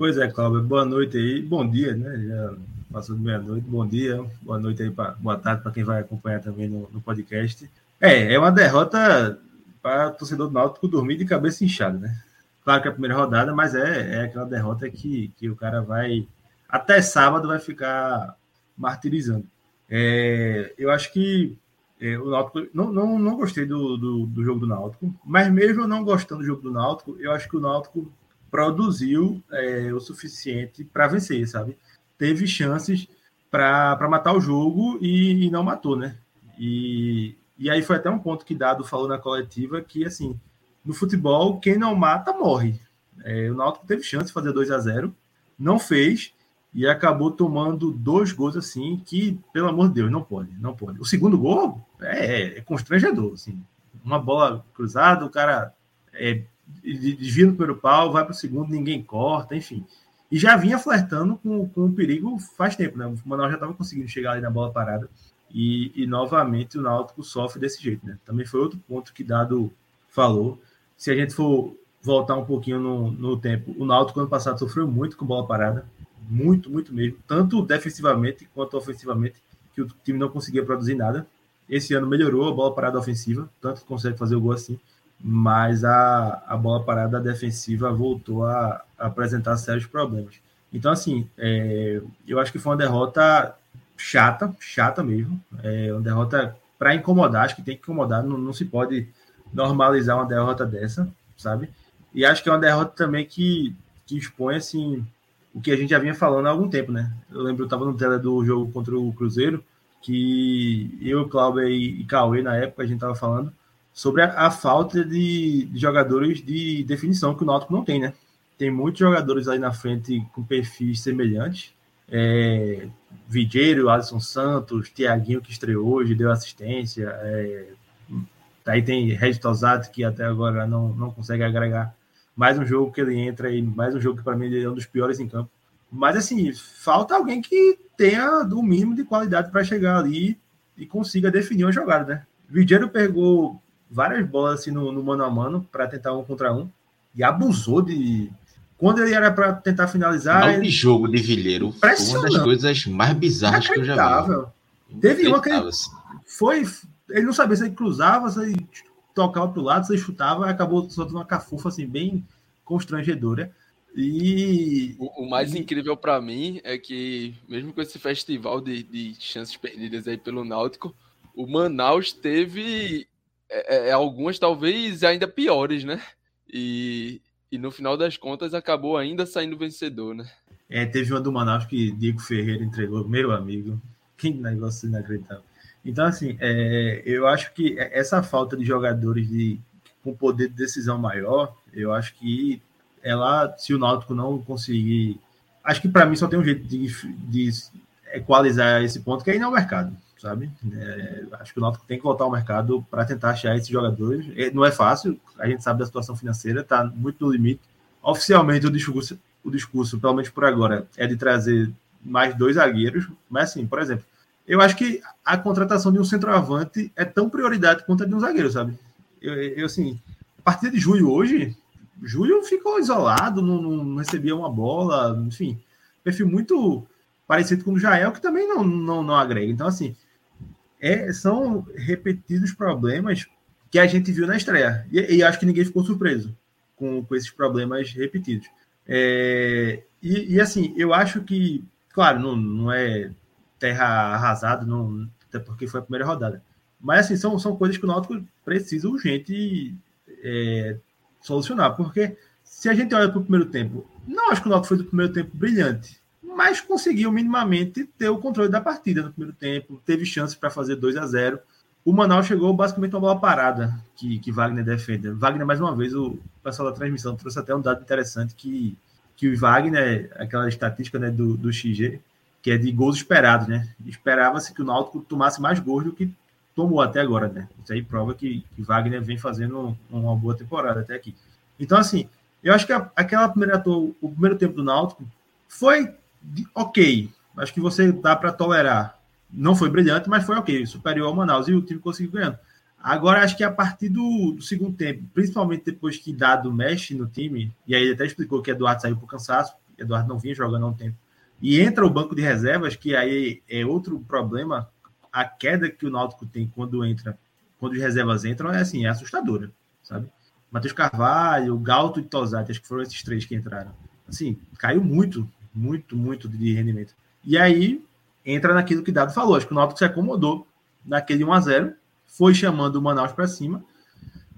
Pois é, Cláudio, boa noite aí, bom dia, né? Já passou de meia-noite, bom dia, boa noite aí, pra, boa tarde para quem vai acompanhar também no, no, podcast. É, é uma derrota para o torcedor do Náutico dormir de cabeça inchada, né? Claro que é a primeira rodada, mas é, é aquela derrota que, que o cara vai, até sábado, vai ficar martirizando. É, eu acho que é, o Náutico, não, não, não gostei do, do, do, jogo do Náutico, mas mesmo não gostando do jogo do Náutico, eu acho que o Náutico produziu é, o suficiente para vencer, sabe? Teve chances para matar o jogo e, e, não matou, né? E, e aí foi até um ponto que Dado falou na coletiva que, assim, no futebol, quem não mata, morre. É, o Náutico teve chance de fazer 2 a 0 não fez, e acabou tomando dois gols assim que, pelo amor de Deus, não pode, não pode. O segundo gol é, é constrangedor, assim. Uma bola cruzada, o cara é, desvia no primeiro pau, vai para o segundo, ninguém corta, enfim. E já vinha flertando com, com o perigo faz tempo, né? O Manaus já estava conseguindo chegar ali na bola parada. E, e, novamente o Náutico sofre desse jeito, né? Também foi outro ponto que Dado falou. Se a gente for voltar um pouquinho no, no tempo, o Náutico ano passado sofreu muito com bola parada muito, muito mesmo, tanto defensivamente quanto ofensivamente, que o time não conseguia produzir nada. Esse ano melhorou a bola parada ofensiva, tanto que consegue fazer o gol assim, mas a, a bola parada defensiva voltou a, a apresentar sérios problemas. Então, assim, é, eu acho que foi uma derrota chata, chata mesmo. É uma derrota para incomodar, acho que tem que incomodar, não, não se pode normalizar uma derrota dessa, sabe? E acho que é uma derrota também que, que expõe, assim, o que a gente já vinha falando há algum tempo, né? Eu lembro, eu estava no tela do jogo contra o Cruzeiro, que eu, Cláudio e, Cauê, na época, a gente estava falando sobre a, a falta de, de, jogadores de definição que o Náutico não tem, né? Tem muitos jogadores aí na frente com perfis semelhantes. É, Vigeiro, Alisson Santos, Tiaguinho que estreou hoje, deu assistência. É, tem Regis Tosato, que até agora não, não consegue agregar mais um jogo que ele entra e mais um jogo que para mim é um dos piores em campo. Mas assim, falta alguém que tenha o mínimo de qualidade para chegar ali e consiga definir uma jogada, né? Vigeiro pegou várias bolas assim no, no mano a mano para tentar um contra um e abusou de quando ele era para tentar finalizar. Mal de jogo de Vilheiro foi uma das coisas mais bizarras que eu já vi. Teve uma que ele assim. foi. Ele não sabia se ele cruzava, se ele tocava para o lado, você chutava, acabou soltando uma cafufa assim, bem constrangedora. E o, o mais incrível para mim é que, mesmo com esse festival de, de chances perdidas aí pelo Náutico, o Manaus teve é, é, é, algumas talvez ainda piores, né? E, e no final das contas acabou ainda saindo vencedor, né? É, teve uma do Manaus que Diego Ferreira entregou, meu amigo. Que negócio inacreditável. Então, assim, é, eu acho que essa falta de jogadores de, com poder de decisão maior, eu acho que ela, se o Náutico não conseguir. Acho que para mim só tem um jeito de, de equalizar esse ponto, que é ir ao mercado, sabe? É, acho que o Náutico tem que voltar ao mercado para tentar achar esses jogadores. É, não é fácil, a gente sabe da situação financeira, está muito no limite. Oficialmente, o discurso, o discurso, pelo menos por agora, é de trazer mais dois zagueiros, mas assim, por exemplo, eu acho que a contratação de um centroavante é tão prioridade quanto a de um zagueiro, sabe? Eu, eu assim, a partir de julho hoje, julho ficou isolado, não, não recebia uma bola, enfim, perfil muito parecido com o Jael, que também não, não, não agrega. Então, assim, é, são repetidos problemas que a gente viu na estreia. E, e acho que ninguém ficou surpreso com, com esses problemas repetidos. É, e, e, assim, eu acho que, claro, não, não é terra arrasada, não, até porque foi a primeira rodada. Mas assim, são, são coisas que o Náutico precisa urgente é, solucionar, porque se a gente olha para o primeiro tempo, não acho que o Náutico foi o primeiro tempo brilhante, mas conseguiu minimamente ter o controle da partida no primeiro tempo, teve chances para fazer 2 a 0 O Manaus chegou basicamente uma bola parada que, que Wagner defende. Wagner, mais uma vez, o pessoal da transmissão trouxe até um dado interessante que, que o Wagner, aquela estatística né, do, do XG, que é de gols esperados, né? Esperava-se que o Náutico tomasse mais gols do que tomou até agora, né? Isso aí prova que, que Wagner vem fazendo uma boa temporada até aqui. Então, assim, eu acho que a, aquela primeira o primeiro tempo do Náutico foi ok. Acho que você dá para tolerar. Não foi brilhante, mas foi ok, superior ao Manaus e o time conseguiu ganhando. Agora, acho que a partir do, do, segundo tempo, principalmente depois que Dado mexe no time, e aí ele até explicou que Eduardo saiu por cansaço, Eduardo não vinha jogando há um tempo, e entra o banco de reservas, que aí é outro problema, a queda que o Náutico tem quando entra, quando as reservas entram, é assim, é assustadora, sabe? Matheus Carvalho, Galto e Tosati, acho que foram esses três que entraram. Assim, caiu muito, muito, muito de rendimento. E aí entra naquilo que Dado falou, acho que o Náutico se acomodou naquele 1 a 0 foi chamando o Manaus para cima.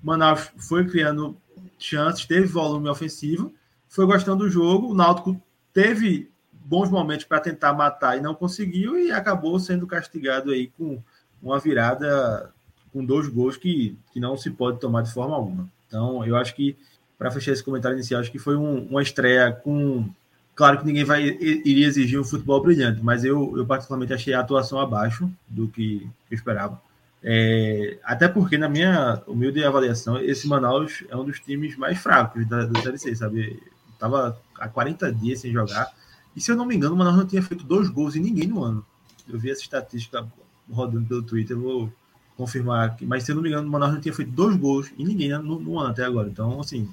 Manaus foi criando chances, teve volume ofensivo, foi gostando do jogo. O Náutico teve bons momentos para tentar matar e não conseguiu e acabou sendo castigado aí com uma virada com dois gols que, que não se pode tomar de forma alguma. Então, eu acho que, para fechar esse comentário inicial, acho que foi um, uma estreia com. Claro que ninguém vai iria exigir um futebol brilhante, mas eu, eu particularmente achei a atuação abaixo do que, eu esperava. É, até porque, na minha humilde avaliação, esse Manaus é um dos times mais fracos da, da Série C, sabe? Tava há 40 dias sem jogar. E se eu não me engano, o Manaus não tinha feito dois gols em ninguém no ano. Eu vi essa estatística rodando pelo Twitter, vou confirmar aqui. Mas se eu não me engano, o Manaus não tinha feito dois gols em ninguém no, no ano até agora. Então, assim,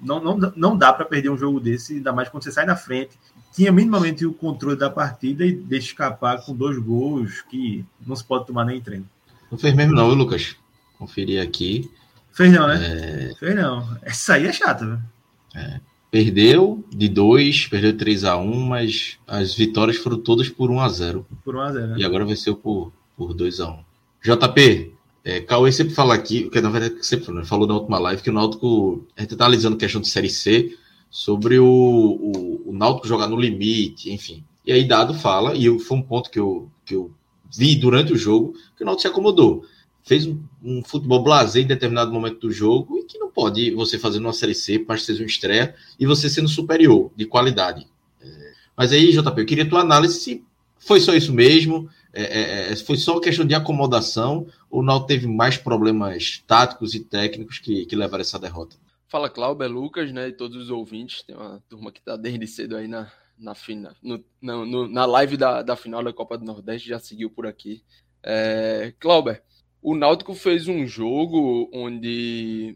não, não, não dá para perder um jogo desse, ainda mais quando você sai na frente. Tinha minimamente o controle da partida e deixa escapar com dois gols que não se pode tomar nem treino. Não fez mesmo, não, Lucas? Conferi aqui. Fez não, né? É... Fez não. Essa aí é chata, velho. É. Perdeu de 2, perdeu 3 a 1 mas as vitórias foram todas por 1 a 0 Por 1 a 0 né? E agora venceu por, por 2 a 1 JP, é, Cauê sempre fala aqui, que na verdade sempre falou, falou na última live, que o Náutico, a gente está analisando questão de Série C, sobre o, o, o Náutico jogar no limite, enfim. E aí Dado fala, e foi um ponto que eu, que eu vi durante o jogo que o Náutico se acomodou. Fez um, um futebol blazer em determinado momento do jogo e que não pode você fazer numa Série C, para ser uma estreia, e você sendo superior, de qualidade. É, mas aí, JP, eu queria tua análise se foi só isso mesmo, é, é, é foi só questão de acomodação, ou o Náutico teve mais problemas táticos e técnicos que, que levaram essa derrota? Fala, Cláudio, Lucas, né, e todos os ouvintes. Tem uma turma que está desde cedo aí na, na, fina, no, no, na live da, da final da Copa do Nordeste, já seguiu por aqui. É, Clauber, o Náutico fez um jogo onde,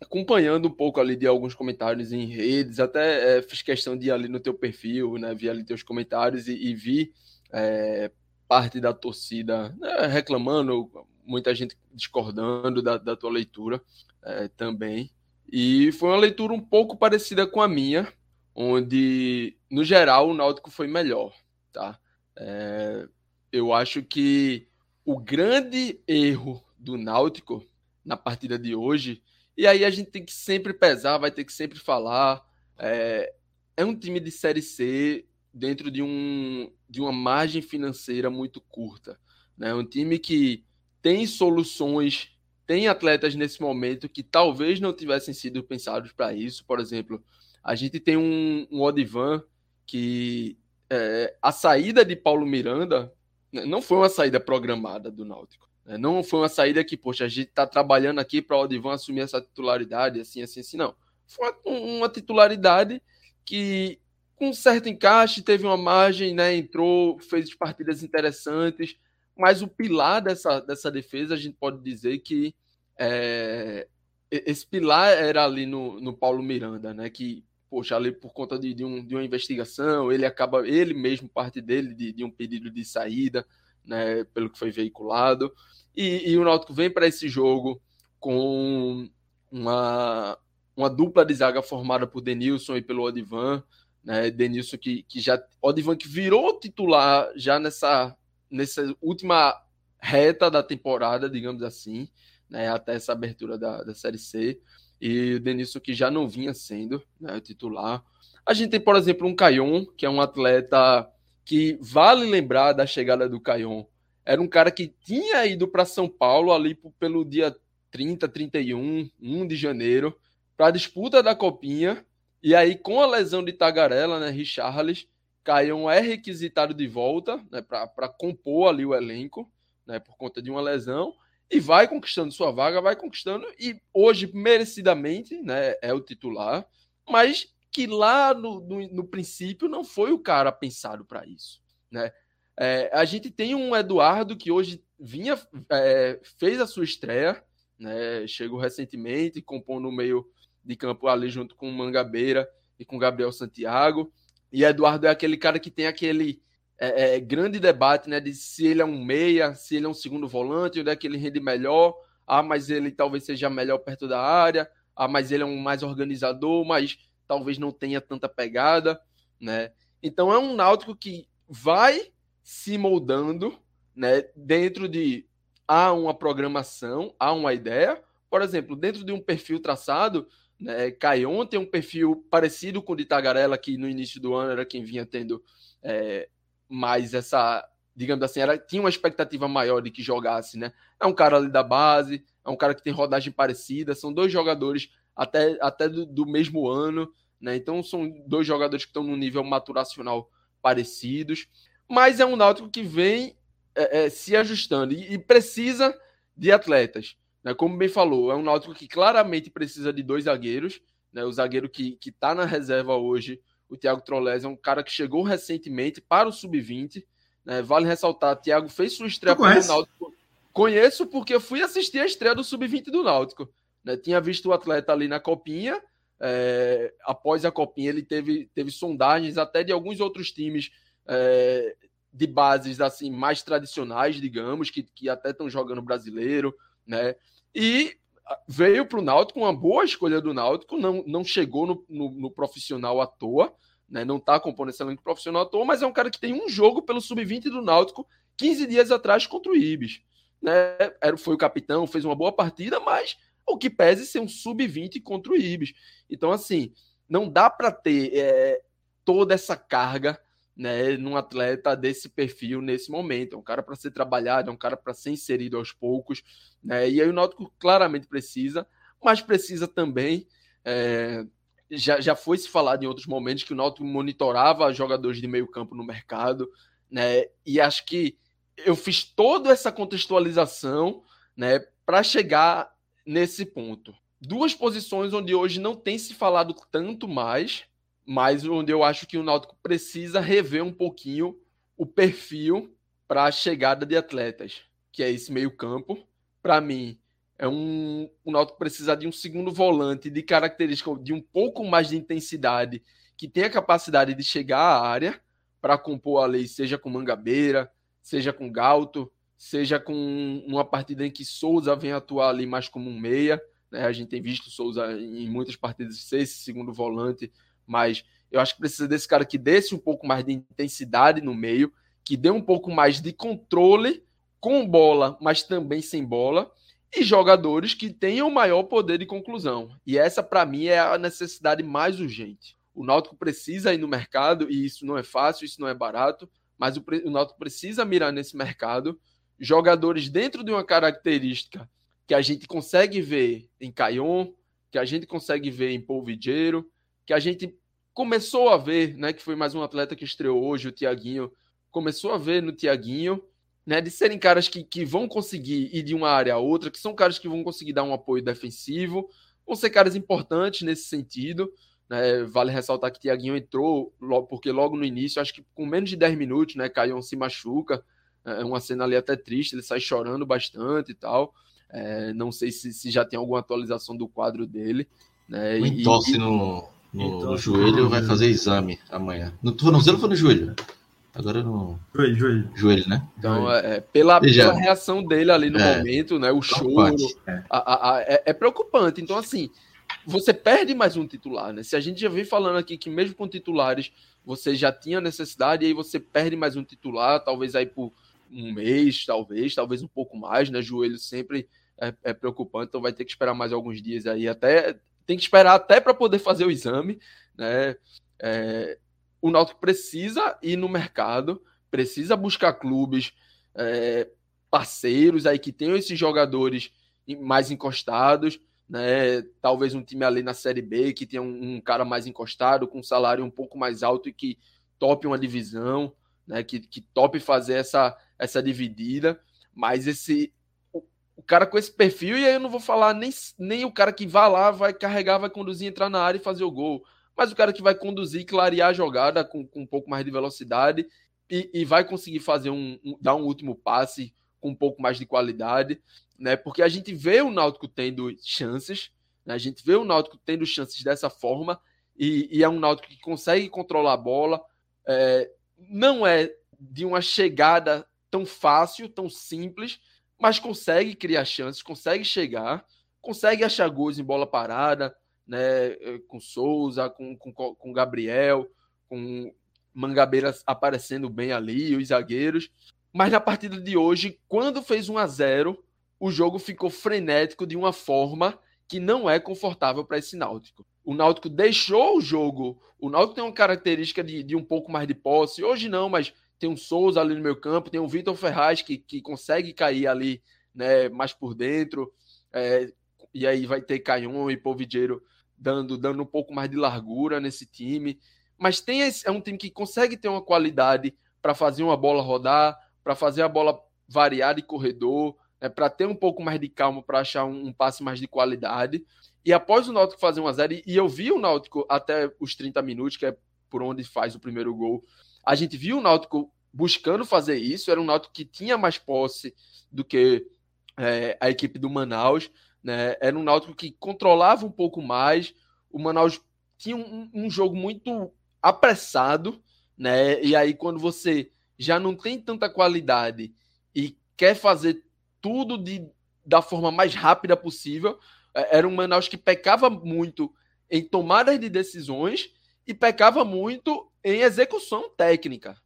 acompanhando um pouco ali de alguns comentários em redes, até é, fiz questão de ir ali no teu perfil, né, vi ali teus comentários e, e vi é, parte da torcida né, reclamando, muita gente discordando da, da tua leitura é, também. E foi uma leitura um pouco parecida com a minha, onde, no geral, o Náutico foi melhor, tá? É, eu acho que o grande erro do Náutico na partida de hoje, e aí a gente tem que sempre pesar, vai ter que sempre falar, é, é um time de Série C dentro de, um, de uma margem financeira muito curta. Né? Um time que tem soluções, tem atletas nesse momento que talvez não tivessem sido pensados para isso. Por exemplo, a gente tem um, um Odivan que é, a saída de Paulo Miranda né, não foi uma saída programada do Náutico. Né? Não foi uma saída que, poxa, a gente está trabalhando aqui para o Odivan assumir essa titularidade, assim, assim, assim, não. Foi uma, uma titularidade que, com certo encaixe, teve uma margem, né? Entrou, fez partidas interessantes, mas o pilar dessa, dessa defesa, a gente pode dizer que é, esse pilar era ali no, no Paulo Miranda, né? Que poxa, ali por conta de, de, um, de uma investigação, ele acaba, ele mesmo, parte dele, de, de um pedido de saída, né, pelo que foi veiculado. E, e o Náutico vem para esse jogo com uma, uma dupla de zaga formada por Denilson e pelo Odivan, né, Denilson que, que já, Odivan que virou titular já nessa, nessa última reta da temporada, digamos assim, né, até essa abertura da, da Série C e o Denilson que já não vinha sendo né, titular. A gente tem, por exemplo, um Caion, que é um atleta que vale lembrar da chegada do Caion. Era um cara que tinha ido para São Paulo ali pelo dia 30, 31, 1 de janeiro, para a disputa da Copinha. E aí, com a lesão de Tagarela, né, Richarles, Caion é requisitado de volta né, para compor ali o elenco, né, por conta de uma lesão e vai conquistando sua vaga, vai conquistando, e hoje, merecidamente, né, é o titular, mas que lá no, no, no princípio não foi o cara pensado para isso. Né? É, a gente tem um Eduardo que hoje vinha é, fez a sua estreia, né? Chegou recentemente, compondo no meio de campo ali junto com o Mangabeira e com o Gabriel Santiago. E Eduardo é aquele cara que tem aquele é, é, grande debate, né? De se ele é um meia, se ele é um segundo volante, onde é que ele rende melhor. Ah, mas ele talvez seja melhor perto da área. Ah, mas ele é um mais organizador, mas talvez não tenha tanta pegada, né? Então é um Náutico que vai se moldando, né? Dentro de há uma programação, há uma ideia. Por exemplo, dentro de um perfil traçado, né, Caion tem um perfil parecido com o de Tagarela, que no início do ano era quem vinha tendo é, mais essa, digamos assim, era, tinha uma expectativa maior de que jogasse, né? É um cara ali da base, é um cara que tem rodagem parecida, são dois jogadores até, até do, do mesmo ano, né? Então são dois jogadores que estão num nível maturacional parecidos, mas é um Náutico que vem é, é, se ajustando e, e, precisa de atletas. Né? Como bem falou, é um Náutico que claramente precisa de dois zagueiros. Né? O zagueiro que está na reserva hoje, o Thiago Trolés, é um cara que chegou recentemente para o Sub-20. Né? Vale ressaltar, o Thiago fez sua estreia para o Náutico. Conheço porque eu fui assistir a estreia do Sub-20 do Náutico. Né? Tinha visto o atleta ali na copinha. É, após a copinha, ele teve, teve sondagens até de alguns outros times é, de bases assim mais tradicionais, digamos, que, que até estão jogando brasileiro, né? E veio para o Náutico uma boa escolha do Náutico, não, não chegou no, no, no profissional à toa, né? Não está compondo esse elenco profissional à toa, mas é um cara que tem um jogo pelo sub-20 do Náutico 15 dias atrás contra o Ibis. Né? Era, foi o capitão, fez uma boa partida, mas o que pese ser um sub-20 contra o Ibis. Então, assim, não dá para ter é, toda essa carga né, num atleta desse perfil nesse momento. É um cara para ser trabalhado, é um cara para ser inserido aos poucos. Né, e aí o Náutico claramente precisa, mas precisa também. É, já, já foi se falado em outros momentos que o Náutico monitorava jogadores de meio campo no mercado, né? E acho que eu fiz toda essa contextualização, né, para chegar nesse ponto. Duas posições onde hoje não tem se falado tanto mais, mas onde eu acho que o Náutico precisa rever um pouquinho o perfil para a chegada de atletas, que é esse meio-campo. Para mim, é um o Náutico precisa de um segundo volante de característica de um pouco mais de intensidade, que tenha capacidade de chegar à área para compor a lei, seja com Mangabeira, seja com Galto, seja com uma partida em que Souza vem atuar ali mais como um meia. Né? A gente tem visto Souza em muitas partidas ser esse segundo volante mas eu acho que precisa desse cara que desse um pouco mais de intensidade no meio, que dê um pouco mais de controle com bola, mas também sem bola, e jogadores que tenham maior poder de conclusão. E essa, para mim, é a necessidade mais urgente. O Náutico precisa ir no mercado, e isso não é fácil, isso não é barato, mas o, o Náutico precisa mirar nesse mercado jogadores dentro de uma característica que a gente consegue ver em Caion, que a gente consegue ver em Polvideiro, que a gente começou a ver, né, que foi mais um atleta que estreou hoje, o Tiaguinho, começou a ver no Tiaguinho, né, de serem caras que, que vão conseguir ir de uma área a outra, que são caras que vão conseguir dar um apoio defensivo, vão ser caras importantes nesse sentido. Né, vale ressaltar que Tiaguinho entrou, porque logo no início, acho que com menos de 10 minutos, né, Caion se machuca, é uma cena ali até triste, ele sai chorando bastante e tal. É, não sei se, se, já tem alguma atualização do quadro dele. Né, e, tosse e, no, no, então, no joelho, vai fazer exame amanhã. No tornozelo ou foi no joelho? Agora no. Joelho, joelho. Joelho, né? Então, é, pela, pela, reação dele ali no é, momento, né? O choro. É. A, a, a, é, é, preocupante. Então, assim, você perde mais um titular, né? Se a gente já vem falando aqui que mesmo com titulares você já tinha necessidade, e aí você perde mais um titular, talvez aí por um mês, talvez, talvez um pouco mais, né? Joelho sempre é, é preocupante, então vai ter que esperar mais alguns dias aí até tem que esperar até para poder fazer o exame, né? É, o Náutico precisa ir no mercado, precisa buscar clubes é, parceiros aí que tenham esses jogadores mais encostados, né? Talvez um time ali na Série B que tenha um, um cara mais encostado, com um salário um pouco mais alto e que tope uma divisão, né? Que, que tope fazer essa, essa dividida. Mas esse o cara com esse perfil, e aí eu não vou falar nem, nem o cara que vai lá, vai carregar, vai conduzir, entrar na área e fazer o gol, mas o cara que vai conduzir, clarear a jogada com, com um pouco mais de velocidade e, e vai conseguir fazer um, um, dar um último passe, com um pouco mais de qualidade, né? Porque a gente vê o Náutico tendo chances, né? a gente vê o Náutico tendo chances dessa forma, e, e é um Náutico que consegue controlar a bola. É, não é de uma chegada tão fácil, tão simples, mas consegue criar chances, consegue chegar, consegue achar gols em bola parada, né? Com Souza, com, com, com Gabriel, com Mangabeira aparecendo bem ali, os zagueiros. Mas na partida de hoje, quando fez 1 a 0 o jogo ficou frenético de uma forma que não é confortável para esse Náutico. O Náutico deixou o jogo. O Náutico tem uma característica de, de um pouco mais de posse. Hoje não, mas tem um Souza ali no meu campo, tem um Vitor Ferraz que, que consegue cair ali né, mais por dentro. É, e aí vai ter Caion e Povideiro dando, dando um pouco mais de largura nesse time. Mas tem esse, é um time que consegue ter uma qualidade para fazer uma bola rodar, para fazer a bola variar de corredor, né, para ter um pouco mais de calma para achar um, um, passe mais de qualidade. E após o Náutico fazer 1 a 0 e eu vi o Náutico até os 30 minutos, que é por onde faz o primeiro gol, a gente viu o Náutico buscando fazer isso, era um Náutico que tinha mais posse do que é, a equipe do Manaus, né? Era um Náutico que controlava um pouco mais, o Manaus tinha um, um jogo muito apressado, né? E aí quando você já não tem tanta qualidade e quer fazer tudo de, da forma mais rápida possível. É, era um Manaus que pecava muito em tomadas de decisões e pecava muito em execução técnica.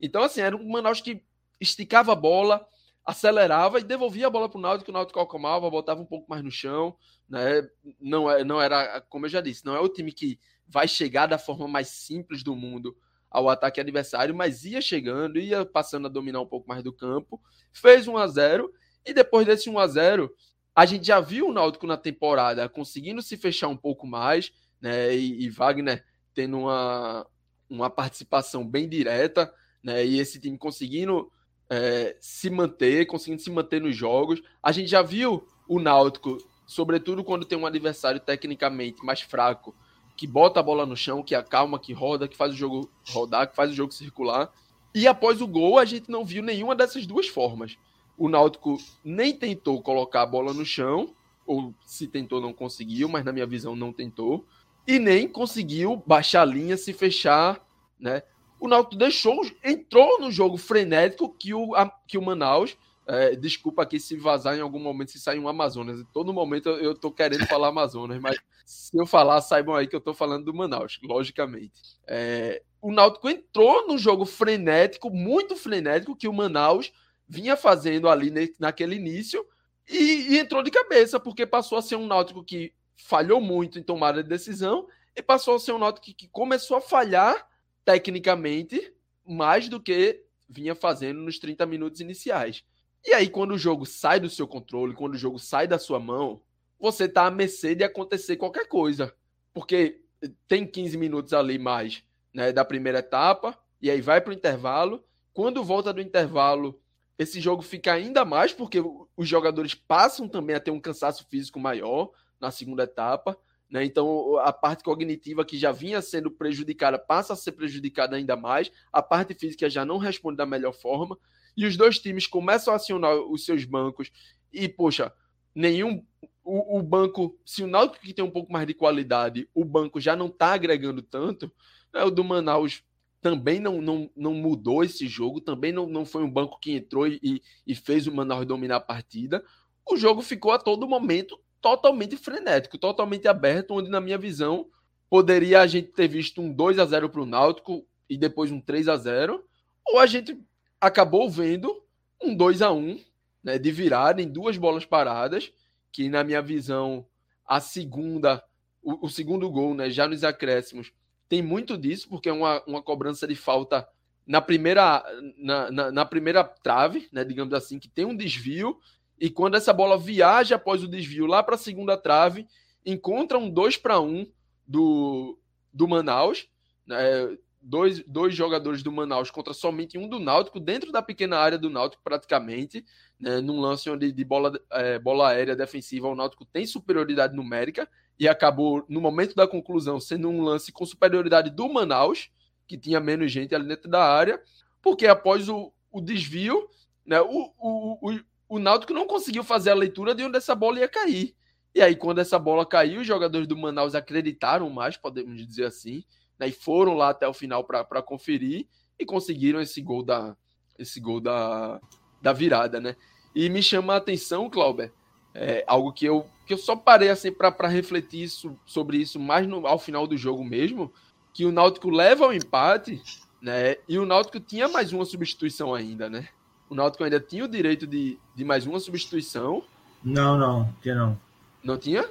Então, assim, era um Manaus que esticava a bola, acelerava e devolvia a bola para o Náutico, o Náutico acalmava, botava um pouco mais no chão. Né? Não, é, não era, como eu já disse, não é o time que vai chegar da forma mais simples do mundo ao ataque adversário, mas ia chegando, ia passando a dominar um pouco mais do campo, fez 1 a 0 e depois desse 1 a 0 a gente já viu o Náutico na temporada conseguindo se fechar um pouco mais, né? E, e Wagner tendo uma, uma participação bem direta, né? E esse time conseguindo é, se manter, conseguindo se manter nos jogos. A gente já viu o Náutico, sobretudo quando tem um adversário tecnicamente mais fraco, que bota a bola no chão, que acalma, que roda, que faz o jogo rodar, que faz o jogo circular. E após o gol, a gente não viu nenhuma dessas duas formas. O Náutico nem tentou colocar a bola no chão, ou se tentou, não conseguiu, mas na minha visão não tentou. E nem conseguiu baixar a linha, se fechar, né? O Náutico deixou, entrou no jogo frenético que o, a, que o Manaus é, desculpa aqui se vazar em algum momento, se sair um Amazonas. Em todo momento eu, estou tô querendo falar Amazonas, mas se eu falar, saibam aí que eu tô falando do Manaus, logicamente. É, o Náutico entrou no jogo frenético, muito frenético, que o Manaus vinha fazendo ali naquele início, e, e entrou de cabeça, porque passou a ser um Náutico que falhou muito em tomada de decisão, e passou a ser um Náutico que, que começou a falhar tecnicamente mais do que vinha fazendo nos 30 minutos iniciais. E aí, quando o jogo sai do seu controle, quando o jogo sai da sua mão, você está à mercê de acontecer qualquer coisa. Porque tem 15 minutos ali mais né, da primeira etapa, e aí vai para o intervalo. Quando volta do intervalo, esse jogo fica ainda mais, porque os jogadores passam também a ter um cansaço físico maior na segunda etapa. Né? Então, a parte cognitiva que já vinha sendo prejudicada passa a ser prejudicada ainda mais. A parte física já não responde da melhor forma e os dois times começam a acionar os seus bancos e, poxa, nenhum. O, o banco, se o Náutico que tem um pouco mais de qualidade, o banco já não está agregando tanto, né, o do Manaus também não, não, não mudou esse jogo, também não, não foi um banco que entrou e, e fez o Manaus dominar a partida. O jogo ficou a todo momento totalmente frenético, totalmente aberto, onde, na minha visão, poderia a gente ter visto um 2 a 0 para o Náutico e depois um 3 a 0 ou a gente acabou vendo um 2 a 1 né, de virada em duas bolas paradas, que na minha visão, a segunda, o, o, segundo gol, né, já nos acréscimos, tem muito disso, porque é uma, uma cobrança de falta na primeira, na, na, na primeira trave, né, digamos assim, que tem um desvio, e quando essa bola viaja após o desvio lá para a segunda trave, encontra um 2 para 1 do, do Manaus, né, dois, dois jogadores do Manaus contra somente um do Náutico, dentro da pequena área do Náutico, praticamente, né, num lance onde de bola, é, bola aérea defensiva o Náutico tem superioridade numérica e acabou, no momento da conclusão, sendo um lance com superioridade do Manaus, que tinha menos gente ali dentro da área, porque após o, o desvio, né? O, o, o Náutico não conseguiu fazer a leitura de onde essa bola ia cair. E aí, quando essa bola caiu, os jogadores do Manaus acreditaram mais, podemos dizer assim, né? E foram lá até o final para conferir e conseguiram esse gol da, esse gol da, da virada, né? E me chama a atenção, Clauber, é, algo que eu, que eu só parei assim para refletir isso, sobre isso mais no, ao final do jogo mesmo, que o Náutico leva ao empate, né? E o Náutico tinha mais uma substituição ainda, né? O Náutico ainda tinha o direito de, de mais uma substituição. Não, não, tinha não. Não tinha?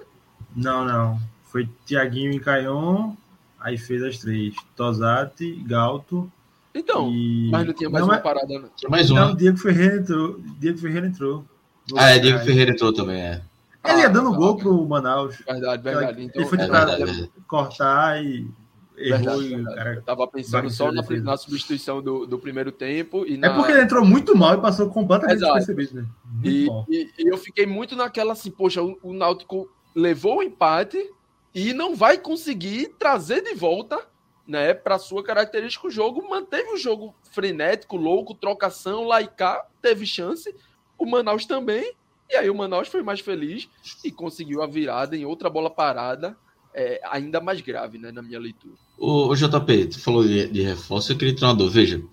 Não, não. Foi Tiaguinho e Caion, aí fez as três. Tosati, Galto. Então, e... mas não tinha mais não, uma parada. né? Tinha mais Não, uma. Diego Ferreira entrou. Diego Ferreira entrou. Ah, é, Diego Ferreira entrou também, é. Ele ia dando Ah, gol tá. pro Manaus. Verdade, verdade. Então, Ele foi É tentar verdade, é. cortar e errou. Verdade, verdade. cara... Eu tava pensando só na, na substituição do, do primeiro tempo e É na, porque ele entrou muito mal e passou completamente Exato. despercebido, né? E, e- e eu fiquei muito naquela assim, poxa, o, o Náutico levou o empate e não vai conseguir trazer de volta, né, para sua característica o jogo, manteve o jogo frenético, louco, trocação, cá, teve chance, o Manaus também, e aí o Manaus foi mais feliz e conseguiu a virada em outra bola parada, é, ainda mais grave, né, na minha leitura. O, o JP, tu falou de, de reforço, eu queria dúvida. Veja,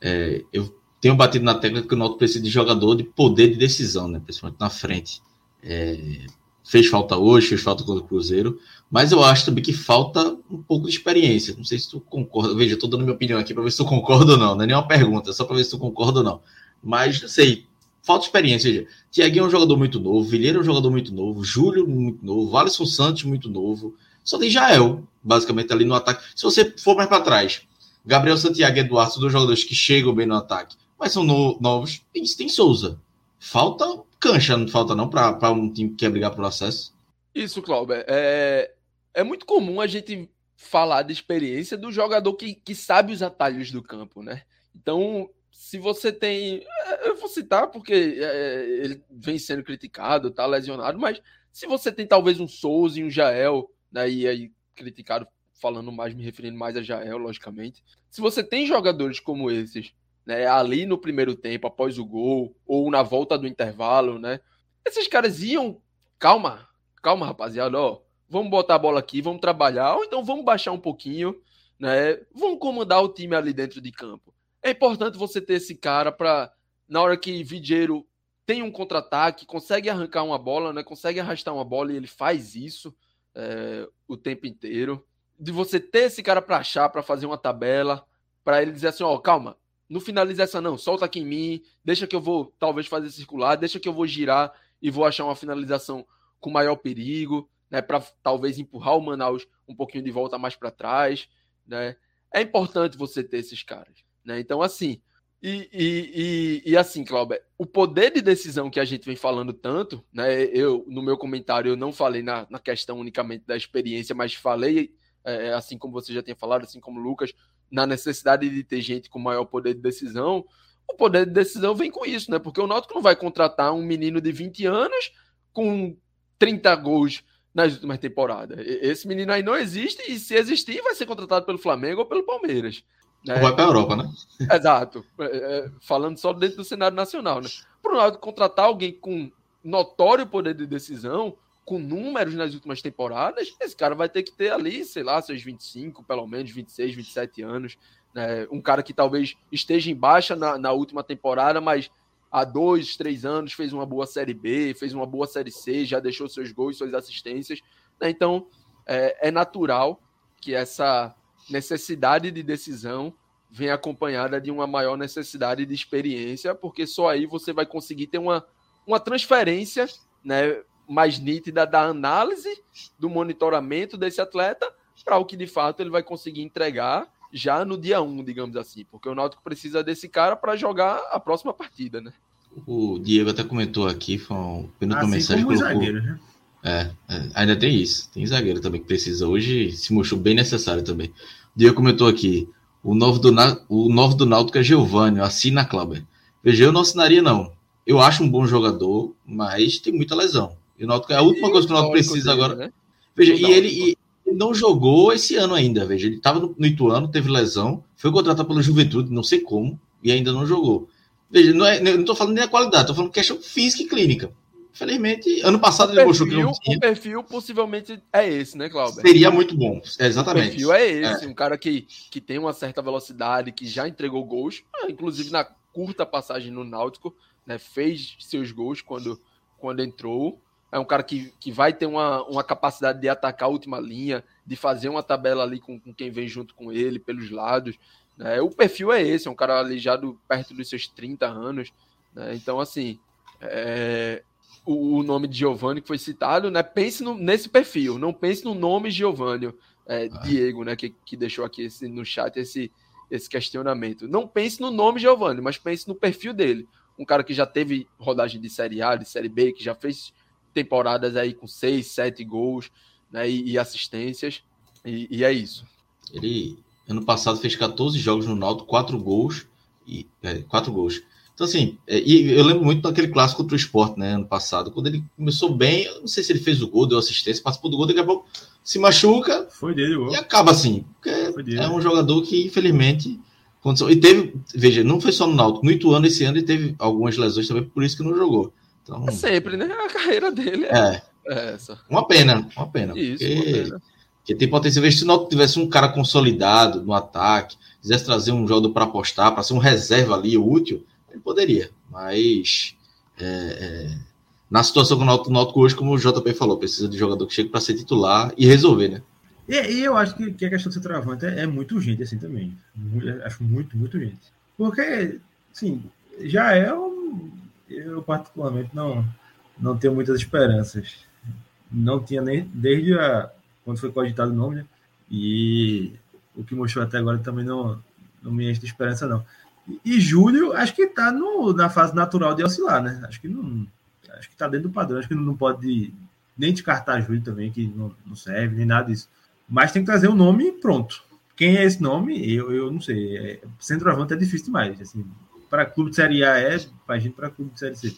é, eu tenho batido na tecla que o Náutico precisa de jogador de poder de decisão, né? Principalmente na frente. É, fez falta hoje, fez falta contra o Cruzeiro, mas eu acho também que falta um pouco de experiência. Não sei se tu concorda. Veja, eu tô dando minha opinião aqui para ver se tu concorda ou não. Não é nenhuma pergunta, é só para ver se tu concorda ou não. Mas, não sei, falta experiência. Veja, Tiaguinho é um jogador muito novo, Vilheiro é um jogador muito novo, Júlio muito novo, Alisson Santos muito novo. Só tem Jael, basicamente, ali no ataque. Se você for mais para trás, Gabriel Santiago e Eduardo são dois jogadores que chegam bem no ataque, mas são no- novos. Tem, tem Souza. Falta cancha, não falta não, para um time que quer brigar por acesso. Isso, Clauber. É, é muito comum a gente falar de experiência do jogador que, que sabe os atalhos do campo, né? Então, se você tem. é, Eu vou citar porque é, ele vem sendo criticado, tá lesionado, mas se você tem talvez um Souza e um Jael, né? E aí, criticado falando mais, me referindo mais a Jael, logicamente. Se você tem jogadores como esses, né? Ali no primeiro tempo, após o gol, ou na volta do intervalo, né? Esses caras iam. Calma, calma, rapaziada, ó. Vamos botar a bola aqui, vamos trabalhar, ou então vamos baixar um pouquinho, né? Vamos comandar o time ali dentro de campo. É importante você ter esse cara para na hora que Vidieiro tem um contra-ataque, consegue arrancar uma bola, né? Consegue arrastar uma bola e ele faz isso é, o tempo inteiro. De você ter esse cara para achar, para fazer uma tabela, para ele dizer assim, ó, calma, não finaliza essa não, solta aqui em mim, deixa que eu vou talvez fazer circular, deixa que eu vou girar e vou achar uma finalização com maior perigo, né, para talvez empurrar o Manaus um pouquinho de volta mais para trás, né? É importante você ter esses caras, né? Então assim, e, e, e, e assim, Cláudio, o poder de decisão que a gente vem falando tanto, né? Eu no meu comentário eu não falei na, na questão unicamente da experiência, mas falei é, assim como você já tinha falado, assim como o Lucas, na necessidade de ter gente com maior poder de decisão, o poder de decisão vem com isso, né? Porque o Náutico não vai contratar um menino de 20 anos com 30 gols nas últimas temporadas. Esse menino aí não existe e se existir vai ser contratado pelo Flamengo ou pelo Palmeiras. Né? Vai para a Europa, né? (laughs) Exato. É, é, falando só dentro do cenário nacional, né? Para o Náutico contratar alguém com notório poder de decisão, com números nas últimas temporadas, esse cara vai ter que ter ali, sei lá, seus 25, pelo menos 26, 27 anos. Né? Um cara que talvez esteja em baixa na, na última temporada, mas há dois, três anos fez uma boa Série B, fez uma boa Série C, já deixou seus gols, suas assistências. né? Então, é, é natural que essa necessidade de decisão vem acompanhada de uma maior necessidade de experiência, porque só aí você vai conseguir ter uma, uma transferência né, mais nítida da análise, do monitoramento desse atleta, para o que de fato ele vai conseguir entregar já no dia 1, digamos assim, porque o Náutico precisa desse cara para jogar a próxima partida, né? O Diego até comentou aqui, foi uma penúltima Assim mensagem. como colocou- zagueiros, né? É, é, ainda tem isso. Tem zagueiro também que precisa hoje, se mostrou bem necessário também. Diego comentou aqui, o novo do, Na- o novo do Náutico é Giovanni, assina Clauber. Veja, eu não assinaria não. Eu acho um bom jogador, mas tem muita lesão. E o Náutico é a última coisa que o Náutico precisa Dele, agora. né? Veja, e ele, não. e ele não jogou esse ano ainda, veja. Ele estava no, no Ituano, teve lesão, foi contratado pelo Juventude, não sei como, e ainda não jogou. Veja, não, é, não tô falando nem da qualidade, tô falando questão física e clínica. Infelizmente, ano passado ele mostrou que não tinha. O perfil possivelmente é esse, né, Cláudio? Seria muito bom, exatamente. O perfil é esse, é. um cara que, que tem uma certa velocidade, que já entregou gols, ah, inclusive na curta passagem no Náutico, né, fez seus gols quando, quando entrou. É um cara que, que vai ter uma, uma capacidade de atacar a última linha, de fazer uma tabela ali com, com quem vem junto com ele, pelos lados. Né? O perfil é esse, é um cara ali já do, perto dos seus 30 anos. Né? Então, assim, é, o, o, nome de Giovanni que foi citado, né? Pense no, nesse perfil, não pense no nome Giovanni, é, ah. Diego, né? Que, que deixou aqui esse, no chat esse, esse questionamento. Não pense no nome Giovanni, mas pense no perfil dele. Um cara que já teve rodagem de Série A, de Série B, que já fez temporadas aí com seis, sete gols né, e, e assistências. E, e, é isso. Ele, ano passado, fez 14 jogos no Náutico, quatro gols. E, é, quatro gols. Então, assim, é, e eu lembro muito daquele clássico contra o esporte, né, ano passado, quando ele começou bem, eu não sei se ele fez o gol, deu assistência, participou do gol, daqui a pouco se machuca. Foi dele o gol. E acaba assim. é um jogador que, infelizmente, e teve, veja, não foi só no Náutico, no Ituano esse ano ele teve algumas lesões também, por isso que não jogou. Então, é sempre, né? A carreira dele é, é, é essa. Uma pena, uma pena. Isso, porque, uma pena. Porque tem potencial. Se o Náutico tivesse um cara consolidado no ataque, quisesse trazer um jogador para apostar, para ser um reserva ali útil, ele poderia, mas é, é, na situação com o Náutico hoje, como o JP falou, precisa de jogador que chegue para ser titular e resolver, né? E, e eu acho que, que, a questão do centroavante é, é muito urgente assim também. acho muito, muito urgente. Porque, assim, já é um. Eu, particularmente, não, não tenho muitas esperanças. Não tinha nem. Desde a, quando foi cogitado o nome, né? E o que mostrou até agora também não, não me enche de esperança, não. E Júlio, acho que está na fase natural de oscilar, né? Acho que não. Acho que está dentro do padrão. Acho que não pode nem descartar Júlio também, que não, não serve, nem nada disso. Mas tem que trazer o um nome pronto. Quem é esse nome? Eu, eu não sei. É, centroavante é difícil demais. Assim, para clube de Série A é, gente para clube de Série C.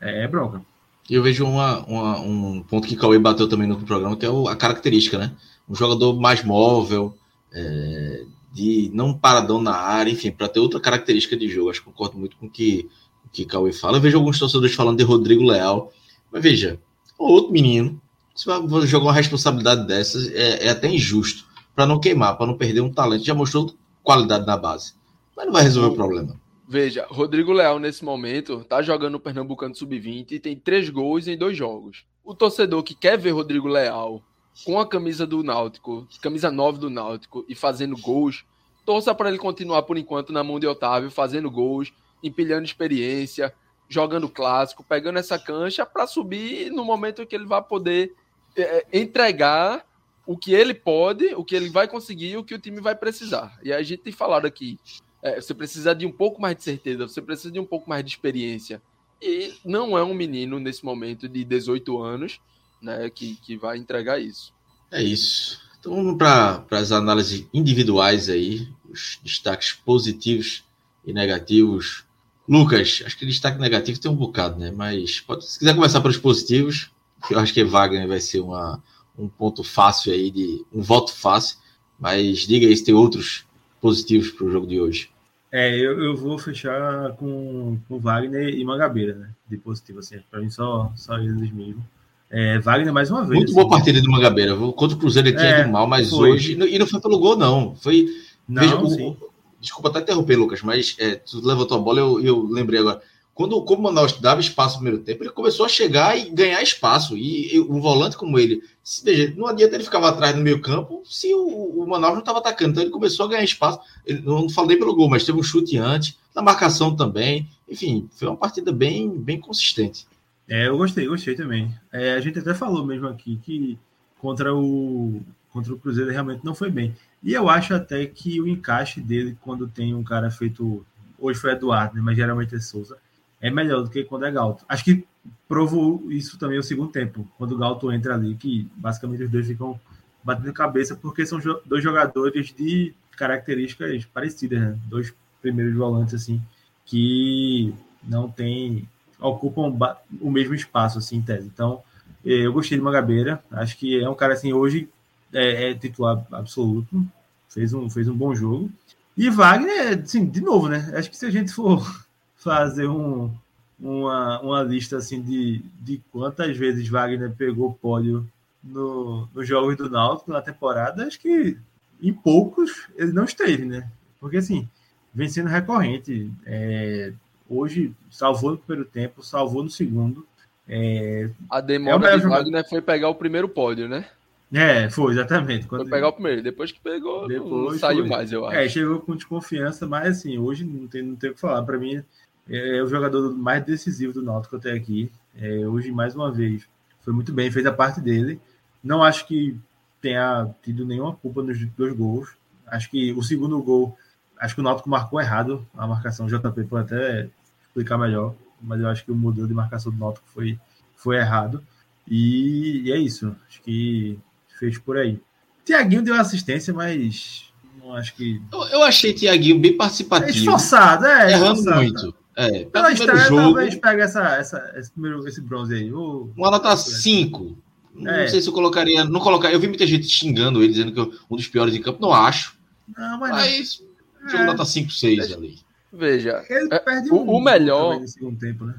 É, é bronca. Eu vejo uma, uma, um ponto que Cauê bateu também no programa, que é a característica, né? Um jogador mais móvel, é, de não paradão na área, enfim, para ter outra característica de jogo. Acho que concordo muito com o que o que Cauê fala. Eu vejo alguns torcedores falando de Rodrigo Leal, mas veja, outro menino, se vai jogar uma responsabilidade dessas, é, é até injusto, para não queimar, para não perder um talento. Já mostrou qualidade na base, mas não vai resolver o problema. Veja, Rodrigo Leal, nesse momento, tá jogando no Pernambucano Sub-20 e tem três gols em dois jogos. O torcedor que quer ver Rodrigo Leal com a camisa do Náutico, camisa 9 do Náutico e fazendo gols, torça para ele continuar por enquanto na mão de Otávio, fazendo gols, empilhando experiência, jogando clássico, pegando essa cancha para subir no momento que ele vai poder é, entregar o que ele pode, o que ele vai conseguir, o que o time vai precisar. E a gente tem falado aqui, é, você precisa de um pouco mais de certeza, você precisa de um pouco mais de experiência. E não é um menino nesse momento de 18 anos né, que, que vai entregar isso. É isso. Então vamos para as análises individuais aí, os destaques positivos e negativos. Lucas, acho que destaque negativo tem um bocado, né? Mas pode, se quiser começar pelos positivos, eu acho que Wagner vai ser uma, um ponto fácil aí, de um voto fácil. Mas diga aí se tem outros positivos para o jogo de hoje. É, eu, eu vou fechar com, com Wagner e Mangabeira, né? De positivo, assim. Para mim, só, só eles mesmo. É, Wagner mais uma vez. Muito boa assim. partida do Mangabeira. Contra o Cruzeiro ele tinha é, mal, mas foi. hoje. E não foi pelo gol, não. Foi. Não, veja, o, desculpa até interromper, Lucas, mas é, tu levantou a bola eu, eu lembrei agora. Quando, como o Manaus dava espaço no primeiro tempo, ele começou a chegar e ganhar espaço. E, e um volante como ele, se, veja, não adianta ele ficava atrás no meio campo se o, o Manaus não estava atacando. Então ele começou a ganhar espaço. Ele, não falei pelo gol, mas teve um chute antes, na marcação também. Enfim, foi uma partida bem, bem consistente. É, eu gostei, gostei também. É, a gente até falou mesmo aqui que contra o, contra o Cruzeiro realmente não foi bem. E eu acho até que o encaixe dele, quando tem um cara feito. Hoje foi Eduardo, né, mas geralmente é Souza, é melhor do que quando é Galto. Acho que provou isso também o segundo tempo, quando o Galto entra ali, que basicamente os dois ficam batendo cabeça, porque são dois jogadores de características parecidas, né? Dois primeiros volantes, assim, que não tem ocupam o mesmo espaço, assim, em tese. Então, eh, eu gostei de Magabeira. Acho que é um cara, assim, hoje é, é titular absoluto. Fez um, fez um bom jogo. E Wagner, assim, de novo, né? Acho que se a gente for (laughs) fazer um, uma, uma lista assim de, de quantas vezes Wagner pegou pódio no, nos jogos do Náutico na temporada, acho que em poucos ele não esteve, né? Porque assim, vem sendo recorrente. É, hoje salvou no primeiro tempo, salvou no segundo. É, A É demora melhor de. Wagner foi pegar o primeiro pódio, né? é foi, exatamente. Foi Quando- pegar o primeiro. Depois que pegou, Depois saiu foi. mais, eu acho. É, chegou com desconfiança, mas assim, hoje não tem, não tem o que falar. Para mim, é o jogador mais decisivo do Náutico até aqui. É, hoje, mais uma vez, foi muito bem, fez a parte dele. Não acho que tenha tido nenhuma culpa nos dois gols. Acho que o segundo gol, acho que o Náutico marcou errado a marcação. O JP pode até explicar melhor, mas eu acho que o modelo de marcação do Náutico foi, foi errado. E, e é isso. Acho que fez por aí. Tiaguinho deu assistência, mas não acho que. Eu, eu achei Tiaguinho bem É participativo. esforçado, é. errando esforçado. muito. É, Pela estreia, jogo, talvez pega essa, essa, esse, primeiro, esse bronze aí. Ô, uma nota 5. Não É. sei se eu colocaria. Não colocaria. Eu vi muita gente xingando ele, dizendo que eu, um dos piores em campo. Não acho. Não, mas não. Mas. É. Jogo nota 5, 6 ali. Veja, É, o- o melhor- tempo, né?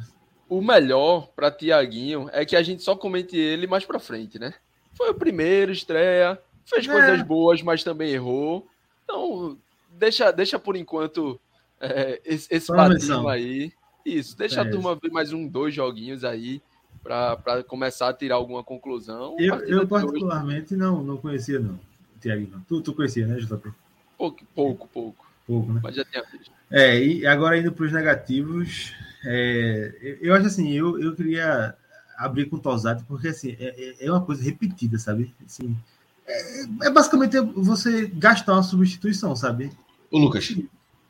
o melhor pra Tiaguinho é que a gente só comente ele mais pra frente, né? Foi o primeiro, estreia, fez É. coisas boas, mas também errou. Então, deixa, deixa por enquanto é, esse, esse batismo aí. Isso, deixa É a turma ver mais um, dois joguinhos aí pra, pra começar a tirar alguma conclusão. Eu, eu de hoje, particularmente, não, não conhecia, não. O Tiaguinho. não. Tu, tu conhecia, né, JP? pouco, pouco, pouco, Pouco, né? mas já tinha visto. É, e agora indo para os negativos, é, eu, acho assim, eu, eu queria abrir com o Tosati, porque assim, é, é- é uma coisa repetida, sabe? Assim, é, é basicamente você gastar uma substituição, sabe? Ô, Lucas.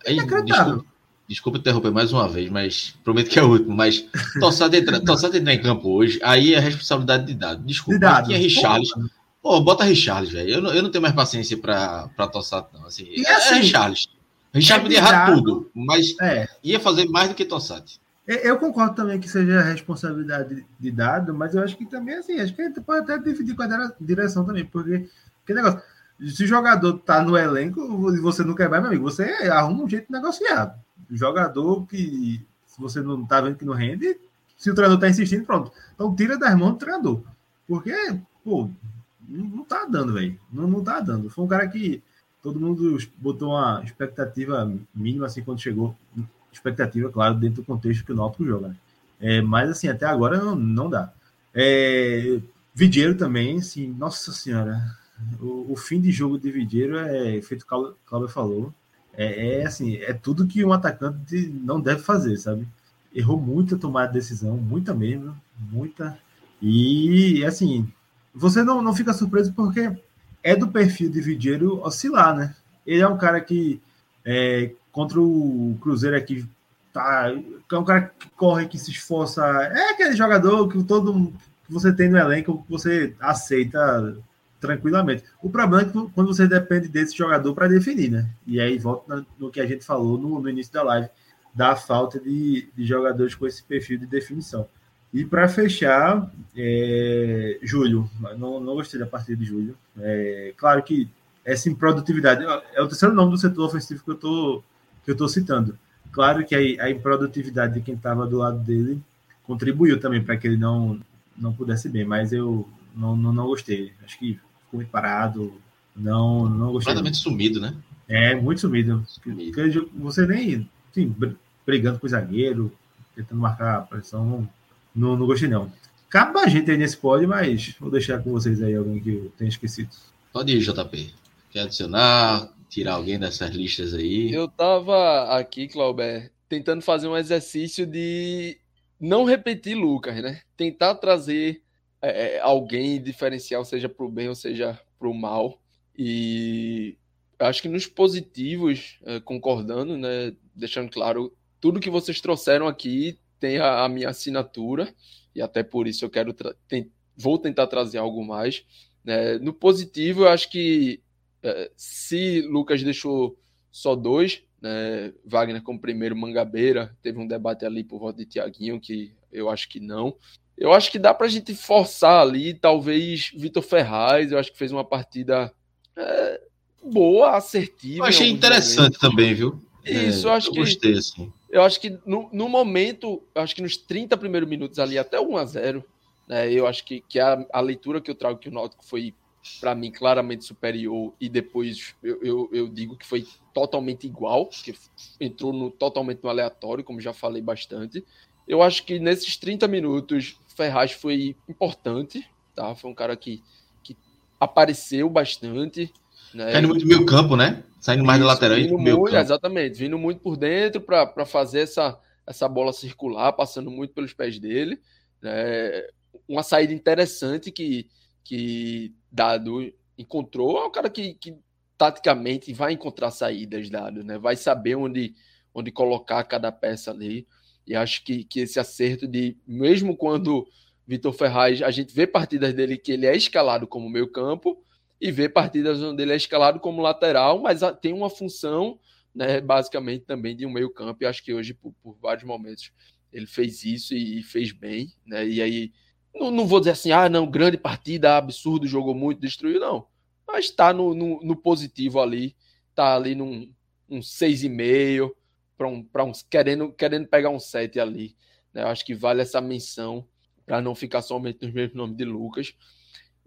Inacreditável. desculpa, desculpa interromper mais uma vez, mas prometo que é o último. Mas Tossado entrar (laughs) Tossado entrar em campo hoje, aí é responsabilidade de dado. Desculpa, De dado. tinha Richarlison. Pô, bota Richarlison, velho. Eu, não- eu não tenho mais paciência pra Tossado, não. Assim, E é, assim, é Richarlison. Richarlison é podia errar tudo, mas É, ia fazer mais do que Tossati. Eu concordo também que seja responsabilidade de dado, mas eu acho que também, assim, acho que a pode até dividir com a dire- direção também, porque que negócio, se o jogador tá no elenco e você não quer mais, meu amigo, você arruma um jeito de negociar. Jogador que, se você não tá vendo que não rende, se o treinador tá insistindo, pronto. Então tira das mãos do treinador. Porque, pô, não, não tá dando, velho. Não, não tá dando. Foi um cara que todo mundo botou uma expectativa mínima, assim, quando chegou expectativa, claro, dentro do contexto que o Náutico joga. né? É, mas assim, até agora não, não dá. É, também, assim, nossa senhora, o, o fim de jogo de Vidieiro é feito o Cláudio falou. É, é assim, é tudo que um atacante não deve fazer, sabe? Errou muita tomada de decisão, muita mesmo, muita. E assim, você não, não fica surpreso porque é do perfil de Vidieiro oscilar, né? Ele é um cara que é, contra o Cruzeiro aqui tá, é um cara que corre, que se esforça, é aquele jogador que todo que você tem no elenco que você aceita tranquilamente. O problema é quando você depende desse jogador para definir, né? E aí volta no que a gente falou no, no início da live, da falta de, de jogadores com esse perfil de definição. E para fechar, é, Júlio, não, não gostei da partida de Júlio. É, claro que essa improdutividade é o terceiro nome do setor ofensivo que eu tô, que eu tô citando. Claro que a, a improdutividade de quem estava do lado dele contribuiu também para que ele não, não pudesse bem, mas eu não, não, não gostei. Acho que ficou muito parado, não, não gostei. Completamente sumido, né? É, muito sumido. Sumido. Você nem br- brigando com o zagueiro, tentando marcar a pressão, não, não, não gostei não. Acaba a gente aí nesse pódio, mas vou deixar com vocês aí alguém que eu tenha esquecido. Pode ir, JP. Quer adicionar, tirar alguém dessas listas aí? Eu tava aqui, Clauber, tentando fazer um exercício de não repetir Lucas, né? Tentar trazer é, é, alguém diferencial, seja pro bem ou seja pro mal. E acho que nos positivos, é, concordando, né? Deixando claro, tudo que vocês trouxeram aqui tem a, a minha assinatura, e até por isso eu quero ten- vou tentar trazer algo mais. né? No positivo, eu acho que é, se Lucas deixou só dois, né? Wagner como primeiro, Mangabeira, teve um debate ali por volta de Tiaguinho, que eu acho que não. Eu acho que dá pra gente forçar ali, talvez Vitor Ferraz, eu acho que fez uma partida é, boa, assertiva. Eu achei interessante momentos. também, viu? Isso, É, eu acho eu que gostei, assim. Eu acho que no, no momento, acho que nos 30 primeiros minutos ali, até 1 a 0 né, eu acho que, que a, a leitura que eu trago que o Náutico foi, para mim, claramente superior, e depois eu, eu, eu, digo que foi totalmente igual, que entrou no, totalmente no aleatório, como já falei bastante. Eu acho que nesses 30 minutos, Ferraz foi importante, tá? Foi um cara que, que apareceu bastante. Né? Saindo muito do meio campo, né? Saindo mais Isso, da lateral. Vindo muito, exatamente, vindo muito por dentro para fazer essa, essa bola circular, passando muito pelos pés dele. Né? Uma saída interessante que, que Dado encontrou. É um cara que, que taticamente vai encontrar saídas, Dado, né? vai saber onde, onde colocar cada peça ali. E acho que, que esse acerto de, mesmo quando Vitor Ferraz, a gente vê partidas dele que ele é escalado como meio campo e vê partidas onde ele é escalado como lateral, mas tem uma função, né, basicamente também de um meio campo. E acho que hoje, por, por vários momentos, ele fez isso e, e fez bem. Né? E aí, não, não, vou dizer assim, ah, não, grande partida, absurdo, jogou muito, destruiu, não. Mas está no, no, no, positivo ali, está ali num um 6,5 para um, um querendo, querendo pegar um 7 ali. Né? Acho que vale essa menção para não ficar somente nos mesmos nomes de Lucas.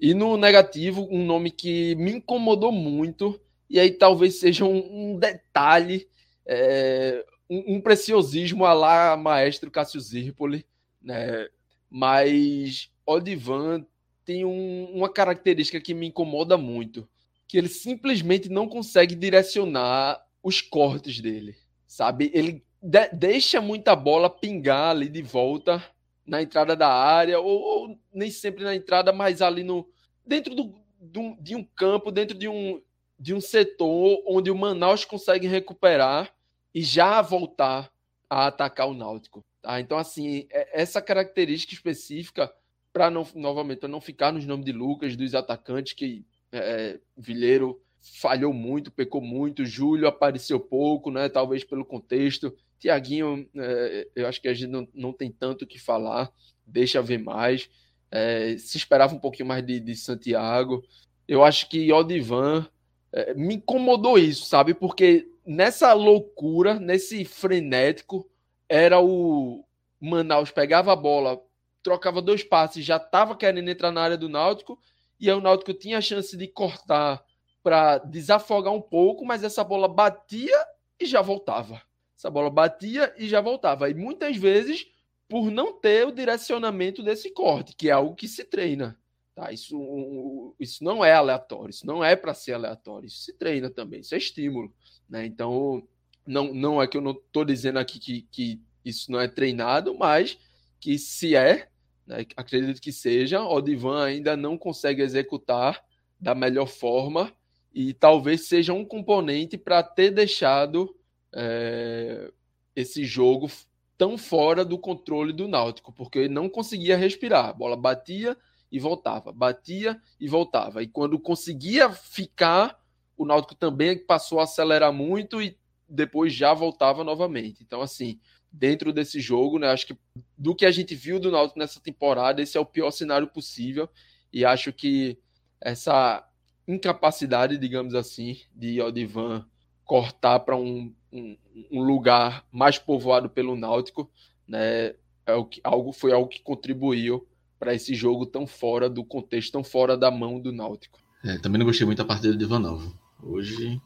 E no negativo, um nome que me incomodou muito, e aí talvez seja um, um detalhe, é, um, um, preciosismo a lá maestro Cássio Zirpoli, né? mas Odivan tem um, uma característica que me incomoda muito, que ele simplesmente não consegue direcionar os cortes dele sabe? Ele de deixa muita bola pingar ali de volta na entrada da área, ou, ou, nem sempre na entrada, mas ali no dentro do, do, de um campo, dentro de um, de um setor onde o Manaus consegue recuperar e já voltar a atacar o Náutico. Tá? Então, assim, é, essa característica específica, para não novamente para não ficar nos nomes de Lucas, dos atacantes, que é, é Vilheiro falhou muito, pecou muito. Júlio apareceu pouco, né? Talvez pelo contexto. Tiaguinho, é, eu acho que a gente não, não tem tanto o que falar, deixa ver mais. É, se esperava um pouquinho mais de, de Santiago. Eu acho que Odivan é, me incomodou isso, sabe? Porque nessa loucura, nesse frenético, era o Manaus pegava a bola, trocava dois passes, já estava querendo entrar na área do Náutico, e aí o Náutico tinha a chance de cortar para desafogar um pouco, mas essa bola batia e já voltava. Essa bola batia e já voltava. E muitas vezes por não ter o direcionamento desse corte, que é algo que se treina. Tá? Isso, isso não é aleatório, isso não é para ser aleatório, isso se treina também, isso é estímulo. Né? Então, não, não é que eu não estou dizendo aqui que, que isso não é treinado, mas que se é, né, acredito que seja, o Divan ainda não consegue executar da melhor forma e talvez seja um componente para ter deixado é, esse jogo tão fora do controle do Náutico, porque ele não conseguia respirar. A bola batia e voltava, batia e voltava. E quando conseguia ficar, o Náutico também passou a acelerar muito e depois já voltava novamente. Então, assim, dentro desse jogo, né, acho que do que a gente viu do Náutico nessa temporada, esse é o pior cenário possível. E acho que essa incapacidade, digamos assim, de Odivan cortar para um, um, um, lugar mais povoado pelo Náutico, né? É o que, algo, foi algo que contribuiu para esse jogo tão fora do contexto, tão fora da mão do Náutico. É, também não gostei muito da partida de Ivanov. Hoje,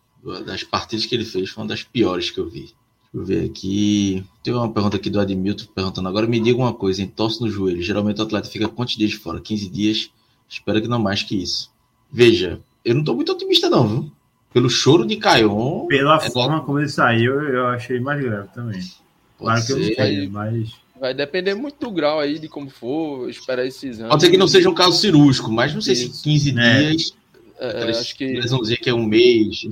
das partidas que ele fez, foi uma das piores que eu vi. Deixa eu ver aqui. Tem uma pergunta aqui do Admilton perguntando: agora me diga uma coisa, em tosse no joelho. Geralmente o atleta fica quantos dias fora? 15 dias. Espero que não mais que isso. Veja, eu não estou muito otimista, não, viu? Pelo choro de Caion. Pela é forma como ele saiu, eu achei mais grave também. Pode claro ser, que eu não sei, mas. Vai depender muito do grau aí, de como for, esperar esse exame. Pode ser que não seja um caso cirúrgico, mas não sei se 15 é. dias. É, acho que. Eles vão dizer que é um mês.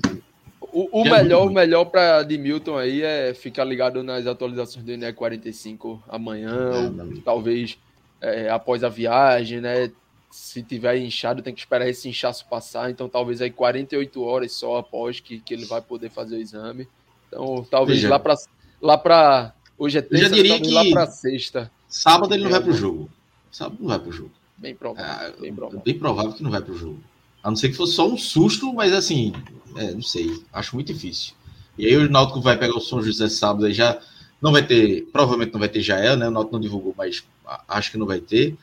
O, o melhor, o melhor para Milton aí é ficar ligado nas atualizações do NE45 amanhã, não, não. talvez é, após a viagem, né? Se tiver inchado, tem que esperar esse inchaço passar. Então, talvez aí 48 horas só após que, que ele vai poder fazer o exame. Então, talvez Veja. lá para lá para hoje é terça, Eu já diria que lá para sexta. Sábado ele não é, vai para o jogo. Sábado não vai para o jogo. Bem provável, é, bem provável. Bem provável que não vai para o jogo. A não ser que fosse só um susto, mas assim, é, não sei. Acho muito difícil. E aí o Náutico vai pegar o São José sábado, aí já Não vai ter, provavelmente não vai ter Jael, né? O Náutico não divulgou, mas acho que não vai ter.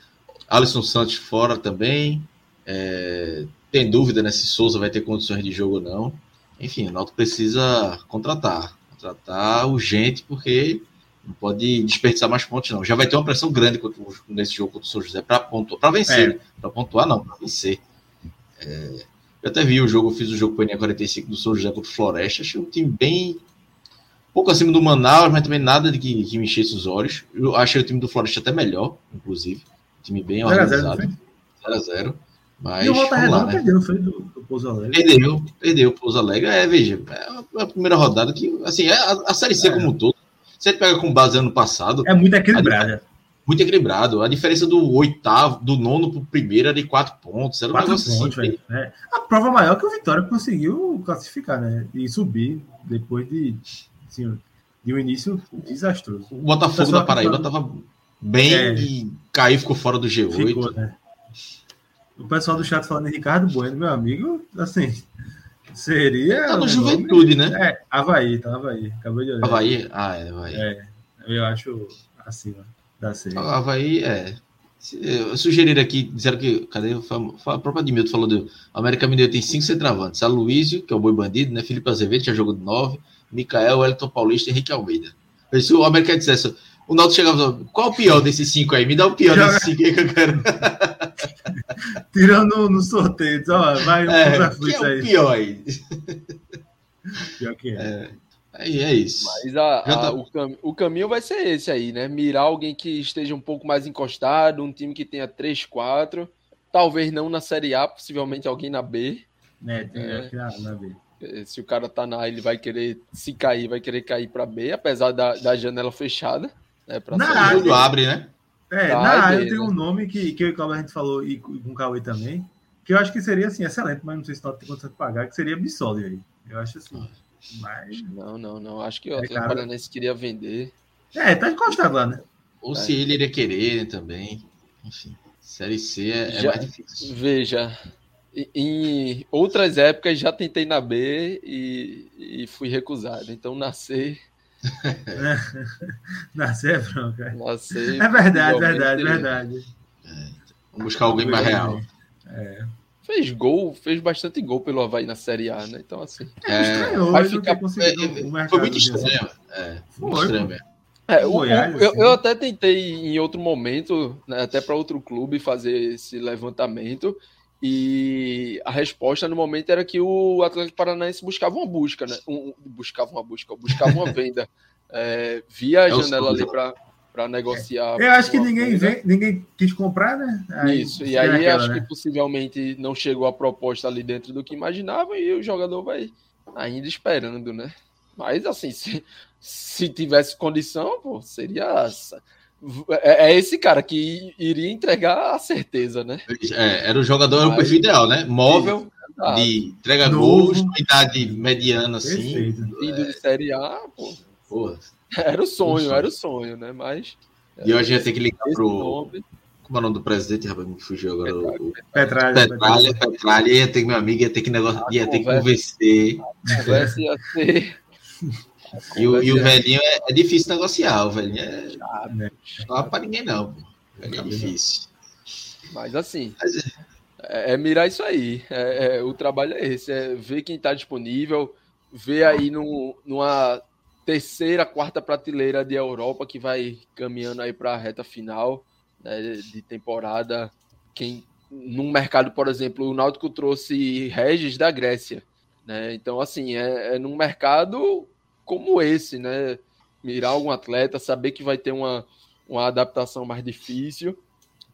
Alisson Santos fora também. É, tem dúvida né, se Souza vai ter condições de jogo ou não. Enfim, o Náutico precisa contratar. Contratar urgente, porque não pode desperdiçar mais pontos, não. Já vai ter uma pressão grande nesse jogo contra o São José para pontuar, para vencer. É. Né? Para pontuar, não, para vencer. É, eu até vi o jogo, fiz o jogo com o 45 do São José contra o Floresta. Achei um time bem. pouco acima do Manaus, mas também nada de que, que me enchesse os olhos. Eu achei o time do Floresta até melhor, inclusive. Time bem organizado. 0x0. Mas, e o Volta Redonda né? perdeu, foi do, do Pouso Alegre. Perdeu, perdeu o Pouso Alegre. É, veja, é a primeira rodada que, assim, é a, a Série C é. como um todo. Você pega com base ano passado. É muito equilibrada. Muito equilibrado. A diferença do oitavo, do nono para o primeiro era de quatro pontos. Era um quatro negócio pontos, assim. É. A prova maior que o Vitória conseguiu classificar, né? E subir depois de, assim, de um início desastroso. O Botafogo o da Paraíba estava bem é. caiu, ficou fora do G8. Ficou, né? O pessoal do chat falando Ricardo Bueno, meu amigo, assim, seria. Tá no Juventude, né? É, Havaí, tá Havaí. Acabei de olhar. Havaí? Ah, é, Havaí. É, eu acho acima da série. Havaí, é. Sugeriram aqui, disseram que. Cadê? A própria Admilton falou do. América Mineiro tem cinco centravantes. Aloysio, que é o boi bandido, né? Felipe Azevedo já jogou de nove. Micael, Wellington Paulista e Henrique Almeida. Se o América dissesse, o Naldo chegava e falava, qual o pior desses cinco aí? Me dá o pior Joga... desses cinco aí que eu quero. (laughs) Tirando no sorteio, ó, vai é, que é o aí. pior aí. Pior que é. é. Aí é isso. Mas a, a, tá... o, cam o, caminho vai ser esse aí, né? Mirar alguém que esteja um pouco mais encostado, um time que tenha 3, 4. Talvez não na Série A, possivelmente alguém na B. É, tem é, na, na B. É, se o cara tá na A, ele vai querer, se cair, vai querer cair para B, apesar da, da janela fechada. Né, na A, ele abre, né? É, tá, na A eu tenho um nome que, que eu e o Cauê a gente falou, e com o Cauê também, que eu acho que seria assim, excelente, mas não sei se não tem condição de pagar, que seria Bissoli aí. Eu acho assim. Mas... Não, não, não. Acho que o é, Atlético Paranaense queria vender. É, tá encostado lá, né? Ou é. se ele iria querer também. Enfim, Série C é, é já, mais difícil. Veja, em outras épocas já tentei na B e, e fui recusado. Então nascer. (laughs) nascer é bronca. Nascer. É verdade, verdade, verdade. É, vamos buscar alguém mais real. É fez gol, fez bastante gol pelo Havaí na Série A, né? Então, assim. É, vai ficar... É, foi muito estranho. É, muito estranho É, o, o, eu, eu, até tentei em outro momento, né, até para outro clube, fazer esse levantamento. E a resposta no momento era que o Atlético Paranaense buscava uma busca, né? Um, buscava uma busca, buscava uma (laughs) venda. É, via a é janela ali para para negociar. Eu acho que ninguém, vem, ninguém quis comprar, né? Aí, Isso, e aí aquela, acho né? que possivelmente não chegou a proposta ali dentro do que imaginava e o jogador vai ainda esperando, né? Mas assim, se, se tivesse condição, pô, seria. É, é esse cara que iria entregar a certeza, né? É, era o jogador, era o perfil ideal, né? Móvel, de entrega gols, idade mediana, assim. Indo de Série A, pô. Porra. Era o sonho, era o sonho, né? Mas. E hoje ia ter que ligar pro. Nome... Como é o nome do presidente, rapaz? Me fugiu agora. Petralha. Petralha, Petralha. Ia ter que, meu amigo, ia ter que negócio, ia ter que convencer. A conversa ia ser. E o, e o velhinho é, é, difícil negociar, o velhinho é. Não é para ninguém, não. O velhinho é difícil. Mas assim. Mas é... É, é mirar isso aí. É, é, o trabalho é esse: é ver quem está disponível, ver aí no, numa terceira, quarta prateleira de Europa que vai caminhando aí para a reta final né, de temporada. Quem num mercado, por exemplo, o Náutico trouxe Regis da Grécia, né? Então assim é, é num mercado como esse, né? Mirar algum atleta, saber que vai ter uma, uma adaptação mais difícil,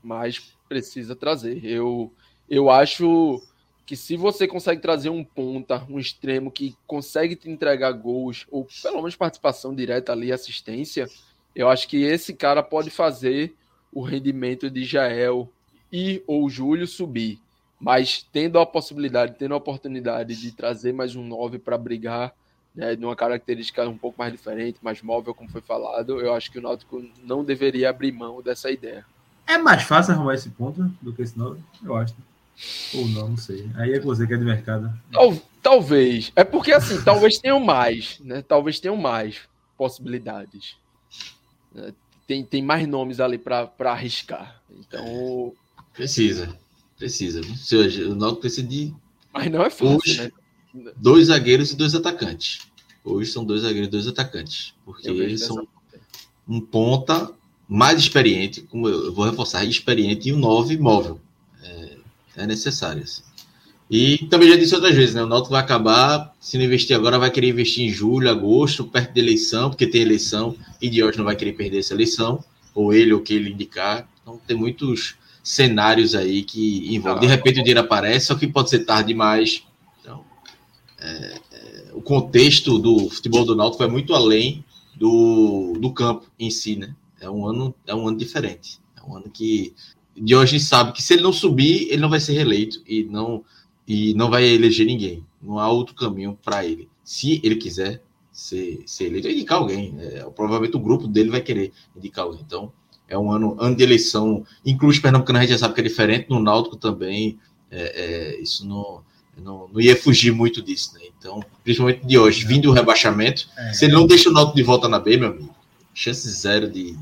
mas precisa trazer. Eu eu acho que se você consegue trazer um ponta, um extremo que consegue te entregar gols, ou pelo menos participação direta ali, assistência, eu acho que esse cara pode fazer o rendimento de Jael e ou Júlio subir. Mas tendo a possibilidade, tendo a oportunidade de trazer mais um 9 para brigar, né, de uma característica um pouco mais diferente, mais móvel, como foi falado, eu acho que o Náutico não deveria abrir mão dessa ideia. É mais fácil arrumar esse ponto do que esse 9, eu acho. Ou não, não sei. Aí é você que é de mercado. Tal, talvez. É porque assim, (laughs) talvez tenham mais, né? Talvez tenham mais possibilidades. Tem, tem mais nomes ali para arriscar. Então. Precisa. Precisa. Ou seja, o Náutico precisa de. Mas não é fácil, Hoje, né? Dois zagueiros e dois atacantes. Hoje são dois zagueiros e dois atacantes. Porque eles são um ponta mais experiente, como eu eu vou reforçar, experiente e um 9 móvel. É, é necessário. assim. E também já disse outras vezes, né? O Náutico vai acabar, se não investir agora, vai querer investir em julho, agosto, perto da eleição, porque tem eleição, e Diógenes não vai querer perder essa eleição, ou ele, ou que ele indicar. Então tem muitos cenários aí que envolvem. De repente o dinheiro aparece, só que pode ser tarde demais. É, é, o contexto do futebol do Náutico é muito além do, do campo em si, né? É um ano, é um ano diferente. É um ano que Diógenes sabe que se ele não subir, ele não vai ser reeleito e não e não vai eleger ninguém. Não há outro caminho para ele. Se ele quiser ser, ser eleito, indicar alguém. É, provavelmente o grupo dele vai querer indicar alguém. Então, é um ano, ano de eleição. Inclui os pernambucanos, a gente já sabe que é diferente. No Náutico também, é, é, isso não, não, não ia fugir muito disso. Né? Então, principalmente de hoje, vindo o rebaixamento, É. se ele não deixa o Náutico de volta na B, meu amigo, chance zero de,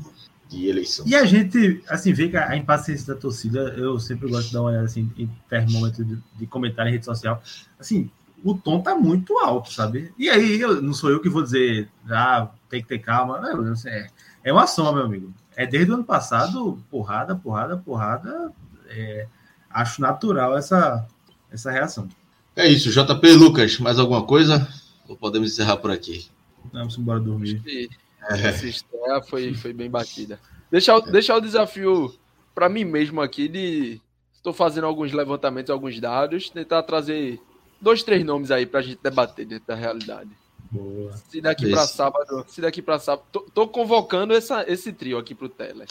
de eleição. E a gente, assim, vê que a impaciência da torcida, eu sempre gosto de dar uma olhada assim, em termômetro de, de comentário em rede social. Assim, o tom tá muito alto, sabe? E aí, eu, não sou eu que vou dizer, ah, tem que ter calma. Não, é, é uma soma, meu amigo. É desde o ano passado, porrada, porrada, porrada. É, acho natural essa, essa reação. É isso, JP Lucas, mais alguma coisa? Ou podemos encerrar por aqui? Vamos embora dormir. É. essa estreia foi, foi bem batida. Deixar, o- deixar o desafio para mim mesmo aqui de. Estou fazendo alguns levantamentos, alguns dados, tentar trazer dois, três nomes aí para a gente debater dentro da realidade. Boa. Se daqui para sábado, se daqui para sábado, tô, tô convocando essa, esse trio aqui pro Teller.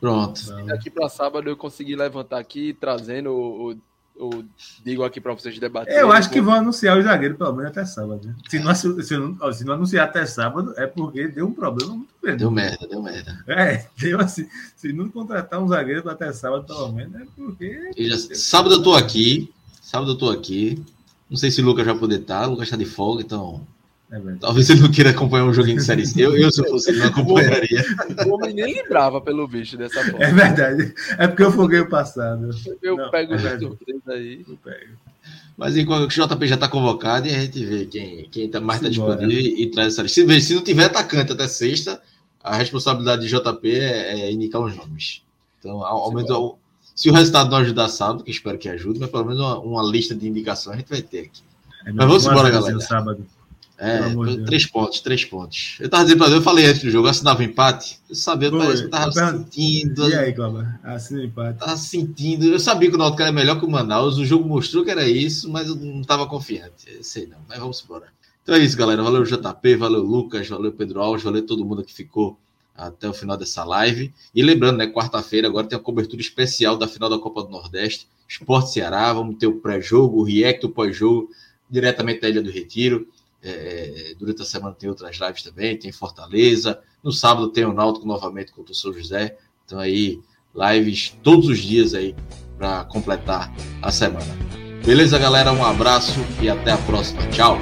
Pronto. Se daqui para sábado eu conseguir levantar aqui, trazendo o, o- digo aqui para vocês debaterem. Eu acho que vão anunciar o zagueiro pelo menos até sábado. né? Se não, se, não, se não anunciar até sábado, é porque deu um problema muito grande. Deu merda, deu merda. É, deu assim. Se não contratar um zagueiro até sábado, pelo menos, é porque. Já- sábado eu tô aqui. Sábado eu tô aqui. Não sei se o Lucas vai poder estar. O Lucas tá de folga, então. É. Talvez ele não queira acompanhar um joguinho de série C. Eu, eu se eu fosse, ele não (laughs) acompanharia. O homem nem lembrava pelo bicho dessa forma. É verdade. É porque eu foguei o passado. Eu Não, pego é surpresa aí. Eu pego. Mas enquanto o JP já tá convocado e a gente vê quem, quem tá mais tá Simbora. disponível e, e traz essa lista. Se, se não tiver atacante até sexta, a responsabilidade de JP é, é indicar os nomes. Então, ao, ao menos, ao- se o resultado não ajudar sábado, que espero que ajude, mas pelo menos uma, uma lista de indicações a gente vai ter aqui. É, Mas vamos embora, galera. Sábado. É, três pontos, três pontos. Eu tava dizendo pra eu falei antes do jogo, eu assinava empate. Eu sabia, que eu tava Eu pergunto- sentindo. E aí, Cláudio? Assina empate. Tava sentindo. Eu sabia que o Náutico era melhor que o Manaus. O jogo mostrou que era isso, mas eu não tava confiante. Eu sei não, mas vamos embora. Então é isso, galera. Valeu JP, valeu Lucas, valeu Pedro Alves, valeu todo mundo que ficou até o final dessa live. E lembrando, né, quarta-feira agora tem a cobertura especial da final da Copa do Nordeste, Esporte Ceará. Vamos ter o pré-jogo, o react, o pós-jogo, diretamente da Ilha do Retiro. É, durante a semana tem outras lives também, tem Fortaleza. No sábado tem o Náutico novamente contra o São José. Então aí, lives todos os dias aí para completar a semana. Beleza, galera? Um abraço e até a próxima. Tchau!